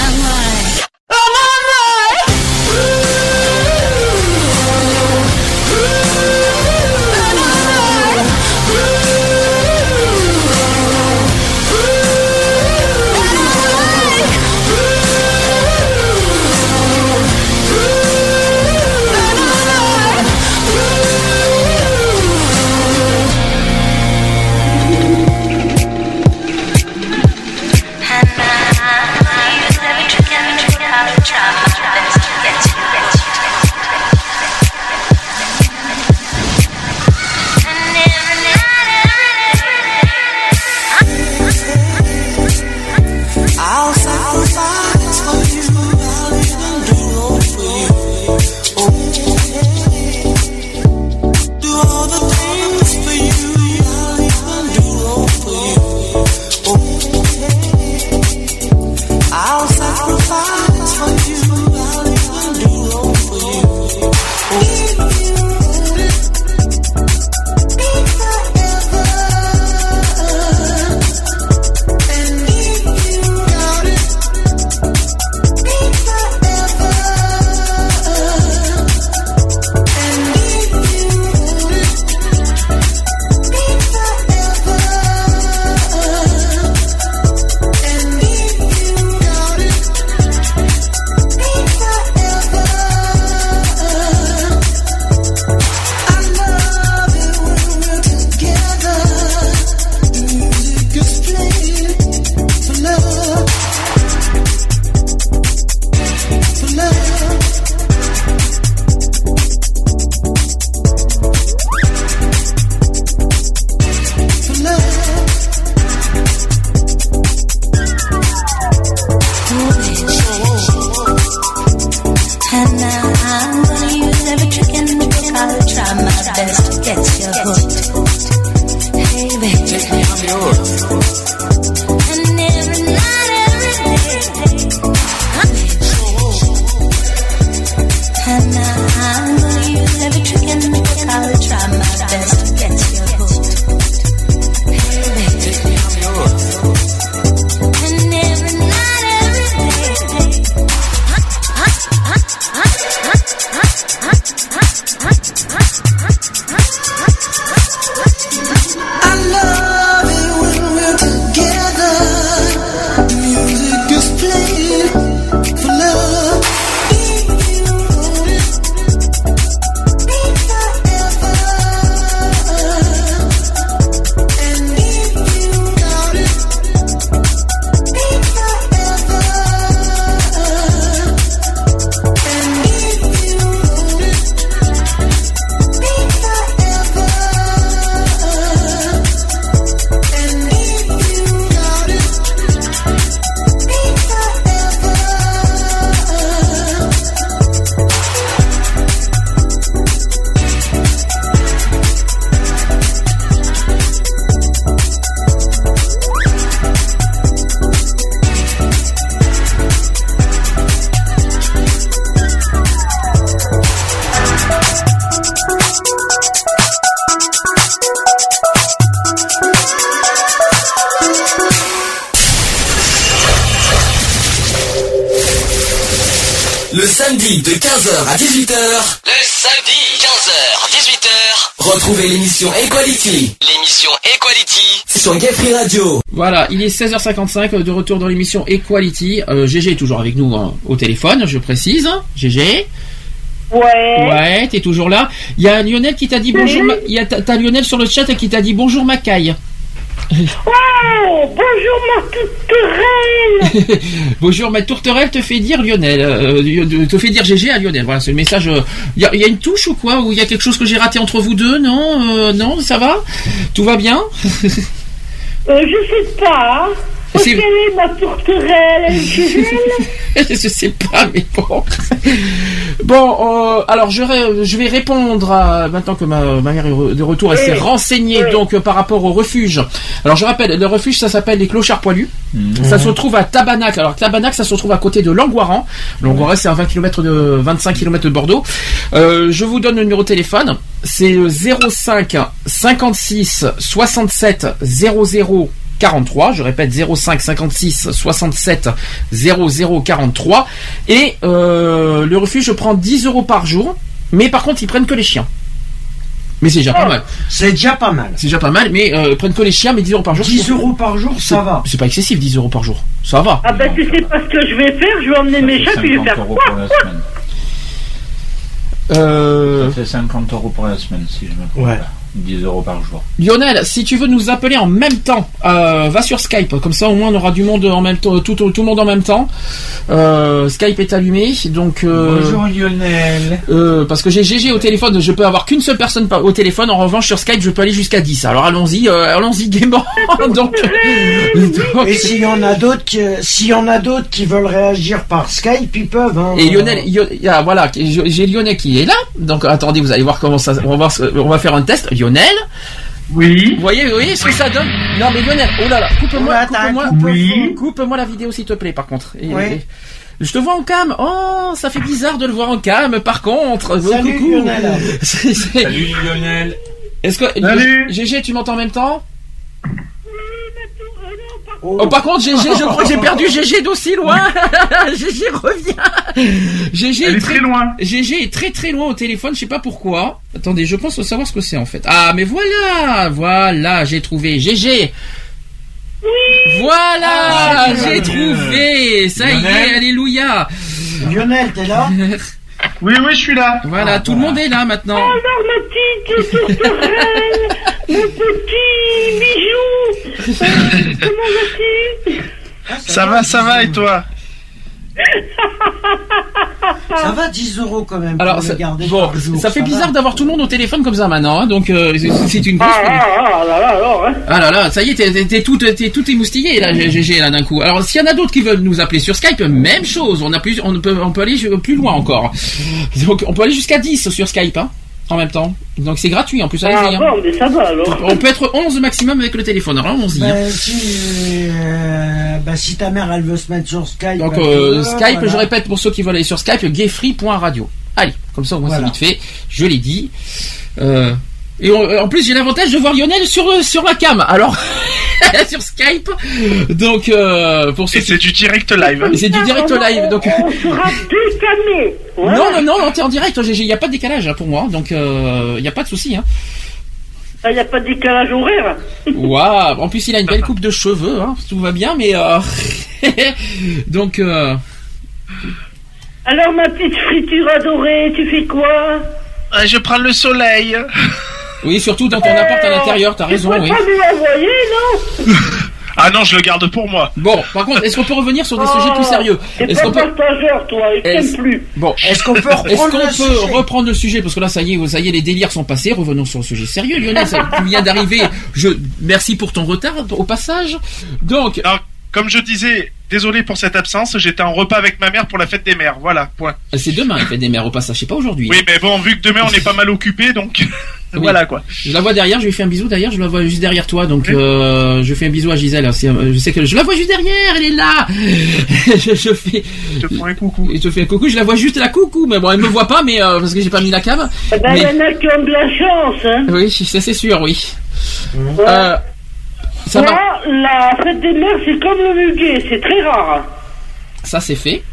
Speaker 6: sur Gay Free Radio.
Speaker 2: Voilà, il est 16h55 euh, de retour dans l'émission Equality. Euh, GG est toujours avec nous hein, au téléphone, je précise. GG.
Speaker 9: Ouais.
Speaker 2: Ouais, t'es toujours là. Il y a Lionel qui t'a dit bonjour. Il y a t'as Lionel sur le chat qui t'a dit bonjour Macaille.
Speaker 9: Oh, bonjour ma tourterelle
Speaker 2: bonjour ma tourterelle te fait dire Lionel, euh, euh, te fait dire GG à Lionel. Voilà, c'est le message. euh, Il y, a, il y a une touche ou quoi Ou il y a quelque chose que j'ai raté entre vous deux Non, euh, non, ça va? Tout va bien?
Speaker 9: euh, Je sais pas. Quelle est ma tourterelle
Speaker 2: je sais pas, mais bon. Bon, euh, alors je, ré- je vais répondre à, maintenant que ma, ma mère est de retour, elle s'est renseignée
Speaker 9: Oui.
Speaker 2: donc euh, par rapport au refuge. Alors je rappelle, le refuge ça s'appelle les Clochards Poilus. Ça se trouve à Tabanac. Alors Tabanac ça se trouve à côté de Langoiran. Langoiran c'est à 20 km de 25 km de Bordeaux. Euh, je vous donne le numéro de téléphone. C'est le 05 56 67 00 43, je répète 05 56 67 00 43 et euh, le refuge prend 10 euros par jour, mais par contre ils prennent que les chiens. Mais c'est déjà pas mal.
Speaker 5: C'est déjà pas mal.
Speaker 2: C'est déjà pas mal, mais euh, ils prennent que les chiens, mais 10 euros par jour.
Speaker 5: 10 euros par jour, ça va.
Speaker 2: C'est pas excessif 10 euros par jour, ça va.
Speaker 9: Ah ben tu sais pas ce que je vais faire, je vais emmener mes chats puis je vais
Speaker 3: 50
Speaker 9: faire
Speaker 3: euros
Speaker 9: quoi
Speaker 3: pour la semaine.
Speaker 2: Euh,
Speaker 3: Ça fait 50 euros pour la semaine, si je me trompe
Speaker 5: Ouais.
Speaker 3: pas. 10 euros par jour.
Speaker 2: Lionel, si tu veux nous appeler en même temps, euh, va sur Skype. Comme ça, au moins, on aura du monde en même temps, tout, tout, tout le monde en même temps. Euh, Skype est allumé, donc. euh,
Speaker 3: Bonjour Lionel.
Speaker 2: euh, parce que j'ai GG au téléphone, je peux avoir qu'une seule personne au téléphone. En revanche, sur Skype, je peux aller jusqu'à 10. Alors allons-y, euh, allons-y gaiement. donc, donc-
Speaker 5: Et s'il y en a d'autres qui, s'il y en a d'autres qui veulent réagir par Skype, ils peuvent. Hein.
Speaker 2: Et Lionel, ah, voilà, j'ai Lionel qui est là. Donc attendez, vous allez voir comment ça. On va, on va faire un test. Lionel.
Speaker 12: Oui.
Speaker 2: Vous voyez, vous voyez ce que ça donne Non mais Lionel, oh là là, coupe-moi, coupe-moi,
Speaker 5: coupe-feu.
Speaker 12: Oui.
Speaker 2: coupe-moi la vidéo s'il te plaît par contre. Et-
Speaker 5: Oui.
Speaker 2: et- je te vois en cam. Oh, ça fait bizarre de le voir en cam. Par contre, Oh,
Speaker 5: Salut,
Speaker 2: coucou.
Speaker 5: Lionel.
Speaker 3: Salut Lionel.
Speaker 2: Est-ce que
Speaker 12: Salut.
Speaker 2: GG, tu m'entends en même temps?
Speaker 5: Oh.
Speaker 2: Oh, par contre, GG, je crois que j'ai perdu GG d'aussi loin. GG revient. GG est
Speaker 12: est très loin.
Speaker 2: GG est très très loin au téléphone, je sais pas pourquoi. Attendez, je pense savoir ce que c'est en fait. Ah, mais voilà, voilà, j'ai trouvé GG. Voilà,
Speaker 5: Ah,
Speaker 2: j'ai trouvé. Ça y est, alléluia.
Speaker 5: Lionel, t'es là?
Speaker 12: Oui, oui, je suis là.
Speaker 2: Voilà,
Speaker 5: Ah,
Speaker 2: tout le monde est là maintenant.
Speaker 9: Alors ma petite tourterelle Mon petit bijou Euh, Comment vas-tu?
Speaker 12: Ça va, ça va, et toi?
Speaker 5: Ça va 10 euros quand même.
Speaker 2: Alors,
Speaker 5: pour
Speaker 2: ça, bon,
Speaker 5: jour,
Speaker 2: ça fait bizarre d'avoir tout le monde au téléphone comme ça maintenant, hein, donc euh, c'est- une grosse.
Speaker 9: Ah, ah, ah, là, là, alors, hein.
Speaker 2: Ah là là, ça y est, t'es- tout, t'es tout émoustillé là, GG là d'un coup. Alors s'il y en a d'autres qui veulent nous appeler sur Skype, même chose. On a plus, on peut, on peut aller plus loin encore. Donc on peut aller jusqu'à 10 sur Skype, hein, en même temps. Donc c'est gratuit en plus.
Speaker 9: Ah
Speaker 2: hein.
Speaker 9: bon, mais ça va alors.
Speaker 2: On peut être 11 maximum avec le téléphone. Alors allons-y. hein.
Speaker 5: Bah, si, euh, bah, si ta mère elle veut se mettre sur Skype.
Speaker 2: Donc
Speaker 5: bah,
Speaker 2: euh, Skype,
Speaker 5: voilà.
Speaker 2: je répète pour ceux qui veulent aller sur Skype, gayfree.radio. Allez, comme ça au moins
Speaker 5: Voilà.
Speaker 2: c'est vite fait. Je l'ai dit. Euh, et en, en plus j'ai l'avantage de voir Lionel sur euh, sur la cam. Alors sur Skype. Donc euh, pour ceux
Speaker 12: Et
Speaker 2: qui
Speaker 12: c'est du direct live.
Speaker 2: c'est du direct
Speaker 9: On-
Speaker 2: live. Donc
Speaker 9: On sera décalé. Voilà.
Speaker 2: non non non, non t'es en direct. Il n'y a pas de décalage hein, pour moi. Donc il n'y a pas de souci. Hein.
Speaker 9: Il n'y a pas de décalage horaire.
Speaker 2: Waouh. En plus il a une belle coupe de cheveux. Hein. Tout va bien, mais euh, donc. euh,
Speaker 9: Alors ma petite friture adorée, tu fais quoi?
Speaker 12: Ah, je prends le soleil.
Speaker 2: Oui, surtout dans ton appart à l'intérieur, t'as raison, oui.
Speaker 9: pas nous l'envoyer, non
Speaker 12: Ah non, je le garde pour moi.
Speaker 2: Bon, par contre, est-ce qu'on peut revenir sur des sujets plus sérieux
Speaker 9: Oh,
Speaker 2: Est-ce
Speaker 9: pas
Speaker 2: qu'on peut
Speaker 9: partageur, toi, t'aimes plus.
Speaker 2: Bon,
Speaker 5: Est-ce qu'on peut
Speaker 2: est-ce
Speaker 5: reprendre
Speaker 2: qu'on
Speaker 5: le
Speaker 2: peut
Speaker 5: sujet
Speaker 2: reprendre le sujet parce que là, ça y est, ça y est, les délires sont passés. Revenons sur le sujet sérieux, Lionel. ça- tu viens d'arriver. Je merci pour ton retard au passage. Donc,
Speaker 12: Alors, comme je disais, désolé pour cette absence, j'étais en repas avec ma mère pour la fête des mères. Voilà, point.
Speaker 2: c'est demain, il fait des mères au passage, c'est pas aujourd'hui.
Speaker 12: Oui, mais bon, vu que demain on est pas mal occupé, donc voilà quoi.
Speaker 2: Je la vois derrière, je lui fais un bisou d'ailleurs, je la vois juste derrière toi, donc euh, je fais un bisou à Gisèle. C'est, euh, Je sais que je la vois juste derrière, elle est là. je, je fais,
Speaker 12: Je te prends un coucou.
Speaker 2: je te fais un coucou, je la vois juste la coucou, mais bon, elle me voit pas, mais euh, parce que j'ai pas mis la cam.
Speaker 9: Eh ben, il
Speaker 2: Mais-
Speaker 9: y en a qui ont de la chance, hein.
Speaker 2: Oui, ça c'est sûr, oui. Euh, ça
Speaker 9: la fête des mères, c'est comme le muguet, c'est très rare.
Speaker 2: ça c'est fait.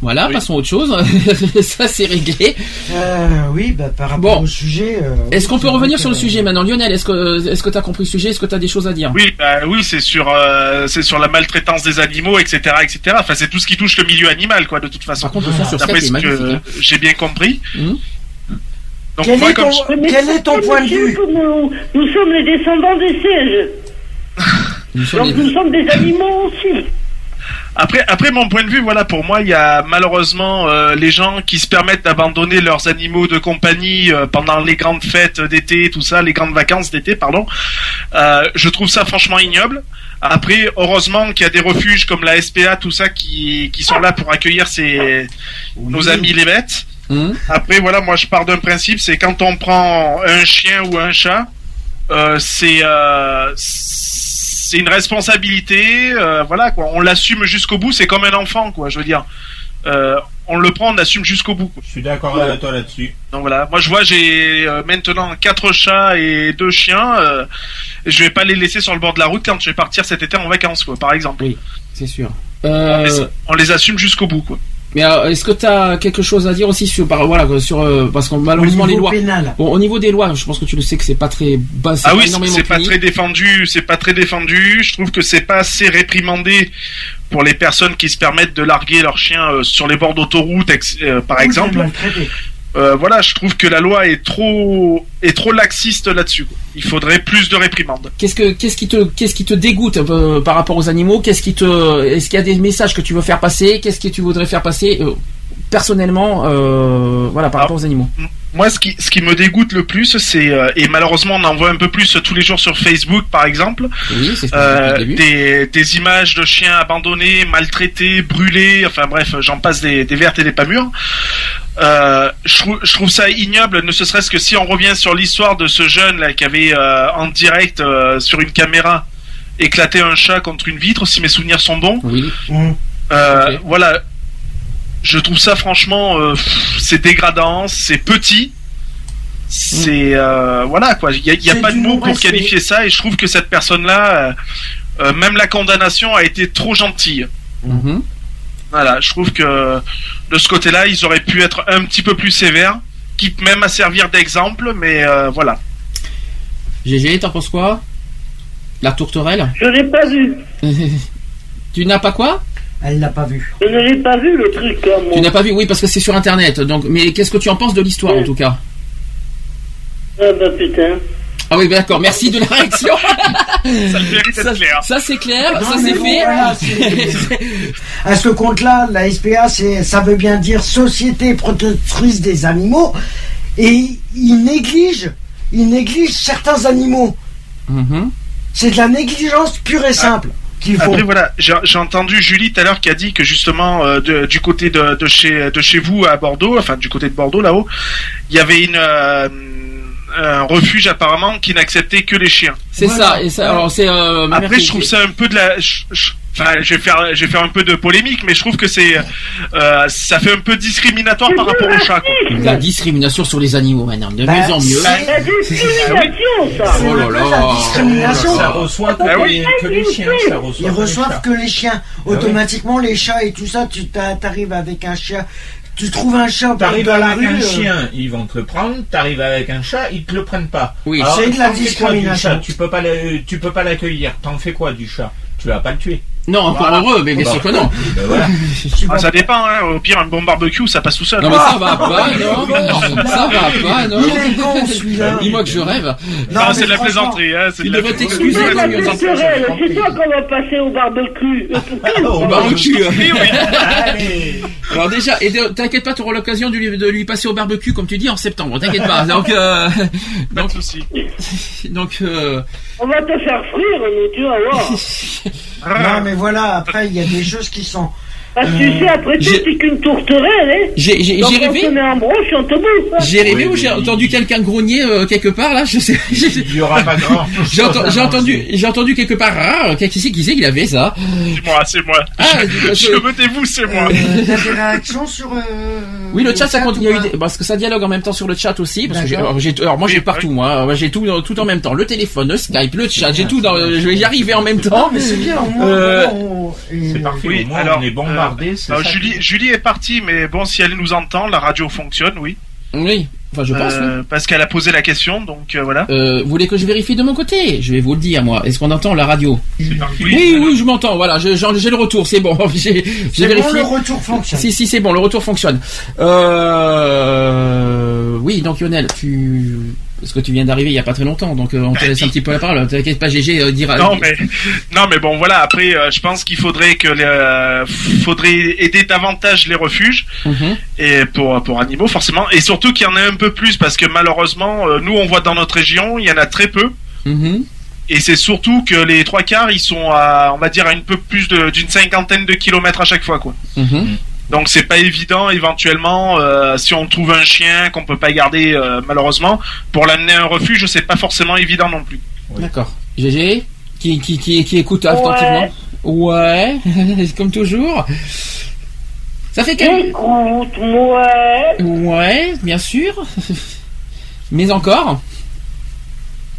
Speaker 2: Voilà,
Speaker 12: Oui.
Speaker 2: passons à autre chose. ça c'est réglé.
Speaker 5: Euh, oui, bah, par rapport
Speaker 2: Bon.
Speaker 5: au sujet. euh,
Speaker 2: Est-ce qu'on peut revenir sur le
Speaker 5: que-
Speaker 2: sujet maintenant, Lionel Est-ce que est-ce que t'as compris le sujet Est-ce que t'as des choses à dire?
Speaker 12: Oui, bah, oui, c'est sur, euh, c'est sur la maltraitance des animaux, etc., etc. Enfin, c'est tout ce qui touche le milieu animal, quoi, de toute façon.
Speaker 2: Par contre, le son sur
Speaker 12: D'après
Speaker 2: Skype est
Speaker 12: ce que
Speaker 2: magnifique. hein.
Speaker 12: j'ai bien compris.
Speaker 2: Mhm.
Speaker 12: Donc
Speaker 5: Quel
Speaker 12: moi,
Speaker 5: est
Speaker 12: comme
Speaker 5: ton-
Speaker 12: je-
Speaker 5: Quel est ton point de vue
Speaker 9: nous, nous sommes les descendants des singes.
Speaker 2: Nous sommes
Speaker 9: Donc
Speaker 2: des-
Speaker 9: nous sommes des animaux aussi.
Speaker 12: Après, après mon point de vue, voilà, pour moi, il y a malheureusement euh, les gens qui se permettent d'abandonner leurs animaux de compagnie euh, pendant les grandes fêtes d'été, tout ça, les grandes vacances d'été, pardon. Euh, je trouve ça franchement ignoble. Après, heureusement qu'il y a des refuges comme la SPA, tout ça, qui, qui sont là pour accueillir ces, nos amis les bêtes.
Speaker 2: Hum
Speaker 12: Après, voilà, moi je pars d'un principe, c'est quand on prend un chien ou un chat, euh, c'est euh, c'est une responsabilité, euh, voilà quoi. On l'assume jusqu'au bout, c'est comme un enfant, quoi. Je veux dire, euh, on le prend, on l'assume jusqu'au bout. Quoi.
Speaker 3: Je suis d'accord avec toi là-dessus.
Speaker 12: Donc voilà, moi je vois, j'ai euh, maintenant quatre chats et deux chiens. Euh, je vais pas les laisser sur le bord de la route quand je vais partir cet été en vacances, quoi. Par exemple,
Speaker 2: Oui, c'est sûr.
Speaker 12: on, les, on les assume jusqu'au bout, quoi.
Speaker 2: Mais euh, est-ce que tu as quelque chose à dire aussi sur par voilà sur euh, parce que malheureusement les
Speaker 5: niveau
Speaker 2: lois
Speaker 5: pénal.
Speaker 2: Bon, au niveau des lois, je pense que tu le sais que c'est pas très bas, c'est
Speaker 12: Ah
Speaker 2: pas
Speaker 12: oui, c'est pas très défendu, c'est pas très défendu. Je trouve que c'est pas assez réprimandé pour les personnes qui se permettent de larguer leurs chiens euh, sur les bords d'autoroute, euh, par
Speaker 5: Oui,
Speaker 12: exemple. Euh, voilà, je trouve que la loi est trop est trop laxiste là-dessus. Il faudrait plus de réprimandes.
Speaker 2: Qu'est-ce que qu'est-ce qui te qu'est-ce qui te dégoûte euh, par rapport aux animaux? Qu'est-ce qui te est-ce qu'il y a des messages que tu veux faire passer? Qu'est-ce que tu voudrais faire passer? Euh, personnellement euh, voilà par
Speaker 12: Ah.
Speaker 2: rapport aux animaux
Speaker 12: Moi, ce qui ce qui me dégoûte le plus, c'est euh, et malheureusement on en voit un peu plus tous les jours sur Facebook, par exemple,
Speaker 2: Oui, ce
Speaker 12: euh, des des images de chiens abandonnés, maltraités, brûlés. Enfin bref, j'en passe des, des vertes et des pas mûres. Euh, je, trouve, je trouve ça ignoble, ne serait-ce que si on revient sur l'histoire de ce jeune là qui avait euh, en direct euh, sur une caméra éclaté un chat contre une vitre, si mes souvenirs sont bons.
Speaker 2: Oui.
Speaker 5: Mmh.
Speaker 12: Euh. Voilà, je trouve ça franchement, euh, c'est dégradant, c'est petit. C'est euh, voilà quoi, il y a, pas de
Speaker 5: du
Speaker 12: mots pour qualifier ça et je trouve que cette personne-là, euh, même la condamnation a été trop gentille.
Speaker 2: Mhm.
Speaker 12: Voilà, je trouve que de ce côté-là, ils auraient pu être un petit peu plus sévères, quitte même à servir d'exemple, mais euh, voilà.
Speaker 2: GG, t'en penses quoi? La tourterelle?
Speaker 9: Je l'ai pas vu.
Speaker 2: Tu n'as pas quoi?
Speaker 5: Elle l'a pas vu.
Speaker 9: Je ne l'ai pas vu le truc. hein, moi.
Speaker 2: Tu n'as pas vu Oui, parce que c'est sur internet. Donc, mais qu'est-ce que tu en penses de l'histoire en tout cas?
Speaker 9: Ah bah putain.
Speaker 2: Ah oui, d'accord. Merci de la réaction.
Speaker 12: Ça
Speaker 2: c'est clair,
Speaker 5: Non,
Speaker 2: ça c'est fait.
Speaker 5: voilà, à ce compte-là, la SPA, c'est, ça veut bien dire Société protectrice des animaux, et ils négligent, ils négligent certains animaux.
Speaker 2: Mhm.
Speaker 5: C'est de la négligence pure et simple qu'il
Speaker 12: Après voilà, j'ai j'ai entendu Julie tout à l'heure qui a dit que justement euh, de- du côté de, de chez de chez vous à Bordeaux, enfin du côté de Bordeaux là-haut, il y avait une euh, un refuge apparemment qui n'acceptait que les chiens.
Speaker 2: C'est
Speaker 5: Voilà.
Speaker 2: ça. Et ça, alors c'est. euh,
Speaker 12: Après je trouve ça un peu de la je- je- Enfin, je vais faire, je vais faire un peu de polémique, mais je trouve que c'est, euh, ça fait un peu discriminatoire par rapport aux chats. quoi.
Speaker 2: La discrimination sur les animaux maintenant, de
Speaker 5: Bah,
Speaker 2: mieux en mieux.
Speaker 5: c'est-
Speaker 9: La discrimination, ça.
Speaker 2: Oh là
Speaker 5: la discrimination.
Speaker 3: Ça reçoit que,
Speaker 12: Ah
Speaker 3: les,
Speaker 12: oui.
Speaker 3: que les chiens. Ça reçoit
Speaker 5: Ils
Speaker 3: que les
Speaker 5: reçoivent que les chiens. Automatiquement, les chats et tout ça, tu t'a- t'arrives avec un chien. Tu trouves un chat
Speaker 3: T'arrives
Speaker 5: dans la
Speaker 3: avec
Speaker 5: rue.
Speaker 3: un
Speaker 5: euh,
Speaker 3: chien, ils vont te le prendre. T'arrives avec un chat, ils te le prennent pas.
Speaker 2: Oui,
Speaker 3: Alors,
Speaker 5: c'est de la discrimination.
Speaker 3: chat Tu peux pas, le- tu peux pas l'accueillir. T'en fais quoi du chat? Tu vas pas le tuer.
Speaker 2: Non, encore
Speaker 12: Voilà.
Speaker 2: heureux, mais bien sûr que non.
Speaker 3: Ben voilà.
Speaker 12: Ah, ça dépend, hein. au pire un bon barbecue ça passe tout seul.
Speaker 2: Non mais ça va pas, non,
Speaker 5: bon.
Speaker 2: ça va pas, non.
Speaker 5: Il est con celui-là.
Speaker 2: Dis-moi que je rêve.
Speaker 12: Non,
Speaker 5: Non,
Speaker 12: c'est de la plaisanterie, hein. c'est
Speaker 2: il
Speaker 12: de la
Speaker 2: devrait t'excuser,
Speaker 9: la c'est toi qu'on va passer au barbecue. Euh,
Speaker 3: Au
Speaker 2: barbecue.
Speaker 12: Oui, oui.
Speaker 2: Alors déjà, et de- t'inquiète pas, tu auras l'occasion de lui, de lui passer au barbecue comme tu dis en septembre. T'inquiète pas. Donc, euh,
Speaker 12: Pas de souci.
Speaker 2: donc, euh,
Speaker 9: On va te faire frire, nous, tu vas voir.
Speaker 12: Ah.
Speaker 5: Non, mais voilà, après, il y a des choses qui sont.
Speaker 9: Parce que tu sais, après tout,
Speaker 2: j'ai-
Speaker 9: c'est qu'une tourterelle, hein.
Speaker 2: j'ai rêvé.
Speaker 9: met en broche, on te bouffe. hein.
Speaker 2: J'ai rêvé
Speaker 3: Oui,
Speaker 2: ou j'ai entendu quelqu'un grogner euh, quelque part là Je sais. j'ai-
Speaker 3: Il y aura pas grand.
Speaker 2: J'ai enten- j'ai entendu, j'ai entendu quelque part. Ah, qui c'est qui c'est qu'il avait ça?
Speaker 12: C'est moi, c'est moi.
Speaker 2: Ah,
Speaker 12: Je me dévoue, c'est moi.
Speaker 5: Euh, Il y a des réactions sur. euh,
Speaker 2: Oui, le chat, ça continue. Eu des- parce que ça dialogue en même temps sur le chat aussi. Parce que
Speaker 5: D'accord.
Speaker 2: alors, j'ai- alors moi j'ai
Speaker 12: Oui,
Speaker 2: partout moi, j'ai tout tout en même temps. Le téléphone, le Skype, le chat, j'ai tout. Dans, je vais y arriver en même
Speaker 5: Non,
Speaker 2: temps.
Speaker 5: mais c'est bien, au moins.
Speaker 2: Euh,
Speaker 3: C'est parfait.
Speaker 12: Oui, alors,
Speaker 3: on est bon
Speaker 12: euh,
Speaker 3: bavardé,
Speaker 12: Euh, Julie, Julie est partie, mais bon, si elle nous entend, la radio fonctionne, oui.
Speaker 2: Oui, enfin je pense.
Speaker 12: Euh, Parce qu'elle a posé la question, donc euh, voilà.
Speaker 2: Euh, vous voulez que je vérifie de mon côté? Je vais vous le dire, moi. Est-ce qu'on entend la radio?
Speaker 12: Oui,
Speaker 2: Oui, oui, je m'entends. Voilà, j'ai le retour. C'est bon. J'ai
Speaker 5: C'est bon,
Speaker 2: vérifié.
Speaker 5: le retour fonctionne.
Speaker 2: Si, si, c'est bon. Le retour fonctionne. Euh... Oui, donc Lionel, tu parce que tu viens d'arriver il y a pas très longtemps, donc euh, on te laisse un petit peu la parole. T'inquiète pas, GG euh, dira.
Speaker 12: Non mais non mais bon voilà après euh, je pense qu'il faudrait que les, euh, faudrait aider davantage les refuges
Speaker 2: Mhm.
Speaker 12: et pour pour animaux forcément et surtout qu'il y en ait un peu plus parce que malheureusement euh, nous on voit dans notre région il y en a très peu
Speaker 2: Mhm.
Speaker 12: et c'est surtout que les trois quarts ils sont à on va dire à une peu plus de- d'une cinquantaine de kilomètres à chaque fois quoi.
Speaker 2: Mhm.
Speaker 12: Donc c'est pas évident éventuellement euh, si on trouve un chien qu'on peut pas garder euh, malheureusement pour l'amener à un refuge c'est pas forcément évident non plus.
Speaker 2: D'accord. GG qui, qui, qui, qui écoute attentivement. Ouais, comme toujours. Ça fait quel...
Speaker 9: Écoute, ouais.
Speaker 2: Ouais, bien sûr. Mais encore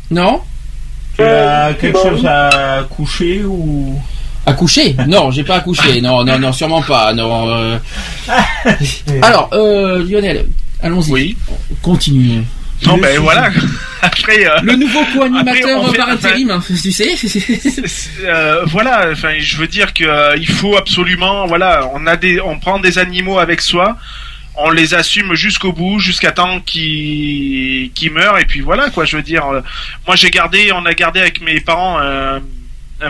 Speaker 2: Non?
Speaker 3: Tu as quelque chose à coucher ou
Speaker 2: Accoucher Non, j'ai pas accouché. Non, non, non, sûrement pas. Non. euh. Alors, euh, Lionel, allons-y.
Speaker 12: Oui.
Speaker 2: Continuons.
Speaker 12: Non
Speaker 2: Le sujet.
Speaker 12: voilà. Après euh,
Speaker 2: Le nouveau co-animateur
Speaker 12: Après, on fait-
Speaker 2: par intérim, hein, tu sais.
Speaker 12: Euh, voilà, enfin, je veux dire que euh, il faut absolument, voilà, on a des, on prend des animaux avec soi, on les assume jusqu'au bout, jusqu'à temps qu'ils qu'ils meurent, et puis voilà, quoi. Je veux dire, euh, moi j'ai gardé, on a gardé avec mes parents un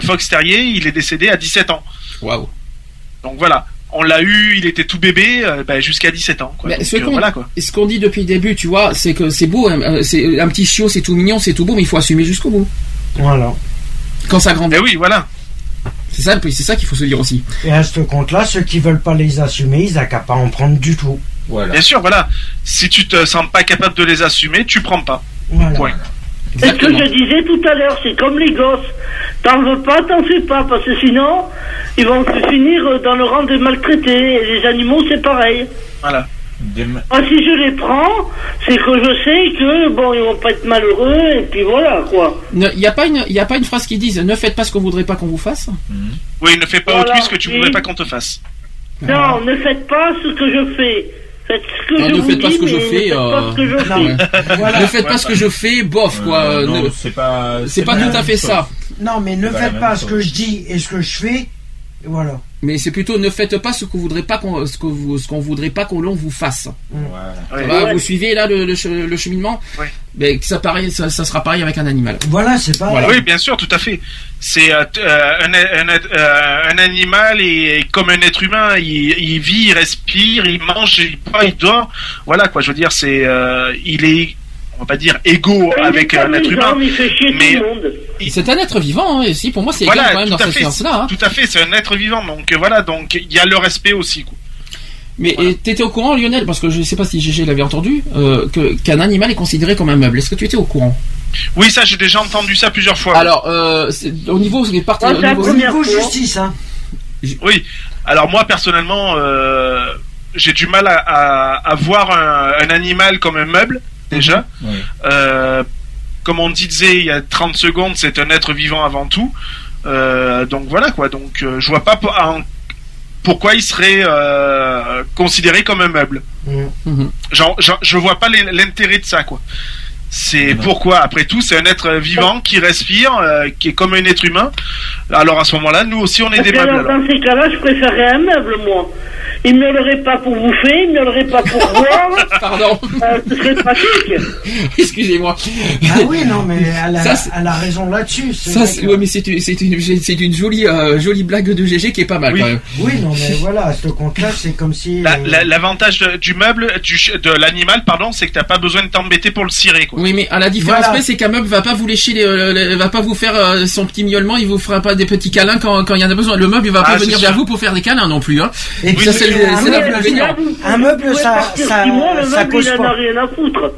Speaker 12: fox terrier, il est décédé à 17 ans.
Speaker 2: Waouh.
Speaker 12: Donc voilà, on l'a eu, il était tout bébé, euh, ben, jusqu'à 17 ans. Quoi.
Speaker 2: Mais
Speaker 12: Donc,
Speaker 2: ce
Speaker 12: euh,
Speaker 2: qu'on
Speaker 12: voilà quoi.
Speaker 2: ce qu'on dit depuis le début, tu vois, c'est que c'est beau, hein, euh, c'est un petit chiot, c'est tout mignon, c'est tout beau, mais il faut assumer jusqu'au bout.
Speaker 5: Voilà.
Speaker 2: Quand ça grandit.
Speaker 12: Ben oui, voilà.
Speaker 2: C'est ça, c'est ça qu'il faut se dire aussi.
Speaker 5: Et à ce compte-là, ceux qui veulent pas les assumer, ils n'ont qu'à pas en prendre du tout.
Speaker 3: Voilà.
Speaker 12: Bien sûr, voilà. Si tu te sens pas capable de les assumer, tu prends pas.
Speaker 5: Voilà.
Speaker 12: Point.
Speaker 9: C'est ce que je disais tout à l'heure, c'est comme les gosses. T'en veux pas, t'en fais pas, parce que sinon, ils vont se finir dans le rang des maltraités. Et les animaux, c'est pareil.
Speaker 12: Voilà.
Speaker 9: Moi, si je les prends, c'est que je sais que, bon, ils vont pas être malheureux, et puis voilà, quoi.
Speaker 2: Il n'y a, pas une- y a pas une phrase qui dise ne faites pas ce qu'on voudrait pas qu'on vous fasse
Speaker 12: Oui, ne fais pas
Speaker 9: Voilà,
Speaker 12: autrui ce que tu
Speaker 9: oui.
Speaker 12: voudrais pas qu'on te fasse.
Speaker 9: Non, ne faites pas ce que je fais. Faites ce que
Speaker 2: Non,
Speaker 9: je
Speaker 2: ne
Speaker 9: vous
Speaker 2: faites pas
Speaker 9: dis,
Speaker 2: ce que je
Speaker 9: mais
Speaker 2: fais,
Speaker 9: Ne faites pas
Speaker 2: euh,
Speaker 9: ce que je fais.
Speaker 2: Ne faites pas ce que je fais, bof, quoi.
Speaker 3: Euh,
Speaker 2: euh,
Speaker 3: c'est pas.
Speaker 2: C'est pas
Speaker 3: la
Speaker 2: tout à fait
Speaker 3: chose.
Speaker 2: ça.
Speaker 5: Non, mais ne faites pas ce que je dis et ce que je fais. Voilà.
Speaker 2: Mais c'est plutôt ne faites pas ce que vous voudrez pas qu'on ce que vous ce qu'on voudrait pas qu'on l'on vous fasse.
Speaker 3: Voilà.
Speaker 2: Ça
Speaker 12: Ouais.
Speaker 9: Ouais.
Speaker 2: vous suivez là le, le, le cheminement
Speaker 12: Ouais.
Speaker 2: Mais ça pareil, ça, ça sera pareil avec un animal.
Speaker 5: Voilà, c'est pas.
Speaker 2: Voilà.
Speaker 12: Oui, bien sûr, tout à fait. C'est euh, euh, un, un, euh, un animal et comme un être humain, il, il vit, il respire, il mange, il boit, il dort. Voilà quoi. Je veux dire, c'est, euh, il est, va pas dire égaux avec un être
Speaker 9: amusant,
Speaker 12: humain.
Speaker 9: mais il fait chier
Speaker 12: mais-
Speaker 9: tout le monde.
Speaker 2: C'est un être vivant, hein, et si pour moi c'est égal
Speaker 12: Voilà,
Speaker 2: quand même dans hein.
Speaker 12: Tout à fait, c'est un être vivant. Donc euh, voilà, donc il y a le respect aussi. Quoi.
Speaker 2: Mais et t'étais au courant, Lionel, parce que je sais pas si GG l'avait entendu, euh, que qu'un animal est considéré comme un meuble. Est-ce que tu étais au courant?
Speaker 12: Oui, ça, j'ai déjà entendu ça plusieurs fois.
Speaker 2: Alors, euh, au niveau des parties,
Speaker 9: Ah,
Speaker 2: au niveau-
Speaker 5: Au justice, hein.
Speaker 12: Oui. Alors moi personnellement, euh, j'ai du mal à, à, à voir un, un animal comme un meuble déjà. Euh, comme on disait il y a 30 secondes, c'est un être vivant avant tout. Euh, donc voilà quoi. Donc euh, je vois pas pourquoi il serait euh, considéré comme un meuble.
Speaker 5: Mm.
Speaker 2: Mhm.
Speaker 12: Genre, genre, je vois pas l'intérêt de ça quoi. C'est pourquoi après tout c'est un être vivant qui respire, euh, qui est comme un être humain. Alors à ce moment-là, nous aussi on est
Speaker 9: Parce
Speaker 12: des meubles.
Speaker 9: dans ces cas-là, je préférerais un meuble, moi. Il ne l'aurait pas pour bouffer, il ne l'aurait pas pour boire.
Speaker 2: Pardon,
Speaker 9: Euh, ce serait pratique.
Speaker 2: excusez-moi.
Speaker 5: Ah oui, non, mais elle a,
Speaker 2: Ça,
Speaker 5: elle a raison là-dessus. c'est
Speaker 2: Ça, c'est- ouais, mais c'est une, c'est une, c'est une jolie, euh, jolie blague de GG qui est pas mal
Speaker 12: Oui.
Speaker 2: quand même.
Speaker 5: Oui, non, mais voilà, à ce compte-là, c'est comme si.
Speaker 12: La-
Speaker 5: euh,
Speaker 12: la- L'avantage du meuble, du, de l'animal, pardon, c'est que t'as pas besoin de t'embêter pour le cirer, quoi.
Speaker 2: Oui, mais à la différence
Speaker 5: Voilà.
Speaker 2: près, c'est qu'un meuble va pas vous lécher, les, euh, les- va pas vous faire euh, son petit miaulement, il vous fera pas des petits câlins quand quand il y en a besoin. Le meuble, il va
Speaker 12: Ah,
Speaker 2: pas venir
Speaker 12: sûr.
Speaker 2: vers vous pour faire des câlins non plus. Hein.
Speaker 5: Et
Speaker 2: ça,
Speaker 5: puis,
Speaker 2: c'est le-
Speaker 5: un
Speaker 2: c'est
Speaker 5: meuble,
Speaker 2: l'inconvénient.
Speaker 5: Un meuble, ça- ça- ça
Speaker 9: meuble,
Speaker 5: cause
Speaker 9: il en
Speaker 5: pas.
Speaker 9: a rien à foutre.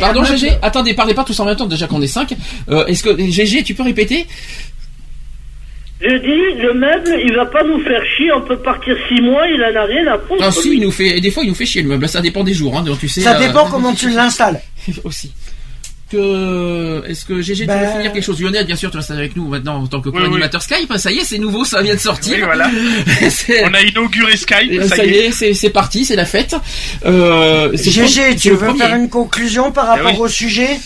Speaker 2: Pardon,
Speaker 5: un meuble-
Speaker 2: GG. Attendez, parlez pas tous en même temps. Déjà qu'on est 5 Est-ce que GG, tu peux répéter?
Speaker 9: Je dis, le meuble, il va pas nous faire chier, on peut partir six mois, il en a rien à foutre.
Speaker 2: Ah si, il nous fait. Des fois, il nous fait chier le meuble. Ça dépend des jours. Hein, donc tu sais.
Speaker 5: Ça
Speaker 2: euh,
Speaker 5: dépend comment tu l'installes.
Speaker 2: aussi. que, est-ce que GG, tu
Speaker 5: Ben-
Speaker 2: veux finir quelque chose? Lionel, bien sûr, tu restes avec nous maintenant en tant que
Speaker 12: Oui,
Speaker 2: co-animateur Skype. Ça y est, c'est nouveau, ça vient de sortir.
Speaker 12: Oui, voilà. On a inauguré Skype,
Speaker 2: Euh,
Speaker 12: ça, y est.
Speaker 2: c'est c'est parti, c'est la fête. Euh,
Speaker 5: GG, tu veux faire une conclusion par rapport
Speaker 12: oui.
Speaker 5: au sujet?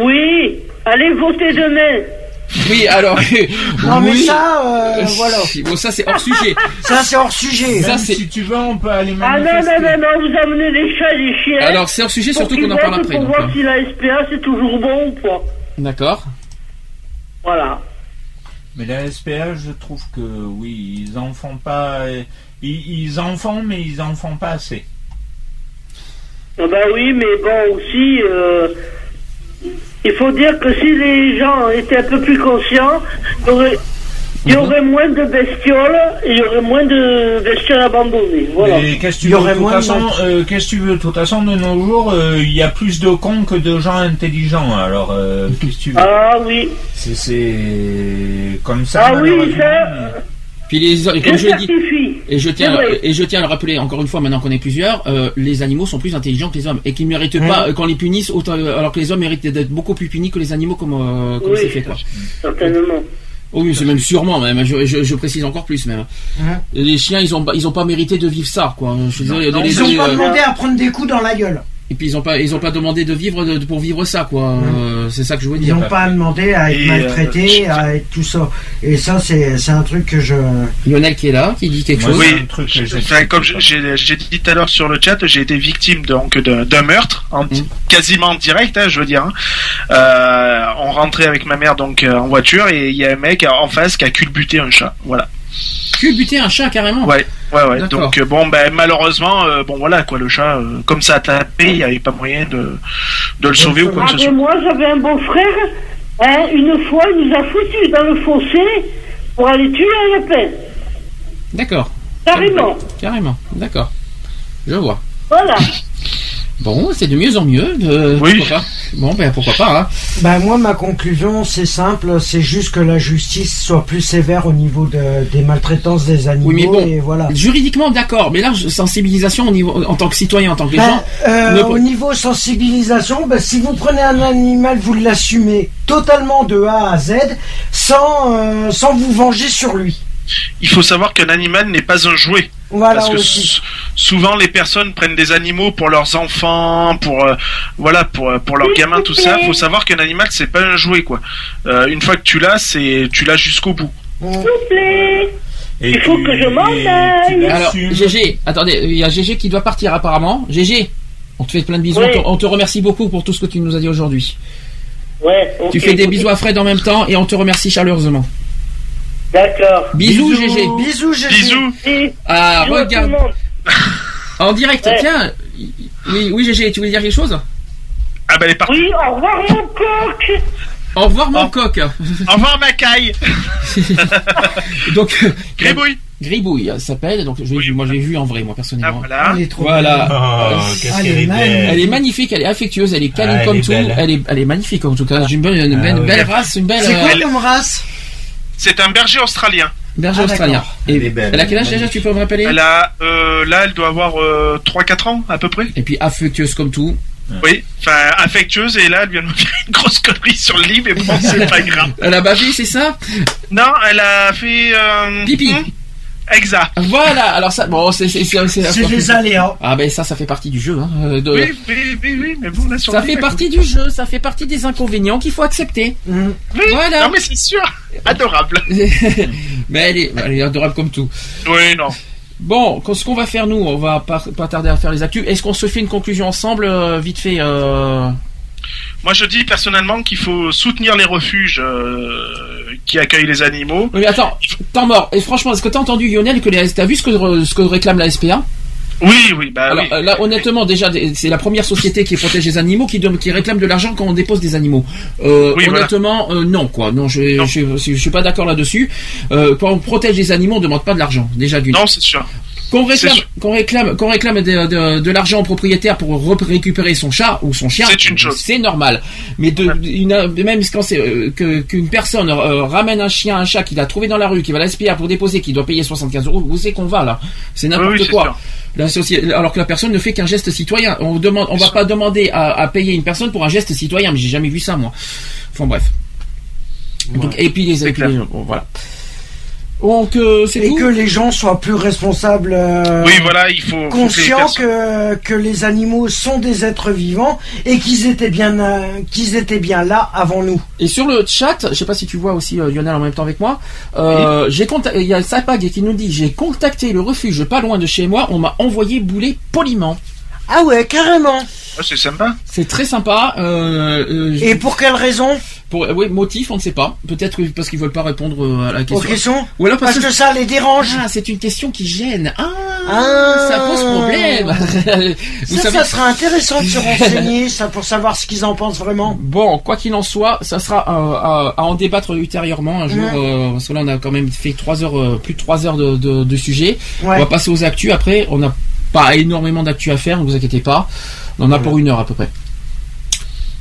Speaker 9: Oui, allez voter demain.
Speaker 2: Oui, alors.
Speaker 5: Non, mais
Speaker 2: oui.
Speaker 5: ça, euh, voilà.
Speaker 2: Bon, ça c'est hors sujet.
Speaker 5: Ça, c'est hors sujet.
Speaker 2: Ça
Speaker 3: si tu veux, on peut aller
Speaker 9: Ah non,
Speaker 3: manifester.
Speaker 9: non, non, non, vous amenez les chats et les chiens.
Speaker 2: Alors c'est hors sujet, surtout qu'on en parle après.
Speaker 9: Pour
Speaker 2: donc,
Speaker 9: voir
Speaker 2: hein.
Speaker 9: si la SPA c'est toujours bon ou pas.
Speaker 2: D'accord.
Speaker 9: Voilà.
Speaker 3: Mais la SPA, je trouve que oui, ils en font pas. euh, Ils, ils en font, mais ils en font pas assez.
Speaker 9: Ah bah oui, mais bon aussi, euh, il faut dire que si les gens étaient un peu plus conscients, il y aurait, il y
Speaker 2: Mhm.
Speaker 9: aurait moins de bestioles et il y aurait moins de bestioles abandonnées. Voilà.
Speaker 3: Mais qu'est-ce que tu
Speaker 5: Il y
Speaker 3: veux
Speaker 5: aurait
Speaker 3: De toute
Speaker 5: moins de
Speaker 3: façon,
Speaker 5: meurtres.
Speaker 3: euh, qu'est-ce que tu veux De toute façon, de nos jours, euh, il y a plus de cons que de gens intelligents. Alors, euh, qu'est-ce que tu veux?
Speaker 9: Ah oui.
Speaker 3: C'est- C'est comme ça.
Speaker 9: Ah oui,
Speaker 3: malheureusement,
Speaker 9: ça,
Speaker 2: Puis les, et
Speaker 9: je
Speaker 2: comme je l'ai dit,
Speaker 9: certifie.
Speaker 2: et je tiens,
Speaker 9: C'est vrai.
Speaker 2: et je tiens à le rappeler encore une fois, maintenant qu'on est plusieurs, euh, les animaux sont plus intelligents que les hommes et qu'ils ne méritent pas euh, qu'on les punisse autant, euh, alors que les hommes méritent d'être beaucoup plus punis que les animaux comme euh, comme
Speaker 9: Oui.
Speaker 2: c'est fait quoi.
Speaker 9: Certainement.
Speaker 2: Oh oui, c'est même sûrement même. Je, je, je précise encore plus même. Et Les chiens, ils ont pas- ils ont pas mérité de vivre ça quoi. Je suis désolé de
Speaker 3: non,
Speaker 2: les-
Speaker 5: Ils ont pas
Speaker 2: euh,
Speaker 5: demandé à prendre des coups dans la gueule.
Speaker 2: Et puis ils ont pas, ils ont pas demandé de vivre de- pour vivre ça quoi. Euh, c'est ça que je
Speaker 5: Ils
Speaker 2: dire.
Speaker 5: n'ont pas demandé à être
Speaker 12: Et, euh,
Speaker 5: maltraités, à être tout ça. Et ça, c'est c'est un truc que je.
Speaker 2: Lionel qui est là, qui dit quelque
Speaker 3: Moi,
Speaker 2: chose.
Speaker 12: Oui.
Speaker 3: un truc que j'ai-
Speaker 12: Enfin, comme j'ai j'ai dit tout à l'heure sur le chat, j'ai été victime donc d'un meurtre, en,
Speaker 2: Mm.
Speaker 12: quasiment en direct, hein, je veux dire. hein. Euh, on rentrait avec ma mère donc en voiture et il y a un mec en face qui a culbuté un chat. Voilà.
Speaker 2: Culbuter un chat carrément.
Speaker 12: Ouais, ouais, ouais. Donc euh, bon, ben malheureusement, euh, bon voilà quoi, le chat, euh, comme ça a tapé, il n'y avait pas moyen de de le sauver ou quoi que ce
Speaker 9: mais
Speaker 12: soit.
Speaker 9: moi, j'avais un beau-frère, hein, une fois, il nous a foutus dans le fossé pour aller tuer un lapin.
Speaker 2: D'accord.
Speaker 9: Carrément.
Speaker 2: Carrément. D'accord. Je vois.
Speaker 9: Voilà.
Speaker 2: Bon, c'est de mieux en mieux. euh,
Speaker 12: Oui.
Speaker 2: Pourquoi pas Bon, ben pourquoi pas. Hein.
Speaker 5: Ben moi, ma conclusion, c'est simple, c'est juste que la justice soit plus sévère au niveau de- des maltraitances des animaux.
Speaker 2: Oui, mais bon.
Speaker 5: Et voilà.
Speaker 2: Juridiquement, d'accord, mais là, sensibilisation au niveau, en tant que citoyen, en tant que
Speaker 5: Ben,
Speaker 2: gens.
Speaker 5: euh,
Speaker 2: ne-
Speaker 5: Au niveau sensibilisation, ben, si vous prenez un animal, vous l'assumez totalement de A à Z, sans, euh, sans vous venger sur lui.
Speaker 12: Il faut savoir qu'un animal n'est pas un jouet.
Speaker 5: Voilà
Speaker 12: Parce que
Speaker 5: aussi.
Speaker 12: souvent les personnes prennent des animaux pour leurs enfants, pour euh, voilà, pour euh, pour leurs gamins, tout ça. Faut savoir qu'un animal c'est pas un jouet quoi. Euh, une fois que tu l'as, c'est tu l'as jusqu'au bout.
Speaker 9: S'il vous plaît.
Speaker 3: Et
Speaker 9: Il faut
Speaker 3: tu-
Speaker 9: que je m'en aille.
Speaker 2: Alors. GG, attendez, il y a GG qui doit partir apparemment. GG, on te fait plein de bisous.
Speaker 9: Oui.
Speaker 2: On, te, on te remercie beaucoup pour tout ce que tu nous as dit aujourd'hui.
Speaker 9: Ouais.
Speaker 2: Tu fais des bisous à Fred en même temps et on te remercie chaleureusement.
Speaker 9: D'accord.
Speaker 2: Bisous,
Speaker 3: Bisous.
Speaker 2: GG.
Speaker 5: Bisous, GG.
Speaker 12: Bisous.
Speaker 2: Ah,
Speaker 9: bisous
Speaker 2: regarde. En direct,
Speaker 9: Ouais.
Speaker 2: tiens. Oui, oui, GG, tu voulais dire quelque chose?
Speaker 12: Ah ben elle est partie.
Speaker 9: Oui, au revoir mon coq.
Speaker 2: Au revoir, mon
Speaker 12: Oh.
Speaker 2: coq.
Speaker 12: Au revoir ma caille.
Speaker 2: Donc, euh,
Speaker 12: Gribouille.
Speaker 2: Gribouille, elle s'appelle. Donc, je l'ai- moi, je l'ai vu en vrai, moi,
Speaker 12: Ah
Speaker 2: personnellement.
Speaker 12: voilà.
Speaker 5: Elle est trop
Speaker 2: Voilà.
Speaker 3: Oh, qu'est-ce
Speaker 5: Ah,
Speaker 3: qu'elle
Speaker 5: elle est magnifique.
Speaker 3: belle.
Speaker 2: Elle est magnifique, elle est affectueuse, elle est câline
Speaker 3: Ah, elle
Speaker 2: comme
Speaker 3: est
Speaker 2: tout.
Speaker 3: belle.
Speaker 2: Elle est, elle est magnifique en tout cas. J'ai une belle, une
Speaker 3: Ah,
Speaker 2: belle,
Speaker 3: oui.
Speaker 2: belle race, une belle
Speaker 5: C'est quoi
Speaker 2: euh,
Speaker 5: comme race?
Speaker 12: C'est un berger australien.
Speaker 2: berger
Speaker 5: Ah,
Speaker 2: australien. Et
Speaker 3: Elle est belle,
Speaker 2: elle a quel âge déjà. Tu peux me rappeler
Speaker 12: Elle a euh, là elle doit avoir euh, 3-4 ans à peu près.
Speaker 2: Et puis affectueuse comme tout.
Speaker 12: Oui, enfin affectueuse et là elle vient de me faire une grosse connerie sur le lit mais bon c'est pas grave.
Speaker 2: Elle a bavé, c'est ça?
Speaker 12: Non, elle a fait euh,
Speaker 2: Pipi.
Speaker 12: Exact.
Speaker 2: Voilà. Alors ça, bon, c'est c'est c'est
Speaker 5: des aléas.
Speaker 2: Ah ben ça, ça fait partie du jeu. Hein, euh, de-
Speaker 12: Oui, oui, oui, oui, mais bon là sur
Speaker 2: Ça fait partie du jeu, ça fait partie des inconvénients qu'il faut accepter.
Speaker 5: Mm.
Speaker 12: Oui,
Speaker 2: Voilà.
Speaker 12: non mais c'est sûr, adorable.
Speaker 2: Mais elle est, elle est adorable comme tout.
Speaker 12: Oui, non.
Speaker 2: Bon, ce qu'on va faire nous, on va pas, pas tarder à faire les actus. Est-ce qu'on se fait une conclusion ensemble, euh, vite fait euh...
Speaker 12: Moi je dis personnellement qu'il faut soutenir les refuges euh, qui accueillent les animaux.
Speaker 2: Oui, mais attends, temps mort. Et franchement, est-ce que t'as entendu Lionel que les, t'as vu ce que, ce que réclame la SPA
Speaker 12: Oui, oui, bah
Speaker 2: Alors
Speaker 12: oui.
Speaker 2: euh, là, honnêtement, déjà, c'est la première société qui protège les animaux, qui, qui réclame de l'argent quand on dépose des animaux. Euh,
Speaker 12: Oui, voilà.
Speaker 2: honnêtement, euh, non, quoi. Non, je, je, je, je suis pas d'accord là-dessus. Euh, quand on protège les animaux, on demande pas de l'argent. Déjà d'une.
Speaker 12: Non, c'est sûr.
Speaker 2: Qu'on réclame, qu'on réclame, qu'on réclame de, de- de l'argent au propriétaire pour re- récupérer son chat ou son chien,
Speaker 12: C'est une chose.
Speaker 2: c'est normal. Mais de, une- même quand c'est euh, que- qu'une personne euh, ramène un chien, un chat qu'il a trouvé dans la rue, qui va à la SPA pour déposer, qui doit payer 75 euros, où c'est qu'on va là? C'est n'importe
Speaker 12: Oui, oui, c'est
Speaker 2: quoi. La alors que la personne ne fait qu'un geste citoyen. On demande, on va pas demander à, à payer une personne pour un geste citoyen. Mais j'ai jamais vu ça moi. Enfin bref. Donc, et puis les, et puis les- bon, voilà. Donc euh, c'est
Speaker 5: Et
Speaker 2: tout.
Speaker 5: que les gens soient plus responsables. euh,
Speaker 12: Oui, voilà, il faut. faut que les
Speaker 5: conscients que, que les animaux sont des êtres vivants et qu'ils étaient bien euh, qu'ils étaient bien là avant nous.
Speaker 2: Et sur le chat, je sais pas si tu vois aussi euh, Lionel en même temps avec moi, euh, j'ai conta- il y a Sapag qui nous dit j'ai contacté le refuge pas loin de chez moi, on m'a envoyé bouler poliment.
Speaker 5: Ah ouais, carrément.
Speaker 12: Ah, c'est sympa.
Speaker 2: C'est très sympa. Euh, euh,
Speaker 5: Et pour quelle raison
Speaker 2: pour, oui, motif, on ne sait pas. Peut-être que- parce qu'ils veulent pas répondre euh, à la question.
Speaker 5: Aux questions
Speaker 2: Ou alors parce,
Speaker 5: Parce que ça les dérange.
Speaker 2: Ah, c'est une question qui gêne. Ah,
Speaker 5: Ah.
Speaker 2: ça pose problème. Vous
Speaker 5: Ça,
Speaker 2: savez.
Speaker 5: ça sera intéressant de se renseigner ça pour savoir ce qu'ils en pensent vraiment.
Speaker 2: Bon, quoi qu'il en soit, ça sera euh, à, à en débattre ultérieurement un jour.
Speaker 5: Ouais.
Speaker 2: euh, parce que là, on a quand même fait trois heures, euh, plus de trois heures de, de, de sujet.
Speaker 5: Ouais.
Speaker 2: On va passer aux actus. Après, on n'a pas énormément d'actus à faire, ne vous inquiétez pas. On en a pour une heure à peu près.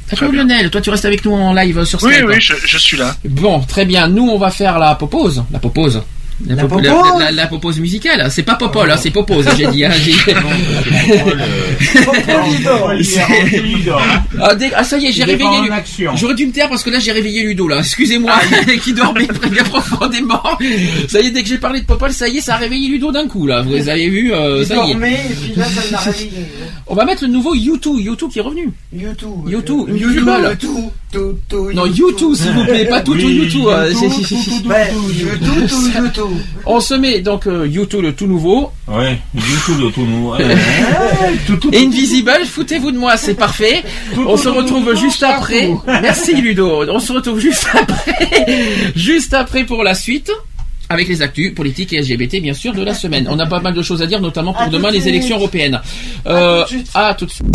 Speaker 2: D'accord, Lionel, toi tu restes avec nous en live sur
Speaker 12: Oui,
Speaker 2: Skype.
Speaker 12: oui, je, je suis là.
Speaker 2: Bon, très bien. Nous, on va faire la popose. La popose. La,
Speaker 5: La
Speaker 2: popo-
Speaker 5: popose
Speaker 2: la- la popose musicale. C'est pas popole, hein, c'est popose, j'ai dit. hein, Ah, ah, ça y est, j'ai réveillé.
Speaker 3: action.
Speaker 2: J'aurais dû me taire parce que là j'ai réveillé Ludo là. Excusez-moi, qui dormait très bien profondément. Ça y est, dès que j'ai parlé de Popol, ça y est, ça a réveillé Ludo d'un coup là. Vous avez vu, euh, ça y est.
Speaker 5: dormait et puis là ça l'a réveillé.
Speaker 2: On va mettre le nouveau U2, U2 qui est revenu.
Speaker 5: YouTube.
Speaker 2: U2, une
Speaker 5: YouTube, tout, tout,
Speaker 2: Non, U2 s'il vous plaît, pas tout tout
Speaker 3: Oui,
Speaker 2: U2.
Speaker 3: YouTube,
Speaker 5: YouTube, tout, YouTube.
Speaker 2: On se met donc euh, U2 le tout nouveau.
Speaker 3: Ouais, tout de tout nous. Ouais. Tout, tout, tout,
Speaker 2: Invisible, foutez-vous de moi, c'est parfait. On se retrouve juste après. Merci Ludo. On se retrouve juste après. Juste après pour la suite. Avec les actus politiques et LGBT, bien sûr, de la semaine. On a pas mal de choses à dire, notamment pour
Speaker 5: À
Speaker 2: demain
Speaker 5: de
Speaker 2: les
Speaker 5: suite.
Speaker 2: élections européennes. Euh,
Speaker 5: tout de suite.
Speaker 2: à tout de suite.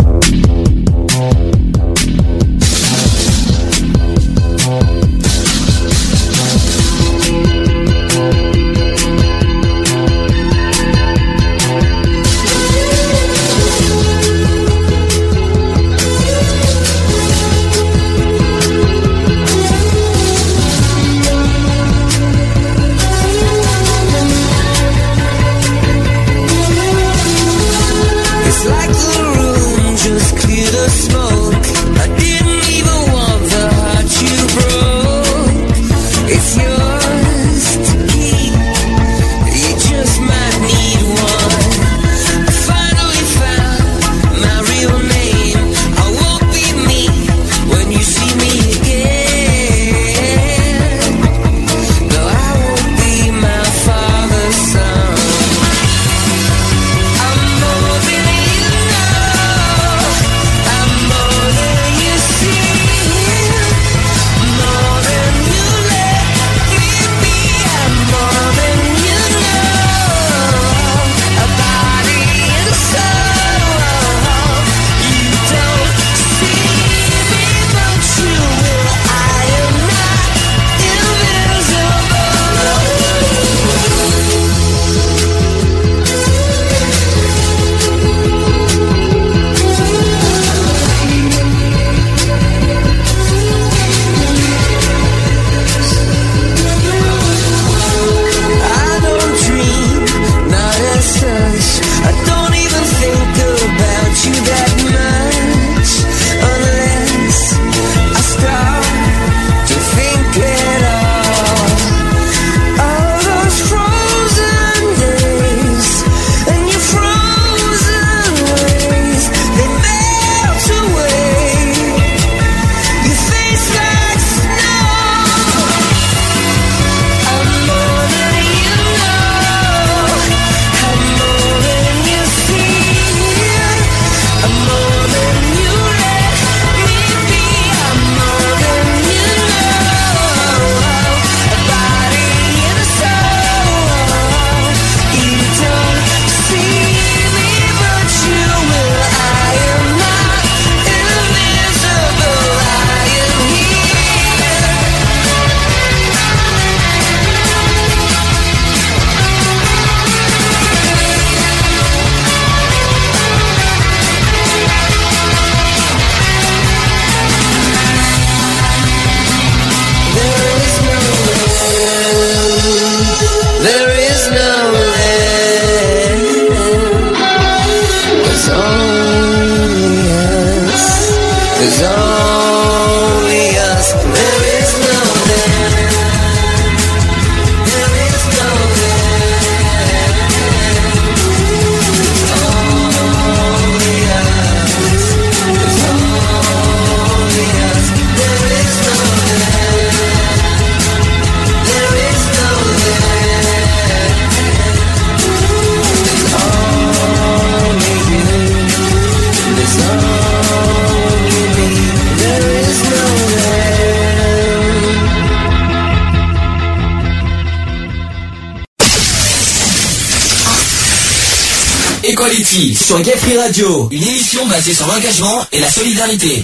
Speaker 6: Basée sur l'engagement et la solidarité.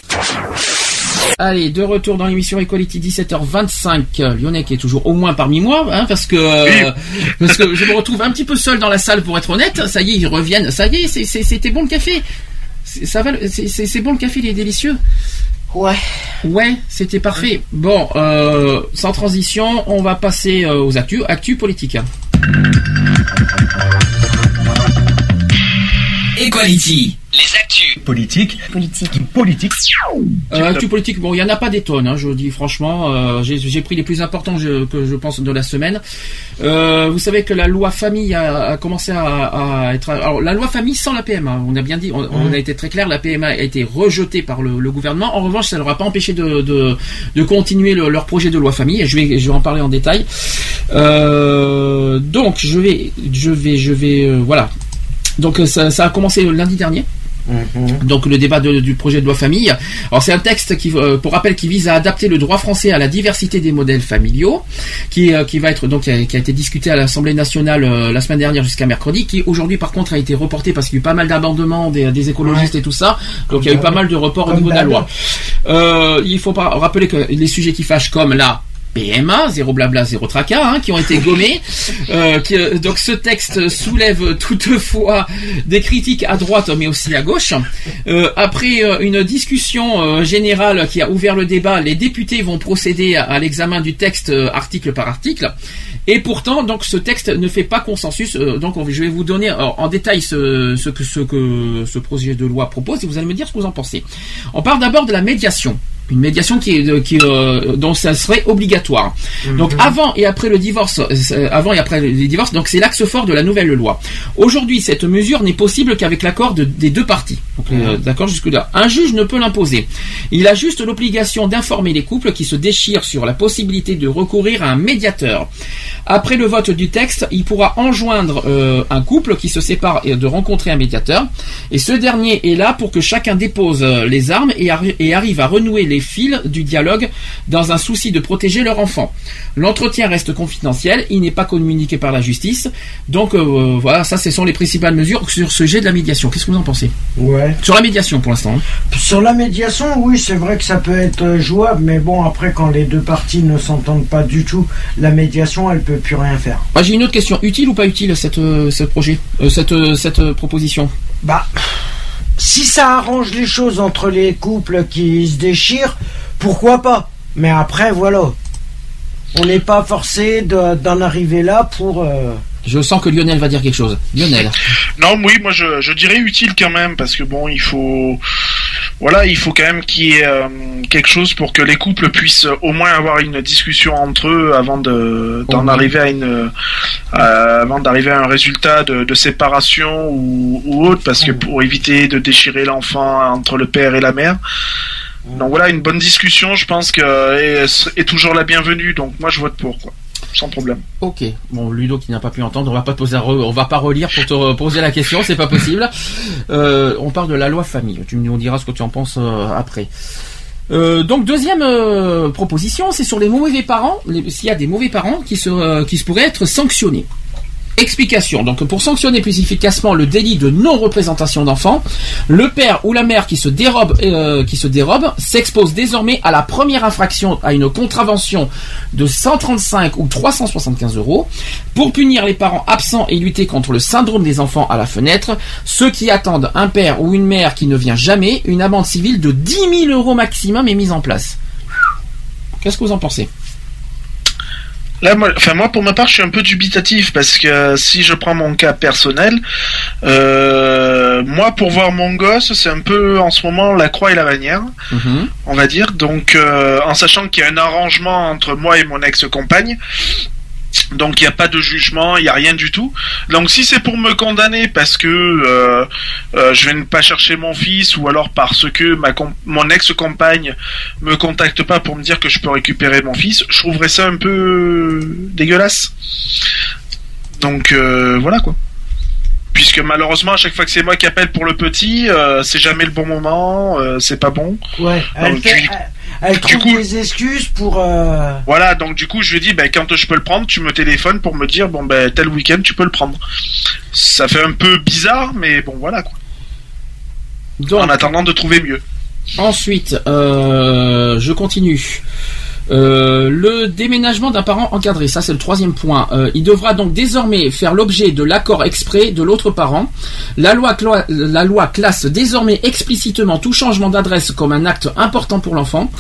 Speaker 2: Allez, de retour dans l'émission Equality 17h25. Lyonnais qui est toujours au moins parmi moi, hein, parce que euh, parce que je me retrouve un petit peu seul dans la salle pour être honnête. Ça y est, ils reviennent. Ça y est, c'est- c'est- c'était bon le café. C'est- Ça va, le- c'est- c'est c'est bon le café, il est délicieux.
Speaker 5: Ouais.
Speaker 2: Ouais, c'était parfait. Bon, euh, sans transition, on va passer euh, aux actus, actus politiques.
Speaker 6: Equality.
Speaker 13: Politique.
Speaker 14: Politique.
Speaker 13: Politique.
Speaker 2: Euh, actu politique, bon, il y en a pas des tonnes, hein, je dis franchement. euh, J'ai pris les plus importants je- que je pense de la semaine. Euh, vous savez que la loi famille a, a commencé à, à être. Alors, la loi famille sans la PMA, on a bien dit, on, on a été très clair, la PMA a été rejetée par le, le gouvernement. En revanche, ça ne leur a pas empêché de, de, de continuer le- leur projet de loi famille. Et je vais, je vais en parler en détail. Euh, donc, je vais, je vais, je vais, euh, voilà. Donc, ça, ça a commencé lundi dernier. Donc le débat de- du projet de loi famille. Alors c'est un texte qui, euh, pour rappel, qui vise à adapter le droit français à la diversité des modèles familiaux, qui, euh, qui va être donc qui a, qui a été discuté à l'Assemblée nationale euh, la semaine dernière jusqu'à mercredi, qui aujourd'hui par contre a été reporté parce qu'il y a eu pas mal d'abandements des, des écologistes et tout ça. Donc il y a eu pas mal de reports au niveau de la loi. Euh, il faut pas rappeler que les sujets qui fâchent comme là. PMA, zéro blabla, zéro tracas, hein, qui ont été gommés. Euh, qui, euh, donc ce texte soulève toutefois des critiques à droite mais aussi à gauche. Euh, après euh, une discussion euh, générale qui a ouvert le débat, les députés vont procéder à, à l'examen du texte euh, article par article. Et pourtant, donc ce texte ne fait pas consensus. euh, donc on- je vais vous donner en, en détail ce, ce que ce que ce projet de loi propose et vous allez me dire ce que vous en pensez. On parle d'abord de la médiation. Une médiation qui est, qui, euh, dont ça serait obligatoire. Donc avant et après le divorce, euh, avant et après les divorces, donc c'est l'axe fort de la nouvelle loi. Aujourd'hui, cette mesure n'est possible qu'avec l'accord de- des deux parties. Euh, D'accord jusque là. Un juge ne peut l'imposer. Il a juste l'obligation d'informer les couples qui se déchirent sur la possibilité de recourir à un médiateur. Après le vote du texte, il pourra enjoindre un couple qui se sépare et de rencontrer un médiateur. Et ce dernier est là pour que chacun dépose les armes et, arri- et arrive à renouer les fils du dialogue dans un souci de protéger leur enfant. L'entretien reste confidentiel, il n'est pas communiqué par la justice. Donc euh, voilà, ça ce sont les principales mesures sur ce jet de la médiation. Qu'est-ce que vous en pensez
Speaker 5: Ouais.
Speaker 2: Sur la médiation pour l'instant. hein.
Speaker 5: Sur la médiation, oui, c'est vrai que ça peut être euh, jouable, mais bon, après, quand les deux parties ne s'entendent pas du tout, la médiation, elle peut plus rien faire.
Speaker 2: Ah, J'ai une autre question. Utile ou pas utile cette, euh, ce projet, euh, cette, cette proposition?
Speaker 5: Bah, si ça arrange les choses entre les couples qui se déchirent, pourquoi pas? Mais après, voilà. On n'est pas forcé de- d'en arriver là pour. euh,
Speaker 2: Je sens que Lionel va dire quelque chose. Lionel.
Speaker 12: Non, oui, moi je, je dirais utile quand même parce que bon, il faut, voilà, il faut quand même qu'il y ait euh, quelque chose pour que les couples puissent au moins avoir une discussion entre eux avant de d'en arriver à une, euh, avant d'arriver à un résultat de, de séparation ou, ou autre, parce que pour éviter de déchirer l'enfant entre le père et la mère. Donc voilà, une bonne discussion, je pense que est, est toujours la bienvenue. Donc moi je vote pour quoi, sans problème.
Speaker 2: Ok. Bon, Ludo qui n'a pas pu entendre, on va pas te poser, re- on va pas relire pour te poser la question, c'est pas possible. Euh, on parle de la loi famille. Tu nous diras ce que tu en penses euh, après. Euh, donc deuxième proposition, c'est sur les mauvais parents. S'il y a des mauvais parents qui se qui se pourraient être sanctionnés. Explication. Donc, pour sanctionner plus efficacement le délit de non-représentation d'enfants, le père ou la mère qui se dérobe, euh, qui se dérobe, s'expose désormais à la première infraction à une contravention de 135 ou 375 euros. Pour punir les parents absents et lutter contre le syndrome des enfants à la fenêtre, ceux qui attendent un père ou une mère qui ne vient jamais, une amende civile de 10 000 euros maximum est mise en place. Qu'est-ce que vous en pensez?
Speaker 12: Là, moi, enfin moi, pour ma part, je suis un peu dubitatif parce que si je prends mon cas personnel, euh, moi, pour voir mon gosse, c'est un peu en ce moment la croix et la bannière,
Speaker 2: Mhm.
Speaker 12: on va dire. Donc, euh, en sachant qu'il y a un arrangement entre moi et mon ex-compagne. Donc il n'y a pas de jugement, il n'y a rien du tout. Donc si c'est pour me condamner parce que euh, euh, je vais ne pas chercher mon fils ou alors parce que ma mon ex-compagne me contacte pas pour me dire que je peux récupérer mon fils, je trouverais ça un peu dégueulasse. Donc euh, voilà quoi. Puisque malheureusement à chaque fois que c'est moi qui appelle pour le petit, euh, c'est jamais le bon moment, euh, c'est pas bon.
Speaker 5: Ouais, elle, fait- elle-
Speaker 12: du
Speaker 5: trouve
Speaker 12: coup-
Speaker 5: des excuses pour. euh,
Speaker 12: Voilà, donc du coup, je lui dis, ben, quand je peux le prendre, tu me téléphones pour me dire, bon, ben, tel week-end, tu peux le prendre. Ça fait un peu bizarre, mais bon, voilà, quoi.
Speaker 2: Donc,
Speaker 12: En attendant de trouver mieux.
Speaker 2: Ensuite, euh, je continue. Euh, le déménagement d'un parent encadré, ça c'est le troisième point. Euh, il devra donc désormais faire l'objet de l'accord exprès de l'autre parent. La loi, classe désormais explicitement tout changement d'adresse comme un acte important pour l'enfant.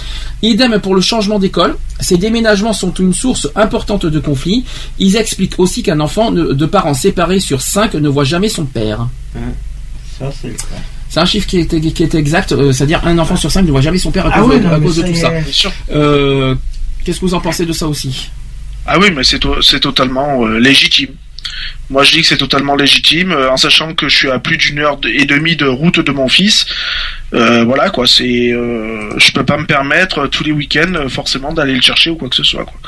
Speaker 2: Idem pour le changement d'école. Ces déménagements sont une source importante de conflits. Ils expliquent aussi qu'un enfant ne- de parents séparés sur cinq ne voit jamais son père.
Speaker 5: Ça, c'est le cas.
Speaker 2: C'est un chiffre qui est, qui est exact, euh, c'est-à-dire un enfant sur cinq ne voit jamais son père à
Speaker 5: Ah
Speaker 2: cause,
Speaker 5: oui,
Speaker 2: de,
Speaker 5: non,
Speaker 2: à
Speaker 5: mais
Speaker 2: cause de
Speaker 5: ça
Speaker 2: tout ça. Euh, Qu'est-ce que vous en pensez de ça aussi?
Speaker 12: Ah oui, mais c'est to- c'est totalement euh, légitime. Moi, je dis que c'est totalement légitime, euh, en sachant que je suis à plus d'une heure et demie de route de mon fils. Euh, voilà, quoi. C'est, euh, je peux pas me permettre tous les week-ends forcément d'aller le chercher ou quoi que ce soit, quoi.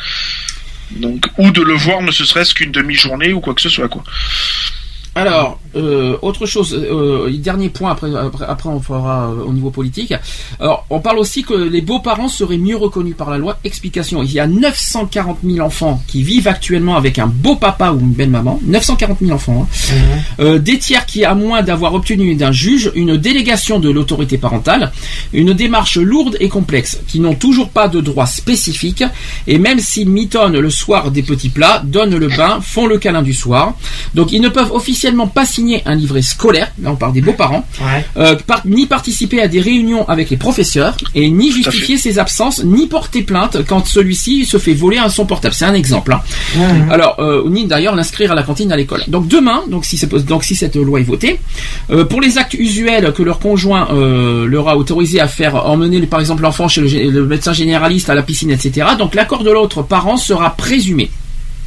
Speaker 12: Donc, ou de le voir, ne serait-ce qu'une demi-journée ou quoi que ce soit, quoi.
Speaker 2: Alors, euh, autre chose, euh, dernier point, après, après, après on fera euh, au niveau politique. Alors, on parle aussi que les beaux-parents seraient mieux reconnus par la loi. Explication, il y a 940 000 enfants qui vivent actuellement avec un beau papa ou une belle maman. 940 000 enfants. hein. Euh, des tiers qui, à moins d'avoir obtenu d'un juge une délégation de l'autorité parentale, une démarche lourde et complexe, qui n'ont toujours pas de droit spécifique, et même s'ils mitonnent le soir des petits plats, donnent le bain, font le câlin du soir, donc ils ne peuvent officiellement pas signer un livret scolaire, là on parle des beaux-parents,
Speaker 5: Ouais.
Speaker 2: euh, par- ni participer à des réunions avec les professeurs, et ni justifier ses absences, ni porter plainte quand celui-ci se fait voler un son portable. C'est un exemple. hein. Alors, euh, ni d'ailleurs l'inscrire à la cantine à l'école. Donc demain, donc si, c'est- donc si cette loi est votée, euh, pour les actes usuels que leur conjoint euh, leur a autorisé à faire emmener par exemple l'enfant chez le, le médecin généraliste à la piscine, etc. Donc l'accord de l'autre parent sera présumé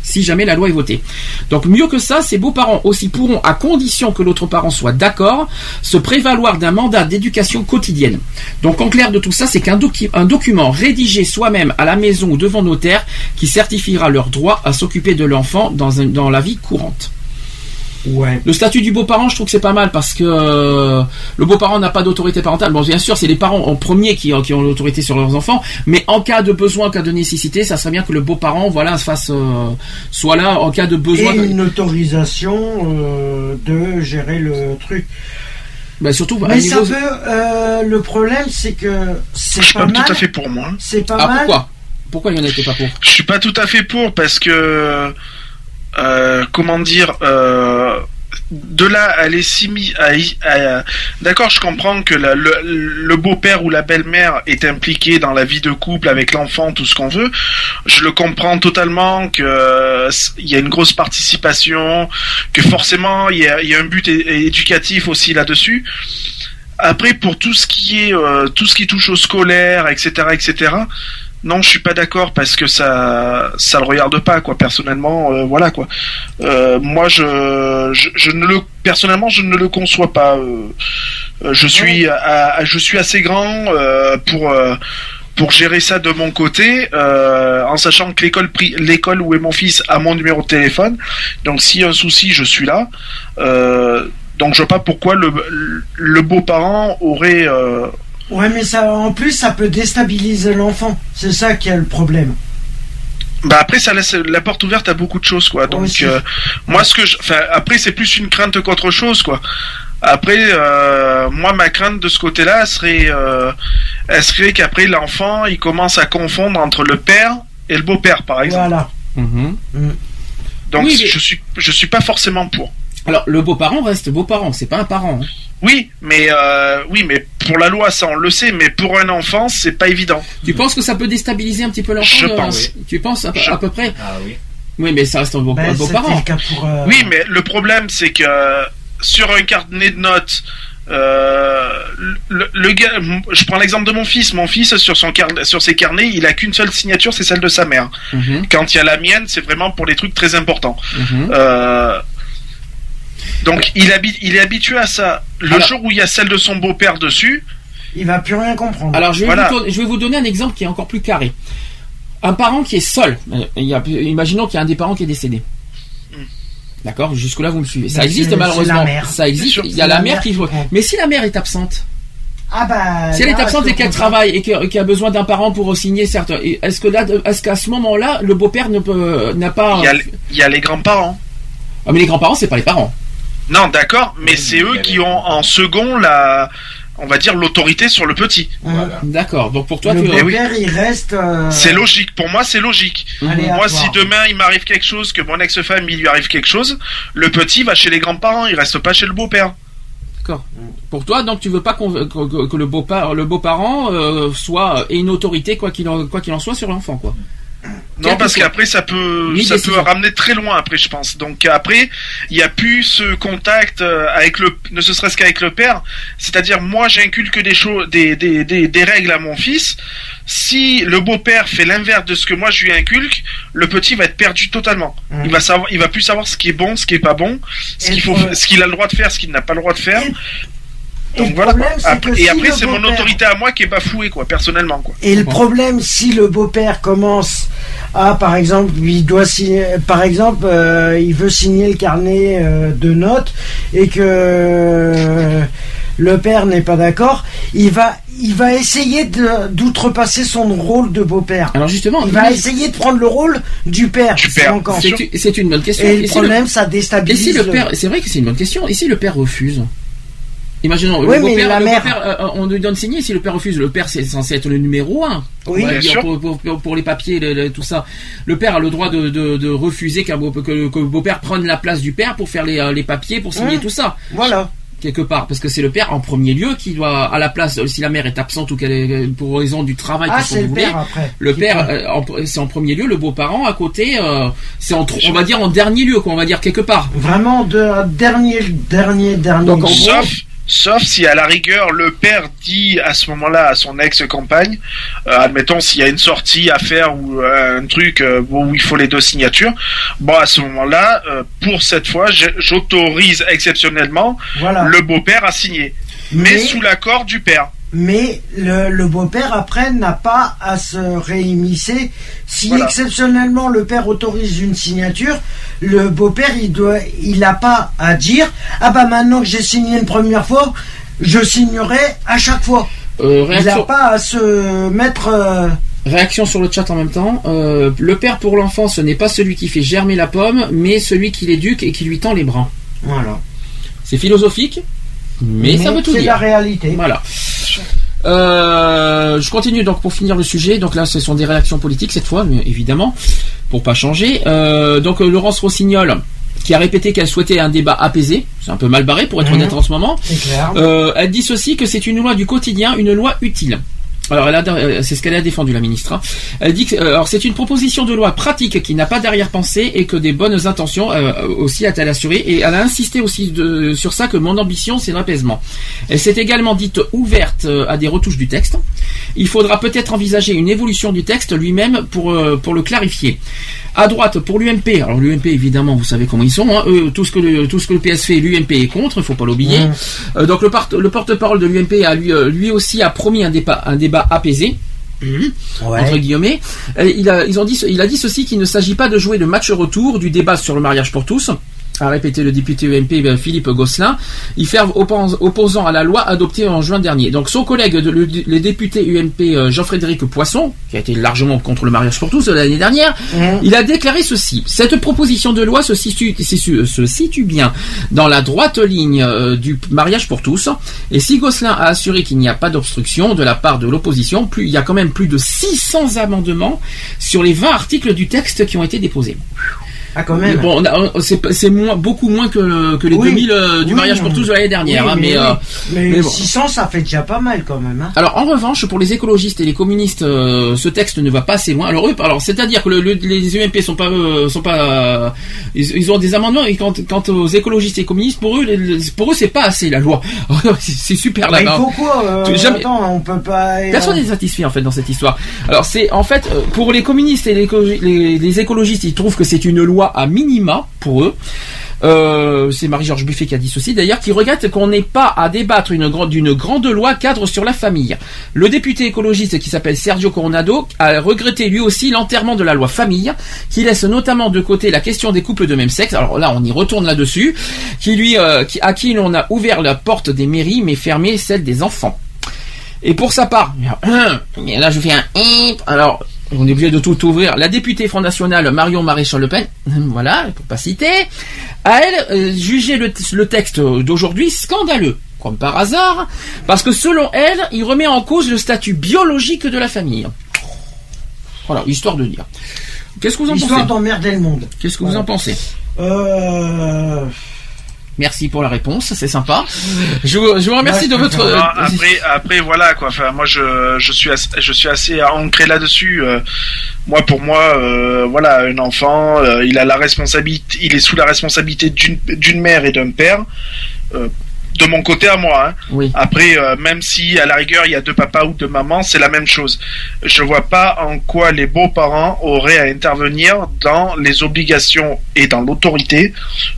Speaker 2: si jamais la loi est votée. Donc mieux que ça, ces beaux-parents aussi pourront, à condition que l'autre parent soit d'accord, se prévaloir d'un mandat d'éducation quotidienne. Donc en clair de tout ça, c'est qu'un docu- un document rédigé soi-même à la maison ou devant notaire qui certifiera leur droit à s'occuper de l'enfant dans la vie courante.
Speaker 5: Ouais.
Speaker 2: Le statut du beau-parent, je trouve que c'est pas mal parce que euh, le beau-parent n'a pas d'autorité parentale. Bon, bien sûr, c'est les parents en premier qui, qui ont l'autorité sur leurs enfants, mais en cas de besoin, en cas de nécessité, ça serait bien que le beau-parent, voilà, fasse, euh, soit là en cas de
Speaker 5: Et
Speaker 2: besoin.
Speaker 5: une autorisation euh, de gérer le truc.
Speaker 2: Bah, surtout,
Speaker 5: Mais ça
Speaker 2: niveau-
Speaker 5: peut. euh, le problème, c'est que c'est
Speaker 12: Je suis
Speaker 5: pas
Speaker 12: pas
Speaker 5: mal.
Speaker 12: tout à fait pour moi.
Speaker 5: C'est pas
Speaker 2: Ah,
Speaker 5: mal.
Speaker 2: pourquoi? Pourquoi il y en était pas pour?
Speaker 12: Je suis pas tout à fait pour parce que euh, comment dire euh, de là à aller s'immi- à à- d'accord je comprends que le, beau-père ou la belle-mère est impliqué dans la vie de couple avec l'enfant tout ce qu'on veut. Je le comprends totalement que euh, il y a une grosse participation que forcément il y a, y a un but éducatif aussi là-dessus. Après pour tout ce qui est euh, tout ce qui touche au scolaire etc etc non, je suis pas d'accord parce que ça, ça le regarde pas quoi. Personnellement, euh, voilà quoi. Euh, moi, je, je, je ne le, personnellement, je ne le conçois pas. euh, je suis, à- à- je suis assez grand pour. pour gérer ça de mon côté, euh, en sachant que l'école, l'école où est mon fils a mon numéro de téléphone, donc s'il y a un souci, je suis là. Euh, donc je vois pas pourquoi le, le beau-parent aurait, euh,
Speaker 5: Ouais, mais ça, en plus, ça peut déstabiliser l'enfant. C'est ça qui est le problème.
Speaker 12: Bah après ça laisse la porte ouverte à beaucoup de choses quoi. Donc euh, moi ce que je enfin après c'est plus une crainte qu'autre chose quoi. Après euh, moi ma crainte de ce côté-là serait euh, elle serait qu'après l'enfant il commence à confondre entre le père et le beau-père par exemple.
Speaker 5: Voilà.
Speaker 2: Mhm.
Speaker 12: Donc
Speaker 2: Oui, mais-
Speaker 12: je suis je suis pas forcément pour.
Speaker 2: Alors, le beau-parent reste beau-parent, c'est pas un parent. hein.
Speaker 12: Oui, mais euh, oui, mais pour la loi, ça on le sait, mais pour un enfant, c'est pas évident.
Speaker 2: Tu penses que ça peut déstabiliser un petit peu l'enfant
Speaker 12: Je
Speaker 2: de-
Speaker 12: pense.
Speaker 2: Tu penses à, peu- à peu près?
Speaker 3: Ah oui.
Speaker 2: Oui, mais ça reste un beau-
Speaker 5: Ben, pour, euh,
Speaker 12: Oui, mais le problème, c'est que sur un carnet de notes, euh, le, le gars, je prends l'exemple de mon fils. Mon fils, sur son carnet, sur ses carnets, il a qu'une seule signature, c'est celle de sa mère.
Speaker 2: Mhm,
Speaker 12: Quand il y a la mienne, c'est vraiment pour les trucs très importants.
Speaker 2: mhm.
Speaker 12: Euh, donc il, habi- il est habitué à ça. Le
Speaker 2: Alors-
Speaker 12: jour où il y a celle de son beau-père dessus,
Speaker 5: il va plus rien comprendre.
Speaker 2: Alors, je vais,
Speaker 12: Voilà.
Speaker 2: vous, tourner- je vais vous donner un exemple qui est encore plus carré. Un parent qui est seul. euh, il y a- imaginons qu'il y a un des parents qui est décédé. D'accord? Jusque-là, vous me suivez. Ça existe malheureusement.
Speaker 5: c'est la mère.
Speaker 2: Ça existe.
Speaker 12: sûr.
Speaker 2: Il y a la
Speaker 5: la
Speaker 2: mère qui. Mais si la mère est absente,
Speaker 5: ah bah.
Speaker 2: si elle est absente et qu'elle travaille et que- et qu'elle a besoin d'un parent pour signer certes, et est-ce que là, est-ce qu'à ce moment-là, le beau-père ne peut, n'a pas.
Speaker 12: il y a, il y a les grands-parents.
Speaker 2: Ah, mais les grands-parents, c'est pas les parents.
Speaker 12: Non, d'accord, mais
Speaker 3: Oui,
Speaker 12: c'est eux qui ont en second la, on va dire l'autorité sur le petit.
Speaker 3: Voilà.
Speaker 2: D'accord. Donc pour toi,
Speaker 5: le
Speaker 2: tu.
Speaker 12: Eh oui.
Speaker 5: beau-père, il reste. euh,
Speaker 12: C'est logique. Pour moi, c'est logique. Moi, si demain il m'arrive quelque chose, que mon ex-femme il lui arrive quelque chose, le petit va chez les grands-parents, il reste pas chez le beau-père.
Speaker 2: D'accord. Pour toi, donc tu veux pas que, que- que le beau pa- le beau-parent euh, soit ait une autorité quoi qu'il en quoi qu'il en soit sur l'enfant quoi.
Speaker 12: Non, parce qu'après ça peut,
Speaker 2: Oui,
Speaker 12: ça peut ramener très loin après, je pense. Donc après, il y a plus ce contact euh, avec le, ne serait-ce qu'avec le père. C'est-à-dire, moi, j'inculque des choses, des, des, des, des règles à mon fils. Si le beau-père fait l'inverse de ce que moi je lui inculque, le petit va être perdu totalement.
Speaker 5: Mm.
Speaker 12: Il va savoir, il va plus savoir ce qui est bon, ce qui est pas bon, ce qu'il faut, ce qu'il a le droit de faire, ce qu'il n'a pas le droit de faire.
Speaker 5: Et
Speaker 12: Donc
Speaker 5: le
Speaker 12: voilà.
Speaker 5: problème, c'est
Speaker 12: Après-
Speaker 5: que
Speaker 12: et
Speaker 5: si
Speaker 12: après,
Speaker 5: le
Speaker 12: c'est mon
Speaker 5: beau-père-
Speaker 12: autorité à moi qui est bafouée, quoi, personnellement, quoi.
Speaker 5: Et le problème, si le beau-père commence à, par exemple, il doit signer, par exemple, euh, il veut signer le carnet euh, de notes et que euh, le père n'est pas d'accord, il va, il va essayer d'outrepasser son rôle de beau-père.
Speaker 2: Alors justement,
Speaker 5: Il va essayer de prendre le rôle du père.
Speaker 12: Du
Speaker 5: c'est
Speaker 12: père.
Speaker 5: encore-
Speaker 2: c'est une- c'est une bonne question.
Speaker 5: Et le
Speaker 2: si
Speaker 5: problème, ça
Speaker 2: et
Speaker 5: déstabilise.
Speaker 2: si le
Speaker 5: le-
Speaker 2: père, c'est vrai que c'est une bonne question. Et si le père refuse? Imaginons,
Speaker 5: Oui,
Speaker 2: le
Speaker 5: mais
Speaker 2: beau-père,
Speaker 5: la
Speaker 2: le
Speaker 5: mère-
Speaker 2: beau-père, euh, on lui donne signer. Si le père refuse, le père c'est censé être le numéro un.
Speaker 5: Oui,
Speaker 12: bien
Speaker 2: dire,
Speaker 12: sûr.
Speaker 2: Pour, pour- pour- pour les papiers, le- le- tout ça. Le père a le droit de, de- de refuser qu'un beau, que, que le beau-père prenne la place du père pour faire les, euh, les papiers, pour signer
Speaker 5: Mmh.
Speaker 2: tout ça.
Speaker 5: Voilà.
Speaker 2: quelque part parce que c'est le père en premier lieu qui doit à la place si la mère est absente ou qu'elle est pour raison du travail
Speaker 5: Ah, c'est
Speaker 2: qu'on
Speaker 5: le père après.
Speaker 2: le père euh, c'est en premier lieu le beau-parent à côté euh, c'est en on va dire en dernier lieu quoi on va dire quelque part
Speaker 5: Vraiment de dernier, dernier, dernier.
Speaker 2: Donc, en gros-
Speaker 12: Sauf, sauf si à la rigueur le père dit à ce moment-là à son ex-compagne, euh, admettons s'il y a une sortie à faire ou euh, un truc euh, où il faut les deux signatures, bon à ce moment-là, euh, pour cette fois, j'autorise exceptionnellement
Speaker 5: Voilà.
Speaker 12: le beau-père à signer, mais,
Speaker 5: Mais-
Speaker 12: sous l'accord du père.
Speaker 5: Mais le, le beau-père, après, n'a pas à se réémisser. Si
Speaker 12: Voilà.
Speaker 5: exceptionnellement le père autorise une signature, le beau-père, il doit, il n'a pas à dire Ah bah maintenant que j'ai signé une première fois, je signerai à chaque fois.
Speaker 2: Euh,
Speaker 5: Il n'a pas à se mettre. euh,
Speaker 2: réaction sur le chat en même temps Euh, le père pour l'enfant ce n'est pas celui qui fait germer la pomme mais celui qui l'éduque et qui lui tend les bras
Speaker 5: Voilà.
Speaker 2: c'est philosophique mais, ça veut tout
Speaker 5: c'est
Speaker 2: dire
Speaker 5: la réalité.
Speaker 2: Voilà. Euh, je continue donc pour finir le sujet. Donc là, ce sont des réactions politiques cette fois, mais évidemment, pour pas changer. Euh, donc euh, Laurence Rossignol, qui a répété qu'elle souhaitait un débat apaisé. C'est un peu mal barré pour être
Speaker 5: Mhm.
Speaker 2: honnête en ce moment.
Speaker 5: C'est clair.
Speaker 2: Euh, elle dit ceci que c'est une loi du quotidien, une loi utile. Alors, euh, c'est ce qu'elle a défendu, la ministre. hein. Elle dit que euh, c'est une proposition de loi pratique qui n'a pas d'arrière-pensée et que des bonnes intentions euh, aussi a-t-elle assuré. Et elle a insisté aussi de- sur ça que mon ambition, c'est l'apaisement. Elle s'est également dite ouverte euh, à des retouches du texte. Il faudra peut-être envisager une évolution du texte lui-même pour euh, pour le clarifier. À droite, pour l'UMP, alors l'UMP évidemment, vous savez comment ils sont. Hein, eux, tout ce que le, tout ce que le PS fait, l'UMP est contre. Il faut pas l'oublier.
Speaker 5: Mmh.
Speaker 2: Euh, donc le, porte-parole de l'UMP a lui, euh, lui aussi a promis un débat, un débat apaisé.
Speaker 5: Ouais.
Speaker 2: Entre guillemets, Euh, il a, ils ont dit, il a dit ceci qu'il ne s'agit pas de jouer le match retour du débat sur le mariage pour tous, a répété le député UMP ben, Philippe Gosselin, y faire oppos- opposant à la loi adoptée en juin dernier. Donc son collègue, de, le, le député UMP euh, Jean-Frédéric Poisson, qui a été largement contre le mariage pour tous euh, l'année dernière,
Speaker 5: Mmh.
Speaker 2: il a déclaré ceci. Cette proposition de loi se situe, se situe- se situe bien dans la droite ligne euh, du mariage pour tous. Et si Gosselin a assuré qu'il n'y a pas d'obstruction de la part de l'opposition, plus, il y a quand même plus de 600 amendements sur les 20 articles du texte qui ont été déposés.
Speaker 5: Ah, quand même.
Speaker 2: Bon, c'est moins, beaucoup moins que, que les
Speaker 5: Oui.
Speaker 2: 2000 euh, du
Speaker 5: Oui,
Speaker 2: mariage pour tous de l'année dernière.
Speaker 5: Oui,
Speaker 2: hein, mais,
Speaker 5: mais,
Speaker 2: euh,
Speaker 5: oui. mais,
Speaker 2: mais bon.
Speaker 5: 600, ça fait déjà pas mal quand même. Hein.
Speaker 2: Alors en revanche, pour les écologistes et les communistes, euh, ce texte ne va pas assez loin. Alors eux, alors c'est-à-dire que le- le- les UMP sont pas, euh, sont pas, euh, ils, ils ont des amendements et quant, quant aux écologistes et communistes, pour eux, les- pour eux c'est pas assez la loi. c'est super
Speaker 5: Bah, il
Speaker 2: là-bas.
Speaker 5: faut quoi euh,
Speaker 2: Tu- jamais-
Speaker 5: Attends, on peut pas. euh,
Speaker 2: Personne n'est satisfait en fait dans cette histoire. Alors c'est en fait euh, pour les communistes et les, les- les écologistes, ils trouvent que c'est une loi à minima pour eux. Euh, c'est Marie-Georges Buffet qui a dit ceci d'ailleurs, qui regrette qu'on n'ait pas à débattre d'une grande loi cadre sur la famille. Le député écologiste qui s'appelle Sergio Coronado a regretté lui aussi l'enterrement de la loi famille, qui laisse notamment de côté la question des couples de même sexe. Alors là, on y retourne là-dessus, qui lui, euh, à qui l'on a ouvert la porte des mairies mais fermé celle des enfants. Et pour sa part, là je fais un alors on est obligé de tout ouvrir. La députée Front National Marion Maréchal Le Pen, voilà, pour pas citer, a elle euh, jugé le, le texte d'aujourd'hui scandaleux. Comme par hasard, parce que selon elle, il remet en cause le statut biologique de la famille. Voilà, histoire de dire. Qu'est-ce que vous en
Speaker 5: Histoire
Speaker 2: pensez
Speaker 5: d'emmerder le monde.
Speaker 2: Qu'est-ce que vous en pensez
Speaker 5: Euh.
Speaker 2: Merci pour la réponse, c'est sympa. Je vous, je vous remercie de votre.
Speaker 12: Non, après, après voilà quoi. Enfin, moi je, je suis assez, je suis assez ancré là-dessus. Euh, moi, pour moi, euh, voilà, un enfant, euh, il a la responsabilité, il est sous la responsabilité d'une d'une mère et d'un père. De mon côté à moi. Hein.
Speaker 2: Oui.
Speaker 12: Après, euh, même si à la rigueur il y a deux papas ou deux mamans, c'est la même chose. Je vois pas en quoi les beaux-parents auraient à intervenir dans les obligations et dans l'autorité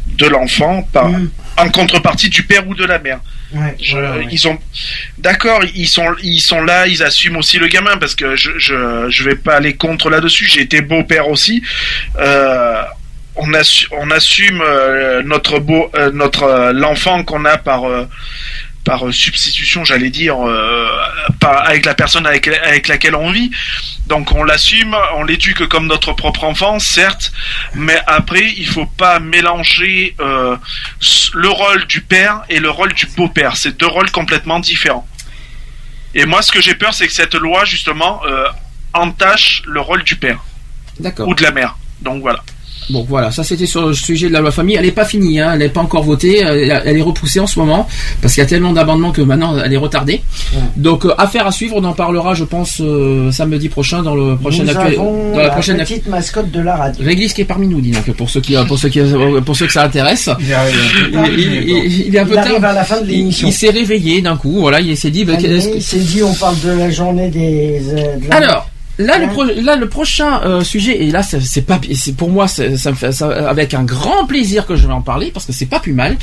Speaker 12: de l'enfant par en contrepartie du père ou de la mère.
Speaker 5: Ouais,
Speaker 12: Je-
Speaker 5: voilà, ouais.
Speaker 12: Ils sont d'accord, ils sont ils sont là, ils assument aussi le gamin parce que je je je vais pas aller contre là-dessus. J'ai été beau-père aussi. Euh, on, assu- on assume euh, notre beau euh, notre euh, l'enfant qu'on a par par substitution, j'allais dire, par, avec la personne avec, avec laquelle on vit. Donc on l'assume, on l'éduque comme notre propre enfant, certes, mais après il faut pas mélanger le rôle du père et le rôle du beau-père. C'est deux rôles complètement différents. Et moi, ce que j'ai peur, c'est que cette loi justement euh, entache le rôle du père ou de la mère. Donc voilà.
Speaker 2: Bon voilà, ça c'était sur le sujet de la loi famille. Elle n'est pas finie, hein, elle n'est pas encore votée, elle, elle est repoussée en ce moment parce qu'il y a tellement d'amendements que maintenant elle est retardée. Donc euh, affaire à suivre, on en parlera, je pense, euh, samedi prochain dans le prochain
Speaker 5: Nous
Speaker 2: actu-
Speaker 5: avons
Speaker 2: dans la
Speaker 5: la
Speaker 2: prochaine
Speaker 5: petite mascotte de la radio.
Speaker 2: Réglisse qui est parmi nous, dis donc, pour ceux qui, pour ceux qui, pour ceux que ça intéresse.
Speaker 5: Il arrive.
Speaker 2: Il, il- il- il est un peu
Speaker 5: Il arrive
Speaker 2: tard.
Speaker 5: à la fin de
Speaker 2: Il-
Speaker 5: l'émission.
Speaker 2: Il, s'est réveillé d'un coup, voilà, il s'est dit. bah, que-
Speaker 5: C'est dit, on parle de la journée des. euh, de la-
Speaker 2: Alors, là, le, pro- là, le prochain euh, sujet, et là, c'est pas, pour moi, ça me fait ça, avec un grand plaisir que je vais en parler parce que c'est pas plus mal.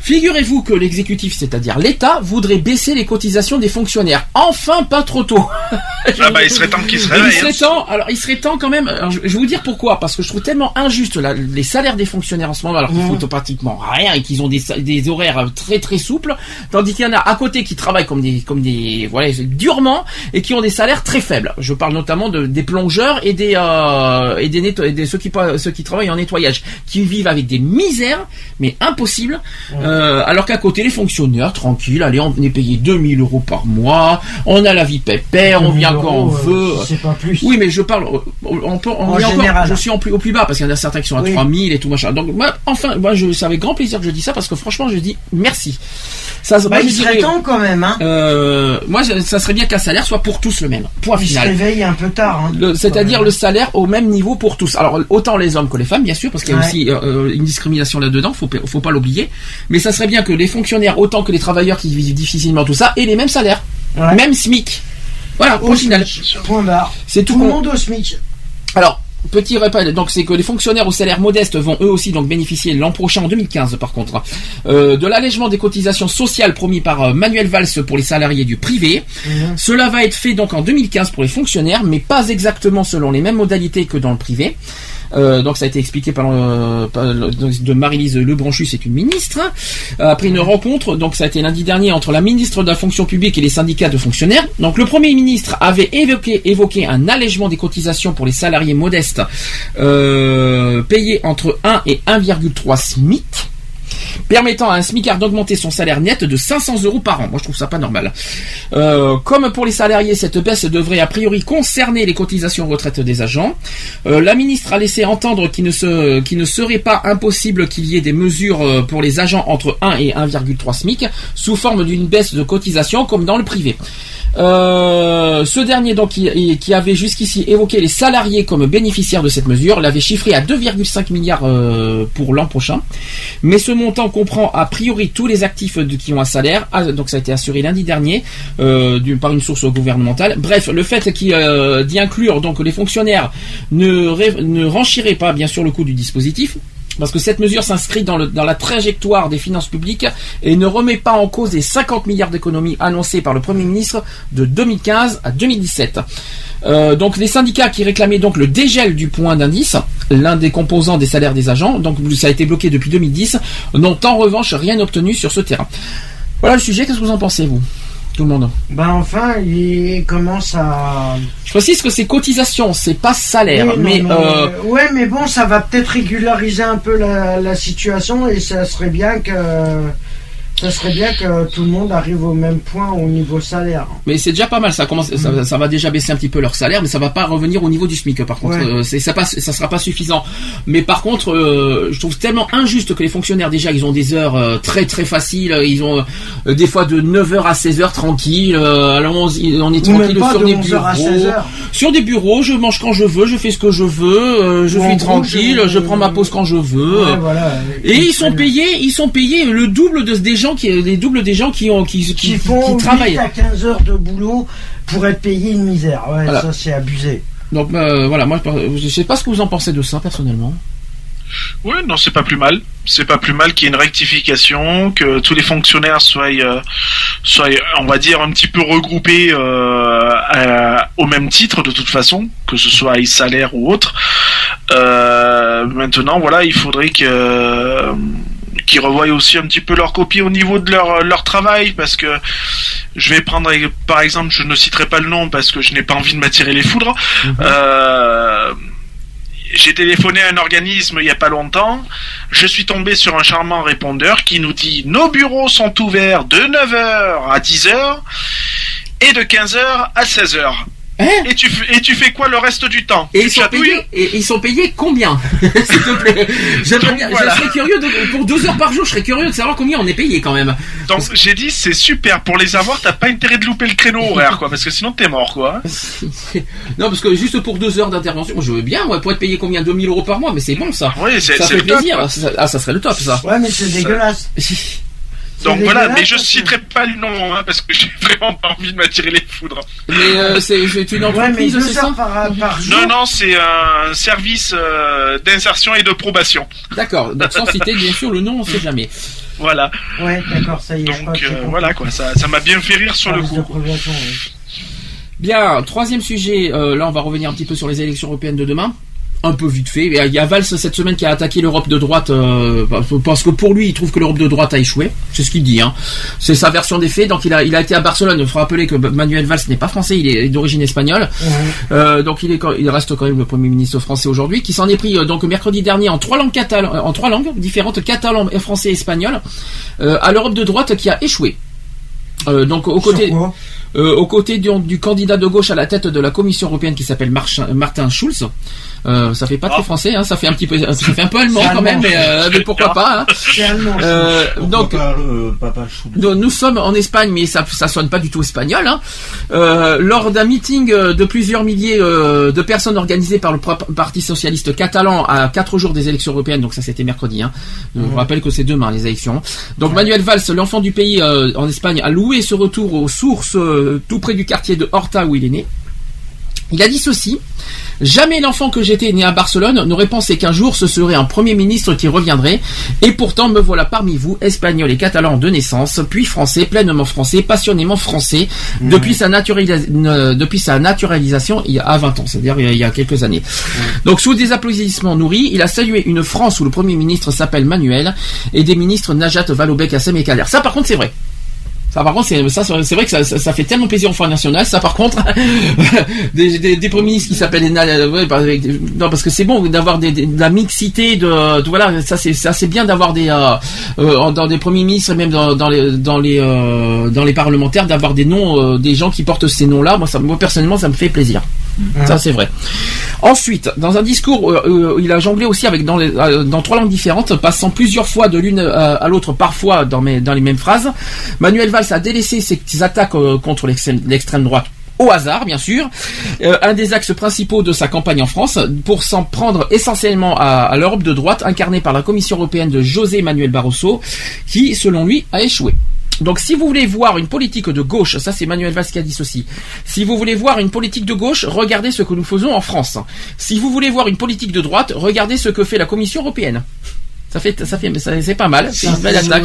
Speaker 2: Figurez-vous que l'exécutif, c'est-à-dire l'État, voudrait baisser les cotisations des fonctionnaires. Enfin, pas trop tôt.
Speaker 12: Ah bah il serait temps qu'il se
Speaker 2: Il
Speaker 12: réveille.
Speaker 2: serait
Speaker 12: hein.
Speaker 2: temps. Alors, il serait temps quand même. alors, je, je vais vous dire pourquoi. Parce que je trouve tellement injuste là, les salaires des fonctionnaires en ce moment, alors qu'ils foutent pratiquement rien et qu'ils ont des, des horaires très très souples, tandis qu'il y en a à côté qui travaillent comme des comme des voilà durement et qui ont des salaires très faibles. Je parle notamment de, des plongeurs et des euh, et des, netto- et des ceux qui pa- ceux qui travaillent en nettoyage, qui vivent avec des misères mais impossibles. Euh, alors qu'à côté les fonctionnaires tranquilles, allez on est payé 2000 euros par mois, on a la vie pépère, on
Speaker 5: 2000
Speaker 2: vient quand on veut.
Speaker 5: euh, pas plus.
Speaker 2: Oui, mais je parle, on peut, on
Speaker 5: En
Speaker 2: encore,
Speaker 5: général.
Speaker 2: je suis en plus, au plus bas parce qu'il y en a certains qui sont à
Speaker 5: Oui.
Speaker 2: 3000 et tout machin. Donc, moi, enfin, moi, je, c'est avec grand plaisir que je dis ça parce que franchement, je dis merci. Ça,
Speaker 5: Bah,
Speaker 2: moi, je
Speaker 5: il serait
Speaker 2: dirais,
Speaker 5: temps quand même, hein.
Speaker 2: euh, moi, ça serait bien qu'un salaire soit pour tous le même. Point
Speaker 5: Il se
Speaker 2: final.
Speaker 5: réveille un peu tard. Hein.
Speaker 2: C'est-à-dire le salaire au même niveau pour tous. Alors autant les hommes que les femmes, bien sûr, parce qu'il y a
Speaker 5: Ouais.
Speaker 2: aussi euh, une discrimination là-dedans. Faut, faut pas l'oublier. Mais ça serait bien que les fonctionnaires, autant que les travailleurs qui vivent difficilement tout ça, aient les mêmes salaires,
Speaker 5: Ouais.
Speaker 2: même SMIC. Voilà,
Speaker 5: Au
Speaker 2: final. C'est tout.
Speaker 5: Tout le monde au SMIC.
Speaker 2: alors, petit rappel, donc c'est que les fonctionnaires au salaire modeste vont eux aussi donc bénéficier l'an prochain, en 2015 par contre, euh, de l'allègement des cotisations sociales promis par euh, Manuel Valls pour les salariés du privé. Cela va être fait donc en 2015 pour les fonctionnaires, mais pas exactement selon les mêmes modalités que dans le privé. Euh, donc ça a été expliqué par, euh, par le- de Marie-Lise Lebranchu, c'est une ministre. Euh, après une rencontre, donc ça a été lundi dernier entre la ministre de la fonction publique et les syndicats de fonctionnaires. Donc le premier ministre avait évoqué, un allègement des cotisations pour les salariés modestes euh, payés entre 1 et 1,3 SMIC. Permettant à un smicard d'augmenter son salaire net de 500 euros par an. Moi, je trouve ça pas normal. Euh, comme pour les salariés, cette baisse devrait a priori concerner les cotisations retraite des agents. Euh, la ministre a laissé entendre qu'il ne, qu'il ne serait pas impossible qu'il y ait des mesures euh, pour les agents entre 1 et 1,3 SMIC sous forme d'une baisse de cotisation comme dans le privé. Euh, ce dernier donc qui, avait jusqu'ici évoqué les salariés comme bénéficiaires de cette mesure l'avait chiffré à 2,5 milliards euh, pour l'an prochain. Mais ce montant comprend a priori tous les actifs qui ont un salaire. Ah, donc ça a été assuré lundi dernier euh, par une source gouvernementale. Bref, le fait d'y inclure donc les fonctionnaires ne, ne pas bien sûr le coût du dispositif. Parce que cette mesure s'inscrit dans, la trajectoire des finances publiques et ne remet pas en cause les 50 milliards d'économies annoncées par le Premier ministre de 2015 à 2017. Euh, donc les syndicats qui réclamaient donc le dégel du point d'indice, l'un des composants des salaires des agents, donc ça a été bloqué depuis 2010, n'ont en revanche rien obtenu sur ce terrain. Voilà le sujet, qu'est-ce que vous en pensez vous? Tout le monde
Speaker 5: Ben enfin, il commence à.
Speaker 2: Je précise que c'est cotisation, c'est pas salaire,
Speaker 5: Oui, non,
Speaker 2: mais, euh,
Speaker 5: ouais, mais bon, ça va peut-être régulariser un peu la, la situation et ça serait bien que ça serait bien que tout le monde arrive au même point au niveau salaire.
Speaker 2: Mais c'est déjà pas mal, ça commence, ça, ça va déjà baisser un petit peu leur salaire, mais ça va pas revenir au niveau du SMIC. Par contre,
Speaker 5: Ouais.
Speaker 2: Euh, ça, passe, ça sera pas suffisant. Mais par contre, euh, je trouve tellement injuste que les fonctionnaires déjà, ils ont des heures euh, très très faciles, ils ont des fois de 9h à 16h tranquille. alors on, on est tranquille sur
Speaker 5: de
Speaker 2: des
Speaker 5: 11h
Speaker 2: bureaux,
Speaker 5: à 16h.
Speaker 2: sur des bureaux, je mange quand je veux, je fais ce que je veux, je suis tranquille,
Speaker 5: je-
Speaker 2: je... prends ma pause quand je veux.
Speaker 5: Ouais, voilà.
Speaker 2: Et ils sont payés, ils sont payés le double de, des gens qui, les doubles des gens qui ont, qui, qui,
Speaker 5: Qui font
Speaker 2: qui
Speaker 5: 8
Speaker 2: travaillent.
Speaker 5: à 15 heures de boulot pour être payé une misère. Ouais,
Speaker 2: Voilà.
Speaker 5: ça c'est abusé.
Speaker 2: Donc euh, voilà, moi je sais pas ce que vous en pensez de ça personnellement.
Speaker 12: Oui, non, c'est pas plus mal. C'est pas plus mal qu'il y ait une rectification, que tous les fonctionnaires soient, euh, soient, on va dire, un petit peu regroupés euh, à- au même titre de toute façon, que ce soit les salaires ou autre. Euh, maintenant, voilà, il faudrait que qu'ils revoient aussi un petit peu leur copie au niveau de leur, leur travail, parce que je vais prendre, par exemple, je ne citerai pas le nom parce que je n'ai pas envie de m'attirer les foudres. Euh, j'ai téléphoné à un organisme il y a pas longtemps. Je suis tombé sur un charmant répondeur qui nous dit nos bureaux sont ouverts de 9h à 10h et de 15h à 16h. Et, tu, fais- et tu fais quoi le reste du temps?
Speaker 2: Hein Et ils sont payés, et ils sont payés combien S'il te plaît? J'aimerais bien,
Speaker 12: voilà.
Speaker 2: je serais curieux de, pour deux heures par jour, je serais curieux de savoir combien on est payé quand même.
Speaker 12: Donc j'ai dit c'est super pour les avoir, t'as pas intérêt de louper le créneau horaire quoi, parce que sinon t'es mort quoi.
Speaker 2: Non, parce que juste pour deux heures d'intervention, moi, je veux bien, moi, pour être payé combien? 2000 euros par mois, mais c'est bon ça.
Speaker 12: Oui, c'est-
Speaker 2: ça fait
Speaker 12: le top,
Speaker 2: plaisir.
Speaker 12: quoi.
Speaker 2: Ça- ah, ça serait le top ça.
Speaker 5: Ouais, mais c'est dégueulasse.
Speaker 12: Donc voilà, mais je citerai pas le nom hein, parce que j'ai vraiment pas envie de m'attirer les foudres.
Speaker 2: Mais euh, c'est une
Speaker 5: Ouais, mais
Speaker 2: entreprise,
Speaker 5: deux
Speaker 2: c'est ça
Speaker 5: par, par jour.
Speaker 12: Non, non, c'est un service euh, d'insertion et de probation.
Speaker 2: D'accord, donc sans citer bien sûr le nom, on sait jamais.
Speaker 12: Voilà.
Speaker 5: Ouais, d'accord, ça y est. je crois
Speaker 12: Donc
Speaker 5: que
Speaker 12: euh, voilà quoi, ça ça m'a bien fait rire sur le coup.
Speaker 5: ouais.
Speaker 2: Bien, troisième sujet, euh, là on va revenir un petit peu sur les élections européennes de demain. Un peu vite fait. Il y a Valls cette semaine qui a attaqué l'Europe de droite euh, parce que pour lui il trouve que l'Europe de droite a échoué. C'est ce qu'il dit. Hein. C'est sa version des faits. Donc il a, il a été à Barcelone. Il faut rappeler que Manuel Valls n'est pas français, il est d'origine espagnole. Euh, donc il, est, il reste quand même le premier ministre français aujourd'hui, qui s'en est pris euh, donc mercredi dernier en trois langues catalan, euh, en trois langues différentes, catalan, et français et espagnol, euh, à l'Europe de droite qui a échoué. Euh, donc au côté, euh, aux côtés du, du candidat de gauche à la tête de la Commission européenne qui s'appelle Martin Schulz. Euh, ça fait pas très français, hein, ça fait un petit peu, ça fait un peu allemand quand même, mais, euh, mais pourquoi pas. Hein.
Speaker 5: Allemand.
Speaker 2: Euh, donc,
Speaker 3: pas, euh, Papa Chou
Speaker 2: donc, nous sommes en Espagne, mais ça, ça sonne pas du tout espagnol. Hein. Euh, lors d'un meeting euh, de plusieurs milliers euh, de personnes organisées par le Parti socialiste catalan à quatre jours des élections européennes, donc ça c'était mercredi. Hein. Je vous rappelle que c'est demain les élections. Donc Manuel Valls, l'enfant du pays euh, en Espagne, a loué ce retour aux sources euh, tout près du quartier de Horta où il est né. Il a dit ceci. Jamais l'enfant que j'étais né à Barcelone n'aurait pensé qu'un jour ce serait un premier ministre qui reviendrait. Et pourtant me voilà parmi vous, espagnol et catalan de naissance, puis français, pleinement français, passionnément français, depuis, sa naturalisa- ne- depuis sa naturalisation il y a à 20 ans, c'est-à-dire il y a- quelques années. Donc sous des applaudissements nourris, il a salué une France où le premier ministre s'appelle Manuel et des ministres Najat Vallaud-Belkacem et Kader. Ça par contre c'est vrai. Ça, par contre, c'est ça, c'est vrai que ça, ça, ça fait tellement plaisir au Front National. Ça, par contre, des, des, des premiers ministres qui s'appellent euh, ouais, non, parce que c'est bon d'avoir des, de la mixité, de, de- voilà, ça c'est ça c'est bien d'avoir des euh, euh, dans des premiers ministres, et même dans, les dans les euh, dans les parlementaires, d'avoir des noms, euh, des gens qui portent ces noms-là. Moi, ça, moi personnellement, ça me fait plaisir. Ça c'est vrai. Ensuite, dans un discours, euh, euh, il a jonglé aussi avec dans, les- euh, dans trois langues différentes, passant plusieurs fois de l'une à l'autre, parfois dans, mes- dans les mêmes phrases. Manuel Valls a délaissé ses attaques euh, contre l'extrême l'extrême droite au hasard, bien sûr, Euh, un des axes principaux de sa campagne en France, pour s'en prendre essentiellement à, à l'Europe de droite, incarnée par la Commission européenne de José Manuel Barroso, qui, selon lui, a échoué. Donc si vous voulez voir une politique de gauche, ça c'est Manuel Valls qui a dit ceci. Si vous voulez voir une politique de gauche, regardez ce que nous faisons en France. Si vous voulez voir une politique de droite, regardez ce que fait la Commission européenne. Ça fait, ça fait, ça- c'est pas mal. C'est une belle attaque.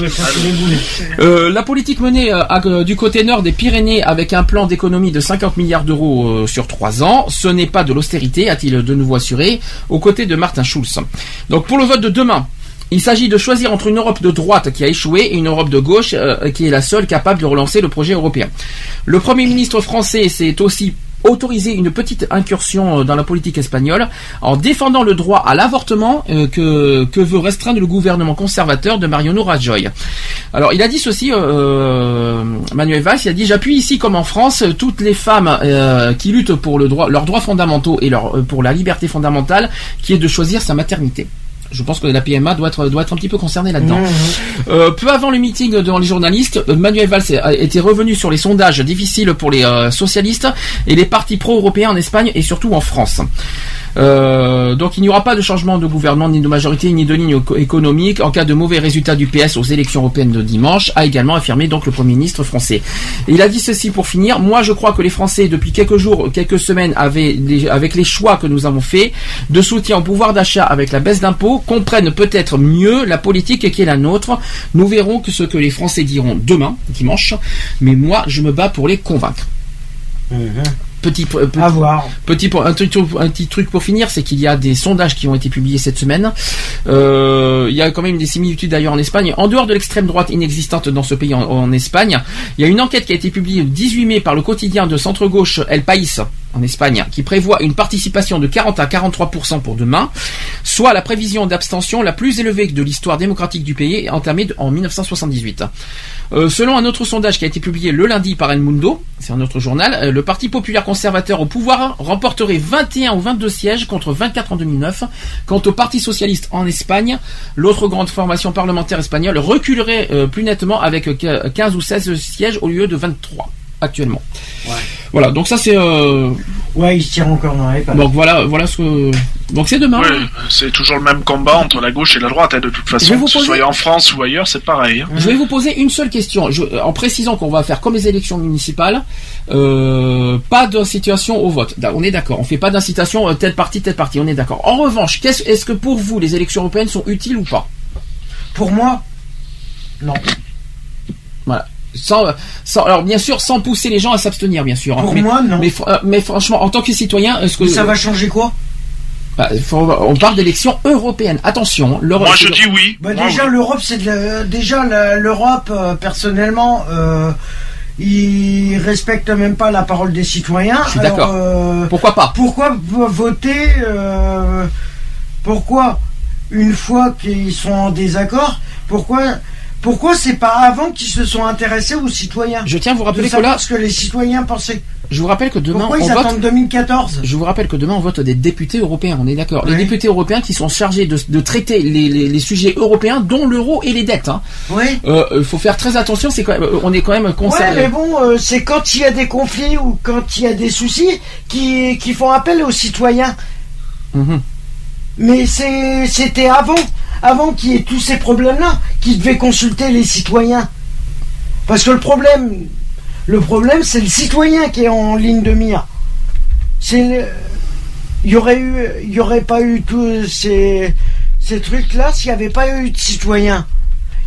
Speaker 2: Euh, la politique menée euh, à- euh, du côté nord des Pyrénées avec un plan d'économie de 50 milliards d'euros euh, sur trois ans, ce n'est pas de l'austérité, a-t-il de nouveau assuré, aux côtés de Martin Schulz. Donc pour le vote de demain, il s'agit de choisir entre une Europe de droite qui a échoué et une Europe de gauche euh, qui est la seule capable de relancer le projet européen. Le Premier ministre français s'est aussi autorisé une petite incursion euh, dans la politique espagnole en défendant le droit à l'avortement euh, que, veut restreindre le gouvernement conservateur de Mariano Rajoy. Alors il a dit ceci, euh, Manuel Valls, il a dit j'appuie ici comme en France toutes les femmes qui luttent pour le droit, leurs droits fondamentaux et pour la liberté fondamentale qui est de choisir sa maternité. Je pense que la PMA doit être, doit être un petit peu concernée là-dedans. Euh, peu avant le meeting devant les journalistes, euh, Manuel Valls a- était revenu sur les sondages difficiles pour les euh, socialistes et les partis pro-européens en Espagne et surtout en France. Euh, donc il n'y aura pas de changement de gouvernement, ni de majorité, ni de ligne éco- économique en cas de mauvais résultats du PS aux élections européennes de dimanche, a également affirmé donc le Premier ministre français. Il a dit ceci pour finir, moi je crois que les Français depuis quelques jours, quelques semaines, avec les choix que nous avons faits, de soutien au pouvoir d'achat avec la baisse d'impôts, comprennent peut-être mieux la politique qui est la nôtre. Nous verrons ce que les Français diront demain, dimanche, mais moi je me bats pour les convaincre. Petit, po- petit,
Speaker 5: À voir.
Speaker 2: Petit, po- un, truc, un petit truc pour finir, c'est qu'il y a des sondages qui ont été publiés cette semaine. Euh, il y a quand même des similitudes d'ailleurs en Espagne. En dehors de l'extrême droite inexistante dans ce pays en, en Espagne, il y a une enquête qui a été publiée le 18 mai par le quotidien de centre-gauche El País en Espagne, qui prévoit une participation de 40 à 43% pour demain, soit la prévision d'abstention la plus élevée de l'histoire démocratique du pays entamée en 1978. Euh, selon un autre sondage qui a été publié le lundi par El Mundo, c'est un autre journal, euh, le Parti populaire conservateur au pouvoir remporterait 21 ou 22 sièges contre 24 en 2009. Quant au Parti socialiste en Espagne, l'autre grande formation parlementaire espagnole reculerait euh, plus nettement avec euh, 15 ou 16 sièges au lieu de 23 actuellement. Voilà, donc ça c'est. Euh...
Speaker 5: Ouais, il se tire encore dans les pattes.
Speaker 2: Donc voilà, voilà ce que. Donc c'est demain.
Speaker 12: Ouais, c'est toujours le même combat entre la gauche et la droite, hein, de toute façon.
Speaker 2: vous
Speaker 12: Que ce
Speaker 2: poser-
Speaker 12: soit en France ou ailleurs, c'est pareil. hein.
Speaker 2: Je vais vous poser une seule question, Je- en précisant qu'on va faire comme les élections municipales, euh, pas de situation au vote. On est d'accord. On fait pas d'incitation euh, telle partie, telle partie. On est d'accord. En revanche, qu'est-ce- est-ce que pour vous les élections européennes sont utiles ou pas?
Speaker 5: Pour moi, non.
Speaker 2: Voilà. Sans, sans, alors bien sûr, sans pousser les gens à s'abstenir, bien sûr. hein.
Speaker 5: Pour
Speaker 2: mais,
Speaker 5: moi, non.
Speaker 2: Mais, euh, mais franchement, en tant que citoyen, est-ce que
Speaker 5: Mais ça va changer quoi?
Speaker 2: Bah, faut- on parle d'élections européennes. Attention, l'Europe.
Speaker 12: Moi, je dis oui.
Speaker 5: Bah,
Speaker 12: Moi,
Speaker 5: déjà
Speaker 12: oui.
Speaker 5: l'Europe, c'est la- déjà l'Europe euh, personnellement, euh, ils respectent même pas la parole des citoyens.
Speaker 2: Je suis d'accord.
Speaker 5: euh,
Speaker 2: Pourquoi pas?
Speaker 5: Pourquoi voter euh, Pourquoi une fois qu'ils sont en désaccord Pourquoi pourquoi c'est pas avant qu'ils se sont intéressés aux citoyens
Speaker 2: Je tiens à vous rappeler que là,
Speaker 5: savoir ce que les citoyens pensaient.
Speaker 2: je vous rappelle que demain
Speaker 5: Pourquoi
Speaker 2: on
Speaker 5: ils
Speaker 2: vote.
Speaker 5: attendent 2014
Speaker 2: Je vous rappelle que demain on vote des députés européens, on est d'accord. Les députés européens qui sont chargés de, de traiter les, les- les sujets européens, dont l'euro et les dettes. Hein.
Speaker 5: Oui.
Speaker 2: Euh, Il faut faire très attention, c'est quand même, euh, on est quand même
Speaker 5: Ouais,
Speaker 2: concerné.
Speaker 5: mais bon, euh, c'est quand il y a des conflits ou quand il y a des soucis qui, qui font appel aux citoyens.
Speaker 2: Mhm.
Speaker 5: Mais c'est- c'était avant, avant qu'il y ait tous ces problèmes-là, qu'ils devaient consulter les citoyens. Parce que le problème, le problème, c'est le citoyen qui est en ligne de mire. C'est, il y aurait pas eu tous ces, trucs-là s'il n'y avait pas eu de citoyens.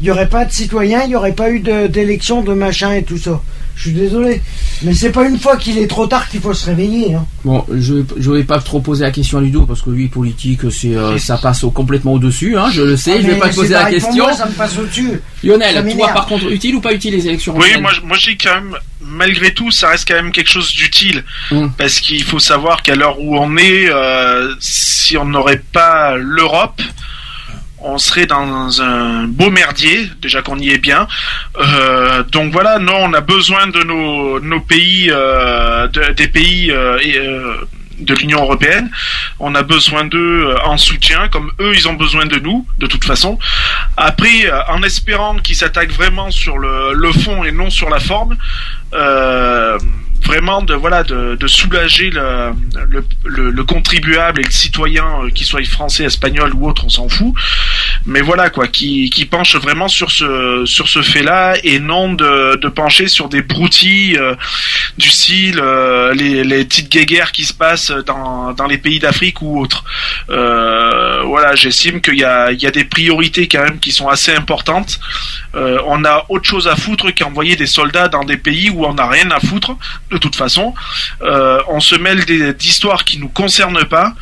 Speaker 5: Il n'y aurait pas de citoyens, il n'y aurait pas eu de- d'élection, de machin et tout ça. Je suis désolé. Mais c'est pas une fois qu'il est trop tard qu'il faut se réveiller. Hein.
Speaker 2: Bon, je je vais pas trop poser la question à Ludo parce que lui politique c'est euh, ça passe au- complètement au dessus. Hein, je le sais.
Speaker 5: Ah,
Speaker 2: je vais pas te poser la question.
Speaker 5: moi, ça me passe au-dessus.
Speaker 2: Lionel, toi par contre, utile ou pas utile les élections
Speaker 12: Oui, moi, je- moi je dis quand même, malgré tout, ça reste quand même quelque chose d'utile.
Speaker 2: Hum.
Speaker 12: Parce qu'il faut savoir qu'à l'heure où on est, euh, si on n'aurait pas l'Europe, on serait dans un beau merdier, déjà qu'on y est bien. Euh, donc voilà, non, on a besoin de nos, nos pays, euh, de- des pays euh, euh, de l'Union européenne. On a besoin d'eux euh, en soutien, comme eux, ils ont besoin de nous, de toute façon. Après, euh, en espérant qu'ils s'attaquent vraiment sur le, le fond et non sur la forme, vraiment de voilà de, de soulager le, le, le- le contribuable et le citoyen, euh, qu'il soit français, espagnol ou autre, on s'en fout. Mais voilà quoi, qui, qui penche vraiment sur ce sur ce fait-là et non de, de pencher sur des broutilles euh, du style euh, les, les petites guéguerres qui se passent dans, dans les pays d'Afrique ou autres. Euh, voilà, j'estime qu'il y a, il y a des priorités quand même qui sont assez importantes. Euh, on a autre chose à foutre qu'envoyer des soldats dans des pays où on n'a rien à foutre, de toute façon. Euh, on se mêle d'histoires qui nous concernent pas,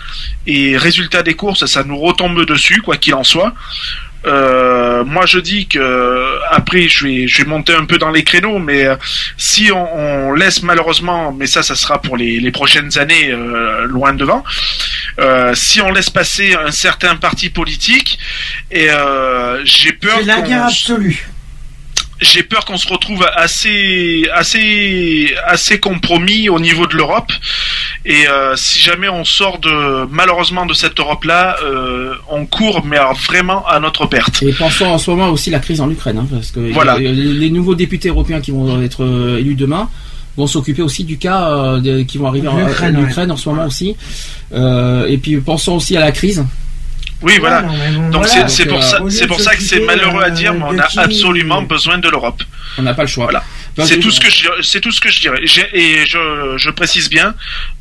Speaker 12: et résultat des courses, ça nous retombe dessus, quoi qu'il en soit. Euh, moi je dis que après je vais je vais monter un peu dans les créneaux mais euh, si on, on laisse malheureusement mais ça ça sera pour les, les prochaines années euh, loin devant euh, si on laisse passer un certain parti politique et euh, j'ai peur
Speaker 5: C'est la guerre absolue.
Speaker 12: J'ai peur qu'on se retrouve assez, assez, assez compromis au niveau de l'Europe. Et euh, si jamais on sort de, malheureusement de cette Europe-là, euh, on court, mais alors vraiment à notre perte.
Speaker 2: Et pensons en ce moment aussi la crise en Ukraine, hein, parce que
Speaker 12: Voilà.
Speaker 2: les, les nouveaux députés européens qui vont être euh, élus demain vont s'occuper aussi du cas euh, de- qui vont arriver en
Speaker 5: ouais.
Speaker 2: Ukraine en ce moment aussi. Euh, et puis pensons aussi à la crise.
Speaker 12: Oui, voilà.
Speaker 5: non,
Speaker 12: Donc
Speaker 5: voilà.
Speaker 12: c'est pour
Speaker 2: euh,
Speaker 12: ça, c'est pour ça que c'est malheureux à
Speaker 5: euh,
Speaker 12: dire, mais on a absolument besoin de l'Europe.
Speaker 2: On n'a pas le choix.
Speaker 12: Voilà. C'est tout ce que je c'est tout ce que je dirais. Et je, je précise bien,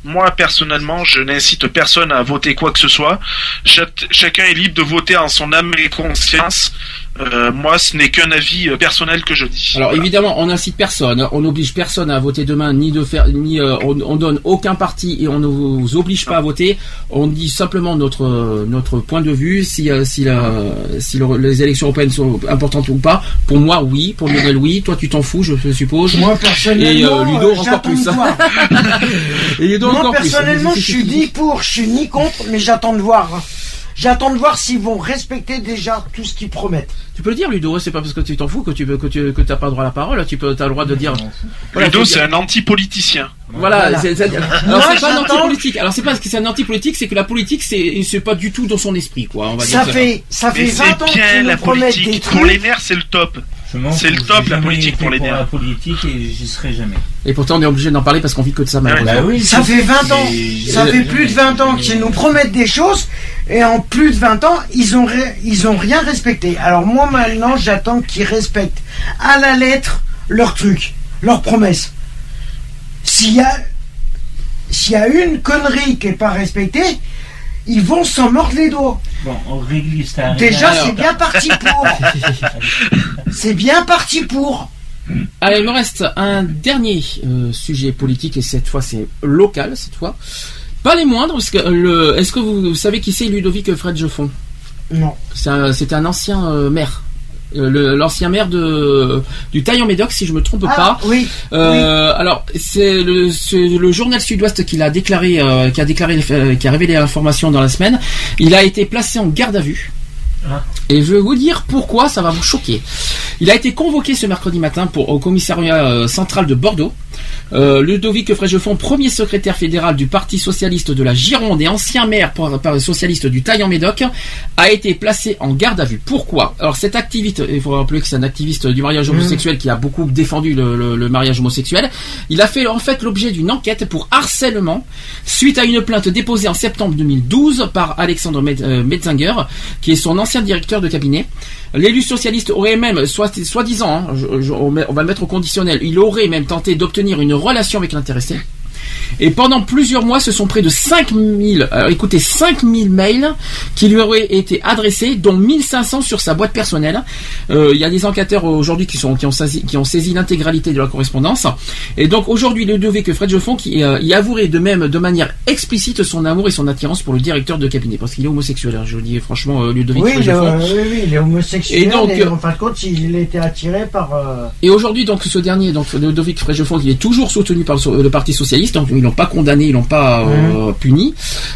Speaker 12: moi personnellement, je n'incite personne à voter quoi que ce soit. Chacun est libre de voter en son âme et conscience. Euh, moi, ce n'est qu'un avis euh, personnel que je dis.
Speaker 2: Alors
Speaker 12: Voilà.
Speaker 2: évidemment, on n'incite personne, on n'oblige personne à voter demain, ni de faire, ni euh, on, on donne aucun parti et on ne vous oblige pas à voter. On dit simplement notre euh, notre point de vue, si euh, si, la, si le- les élections européennes sont importantes ou pas. Pour moi, oui. Pour Lionel, oui. Toi, tu t'en fous, je suppose.
Speaker 5: Moi,
Speaker 2: Et euh,
Speaker 5: personnellement,
Speaker 2: Ludo
Speaker 5: euh,
Speaker 2: encore plus. Et Ludo
Speaker 5: Moi,
Speaker 2: encore plus.
Speaker 5: personnellement, je suis ni pour, je suis ni contre, mais j'attends de voir. J'attends de voir s'ils vont respecter déjà tout ce qu'ils promettent.
Speaker 2: Tu peux le dire, Ludo. C'est pas parce que tu t'en fous que tu que tu que t'as pas le droit à la parole. Tu peux, t'as le droit de dire. Voilà,
Speaker 12: Ludo, c'est un anti-politicien.
Speaker 2: Voilà,
Speaker 5: Voilà.
Speaker 2: c'est- pas un anti-politique. Alors c'est pas parce que c'est un anti-politique, c'est que la politique c'est c'est pas du tout dans son esprit quoi. On va
Speaker 5: Ça
Speaker 2: dire
Speaker 5: fait, ça fait
Speaker 12: Mais
Speaker 5: 20
Speaker 12: c'est
Speaker 5: ans
Speaker 12: bien
Speaker 5: qu'ils nous promettent des trucs.
Speaker 12: Pour les nerfs, c'est le top. C'est le top, la politique, pour les
Speaker 3: la
Speaker 12: nerfs.
Speaker 3: politique et j'y serai jamais.
Speaker 2: Et pourtant on est obligé d'en parler parce qu'on vit que de ça malheureusement.
Speaker 3: Bah oui,
Speaker 5: Ça fait 20 ans, ça fait plus de 20 ans qu'ils nous promettent des choses, et en plus de 20 ans, ils ont, ré- ils ont rien respecté. Alors moi maintenant, j'attends qu'ils respectent à la lettre leurs trucs, leurs promesses. S'il y a, s'il y a une connerie qui n'est pas respectée, ils vont s'en mordre les doigts.
Speaker 3: Bon, on réglisse ta
Speaker 5: Déjà, c'est bien parti pour. c'est bien parti pour.
Speaker 2: Allez, il me reste un dernier euh, sujet politique et cette fois c'est local cette fois. Pas les moindres parce que le est-ce que vous, vous savez qui c'est Ludovic Fredjefond
Speaker 5: Non.
Speaker 2: C'est un ancien euh, maire. Euh, L'ancien maire de du Taillan-Médoc, si je me trompe
Speaker 5: Ah,
Speaker 2: pas.
Speaker 5: oui.
Speaker 2: Euh, Alors, c'est le, journal Sud-Ouest qui l'a déclaré, euh, qui a déclaré, euh, qui a révélé l'information dans la semaine. Il a été placé en garde à vue.
Speaker 3: Ah.
Speaker 2: Et je vais vous dire pourquoi ça va vous choquer. Il a été convoqué ce mercredi matin pour, au commissariat central de Bordeaux. Euh, Ludovic Fréjefond, premier secrétaire fédéral du Parti socialiste de la Gironde et ancien maire par, par- socialiste du Taillan-Médoc, a été placé en garde à vue. Pourquoi? Alors cet activiste, il faut rappeler que c'est un activiste du mariage homosexuel qui a beaucoup défendu le, le- le mariage homosexuel. Il a fait en fait l'objet d'une enquête pour harcèlement suite à une plainte déposée en septembre 2012 par Alexandre euh, Metzinger, qui est son ancien directeur de cabinet. L'élu socialiste aurait même, soit- soi-disant, hein, on va le mettre au conditionnel, il aurait même tenté d'obtenir une relation avec l'intéressé. Et pendant plusieurs mois, ce sont près de 5000, euh, écoutez, 5000 mails qui lui auraient été adressés, dont 1500 sur sa boîte personnelle. Euh, Il y a des enquêteurs aujourd'hui qui, sont, qui, ont saisi, qui ont saisi l'intégralité de la correspondance. Et donc aujourd'hui, Ludovic Fredjefond qui euh, y avouerait de même de manière explicite son amour et son attirance pour le directeur de cabinet, parce qu'il est homosexuel. hein, je vous dis franchement, euh, Ludovic
Speaker 5: Oui, est-
Speaker 2: Fredjefond.
Speaker 5: oui, oui, il est homosexuel.
Speaker 2: Et donc,
Speaker 5: et
Speaker 2: euh,
Speaker 5: en fin de compte, il a été attiré par. euh,
Speaker 2: Et aujourd'hui, donc, ce dernier, donc, Ludovic Fréjefond, il est toujours soutenu par le, le Parti Socialiste, donc ils l'ont pas condamné, ils l'ont pas euh, puni.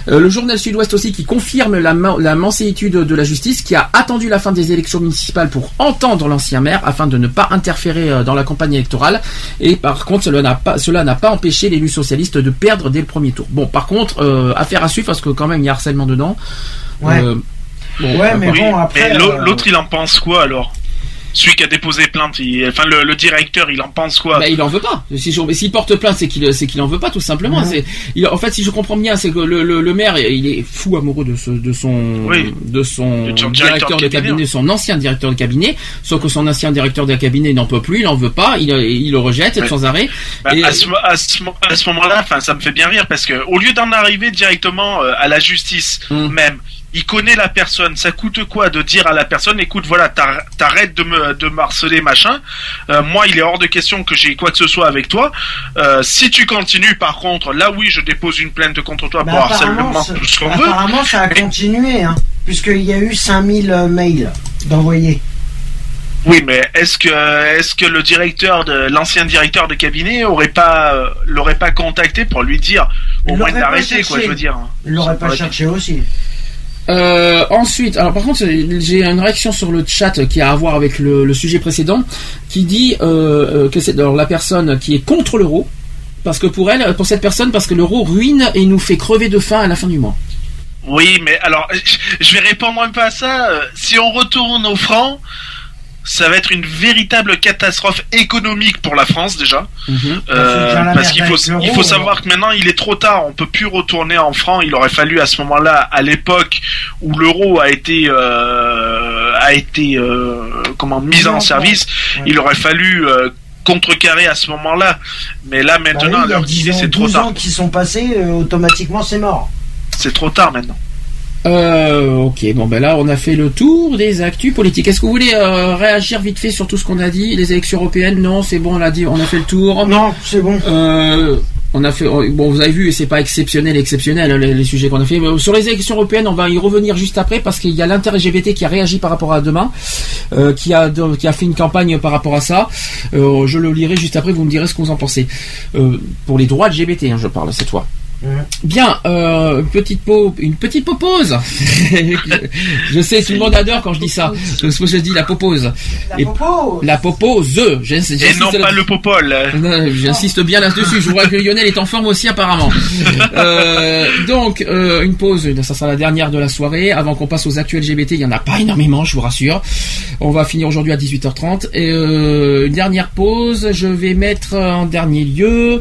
Speaker 2: Euh, le journal Sud-Ouest aussi qui confirme la, la manséitude de la justice, qui a attendu la fin des élections municipales pour entendre l'ancien maire afin de ne pas interférer euh, dans la campagne électorale. Et par contre, cela n'a pas, cela n'a pas empêché l'élu socialiste de perdre dès le premier tour. Bon, par contre, euh, affaire à suivre parce que quand même il y a harcèlement dedans.
Speaker 5: Ouais.
Speaker 2: Euh, bon,
Speaker 5: Ouais,
Speaker 2: euh,
Speaker 5: mais bon, après. euh,
Speaker 12: l'autre, il en pense quoi alors? Celui qui a déposé plainte, il- enfin le, le directeur, il en pense quoi
Speaker 2: Bah, il en veut pas. Si je- S'il porte plainte, c'est qu'il c'est qu'il en veut pas, tout simplement. C'est, il- en fait, si je comprends bien, c'est que le, le, le maire, il est fou amoureux de, ce, de son,
Speaker 12: Oui.
Speaker 2: de son
Speaker 12: De son
Speaker 2: directeur,
Speaker 12: directeur
Speaker 2: de cabinet,
Speaker 12: cabinet.
Speaker 2: son ancien directeur de cabinet. Sauf que son ancien directeur de cabinet n'en peut plus, il en veut pas, il, il le rejette
Speaker 12: Ouais.
Speaker 2: sans arrêt.
Speaker 12: Bah,
Speaker 2: Et-
Speaker 12: à ce, à ce mo- à ce moment-là, enfin, ça me fait bien rire parce que au lieu d'en arriver directement euh, à la justice
Speaker 2: Hum.
Speaker 12: même, il connaît la personne. Ça coûte quoi de dire à la personne, écoute, voilà, t'ar- t'arrêtes de me de harceler, machin. Euh, moi, il est hors de question que j'ai quoi que ce soit avec toi. Euh, si tu continues, par contre, là oui, je dépose une plainte contre toi
Speaker 5: bah,
Speaker 12: pour harcèlement, tout ce qu'on veut.
Speaker 5: apparemment, ça a continué, hein, puisqu'il y a eu 5000 euh, mails d'envoyés.
Speaker 12: Oui, mais est-ce que est-ce que le directeur de l'ancien directeur de cabinet aurait pas euh, l'aurait pas contacté pour lui dire au moins d'arrêter quoi, je veux dire.
Speaker 5: Il l'aurait pas cherché aussi.
Speaker 2: Euh, ensuite, alors par contre, j'ai une réaction sur le chat qui a à voir avec le, sujet précédent, qui dit euh, euh, que c'est alors la personne qui est contre l'euro, parce que pour elle, pour cette personne, parce que l'euro ruine et nous fait crever de faim à la fin du mois.
Speaker 12: Oui, mais alors je- je vais répondre un peu à ça. Euh, Si on retourne au franc, ça va être une véritable catastrophe économique pour la France déjà.
Speaker 2: Mhm.
Speaker 12: Euh, parce qu'il faut, il savoir que maintenant il est trop tard, on peut plus retourner en franc. Il aurait fallu à ce moment-là, à l'époque où l'euro a été euh, a été euh, comment mis en service, il aurait fallu euh, contrecarrer à ce moment-là. Mais là
Speaker 5: Bah oui,
Speaker 12: maintenant, à
Speaker 5: il y a
Speaker 12: l'heure qu'il
Speaker 5: 10
Speaker 12: est,
Speaker 5: ans,
Speaker 12: c'est trop
Speaker 5: 12
Speaker 12: tard.
Speaker 5: ans qui sont passés, euh, automatiquement c'est mort.
Speaker 12: C'est trop tard maintenant.
Speaker 2: Euh, ok, bon ben là on a fait le tour des actus politiques. Est-ce que vous voulez euh, réagir vite fait sur tout ce qu'on a dit? Les élections européennes? Non, c'est bon, on a dit, on a fait le tour.
Speaker 5: Non, c'est bon.
Speaker 2: Euh, on a fait, bon, vous avez vu, et c'est pas exceptionnel, exceptionnel hein, les, les sujets qu'on a fait. Mais sur les élections européennes, on va y revenir juste après parce qu'il y a l'inter-LGBT qui a réagi par rapport à demain, euh, qui a de- qui a fait une campagne par rapport à ça. Euh, je le lirai juste après. Vous me direz ce que vous en pensez. Euh, pour les droits LGBT, hein, je parle, c'est toi. Bien, euh, une petite pau, une petite popose. je sais, tout le monde adore quand je dis ça. C'est ce que je dis, la popose.
Speaker 5: La
Speaker 2: Et-
Speaker 5: popose.
Speaker 2: La popose.
Speaker 12: Et non pas le popole.
Speaker 2: J'insiste bien là-dessus. Je vois que Lionel est en forme aussi apparemment. Euh, donc euh, une pause, ça sera la dernière de la soirée. Avant qu'on passe aux actuels LGBT, il y en a pas énormément, je vous rassure. On va finir aujourd'hui à 18h30. Et euh, une dernière pause. Je vais mettre en dernier lieu.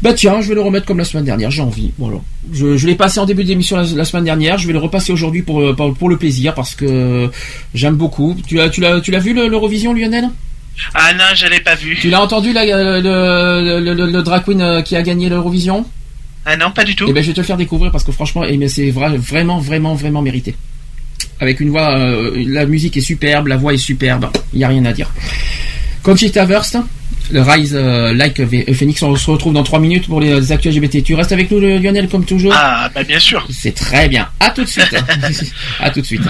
Speaker 2: Bah tiens, je vais le remettre comme la semaine dernière. J'ai envie. Voilà. Je, je l'ai passé en début d'émission la, la semaine dernière. Je vais le repasser aujourd'hui pour, euh, pour pour le plaisir parce que j'aime beaucoup. Tu l'as tu l'as tu l'as vu le- l'Eurovision, Lionel?
Speaker 12: Ah non, je l'ai pas vu.
Speaker 2: Tu l'as entendu la- le, le, le- le- le drag queen euh, qui a gagné l'Eurovision?
Speaker 12: Ah non, pas du tout.
Speaker 2: Eh ben je vais te le faire découvrir parce que franchement, eh c'est vra- vraiment, vraiment, vraiment mérité. Avec une voix, euh, la musique est superbe, la voix est superbe, il y a rien à dire. Conchita Wurst, le Rise euh, Like V- Phoenix, on se retrouve dans 3 minutes pour les actuels LGBT. Tu restes avec nous, le- Lionel, comme toujours
Speaker 12: Ah bah bien sûr.
Speaker 2: C'est très bien. À tout de suite. à tout de suite.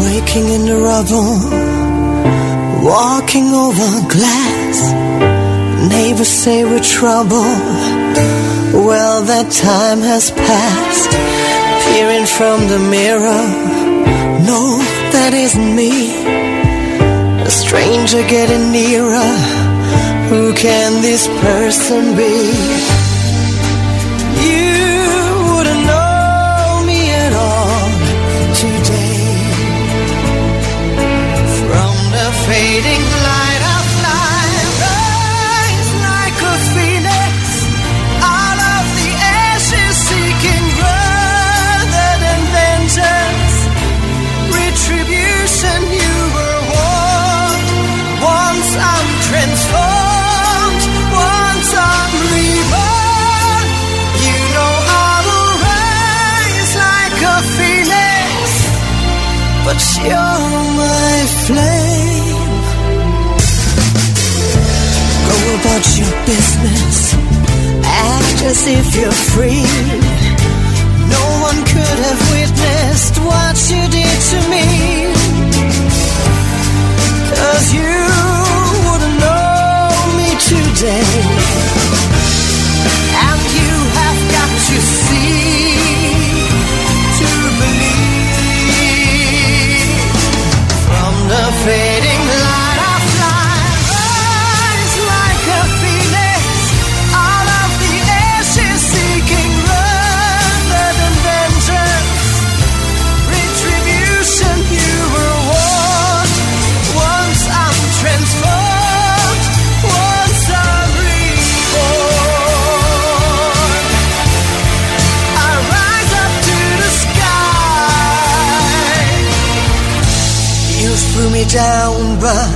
Speaker 15: Waking in the rubble, walking over glass. Neighbors say we're trouble. Well, that time has passed. Peering from the mirror, no, that isn't me. A stranger getting nearer. Who can this person be? You free. No one could have witnessed what you did to me. Down, but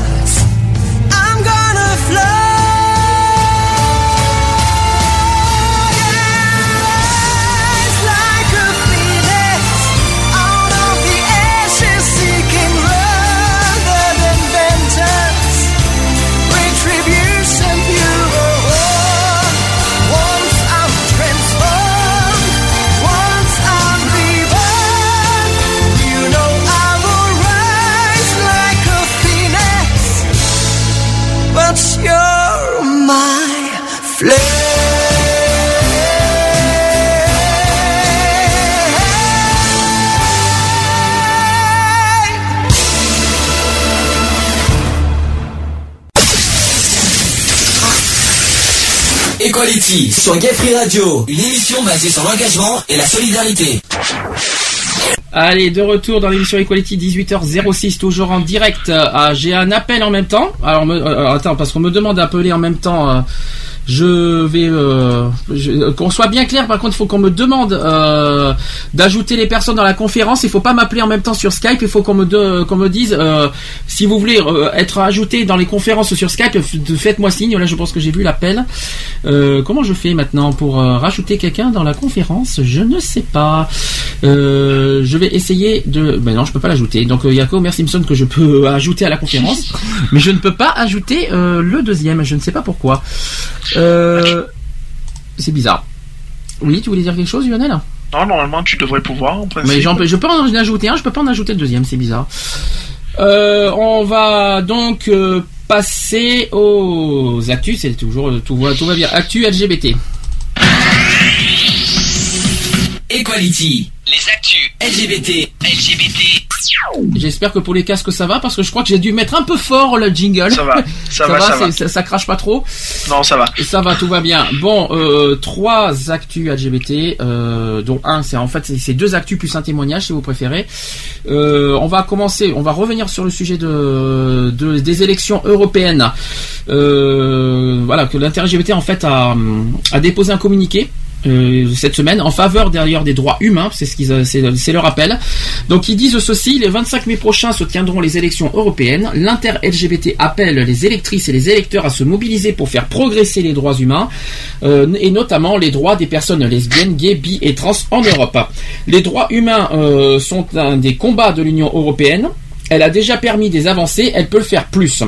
Speaker 6: Sur Gay Radio, une émission basée sur l'engagement et la solidarité.
Speaker 2: Allez, de retour dans l'émission Equality 18h06, toujours en direct. J'ai un appel en même temps. Alors, me- euh, attends, parce qu'on me demande d'appeler en même temps. Euh, je vais euh, je- qu'on soit bien clair. Par contre, il faut qu'on me demande euh, d'ajouter les personnes dans la conférence. Il faut pas m'appeler en même temps sur Skype. Il faut qu'on me de- qu'on me dise euh, si vous voulez euh, être ajouté dans les conférences sur Skype. Faites-moi signe. Là, je pense que j'ai vu l'appel. Euh, comment je fais maintenant pour euh, rajouter quelqu'un dans la conférence? Je ne sais pas. Euh, je vais essayer de. Ben non, je peux pas l'ajouter. Donc il y a qu'Homer Simpson que je peux ajouter à la conférence, mais je ne peux pas ajouter euh, le deuxième. Je ne sais pas pourquoi. Euh, c'est bizarre. Oui, tu voulais dire quelque chose, Lionel?
Speaker 12: Non, normalement, tu devrais pouvoir, en principe.
Speaker 2: Mais je peux en ajouter un, je peux pas en ajouter le deuxième, c'est bizarre. Euh, on va donc euh, passer aux actus, c'est toujours tout va, tout va bien. Actu LGBT.
Speaker 6: Equality.
Speaker 8: Les actus
Speaker 6: LGBT.
Speaker 8: LGBT.
Speaker 2: J'espère que pour les casques ça va parce que je crois que j'ai dû mettre un peu fort le jingle.
Speaker 12: Ça va, ça va, ça va.
Speaker 2: c'est- ça crache pas trop.
Speaker 12: Non, ça va.
Speaker 2: Ça va, tout va bien. Bon, euh, trois actus LGBT, euh, dont un, c'est en fait c'est- deux actus plus un témoignage si vous préférez. Euh, on va commencer, on va revenir sur le sujet de, de- des élections européennes. Voilà, que l'inter-LGBT en fait a, a déposé un communiqué. Euh, cette semaine en faveur d'ailleurs des droits humains, c'est ce qu'ils, c'est leur appel. Donc ils disent ceci les 25 mai prochains se tiendront les élections européennes. L'inter-LGBT appelle les électrices et les électeurs à se mobiliser pour faire progresser les droits humains euh, et notamment les droits des personnes lesbiennes, gays, bi et trans en Europe. Les droits humains euh, sont un des combats de l'Union européenne. Elle a déjà permis des avancées, elle peut le faire plus.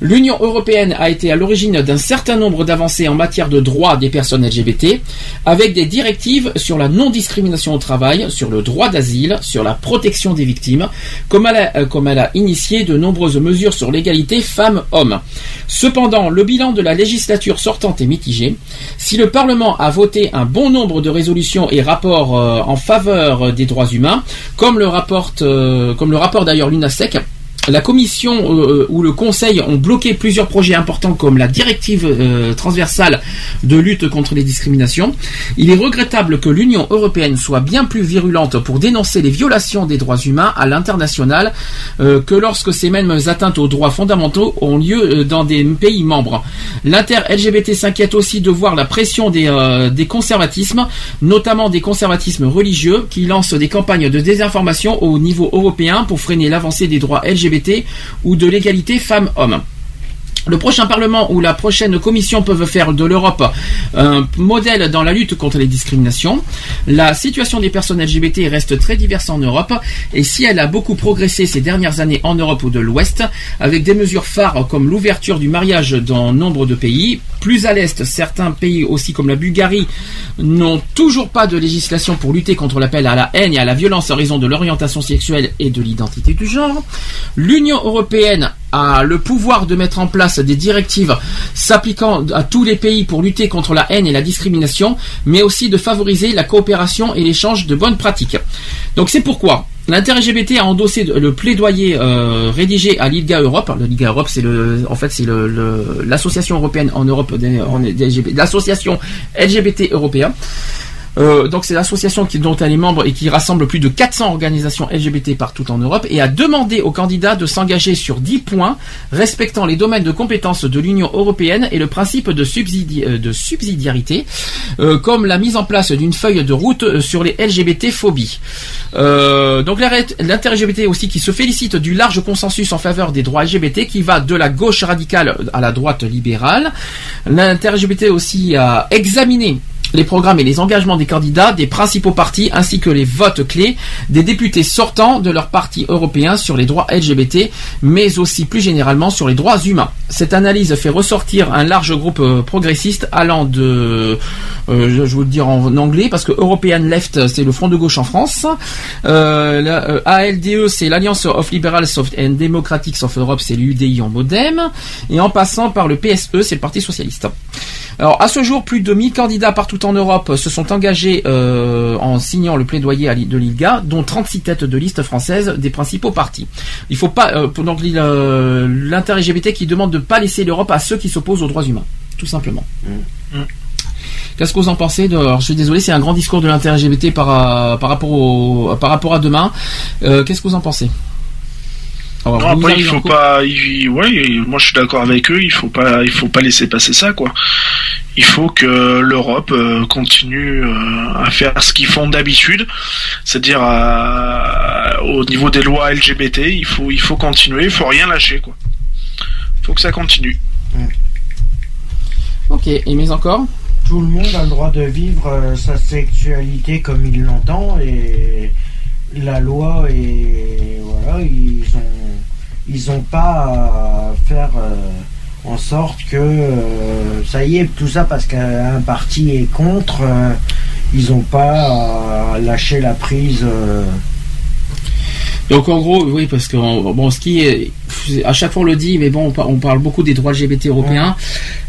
Speaker 2: L'Union européenne a été à l'origine d'un certain nombre d'avancées en matière de droits des personnes LGBT, avec des directives sur la non-discrimination au travail, sur le droit d'asile, sur la protection des victimes, comme elle a, euh, comme elle a initié de nombreuses mesures sur l'égalité femmes-hommes. Cependant, le bilan de la législature sortante est mitigé. Si le Parlement a voté un bon nombre de résolutions et rapports euh, en faveur des droits humains, comme le rapporte, euh, comme le rapport d'ailleurs second la Commission euh, ou le Conseil ont bloqué plusieurs projets importants comme la directive euh, transversale de lutte contre les discriminations. Il est regrettable que l'Union européenne soit bien plus virulente pour dénoncer les violations des droits humains à l'international euh, que lorsque ces mêmes atteintes aux droits fondamentaux ont lieu euh, dans des pays membres. L'inter-LGBT s'inquiète aussi de voir la pression des, euh, des conservatismes, notamment des conservatismes religieux, qui lancent des campagnes de désinformation au niveau européen pour freiner l'avancée des droits LGBT ou de l'égalité femmes-hommes. Le prochain Parlement ou la prochaine Commission peuvent faire de l'Europe un modèle dans la lutte contre les discriminations. La situation des personnes LGBT reste très diverse en Europe et si elle a beaucoup progressé ces dernières années en Europe ou de l'Ouest, avec des mesures phares comme l'ouverture du mariage dans nombre de pays, plus à l'Est, certains pays aussi comme la Bulgarie n'ont toujours pas de législation pour lutter contre l'appel à la haine et à la violence en raison de l'orientation sexuelle et de l'identité du genre. L'Union européenne a le pouvoir de mettre en place des directives s'appliquant à tous les pays pour lutter contre la haine et la discrimination, mais aussi de favoriser la coopération et l'échange de bonnes pratiques. Donc c'est pourquoi L'inter-LGBT a endossé le plaidoyer euh, rédigé à l'ILGA Europe. Liga Europe, c'est en fait, c'est le- le- l'association européenne en Europe l'association LGBT européen. Euh, donc c'est l'association dont elle est membre et qui rassemble plus de 400 organisations LGBT partout en Europe et a demandé aux candidats de s'engager sur 10 points respectant les domaines de compétences de l'Union européenne et le principe de, euh, subsidiarité, euh, comme la mise en place d'une feuille de route sur les LGBT-phobies. Euh, donc l'inter-LGBT aussi qui se félicite du large consensus en faveur des droits LGBT qui va de la gauche radicale à la droite libérale. L'inter-LGBT aussi a examiné les programmes et les engagements des candidats des principaux partis ainsi que les votes clés des députés sortants de leur parti européen sur les droits LGBT, mais aussi plus généralement sur les droits humains. Cette analyse fait ressortir un large groupe euh, progressiste allant de, euh, je, vous le dire en anglais parce que European Left c'est le front de gauche en France, euh, ALDE c'est l'Alliance of Liberals and Democratics of Europe c'est l'UDI en modem, et en passant par le PSE c'est le Parti Socialiste. Alors à ce jour, plus de 1000 candidats partout en Europe se sont engagés euh, en signant le plaidoyer de l'ILGA, dont 36 têtes de liste françaises des principaux partis. Il faut pas euh, donc l'inter-LGBT qui demande de pas laisser l'Europe à ceux qui s'opposent aux droits humains, tout simplement. Qu'est-ce que vous en pensez de... Alors, je suis désolé, c'est un grand discours de l'inter-LGBT par, euh, par, rapport au, par rapport à demain. Euh, Qu'est-ce que vous en pensez? Alors,
Speaker 12: Non,
Speaker 2: vous
Speaker 12: après, il faut pas. il- ouais, moi je suis d'accord avec eux. Il faut pas, il faut pas laisser passer ça, quoi. Il faut que l'Europe euh, continue euh, à faire ce qu'ils font d'habitude, c'est-à-dire au niveau des lois LGBT. Il faut, il faut continuer. Il faut rien lâcher, quoi. Il faut que ça continue.
Speaker 2: Ok, et mais encore
Speaker 5: Tout le monde a le droit de vivre euh, sa sexualité comme il l'entend et la loi et voilà ils ont ils ont pas à faire euh, en sorte que euh, ça y est tout ça parce qu'un parti est contre euh, ils ont pas à lâcher la prise
Speaker 2: Donc en gros, oui, parce que bon, ce qui est, à chaque fois on le dit, mais bon, on, par- on parle beaucoup des droits LGBT européens,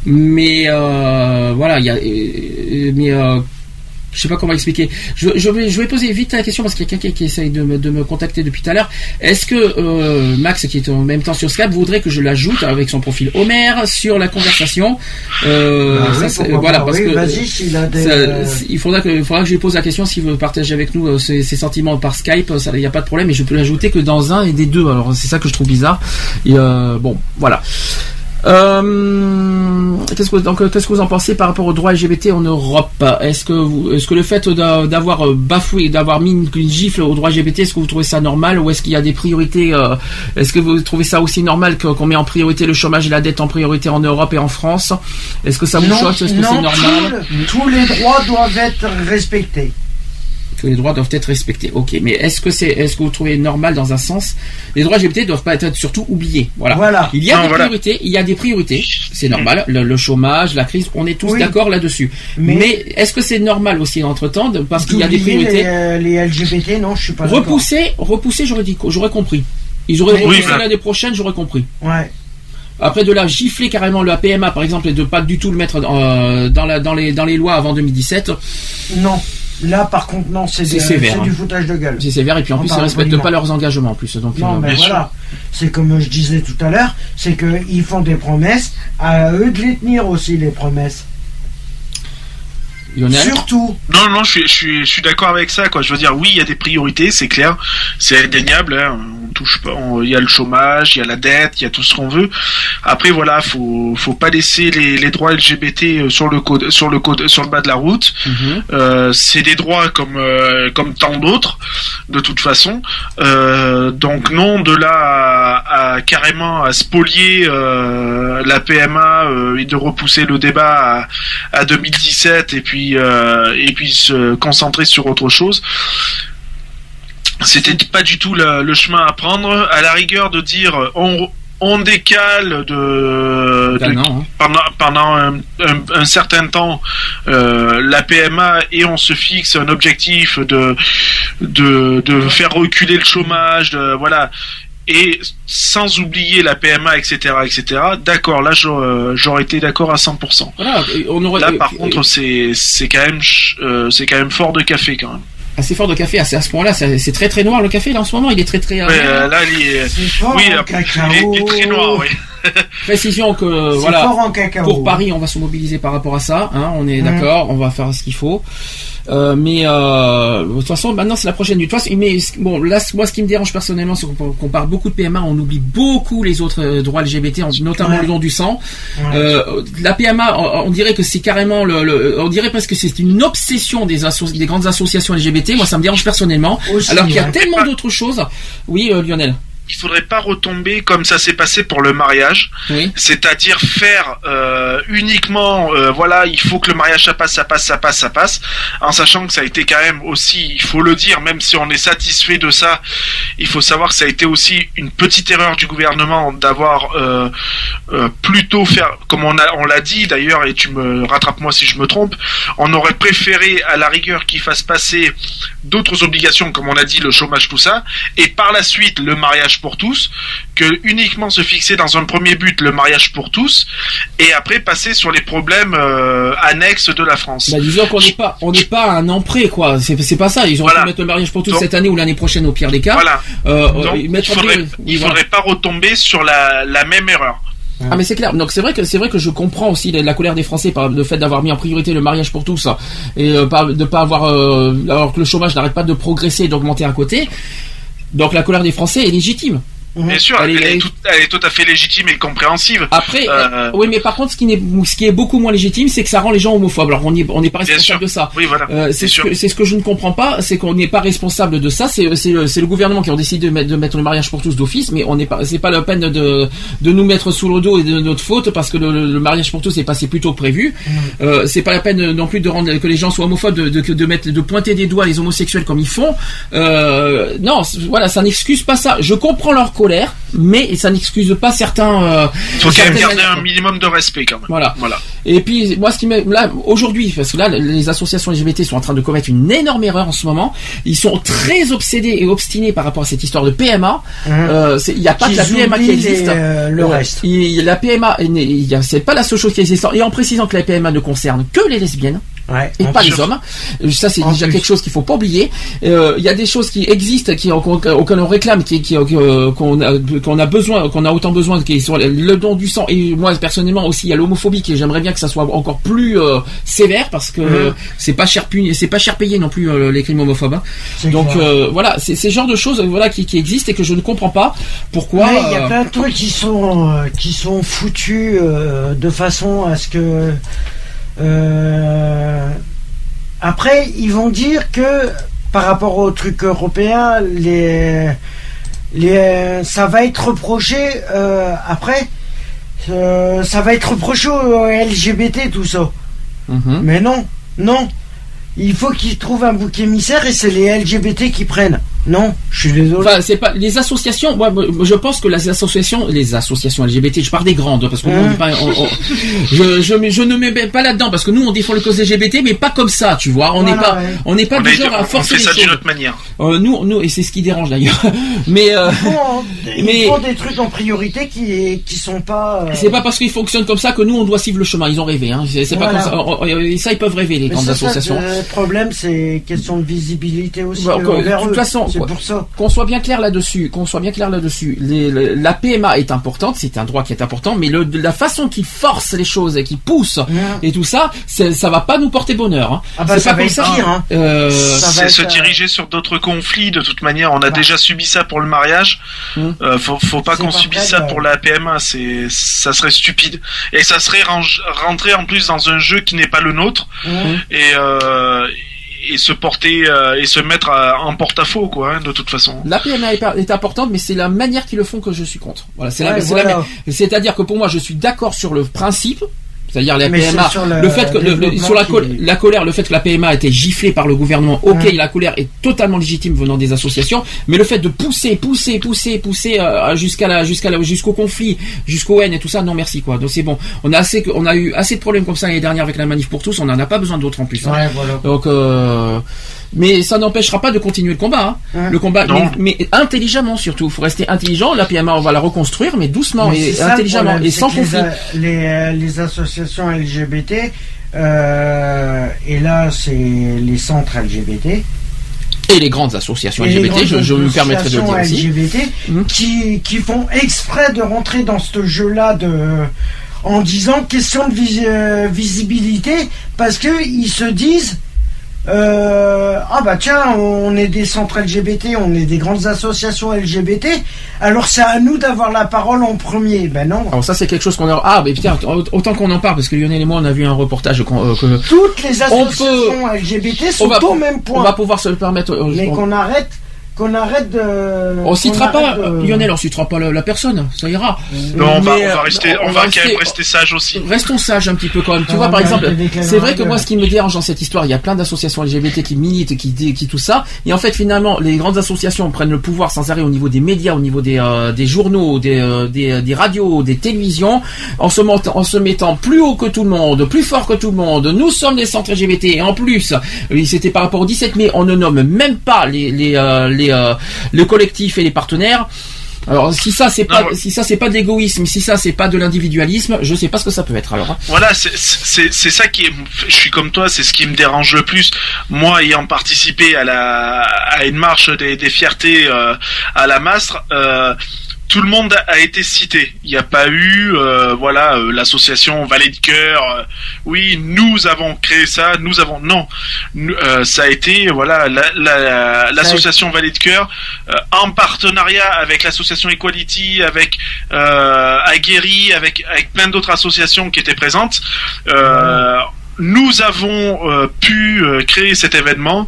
Speaker 2: mais euh, voilà, il y a, mais euh, je sais pas comment expliquer. Je, je vais, je vais poser vite la question parce qu'il y a quelqu'un qui essaye de me, de me contacter depuis tout à l'heure. Est-ce que euh, Max, qui est en même temps sur Skype, voudrait que je l'ajoute avec son profil Homer sur la conversation? Euh,
Speaker 5: Bah
Speaker 2: ça,
Speaker 5: pourquoi
Speaker 2: Voilà, parce
Speaker 5: oui,
Speaker 2: que
Speaker 5: vas-y, s'il a des,
Speaker 2: ça- il faudra que, il faudra que je lui pose la question s'il veut partager avec nous euh, ses, ses sentiments par Skype. Il n'y a pas de problème, et je peux l'ajouter que dans un et des deux. Alors c'est ça que je trouve bizarre. Et, euh, bon, voilà. Euh, qu'est-ce que donc qu'est-ce que vous en pensez par rapport aux droits LGBT en Europe? Est-ce que vous, est-ce que le fait d'a- d'avoir euh, bafoué, d'avoir mis une, une gifle aux droits LGBT, est-ce que vous trouvez ça normal ou est-ce qu'il y a des priorités euh, Est-ce que vous trouvez ça aussi normal qu'on met en priorité le chômage et la dette en priorité en Europe et en France? Est-ce que ça vous choque? Est-ce que c'est normal?
Speaker 5: tous les droits doivent être respectés
Speaker 2: que les droits doivent être respectés. Ok, mais est-ce que c'est, est-ce que vous trouvez normal dans un sens Les droits LGBT doivent pas être surtout oubliés. Voilà.
Speaker 5: Voilà.
Speaker 2: Il y a
Speaker 5: Non,
Speaker 2: des
Speaker 5: voilà.
Speaker 2: priorités. Il y a des priorités. C'est normal. Le, le chômage, la crise, on est tous
Speaker 5: Oui.
Speaker 2: d'accord là-dessus.
Speaker 5: Mais-
Speaker 2: Mais, est-ce que c'est normal aussi entre temps parce qu'il y a des priorités
Speaker 5: les, euh, les LGBT non je suis pas d'accord.
Speaker 2: Repousser, repousser, j'aurais dit, j'aurais compris. Ils auraient
Speaker 5: Oui,
Speaker 2: repoussé l'année prochaine, j'aurais compris.
Speaker 5: ouais
Speaker 2: Après de la gifler carrément le PMA par exemple et de pas du tout le mettre euh, dans, la, dans, les, dans les lois avant 2017.
Speaker 5: non là par contre non c'est
Speaker 2: sévère,
Speaker 5: c'est
Speaker 2: hein.
Speaker 5: du foutage de gueule
Speaker 2: C'est sévère et puis en plus ils
Speaker 5: parle
Speaker 2: respectent pas leurs engagements en plus. Donc,
Speaker 5: Non,
Speaker 2: euh,
Speaker 5: mais voilà. C'est comme je disais tout à l'heure, c'est qu'ils font des promesses, à eux de les tenir aussi, les promesses. Surtout.
Speaker 12: Non, non, je suis, je suis, je suis d'accord avec ça, quoi. Je veux dire, oui, il y a des priorités, c'est clair, c'est indéniable. Hein. On touche pas, on- il y a le chômage, il y a la dette, il y a tout ce qu'on veut. Après, voilà, faut, faut pas laisser les, les droits LGBT euh, sur le code, sur le code, sur le bas de la route.
Speaker 2: Mhm.
Speaker 12: Euh, c'est des droits comme, euh, comme tant d'autres, de toute façon. Euh, donc non, de là à, à carrément à spolier la PMA et de repousser le débat à, à 2017 et puis euh, et puis se concentrer sur autre chose. C'était pas du tout le, le chemin à prendre. À la rigueur de dire on on décale de,
Speaker 2: hein.
Speaker 12: pendant pendant un, un- un certain temps euh, la PMA et on se fixe un objectif de de, de faire reculer le chômage, de- voilà. Et sans oublier la PMA, etc., etc. D'accord, là j'aurais j'aurais été d'accord à 100%.
Speaker 2: Voilà, on aurait.
Speaker 12: Là, par contre, c'est c'est quand même ch- euh, c'est quand même fort de café quand même.
Speaker 2: assez fort de café, à ce à ce point-là, c'est très très noir le café là en ce moment, il est très très.
Speaker 12: Ouais, euh, là, il est,
Speaker 5: fort
Speaker 12: oui, euh, il est, il est très noir, oui.
Speaker 2: Précision que voilà pour Paris, on va se mobiliser par rapport à ça. Hein, on est d'accord, on va faire ce qu'il faut. Euh, mais euh, de toute façon, maintenant c'est la prochaine. Toute façon, mais bon, là, moi, ce qui me dérange personnellement, c'est qu'on parle beaucoup de PMA, on oublie beaucoup les autres euh, droits LGBT, en- notamment
Speaker 5: Ouais.
Speaker 2: le don du sang.
Speaker 5: Ouais.
Speaker 2: Euh, la PMA, on, on dirait que c'est carrément le, le- on dirait presque que c'est une obsession des, grandes associations LGBT. Moi, ça me dérange personnellement.
Speaker 5: Aussi,
Speaker 2: alors qu'il y a
Speaker 5: ouais.
Speaker 2: tellement d'autres choses. Oui, Lionel.
Speaker 12: Il faudrait pas retomber comme ça s'est passé pour le mariage,
Speaker 2: Oui.
Speaker 12: c'est-à-dire faire euh, uniquement, euh, voilà, il faut que le mariage ça passe, ça passe, ça passe, ça passe, en sachant que ça a été quand même aussi, il faut le dire, même si on est satisfait de ça, il faut savoir que ça a été aussi une petite erreur du gouvernement d'avoir euh, euh, plutôt faire, comme on a, on l'a dit d'ailleurs, et tu me rattrapes moi si je me trompe, on aurait préféré à la rigueur qu'il fasse passer d'autres obligations, comme on a dit, le chômage, tout ça, et par la suite le mariage pour tous, que uniquement se fixer dans un premier but le mariage pour tous, et après passer sur les problèmes euh, annexes de la France.
Speaker 2: Bah, disons qu'on n'est pas, on n'est pas à un an près, quoi. C'est, c'est pas ça. Ils ont
Speaker 12: Voilà.
Speaker 2: pu mettre le mariage pour tous
Speaker 12: Donc-
Speaker 2: cette année ou l'année prochaine au pire des cas.
Speaker 12: Voilà.
Speaker 2: Euh,
Speaker 12: Donc, il
Speaker 2: en
Speaker 12: faudrait,
Speaker 2: place- oui,
Speaker 12: il
Speaker 2: voilà.
Speaker 12: faudrait pas retomber sur la, la même erreur.
Speaker 2: Ah mais c'est clair. Donc c'est vrai que c'est vrai que je comprends aussi la, la colère des Français par le fait d'avoir mis en priorité le mariage pour tous et euh, pas, de pas avoir euh, alors que le chômage n'arrête pas de progresser et d'augmenter à côté. Donc la colère des Français est légitime.
Speaker 12: Bien sûr,
Speaker 2: Elle
Speaker 12: elle,
Speaker 2: est-
Speaker 12: est tout, elle est tout à fait légitime et compréhensive.
Speaker 2: Après,
Speaker 12: Euh,
Speaker 2: oui, mais par contre, ce qui, n'est, ce qui est beaucoup moins légitime, c'est que ça rend les gens homophobes. Alors, on n'y- on n'est pas responsable de ça.
Speaker 12: Oui, voilà.
Speaker 2: Euh, c'est, ce ce que je ne comprends pas, c'est qu'on n'est pas responsable de ça. C'est, le, gouvernement qui a décidé de mettre, de mettre le mariage pour tous d'office, mais on n'est pas, c'est pas la peine de, de nous mettre sous le dos et de notre faute parce que le, le- mariage pour tous est passé plus tôt que prévu. Euh, c'est pas la peine non plus de rendre que les gens soient homophobes, de, de, de mettre, de pointer des doigts les homosexuels comme ils font. Euh, non, voilà, ça n'excuse pas ça. Je comprends leur colère, mais ça n'excuse pas certains. Euh,
Speaker 12: Il faut quand même garder un minimum de respect quand même.
Speaker 2: Voilà.
Speaker 12: Voilà.
Speaker 2: Et puis moi, ce qui m'est là aujourd'hui, parce que là, les associations LGBT sont en train de commettre une énorme erreur en ce moment. Ils sont très obsédés et obstinés par rapport à cette histoire de PMA. Euh, c'est- Il n'y a pas que la PMA qui existe.
Speaker 5: les, euh, le reste.
Speaker 2: il- la PMA, est née- il y a- c'est pas la seule chose qui existe. Et en précisant que la PMA ne concerne que les lesbiennes.
Speaker 5: Ouais,
Speaker 2: Et pas les hommes. Euh, Ça, c'est déjà
Speaker 5: plus.
Speaker 2: quelque chose qu'il faut pas oublier. Euh, Il y a des choses qui existent, qui auxquelles on réclame, qui, qui- euh, qu'on a, qu'on a besoin, qu'on a autant besoin, qui sont le- don du sang. Et moi, personnellement aussi, il y a l'homophobie, qui j'aimerais bien que ça soit encore plus euh, sévère, parce que euh, c'est pas cher puni- c'est pas cher payé non plus euh, les crimes homophobes. hein. Donc euh, voilà, c'est ces genres de choses, voilà, qui, qui existent et que je ne comprends pas pourquoi.
Speaker 5: Ouais, il y a plein de trucs qui sont euh, qui sont foutus euh, de façon à ce que euh, après ils vont dire que par rapport aux trucs européens les les ça va être reproché euh, après euh, ça va être reproché aux LGBT tout ça.
Speaker 2: Mhm.
Speaker 5: mais non non. Il faut qu'ils trouvent un bouc émissaire et c'est les LGBT qui prennent non je suis désolé
Speaker 2: Enfin, c'est pas les associations. Moi, je pense que les associations, les associations LGBT, je parle des grandes parce que nous, on
Speaker 5: Hein
Speaker 2: pas- on- on- je, je, je ne me mets pas là-dedans parce que nous, on défend le cause LGBT, mais pas comme ça, tu vois. On n'est
Speaker 5: Voilà,
Speaker 2: pas,
Speaker 5: ouais.
Speaker 2: on n'est pas
Speaker 12: On,
Speaker 2: du genre à
Speaker 12: on
Speaker 2: forcer
Speaker 12: fait ça
Speaker 2: les
Speaker 12: d'une
Speaker 2: choses.
Speaker 12: autre manière.
Speaker 2: Euh, nous, nous, et c'est ce qui dérange d'ailleurs. mais euh,
Speaker 5: Ils font, ils
Speaker 2: Mais-
Speaker 5: font des trucs en priorité qui qui sont pas. euh,
Speaker 2: c'est pas parce qu'ils fonctionnent comme ça que nous, on doit suivre le chemin. Ils ont rêvé. Hein. C'est pas comme ça. On- on- et ça, ils peuvent rêver les
Speaker 5: mais
Speaker 2: grandes
Speaker 5: ça,
Speaker 2: associations.
Speaker 5: Le problème, c'est question de visibilité aussi
Speaker 2: Bon,
Speaker 5: euh,
Speaker 2: de toute
Speaker 5: eux.
Speaker 2: façon,
Speaker 5: C'est pour ça.
Speaker 2: Qu'on soit bien clair là-dessus, qu'on soit bien clair là-dessus. La PMA est importante, c'est un droit qui est important, mais le, la façon qu'il force les choses et qu'il pousse et tout ça, ça va pas nous porter bonheur. Hein.
Speaker 5: Ah bah,
Speaker 2: C'est
Speaker 5: ça
Speaker 2: pas
Speaker 5: va
Speaker 2: ça.
Speaker 5: pire, hein.
Speaker 2: Euh,
Speaker 12: c'est se diriger sur d'autres conflits de toute manière. On a déjà subi ça pour le mariage. Euh, faut, faut pas qu'on subisse ça pour la PMA. C'est, ça serait stupide. Et ça serait rentrer en plus dans un jeu qui n'est pas le nôtre et euh, et se porter euh, et se mettre à- en porte-à-faux quoi. hein, de toute façon.
Speaker 2: La PMA est, est importante, mais c'est la manière qu'ils le font que je suis contre. Voilà, c'est la-
Speaker 5: Ouais, voilà.
Speaker 2: c'est-à-dire que pour moi, je suis d'accord sur le principe. C'est-à-dire la
Speaker 5: Mais
Speaker 2: PMA,
Speaker 5: sur
Speaker 2: le,
Speaker 5: le
Speaker 2: fait que le- le-
Speaker 5: développement
Speaker 2: sur la,
Speaker 5: qui-
Speaker 2: col- la colère, le fait que la PMA a été giflée par le gouvernement, ok,
Speaker 5: Ouais.
Speaker 2: la colère est totalement légitime venant des associations, mais le fait de pousser, pousser, pousser, pousser euh, jusqu'à la, jusqu'à jusqu'au conflit, jusqu'au haine et tout ça, non merci quoi. Donc c'est bon. On a assez, on a eu assez de problèmes comme ça l'année dernière avec la manif pour tous. On n'en a pas besoin d'autres en plus. hein.
Speaker 5: Ouais, voilà.
Speaker 2: Donc, euh, mais ça n'empêchera pas de continuer le combat. hein. Le combat, mais, mais intelligemment surtout. Il faut rester intelligent. La PMA, on va la reconstruire, mais doucement
Speaker 5: Mais
Speaker 2: et
Speaker 5: ça
Speaker 2: intelligemment
Speaker 5: problème,
Speaker 2: et sans
Speaker 5: les
Speaker 2: conflit.
Speaker 5: Les, euh, les associations LGBT, euh, et là c'est les centres LGBT,
Speaker 2: Et les grandes associations
Speaker 5: et
Speaker 2: LGBT, je,
Speaker 5: grandes
Speaker 2: je me permettrai de le dire aussi.
Speaker 5: LGBT qui, qui font exprès de rentrer dans ce jeu-là de en disant question de vis- euh, visibilité parce que ils se disent euh, ah bah tiens on est des centres LGBT on est des grandes associations LGBT alors c'est à nous d'avoir la parole en premier ben non
Speaker 2: Alors ça c'est quelque chose qu'on a. Ah mais putain, autant qu'on en parle parce que Lionel et moi on a vu un reportage qu'on- euh, que.
Speaker 5: toutes les
Speaker 2: peut-
Speaker 5: associations LGBT sont
Speaker 2: va,
Speaker 5: au même point
Speaker 2: on va pouvoir se le permettre. euh,
Speaker 5: mais
Speaker 2: on-
Speaker 5: qu'on arrête qu'on arrête de
Speaker 2: On citera pas,
Speaker 5: de-
Speaker 2: Lionel, on citera pas la, la personne, ça ira.
Speaker 12: Non, on va,
Speaker 2: Mais,
Speaker 12: on va
Speaker 2: euh,
Speaker 12: rester, on, va quand même rester sage aussi.
Speaker 2: Restons sages un petit peu quand même. Tu
Speaker 5: On
Speaker 2: vois, par exemple, c'est vrai que moi, ce qui me dérange dans cette histoire, il y a plein d'associations LGBT qui militent, qui, qui tout ça, et en fait, finalement, les grandes associations prennent le pouvoir sans arrêt au niveau des médias, au niveau des, euh, des journaux, des, euh, des, des radios, des télévisions, en se, montant- en se mettant plus haut que tout le monde, plus fort que tout le monde. Nous sommes des centres LGBT, et en plus, euh, c'était par rapport au 17 mai, on ne nomme même pas les, les, euh, les, euh, le collectif et les partenaires. Alors si ça c'est pas si ça c'est pas de l'égoïsme, si ça c'est pas de l'individualisme, je sais pas ce que ça peut être alors. hein.
Speaker 12: Voilà, c'est ça qui est. Je suis comme toi, c'est ce qui me dérange le plus. Moi, ayant participé à la à une marche des, des fiertés euh, à la Mastre. euh, tout le monde a été cité. Il n'y a pas eu, euh, voilà, euh, l'association Vallée de Cœur. euh, oui, nous avons créé ça. Nous avons non. Nous- euh, ça a été, voilà, la- la- l'association Vallée de Cœur euh, en partenariat avec l'association Equality, avec euh, Aguerri, avec avec plein d'autres associations qui étaient présentes. Euh, nous avons euh, pu euh, créer cet événement.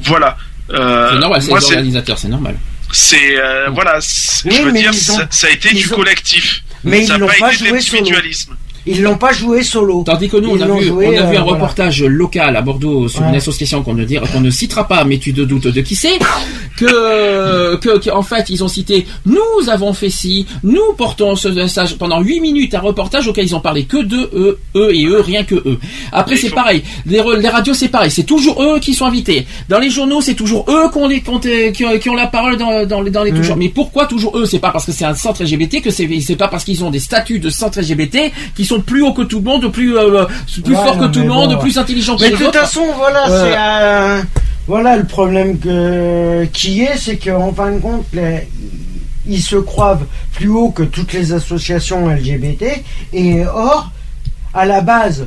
Speaker 12: Voilà. Euh,
Speaker 2: C'est normal, c'est les organisateurs, c'est normal.
Speaker 12: C'est euh, voilà,
Speaker 5: Oui,
Speaker 12: je veux dire,
Speaker 5: ont-
Speaker 12: ça, ça a été
Speaker 5: ils
Speaker 12: du
Speaker 5: ont-
Speaker 12: collectif.
Speaker 5: Mais
Speaker 12: ça n'a pas,
Speaker 5: pas
Speaker 12: été de
Speaker 5: joué solo.
Speaker 12: l'individualisme.
Speaker 5: Ils l'ont pas joué solo.
Speaker 2: Tandis que nous, on a vu,
Speaker 5: joué,
Speaker 2: on a vu
Speaker 5: euh,
Speaker 2: un
Speaker 5: voilà.
Speaker 2: reportage local à Bordeaux sur une association qu'on ne dira, qu'on ne citera pas, mais tu te doutes de qui c'est, que, que, que, en fait, ils ont cité, nous avons fait ci, nous portons ce message pendant 8 minutes, un reportage auquel ils ont parlé que de eux, eux et eux, rien que eux. Après, c'est pareil. Les, radios, c'est pareil. C'est toujours eux qui sont invités. Dans les journaux, c'est toujours eux qu'on les, qu'on qui, ont, qui ont la parole dans, dans les, dans les toujours. Mais pourquoi toujours eux? C'est pas parce que c'est un centre LGBT que c'est, c'est pas parce qu'ils ont des statuts de centre LGBT qui sont plus haut que tout le monde, plus, euh, plus
Speaker 5: Ouais,
Speaker 2: fort que tout le
Speaker 5: mais
Speaker 2: monde,
Speaker 5: bon.
Speaker 2: plus intelligent que
Speaker 5: Mais
Speaker 2: les
Speaker 5: de toute façon, voilà,
Speaker 2: Euh,
Speaker 5: c'est euh, voilà le problème que, qui est, c'est qu'en fin de compte, les- ils se croient plus haut que toutes les associations LGBT, et or, à la base,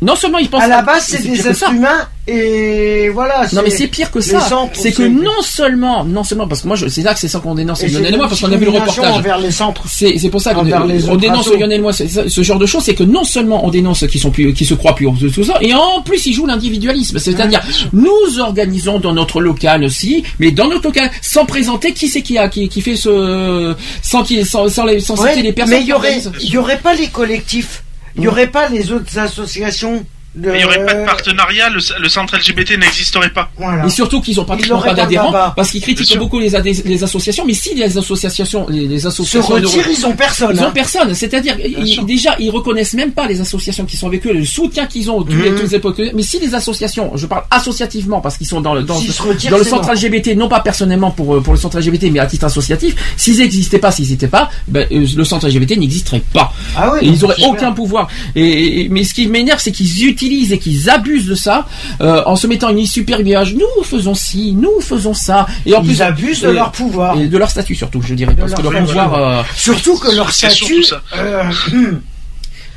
Speaker 2: Non seulement ils pensent
Speaker 5: à la base, c'est des êtres humains, et voilà.
Speaker 2: Non mais c'est pire que ça. C'est que non seulement, non seulement parce que moi c'est là que c'est ça qu'on dénonce Lionel et moi parce qu'on a vu le reportage.
Speaker 5: envers les centres.
Speaker 2: C'est c'est pour ça qu'on on dénonce. Lionel et moi ce genre de choses, c'est que non seulement on dénonce qui sont plus qui se croient plus haut de tout ça, et en plus ils jouent l'individualisme, c'est-à-dire nous organisons dans notre local aussi, mais dans notre local sans présenter qui c'est qui a qui, qui fait ce sans qui sans sans, les, sans
Speaker 5: Ouais,
Speaker 2: citer les personnes.
Speaker 5: mais il y aurait, il y aurait pas les collectifs, il y aurait pas les autres associations?
Speaker 12: Mais il n'y aurait pas de partenariat, le, le centre LGBT n'existerait pas.
Speaker 5: Voilà.
Speaker 2: Et surtout qu'ils ont pratiquement pas d'adhérents parce qu'ils critiquent beaucoup les, associations. Mais si les associations, les, les
Speaker 5: Se
Speaker 2: associations
Speaker 5: retirent, ils ont personne.
Speaker 2: Ils
Speaker 5: hein.
Speaker 2: ont personne. C'est-à-dire, ils- déjà, ils reconnaissent même pas les associations qui sont avec eux, le soutien qu'ils ont,
Speaker 5: Mhm.
Speaker 2: toutes les époques. Mais si les associations, je parle associativement parce qu'ils sont dans le, dans,
Speaker 5: retirent,
Speaker 2: le centre. LGBT, non pas personnellement pour, euh, pour le centre LGBT, mais à titre associatif, s'ils n'existaient pas, s'ils n'étaient pas, ben, euh, le centre LGBT n'existerait pas.
Speaker 5: Ah oui,
Speaker 2: Et ils auraient
Speaker 5: c'est
Speaker 2: aucun pouvoir. Et, et- mais ce qui m'énerve, c'est qu'ils utilisent utilisent et qu'ils abusent de ça euh, en se mettant une super image. Nous faisons ci, nous faisons ça. Et en
Speaker 5: Ils
Speaker 2: plus
Speaker 5: abusent de leur pouvoir.
Speaker 2: et de leur statut surtout, je dirais, parce que
Speaker 5: leur
Speaker 2: pouvoir. euh,
Speaker 5: Surtout que leur statut,
Speaker 2: surtout ça.
Speaker 5: euh,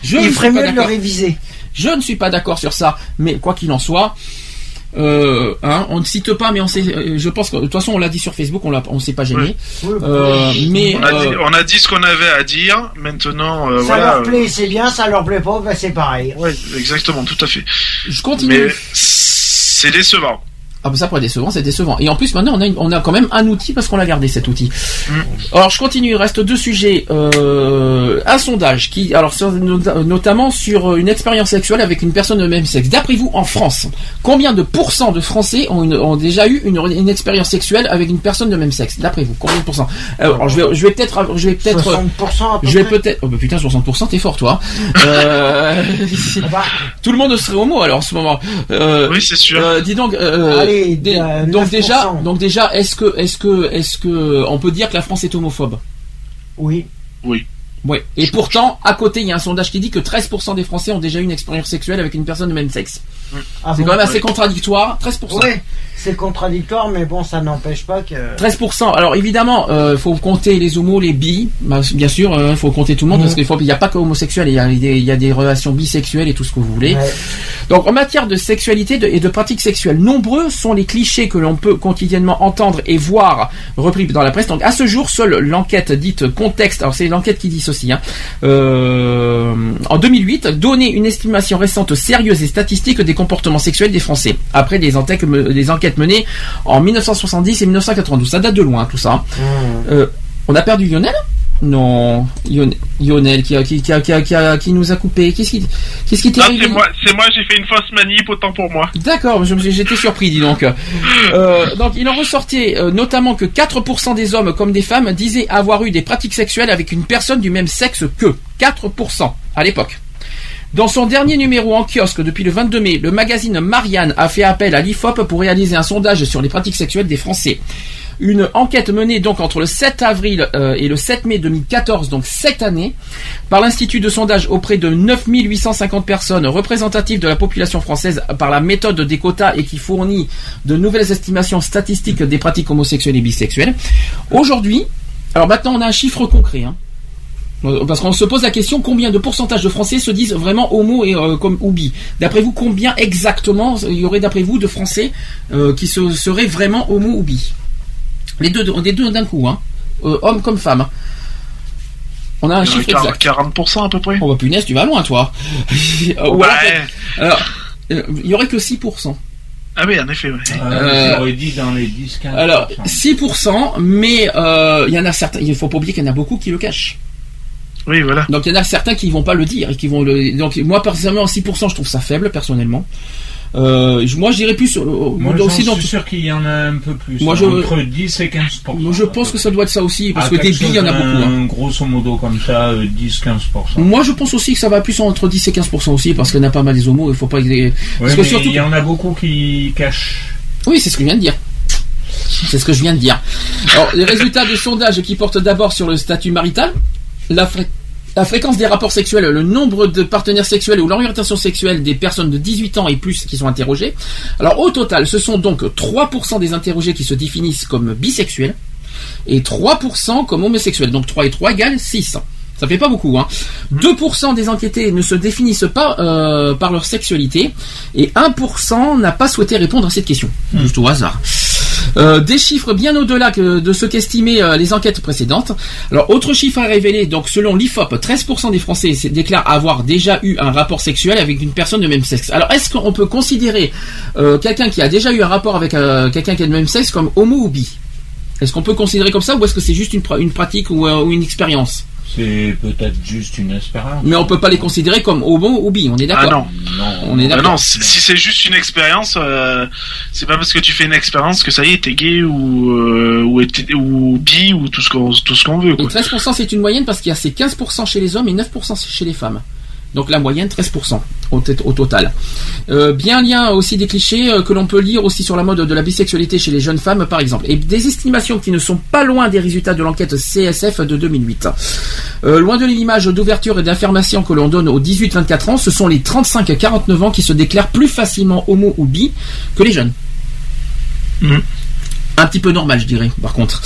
Speaker 2: je
Speaker 5: il ferait mieux de le réviser.
Speaker 2: Je ne suis pas d'accord sur ça, mais quoi qu'il en soit. Euh, hein, on ne cite pas, mais on sait. euh, Je pense que de toute façon, on l'a dit sur Facebook, on l'a, on s'est pas gêné. Euh, mais
Speaker 12: On a, dit, on a dit ce qu'on avait à dire. Maintenant, euh,
Speaker 5: ça
Speaker 12: voilà.
Speaker 5: leur plaît, c'est bien, ça leur plaît pas, ben c'est pareil.
Speaker 12: Ouais, exactement, tout à fait.
Speaker 2: Je continue.
Speaker 12: Mais c'est décevant.
Speaker 2: Ah bah ça pour être décevant, c'est décevant. Et en plus maintenant on a, une- on a quand même un outil parce qu'on l'a gardé cet outil. Alors je continue, il reste deux sujets. Euh, un sondage qui, alors sur- notamment sur une expérience sexuelle avec une personne de même sexe. D'après vous en France, combien de pourcents de Français ont, une- ont déjà eu une, une expérience sexuelle avec une personne de même sexe? D'après vous, combien de pourcents? Euh, Alors je vais, je vais peut-être, je vais peut-être,
Speaker 5: 60% à peu
Speaker 2: je vais peut-être, oh bah putain 60%, t'es fort toi. Euh, tout le monde serait homo alors en ce moment. Euh,
Speaker 12: oui c'est sûr.
Speaker 2: dis donc. euh,
Speaker 5: Allez,
Speaker 2: Dé-
Speaker 5: euh,
Speaker 2: donc
Speaker 5: 9%.
Speaker 2: déjà, donc déjà, est-ce que, est-ce que, est-ce que, on peut dire que la France est homophobe?
Speaker 5: Oui.
Speaker 12: Oui.
Speaker 2: Ouais. Et pourtant, à côté, il y a un sondage qui dit que 13% des Français ont déjà eu une expérience sexuelle avec une personne de même sexe.
Speaker 5: Ah
Speaker 2: c'est
Speaker 5: bon
Speaker 2: quand même assez
Speaker 5: Ouais.
Speaker 2: contradictoire. 13%.
Speaker 5: Oui, c'est contradictoire, mais bon, ça n'empêche pas que.
Speaker 2: 13%. Alors évidemment, euh, faut compter les homos, les bi, bah, bien sûr, il faut compter tout le monde
Speaker 5: Mhm.
Speaker 2: parce qu'il faut, il n'y a pas que homosexuels, il y a, des- il y a des relations bisexuelles et tout ce que vous voulez.
Speaker 5: Ouais.
Speaker 2: Donc en matière de sexualité de- et de pratiques sexuelles, nombreux sont les clichés que l'on peut quotidiennement entendre et voir repris dans la presse. Donc à ce jour, seule l'enquête dite contexte, alors c'est l'enquête qui dit ceci, hein, euh, en 2008, donnait une estimation récente sérieuse et statistique des comportements sexuels des Français. Après des enquêtes, des enquêtes menées en 1970 et 1992. Ça date de loin tout ça. Euh, on a perdu Lionel? Non, Lion- Lionel qui, qui, qui, qui, nous a coupé. Qu'est-ce qui, qu'est-ce qui t'est
Speaker 12: Ah,
Speaker 2: arrivé
Speaker 12: c'est moi, moi, j'ai fait une fausse manip, autant pour moi.
Speaker 2: D'accord, j'étais surpris, dis donc. Euh, donc, il en ressortait euh, notamment que 4% des hommes comme des femmes disaient avoir eu des pratiques sexuelles avec une personne du même sexe qu'eux. 4% à l'époque. Dans son dernier numéro en kiosque depuis le 22 mai, le magazine Marianne a fait appel à l'IFOP pour réaliser un sondage sur les pratiques sexuelles des Français. Une enquête menée donc entre le 7 avril euh, et le 7 mai 2014, donc cette année, par l'Institut de sondage auprès de 9850 personnes représentatives de la population française par la méthode des quotas et qui fournit de nouvelles estimations statistiques des pratiques homosexuelles et bisexuelles. Aujourd'hui, alors maintenant on a un chiffre concret. Hein. Euh, Parce qu'on se pose la question combien de pourcentage de Français se disent vraiment homo et euh, comme ou bi. D'après vous, combien exactement il y aurait d'après vous de Français euh, qui se, seraient vraiment homo ou bi Les deux, les deux d'un coup, hein. Euh, hommes comme femmes. On a un chiffre exact.
Speaker 12: 40% à peu près.
Speaker 2: Oh bah punaise, tu vas loin toi. Euh, Ou
Speaker 12: Ouais.
Speaker 2: alors, euh, il y aurait que 6%.
Speaker 12: Ah oui, en effet, ouais.
Speaker 2: Euh,
Speaker 3: J'aurais dit dans les 10-15%.
Speaker 2: Alors, 6%, mais euh, il y en a certains, il faut pas oublier qu'il y en a beaucoup qui le cachent.
Speaker 12: Oui, voilà.
Speaker 2: Donc il y en a certains qui vont pas le dire et qui vont le. Donc moi personnellement 6% je trouve ça faible personnellement. Euh, moi je dirais plus. euh,
Speaker 3: Moi,
Speaker 2: aussi
Speaker 3: suis sûr qu'il y en a un peu plus.
Speaker 2: Moi,
Speaker 3: hein,
Speaker 2: je-
Speaker 3: Entre 10 et 15%.
Speaker 2: Moi, je pense que ça doit être ça aussi parce
Speaker 3: Ah,
Speaker 2: que des billes il y en a beaucoup. hein.
Speaker 3: Grosso modo comme ça, euh, 10-15%.
Speaker 2: Moi je pense aussi que ça va plus entre 10 et 15% aussi parce qu'il y en a pas mal des homos il faut pas. Parce que surtout.
Speaker 3: il y en a beaucoup qui cachent.
Speaker 2: Oui, c'est ce que je viens de dire. C'est ce que je viens de dire. Alors, les résultats du sondage qui portent d'abord sur le statut marital, la, fré- la fréquence des rapports sexuels, le nombre de partenaires sexuels ou l'orientation sexuelle des personnes de 18 ans et plus qui sont interrogées. Alors, au total, ce sont donc 3% des interrogés qui se définissent comme bisexuels et 3% comme homosexuels. Donc 3 et 3 égale 6. Ça fait pas beaucoup. Hein. 2% des enquêtés ne se définissent pas euh, par leur sexualité et 1% n'a pas souhaité répondre à cette question. Juste au hasard. Euh, des chiffres bien au-delà de ce qu'estimaient euh, les enquêtes précédentes. Alors, autre chiffre à révéler, donc selon l'IFOP, 13% des Français déclarent avoir déjà eu un rapport sexuel avec une personne de même sexe. Alors, est-ce qu'on peut considérer euh, quelqu'un qui a déjà eu un rapport avec quelqu'un qui est de même sexe comme homo ou bi? Est-ce qu'on peut considérer comme ça ou est-ce que c'est juste une, pra- une pratique ou une expérience?
Speaker 3: C'est peut-être juste une espérance.
Speaker 2: Mais on peut pas les considérer comme homo ou bi, on est
Speaker 12: Ah
Speaker 2: d'accord
Speaker 12: non.
Speaker 2: On est
Speaker 12: Ah
Speaker 2: d'accord.
Speaker 12: non, si si c'est juste une expérience, euh, c'est pas parce que tu fais une expérience que ça y est, t'es gay ou euh, ou, bi ou tout ce qu'on tout ce qu'on veut. Quoi.
Speaker 2: 13% c'est une moyenne parce qu'il y a ces 15% chez les hommes et 9% chez les femmes. Donc la moyenne 13% au, total. Euh, bien lien aussi des clichés euh, que l'on peut lire aussi sur la mode de la bisexualité chez les jeunes femmes par exemple. Et des estimations qui ne sont pas loin des résultats de l'enquête CSF de 2008. Euh, loin de l'image d'ouverture et d'affirmation que l'on donne aux 18-24 ans, ce sont les 35-49 ans qui se déclarent plus facilement homo ou bi que les jeunes. Un petit peu normal, je dirais, par contre.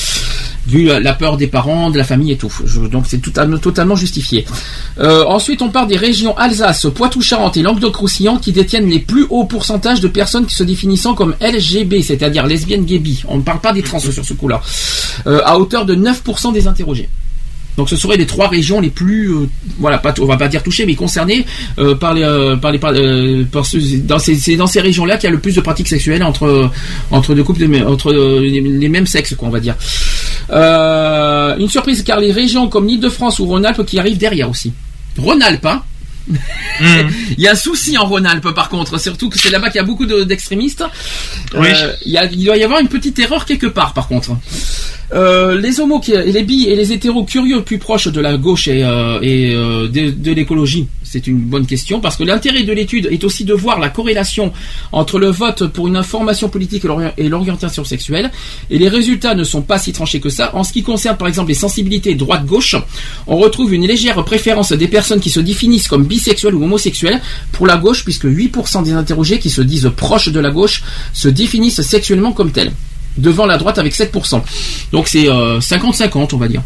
Speaker 2: Vu la la peur des parents, de la famille et tout. Je- donc c'est tout à- totalement justifié. Euh, ensuite, on part des régions Alsace, Poitou-Charentes et Languedoc-Roussillon qui détiennent les plus hauts pourcentages de personnes qui se définissant comme LGB, c'est-à-dire lesbiennes, gay, bi. On ne parle pas des trans sur ce coup-là. Euh, à hauteur de 9% des interrogés. Donc ce seraient les trois régions les plus, euh, voilà, pas, on va pas dire touchées, mais concernées euh, par les, euh, par les, par, euh, par ce- dans ces, c'est dans ces régions-là qu'il y a le plus de pratiques sexuelles entre entre deux couples, de entre euh, les, les mêmes sexes, quoi, on va dire. Euh, une surprise car les régions comme l'Île-de-France ou Rhône-Alpes qui arrivent derrière aussi. Rhône-Alpes, hein Il y a un souci en Rhône-Alpes par contre, surtout que c'est là-bas qu'il y a beaucoup de- d'extrémistes.
Speaker 12: Oui.
Speaker 2: Euh, il, y a- il doit y avoir une petite erreur quelque part par contre. Euh, les homos, qui, les bi et les hétéros curieux plus proches de la gauche et, euh, euh, de, l'écologie, c'est une bonne question parce que l'intérêt de l'étude est aussi de voir la corrélation entre le vote pour une information politique et l'orientation sexuelle. Et les résultats ne sont pas si tranchés que ça. En ce qui concerne par exemple les sensibilités droite-gauche, on retrouve une légère préférence des personnes qui se définissent comme bisexuelles ou homosexuelles pour la gauche puisque 8% des interrogés qui se disent proches de la gauche se définissent sexuellement comme tels devant la droite avec 7%. Donc c'est euh, 50-50 on va dire.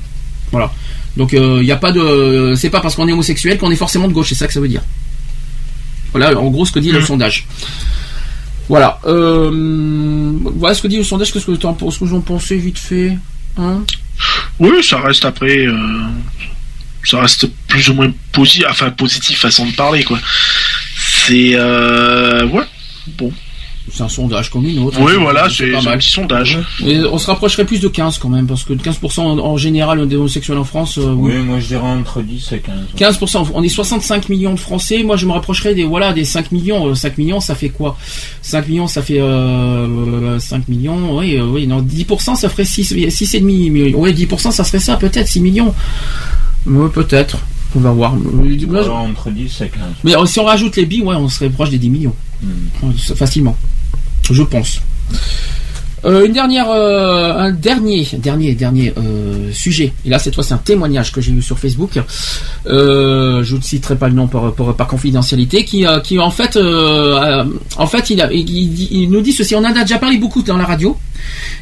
Speaker 2: Voilà. Donc il n'y a pas de c'est pas parce qu'on est homosexuel qu'on est forcément de gauche, c'est ça que ça veut dire. Voilà en gros ce que dit le sondage. Voilà. Euh, voilà ce que dit le sondage, qu'est-ce que penses, ce que j'en pensais vite fait hein?
Speaker 12: Oui, ça reste après. euh, ça reste plus ou moins positif, enfin positif façon de parler quoi. C'est euh, ouais. Bon.
Speaker 2: C'est un sondage comme une autre.
Speaker 12: Oui,
Speaker 2: hein,
Speaker 12: voilà, c'est un
Speaker 2: mal.
Speaker 12: petit sondage.
Speaker 2: Et on se rapprocherait plus de 15 quand même, parce que 15% en, en général des homosexuels en France. euh, oui.
Speaker 3: Oui, moi je dirais entre 10 et 15.
Speaker 2: 15%, on est 65 millions de Français. Moi, je me rapprocherais des voilà des 5 millions. Euh, 5 millions, ça fait quoi? 5 millions, ça fait euh, 5 millions. Oui, euh, oui, non, 10%, ça ferait 6 6 et demi millions. Oui, 10%, ça serait ça, peut-être 6 millions. Oui, peut-être. On va voir.
Speaker 3: Alors, entre 10 et 15.
Speaker 2: Mais euh, si on rajoute les billes, ouais, on serait proche des 10 millions. Euh, Facilement. Je pense. Euh, euh, un dernier, dernier, dernier euh, sujet. Et là, cette fois, c'est un témoignage que j'ai eu sur Facebook. Je ne citerai pas le nom par, par, confidentialité, qui, qui en fait, en fait, il, nous dit ceci. On en a déjà parlé beaucoup dans la radio,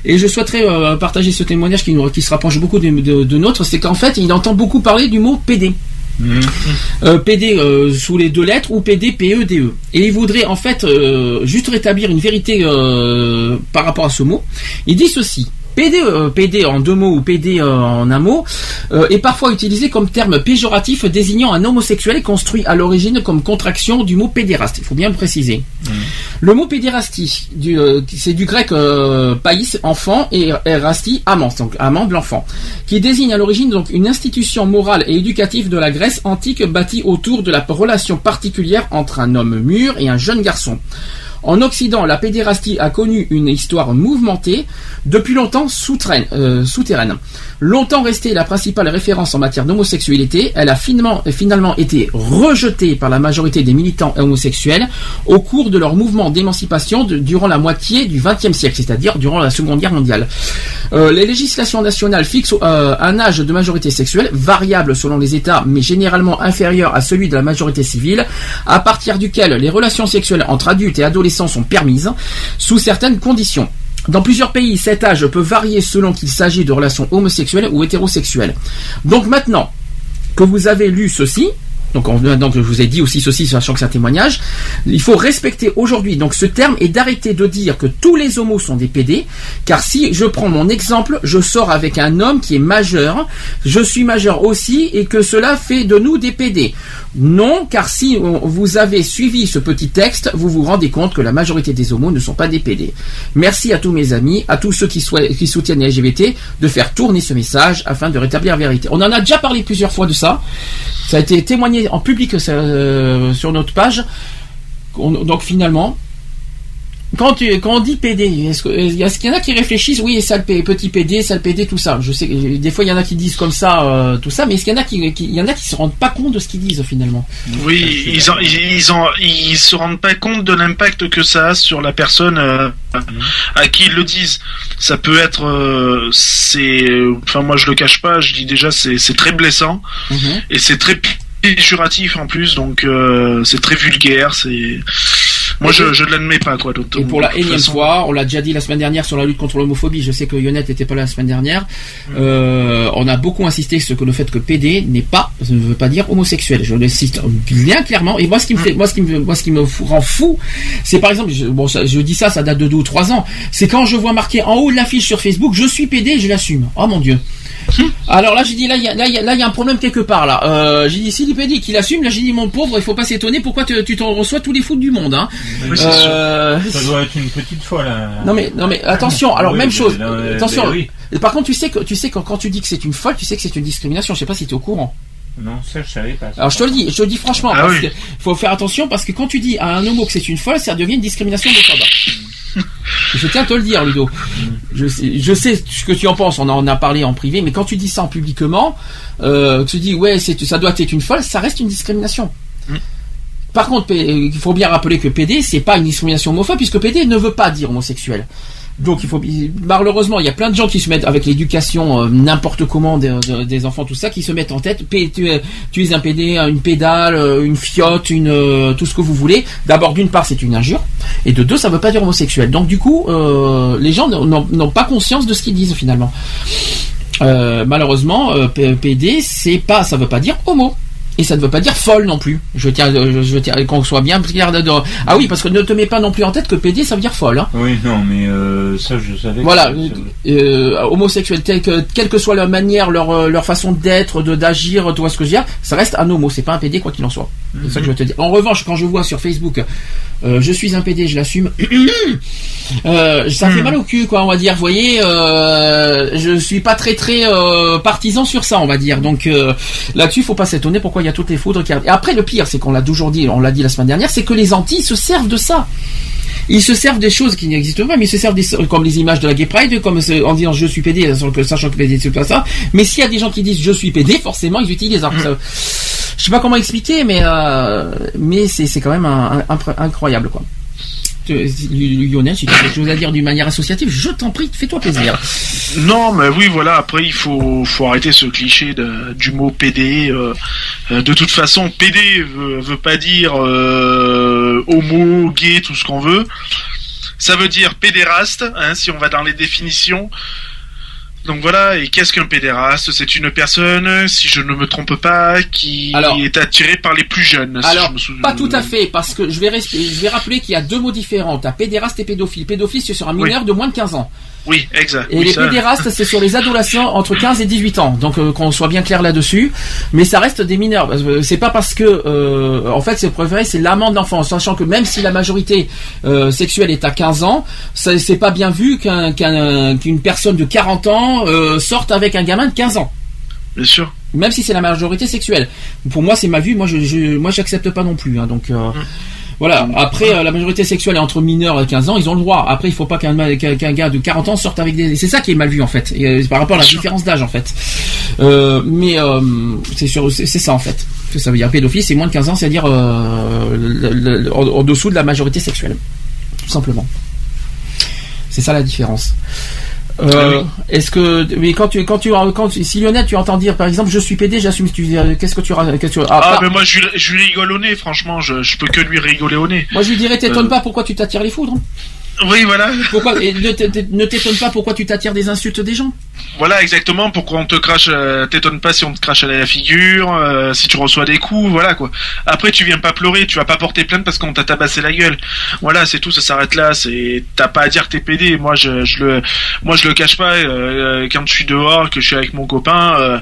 Speaker 2: et je souhaiterais partager ce témoignage qui, se rapproche beaucoup de, de, de nôtre. C'est qu'en fait, il entend beaucoup parler du mot PD. Euh, PD euh, sous les deux lettres ou PD PEDE. Et il voudrait en fait euh, juste rétablir une vérité par rapport à ce mot. Il dit ceci. PD, euh, PD en deux mots ou PD euh, en un mot euh, est parfois utilisé comme terme péjoratif désignant un homosexuel construit à l'origine comme contraction du mot pédéraste. Il faut bien le préciser. Le mot pédérastie, euh, c'est du grec euh, païs, enfant, et erastie, amant, donc amant de l'enfant, qui désigne à l'origine donc une institution morale et éducative de la Grèce antique bâtie autour de la relation particulière entre un homme mûr et un jeune garçon. En Occident, la pédérastie a connu une histoire mouvementée, depuis longtemps souterraine. Euh. Longtemps restée la principale référence en matière d'homosexualité, elle a finalement, finalement été rejetée par la majorité des militants homosexuels au cours de leur mouvement d'émancipation durant la moitié du XXe siècle, c'est-à-dire durant la Seconde Guerre mondiale. Euh, les législations nationales fixent euh, un âge de majorité sexuelle variable selon les États, mais généralement inférieur à celui de la majorité civile, à partir duquel les relations sexuelles entre adultes et adolescents sont permises, sous certaines conditions. Dans plusieurs pays, cet âge peut varier selon qu'il s'agit de relations homosexuelles ou hétérosexuelles. Donc maintenant que vous avez lu ceci, donc, on, donc je vous ai dit aussi ceci, sachant que c'est un témoignage. Il faut respecter aujourd'hui donc ce terme et d'arrêter de dire que tous les homos sont des PD, car si je prends mon exemple, je sors avec un homme qui est majeur, je suis majeur aussi, et que cela fait de nous des PD. Non, car si vous avez suivi ce petit texte, vous vous rendez compte que la majorité des homos ne sont pas des PD. Merci à tous mes amis, à tous ceux qui, qui soutiennent les LGBT, de faire tourner ce message afin de rétablir la vérité. On en a déjà parlé plusieurs fois de ça. Ça a été témoigné en public euh, sur notre page. On- donc finalement, quand, tu, quand on dit PD, est-ce qu'il y en a qui réfléchissent, oui, sale P- petit PD, sale PD, tout ça. Je sais, des fois il y en a qui disent comme ça, euh, tout ça, mais est-ce qu'il y en a qui, qui- il y en a qui se rendent pas compte de ce qu'ils disent finalement?
Speaker 12: Oui, ils, en, ils, en- ils se rendent pas compte de l'impact que ça a sur la personne euh, à qui ils le disent. Ça peut être, euh, c'est, enfin moi je le cache pas, je dis déjà c'est c'est très blessant et c'est très péjoratif en plus, donc euh, c'est très vulgaire, c'est. Moi je je ne l'admets pas quoi. donc-
Speaker 2: Et pour la énième
Speaker 12: façon.
Speaker 2: fois, on l'a déjà dit la semaine dernière sur la lutte contre l'homophobie. Je sais que Yonette n'était pas là la semaine dernière. Euh, on a beaucoup insisté sur le fait que PD n'est pas, ça ne veut pas dire homosexuel. Je le cite bien clairement. Et moi, ce qui me fait, moi, ce qui me, moi, ce qui me rend fou, c'est par exemple, je, bon, ça- je dis ça, ça date de deux ou trois ans. C'est quand je vois marqué en haut de l'affiche sur Facebook, je suis PD, et je l'assume. Oh mon dieu. Alors là, j'ai dit là, il y y a- y un problème quelque part là. Euh, j'ai dit si l'IPD qui l'assume, là, j'ai dit mon pauvre, il faut pas s'étonner. Pourquoi tu tu t'en reçois tous les fous du monde, hein?
Speaker 3: Oui,
Speaker 2: Euh.
Speaker 3: Ça doit être une petite fois là.
Speaker 2: non mais non mais attention. Alors
Speaker 3: Oui,
Speaker 2: même chose.
Speaker 3: là, ouais,
Speaker 2: attention.
Speaker 3: oui.
Speaker 2: Par contre, tu sais que tu sais quand tu dis que c'est une folle, tu sais que c'est une discrimination. Je sais pas si tu es au courant.
Speaker 3: Non, ça je savais pas.
Speaker 2: Alors je te le dis, je te le dis franchement,
Speaker 3: Ah
Speaker 2: parce
Speaker 3: oui.
Speaker 2: que faut faire attention parce que quand tu dis à un homo que c'est une folle, ça devient une discrimination homophobe. Je tiens à te le dire, Ludo. Je sais, ce que tu en penses. On en a parlé en privé, mais quand tu dis ça en publiquement, euh, tu dis ouais, ça doit être une folle, ça reste une discrimination. Par contre, il faut bien rappeler que PD, c'est pas une discrimination homophobe, puisque PD ne veut pas dire homosexuel. Donc il faut malheureusement il y a plein de gens qui se mettent avec l'éducation euh, n'importe comment des, de- des enfants tout ça qui se mettent en tête. Tu, es- tu es un PD une pédale euh, une fiotte une euh, tout ce que vous voulez. D'abord d'une part c'est une injure. Et de deux ça veut pas dire homosexuel. Donc du coup euh, les gens n'ont- pas conscience de ce qu'ils disent finalement. Euh, malheureusement, euh, PD, c'est pas, ça veut pas dire homo. Et ça ne veut pas dire folle non plus. Je tiens, je, je tiens qu'on soit bien clair dedans. Ah oui, parce que ne te mets pas non plus en tête que PD, ça veut dire folle. Hein.
Speaker 3: Oui, non, mais euh, ça je savais.
Speaker 2: Voilà,
Speaker 3: que-
Speaker 2: euh, homosexuels, tel que, quelle que soit leur manière, leur, euh, leur façon d'être, de d'agir, tu vois ce que je veux dire, ça reste un homo, c'est pas un PD quoi qu'il en soit. C'est ça que je veux te dire. En revanche, quand je vois sur Facebook, euh, je suis un PD, je l'assume, euh, ça fait mal au cul quoi, on va dire. Vous voyez, euh, je suis pas très très euh, partisan sur ça, on va dire. Donc euh, là-dessus, faut pas s'étonner pourquoi il y a toutes les foudres qui arrivent. Et après, le pire, c'est qu'on l'a toujours dit, on l'a dit la semaine dernière, c'est que les Antilles se servent de ça. Ils se servent des choses qui n'existent pas, mais ils se servent des, comme les images de la Gay Pride, comme en disant je suis PD, sachant que, PD c'est pas ça. Mais s'il y a des gens qui disent je suis PD, forcément ils utilisent. Alors, ça- je sais pas comment expliquer, mais euh, mais c'est quand même un- un- un- incroyable quoi. Tu- Lionel, si tu as quelque chose à dire d'une manière associative, je t'en prie, fais-toi plaisir.
Speaker 12: Non, mais oui, voilà. Après, il faut, arrêter ce cliché du mot PD. euh, euh, de toute façon, PD veut, veut pas dire euh, homo, gay, tout ce qu'on veut. Ça veut dire pédéraste, hein, si on va dans les définitions. Donc voilà, et qu'est-ce qu'un pédéraste? C'est une personne, si je ne me trompe pas, qui
Speaker 2: Alors-
Speaker 12: est attirée par les plus jeunes. si je me souviens-
Speaker 2: pas tout à fait, parce que je vais, resp- je vais rappeler qu'il y a deux mots différents. T'as pédéraste et pédophile. Pédophile, c'est sur un mineur de moins de 15 ans.
Speaker 12: Oui, exact.
Speaker 2: Et
Speaker 12: Oui,
Speaker 2: les
Speaker 12: ça-
Speaker 2: pédérastes, c'est sur les adolescents entre 15 et 18 ans. Donc euh, qu'on soit bien clair là-dessus. Mais ça reste des mineurs. C'est pas parce que, euh, en fait, c'est préféré, c'est l'amant de l'enfant, sachant que même si la majorité euh, sexuelle est à 15 ans, c'est pas bien vu qu'un- qu'un- qu'une personne de 40 ans sorte avec un gamin de 15 ans.
Speaker 12: Bien sûr.
Speaker 2: Même si c'est la majorité sexuelle. Pour moi, c'est ma vue. Moi, je, je moi, j'accepte pas non plus. hein. donc. euh, Voilà. Après, euh, la majorité sexuelle est entre mineurs et 15 ans, ils ont le droit. Après, il faut pas qu'un gars de 40 ans sorte avec des. C'est ça qui est mal vu en fait, Et, euh, par rapport à la différence d'âge en fait. Euh, mais euh, c'est c'est ça en fait. Que ça veut dire pédophile, c'est moins de 15 ans, c'est-à-dire euh, en, en dessous de la majorité sexuelle, tout simplement. C'est ça la différence. Euh, Est-ce que mais quand tu quand tu quand tu- si Lionel tu entends dire par exemple je suis PD j'assume tu euh, qu'est-ce que tu qu'est-ce que tu
Speaker 12: Ah,
Speaker 2: ah,
Speaker 12: mais moi je lui, rigole au nez, franchement, je, je peux que lui rigoler au nez.
Speaker 2: moi je lui dirais t'étonnes
Speaker 12: Euh,
Speaker 2: pas pourquoi tu t'attires les foudres?
Speaker 12: Oui, voilà.
Speaker 2: Pourquoi et ne t'é- ne t'étonne pas pourquoi tu t'attires des insultes des gens?
Speaker 12: Voilà exactement pourquoi on te crache, euh, t'étonnes pas si on te crache à la figure, euh, si tu reçois des coups, voilà quoi. Après tu viens pas pleurer, tu vas pas porter plainte parce qu'on t'a tabassé la gueule. Voilà, c'est tout, ça s'arrête là. C'est t'as pas à dire que t'es pédé. Moi je, je le, moi je le cache pas. euh, quand je suis dehors, que je suis avec mon copain,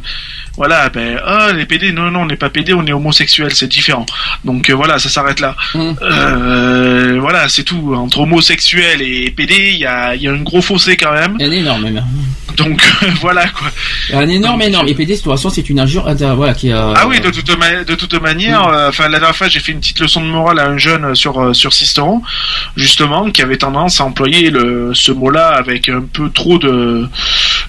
Speaker 12: voilà, ben ah les pédés, non non on n'est pas pédé, on est homosexuel, c'est différent. Donc euh, voilà, ça s'arrête là. Euh, voilà, c'est tout. Entre homosexuel et pédé, il y a, y a un gros fossé quand même.
Speaker 2: Un énorme même.
Speaker 12: Donc voilà quoi.
Speaker 2: Un énorme, énorme. Et PD, de toute façon, c'est une injure, euh, voilà, qui euh,
Speaker 12: Ah oui, de toute, de toute manière, euh, enfin la dernière fois j'ai fait une petite leçon de morale à un jeune sur euh, sur Sisteron, justement, qui avait tendance à employer le, ce mot-là avec un peu trop de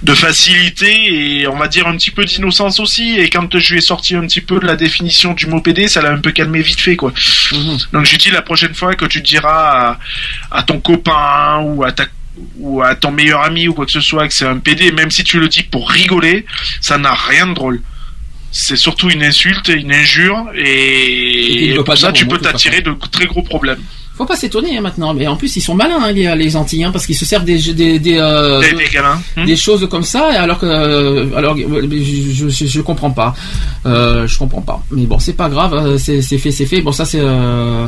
Speaker 12: de facilité et on va dire un petit peu d'innocence aussi. Et quand je lui ai sorti un petit peu de la définition du mot PD, ça l'a un peu calmé vite fait quoi. Donc je lui dis la prochaine fois que tu diras à, à ton copain ou à ta ou à ton meilleur ami ou quoi que ce soit que c'est un PD, même si tu le dis pour rigoler, ça n'a rien de drôle. C'est surtout une insulte, une injure,
Speaker 2: Et
Speaker 12: et, pour ça tu peux t'attirer de très gros problèmes.
Speaker 2: Faut pas s'étonner hein, maintenant, mais en plus ils sont malins hein, les, les Antilles, hein, parce qu'ils se servent des des des, euh,
Speaker 12: Des-
Speaker 2: de-
Speaker 12: des gamins, hmm.
Speaker 2: des choses comme ça, alors que euh, alors je, je, je comprends pas, euh, je comprends pas. Mais bon c'est pas grave, euh, c'est c'est fait c'est fait. Bon ça c'est euh,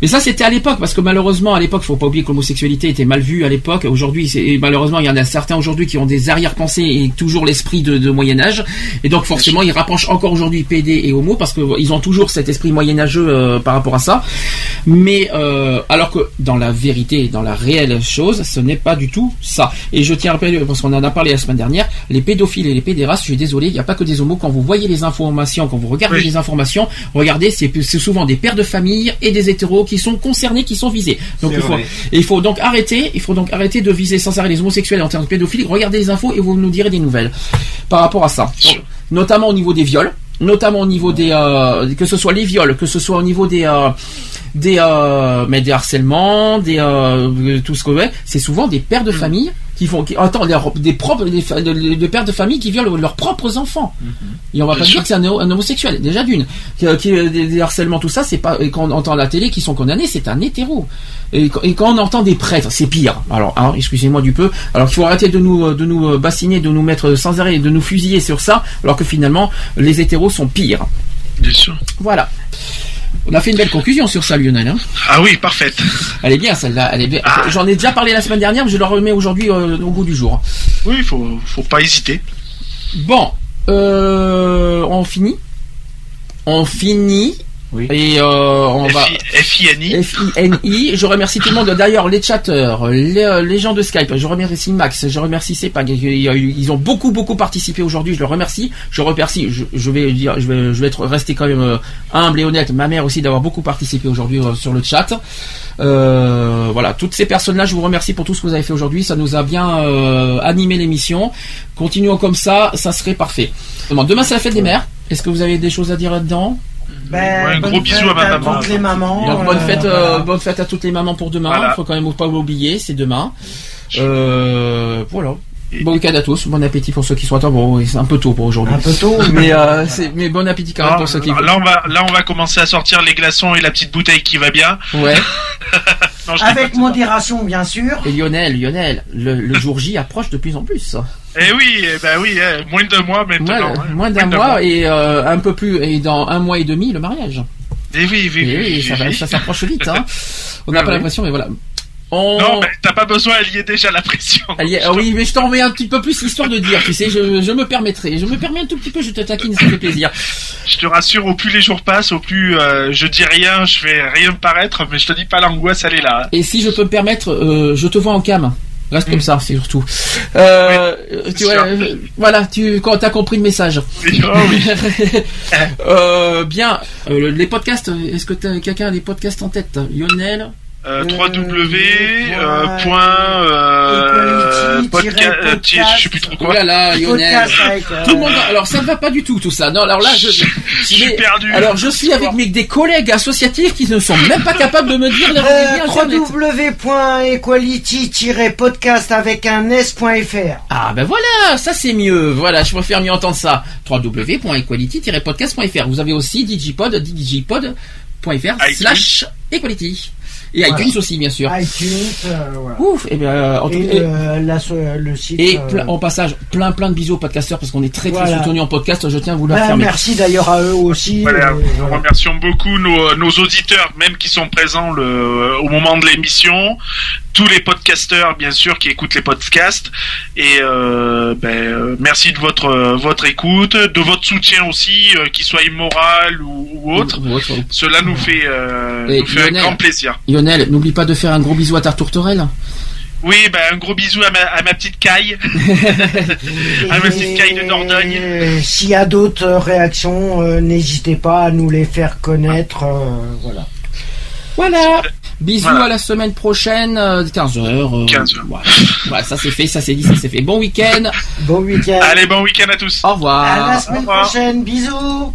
Speaker 2: mais ça c'était à l'époque parce que malheureusement à l'époque faut pas oublier que l'homosexualité était mal vue à l'époque. Aujourd'hui c'est et malheureusement il y en a certains aujourd'hui qui ont des arrière-pensées et toujours l'esprit de, de Moyen Âge et donc forcément ils rapprochent encore aujourd'hui PD et homo parce que ils ont toujours cet esprit moyenâgeux euh, par rapport à ça. Mais euh, alors que dans la vérité, dans la réelle chose, ce n'est pas du tout ça. Et je tiens à rappeler, parce qu'on en a parlé la semaine dernière, les pédophiles et les pédérastes, je suis désolé, il n'y a pas que des homos. Quand vous voyez les informations, quand vous regardez les informations, regardez, c'est souvent des pères de famille et des hétéros qui sont concernés, qui sont visés. Donc il faut,
Speaker 3: vrai.
Speaker 2: et il faut donc arrêter, il faut donc arrêter de viser sans arrêt les homosexuels en termes de pédophiles. Regardez les infos et vous nous direz des nouvelles par rapport à ça. Donc, notamment au niveau des viols, notamment au niveau des euh, que ce soit les viols, que ce soit au niveau des euh, des euh, mais des harcèlements, des euh, tout ce que c'est souvent des pères de famille qui font qui, attends des, des propres des, pères de famille qui violent leurs propres enfants. Et on va pas dire que c'est un, un homosexuel déjà d'une. Qui, qui- des, des harcèlements tout ça c'est pas et quand on entend la télé qui sont condamnés c'est un hétéro. Et, quand- et quand on entend des prêtres c'est pire. Alors hein, excusez-moi du peu. Alors qu'il faut arrêter de nous de nous bassiner de nous mettre sans arrêt de nous fusiller sur ça alors que finalement les hétéros sont pires.
Speaker 12: Bien sûr.
Speaker 2: voilà on a fait une belle conclusion sur ça Lionel hein.
Speaker 12: Ah oui, parfaite.
Speaker 2: elle est bien celle-là elle est bien
Speaker 12: Ah.
Speaker 2: j'en ai déjà parlé la semaine dernière mais je le remets aujourd'hui euh, au bout du jour
Speaker 12: Oui, faut faut pas hésiter.
Speaker 2: Bon, euh, on finit. On finit. Et euh, on va.
Speaker 12: FINI.
Speaker 2: FINI. Je remercie tout le monde. D'ailleurs, les chatteurs, les, les gens de Skype. Je remercie Max. Je remercie Sepag. Il y a eu- Ils ont beaucoup, beaucoup participé aujourd'hui. Je le remercie. Je remercie. Je, je vais dire, je vais, je vais être resté quand même euh, humble et honnête. Ma mère aussi d'avoir beaucoup participé aujourd'hui euh, sur le chat. Euh, voilà, toutes ces personnes-là, je vous remercie pour tout ce que vous avez fait aujourd'hui. Ça nous a bien euh, animé l'émission. Continuons comme ça, ça serait parfait. Demain c'est la fête des mères. Est-ce que vous avez des choses à dire là-dedans?
Speaker 5: Ben,
Speaker 12: Ouais, un
Speaker 5: bonne
Speaker 12: gros bisou
Speaker 5: fête
Speaker 12: à ma maman.
Speaker 5: toutes les mamans.
Speaker 2: Donc bonne
Speaker 5: euh,
Speaker 2: fête, euh,
Speaker 5: voilà.
Speaker 2: bonne fête à toutes les mamans pour demain.
Speaker 12: Voilà.
Speaker 2: Faut quand même pas l'oublier, c'est demain. Euh, voilà. Bon week-end à tous, bon appétit pour ceux qui sont à temps. Bon, c'est un peu tôt pour aujourd'hui.
Speaker 5: Un peu tôt,
Speaker 2: mais euh, c'est- mais bon appétit quand même pour ceux qui.
Speaker 12: là, on va, là, on va commencer à sortir les glaçons et la petite bouteille qui va bien.
Speaker 2: Ouais.
Speaker 12: Non,
Speaker 5: Avec modération, bien sûr.
Speaker 2: Et Lionel, Lionel, le, le jour J approche de plus en plus.
Speaker 12: Eh oui, eh ben oui, eh, moins de mois maintenant.
Speaker 2: Moins,
Speaker 12: hein.
Speaker 2: moins d'un mois et euh, un peu plus et dans un mois et demi le mariage.
Speaker 12: Eh oui, oui,
Speaker 2: Et
Speaker 12: oui,
Speaker 2: oui, ça,
Speaker 12: oui, oui.
Speaker 2: ça s'approche vite. Hein. On n'a
Speaker 12: Ah
Speaker 2: pas
Speaker 12: oui.
Speaker 2: l'impression, mais voilà. On...
Speaker 12: Non, mais t'as pas besoin, elle y est déjà la pression.
Speaker 2: Y- ah oui, mais je t'en remets un petit peu plus histoire de dire, tu sais, je, je me permettrai, je me permets un tout petit peu, je te taquine, ça fait plaisir.
Speaker 12: Je te rassure, au plus les jours passent, au plus euh, je dis rien, je fais rien paraître, mais je te dis pas l'angoisse, elle est là.
Speaker 2: Et si je peux me permettre, euh, je te vois en cam. Reste comme ça, c'est surtout. Euh, tu vois, voilà, tu quand t'as compris le message.
Speaker 12: Oui, oh oui.
Speaker 2: Euh, bien, les podcasts. Est-ce que t'as- quelqu'un a les podcasts en tête? Lionel?
Speaker 12: Euh, je sais plus trop quoi.
Speaker 2: Oh là là, Lionel.
Speaker 5: Podcast avec, euh,
Speaker 2: Tout le monde. Alors ça ne va pas du tout tout ça. Non, alors là je.
Speaker 12: Je suis perdu.
Speaker 2: Alors je suis avec mes des collègues associatifs qui ne sont même pas capables de me dire leur
Speaker 5: Euh, www.equality-podcast avec un s.fr.
Speaker 2: Ah ben voilà, ça c'est mieux. Voilà, je préfère mieux entendre ça. www.equality-podcast.fr. Vous avez aussi digipod, digipod.fr slash equality. Et
Speaker 5: Voilà.
Speaker 2: iTunes aussi, bien sûr.
Speaker 5: iTunes, euh, voilà.
Speaker 2: Ouf, et bien, en tout
Speaker 5: Et
Speaker 2: cas-
Speaker 5: le, la so- le site.
Speaker 2: et
Speaker 5: euh,
Speaker 2: plein- en passage, plein plein de bisous aux podcasteurs parce qu'on est très très soutenus en podcast. Je tiens à vous
Speaker 5: bah,
Speaker 2: l'affirmer.
Speaker 5: merci d'ailleurs à eux aussi.
Speaker 12: Voilà,
Speaker 5: euh,
Speaker 12: nous
Speaker 5: voilà.
Speaker 12: remercions beaucoup nos, nos auditeurs, même qui sont présents le, au moment de l'émission, tous les podcasteurs, bien sûr, qui écoutent les podcasts. Et euh, ben, euh, merci de votre euh, votre écoute, de votre soutien aussi, euh, qu'il soit immoral ou, ou autre.
Speaker 2: Ou autre.
Speaker 12: Cela nous fait, euh,
Speaker 2: Et
Speaker 12: nous fait un grand plaisir.
Speaker 2: Lionel, n'oublie pas de faire un gros bisou à ta tourterelle.
Speaker 12: Oui, bah, un gros bisou à ma, à ma petite caille. à ma petite caille de Dordogne.
Speaker 5: S'il y a d'autres euh, réactions, euh, n'hésitez pas à nous les faire connaître. euh, voilà.
Speaker 2: Voilà. Bisous
Speaker 12: Voilà.
Speaker 2: à la semaine prochaine, 15h.
Speaker 12: 15 heures.
Speaker 2: Voilà. Voilà, ça c'est fait, ça c'est dit, ça c'est fait. Bon week-end.
Speaker 5: Bon week-end.
Speaker 12: Allez, bon week-end à tous.
Speaker 2: Au revoir.
Speaker 5: À la
Speaker 12: Au
Speaker 5: semaine prochaine. Bisous.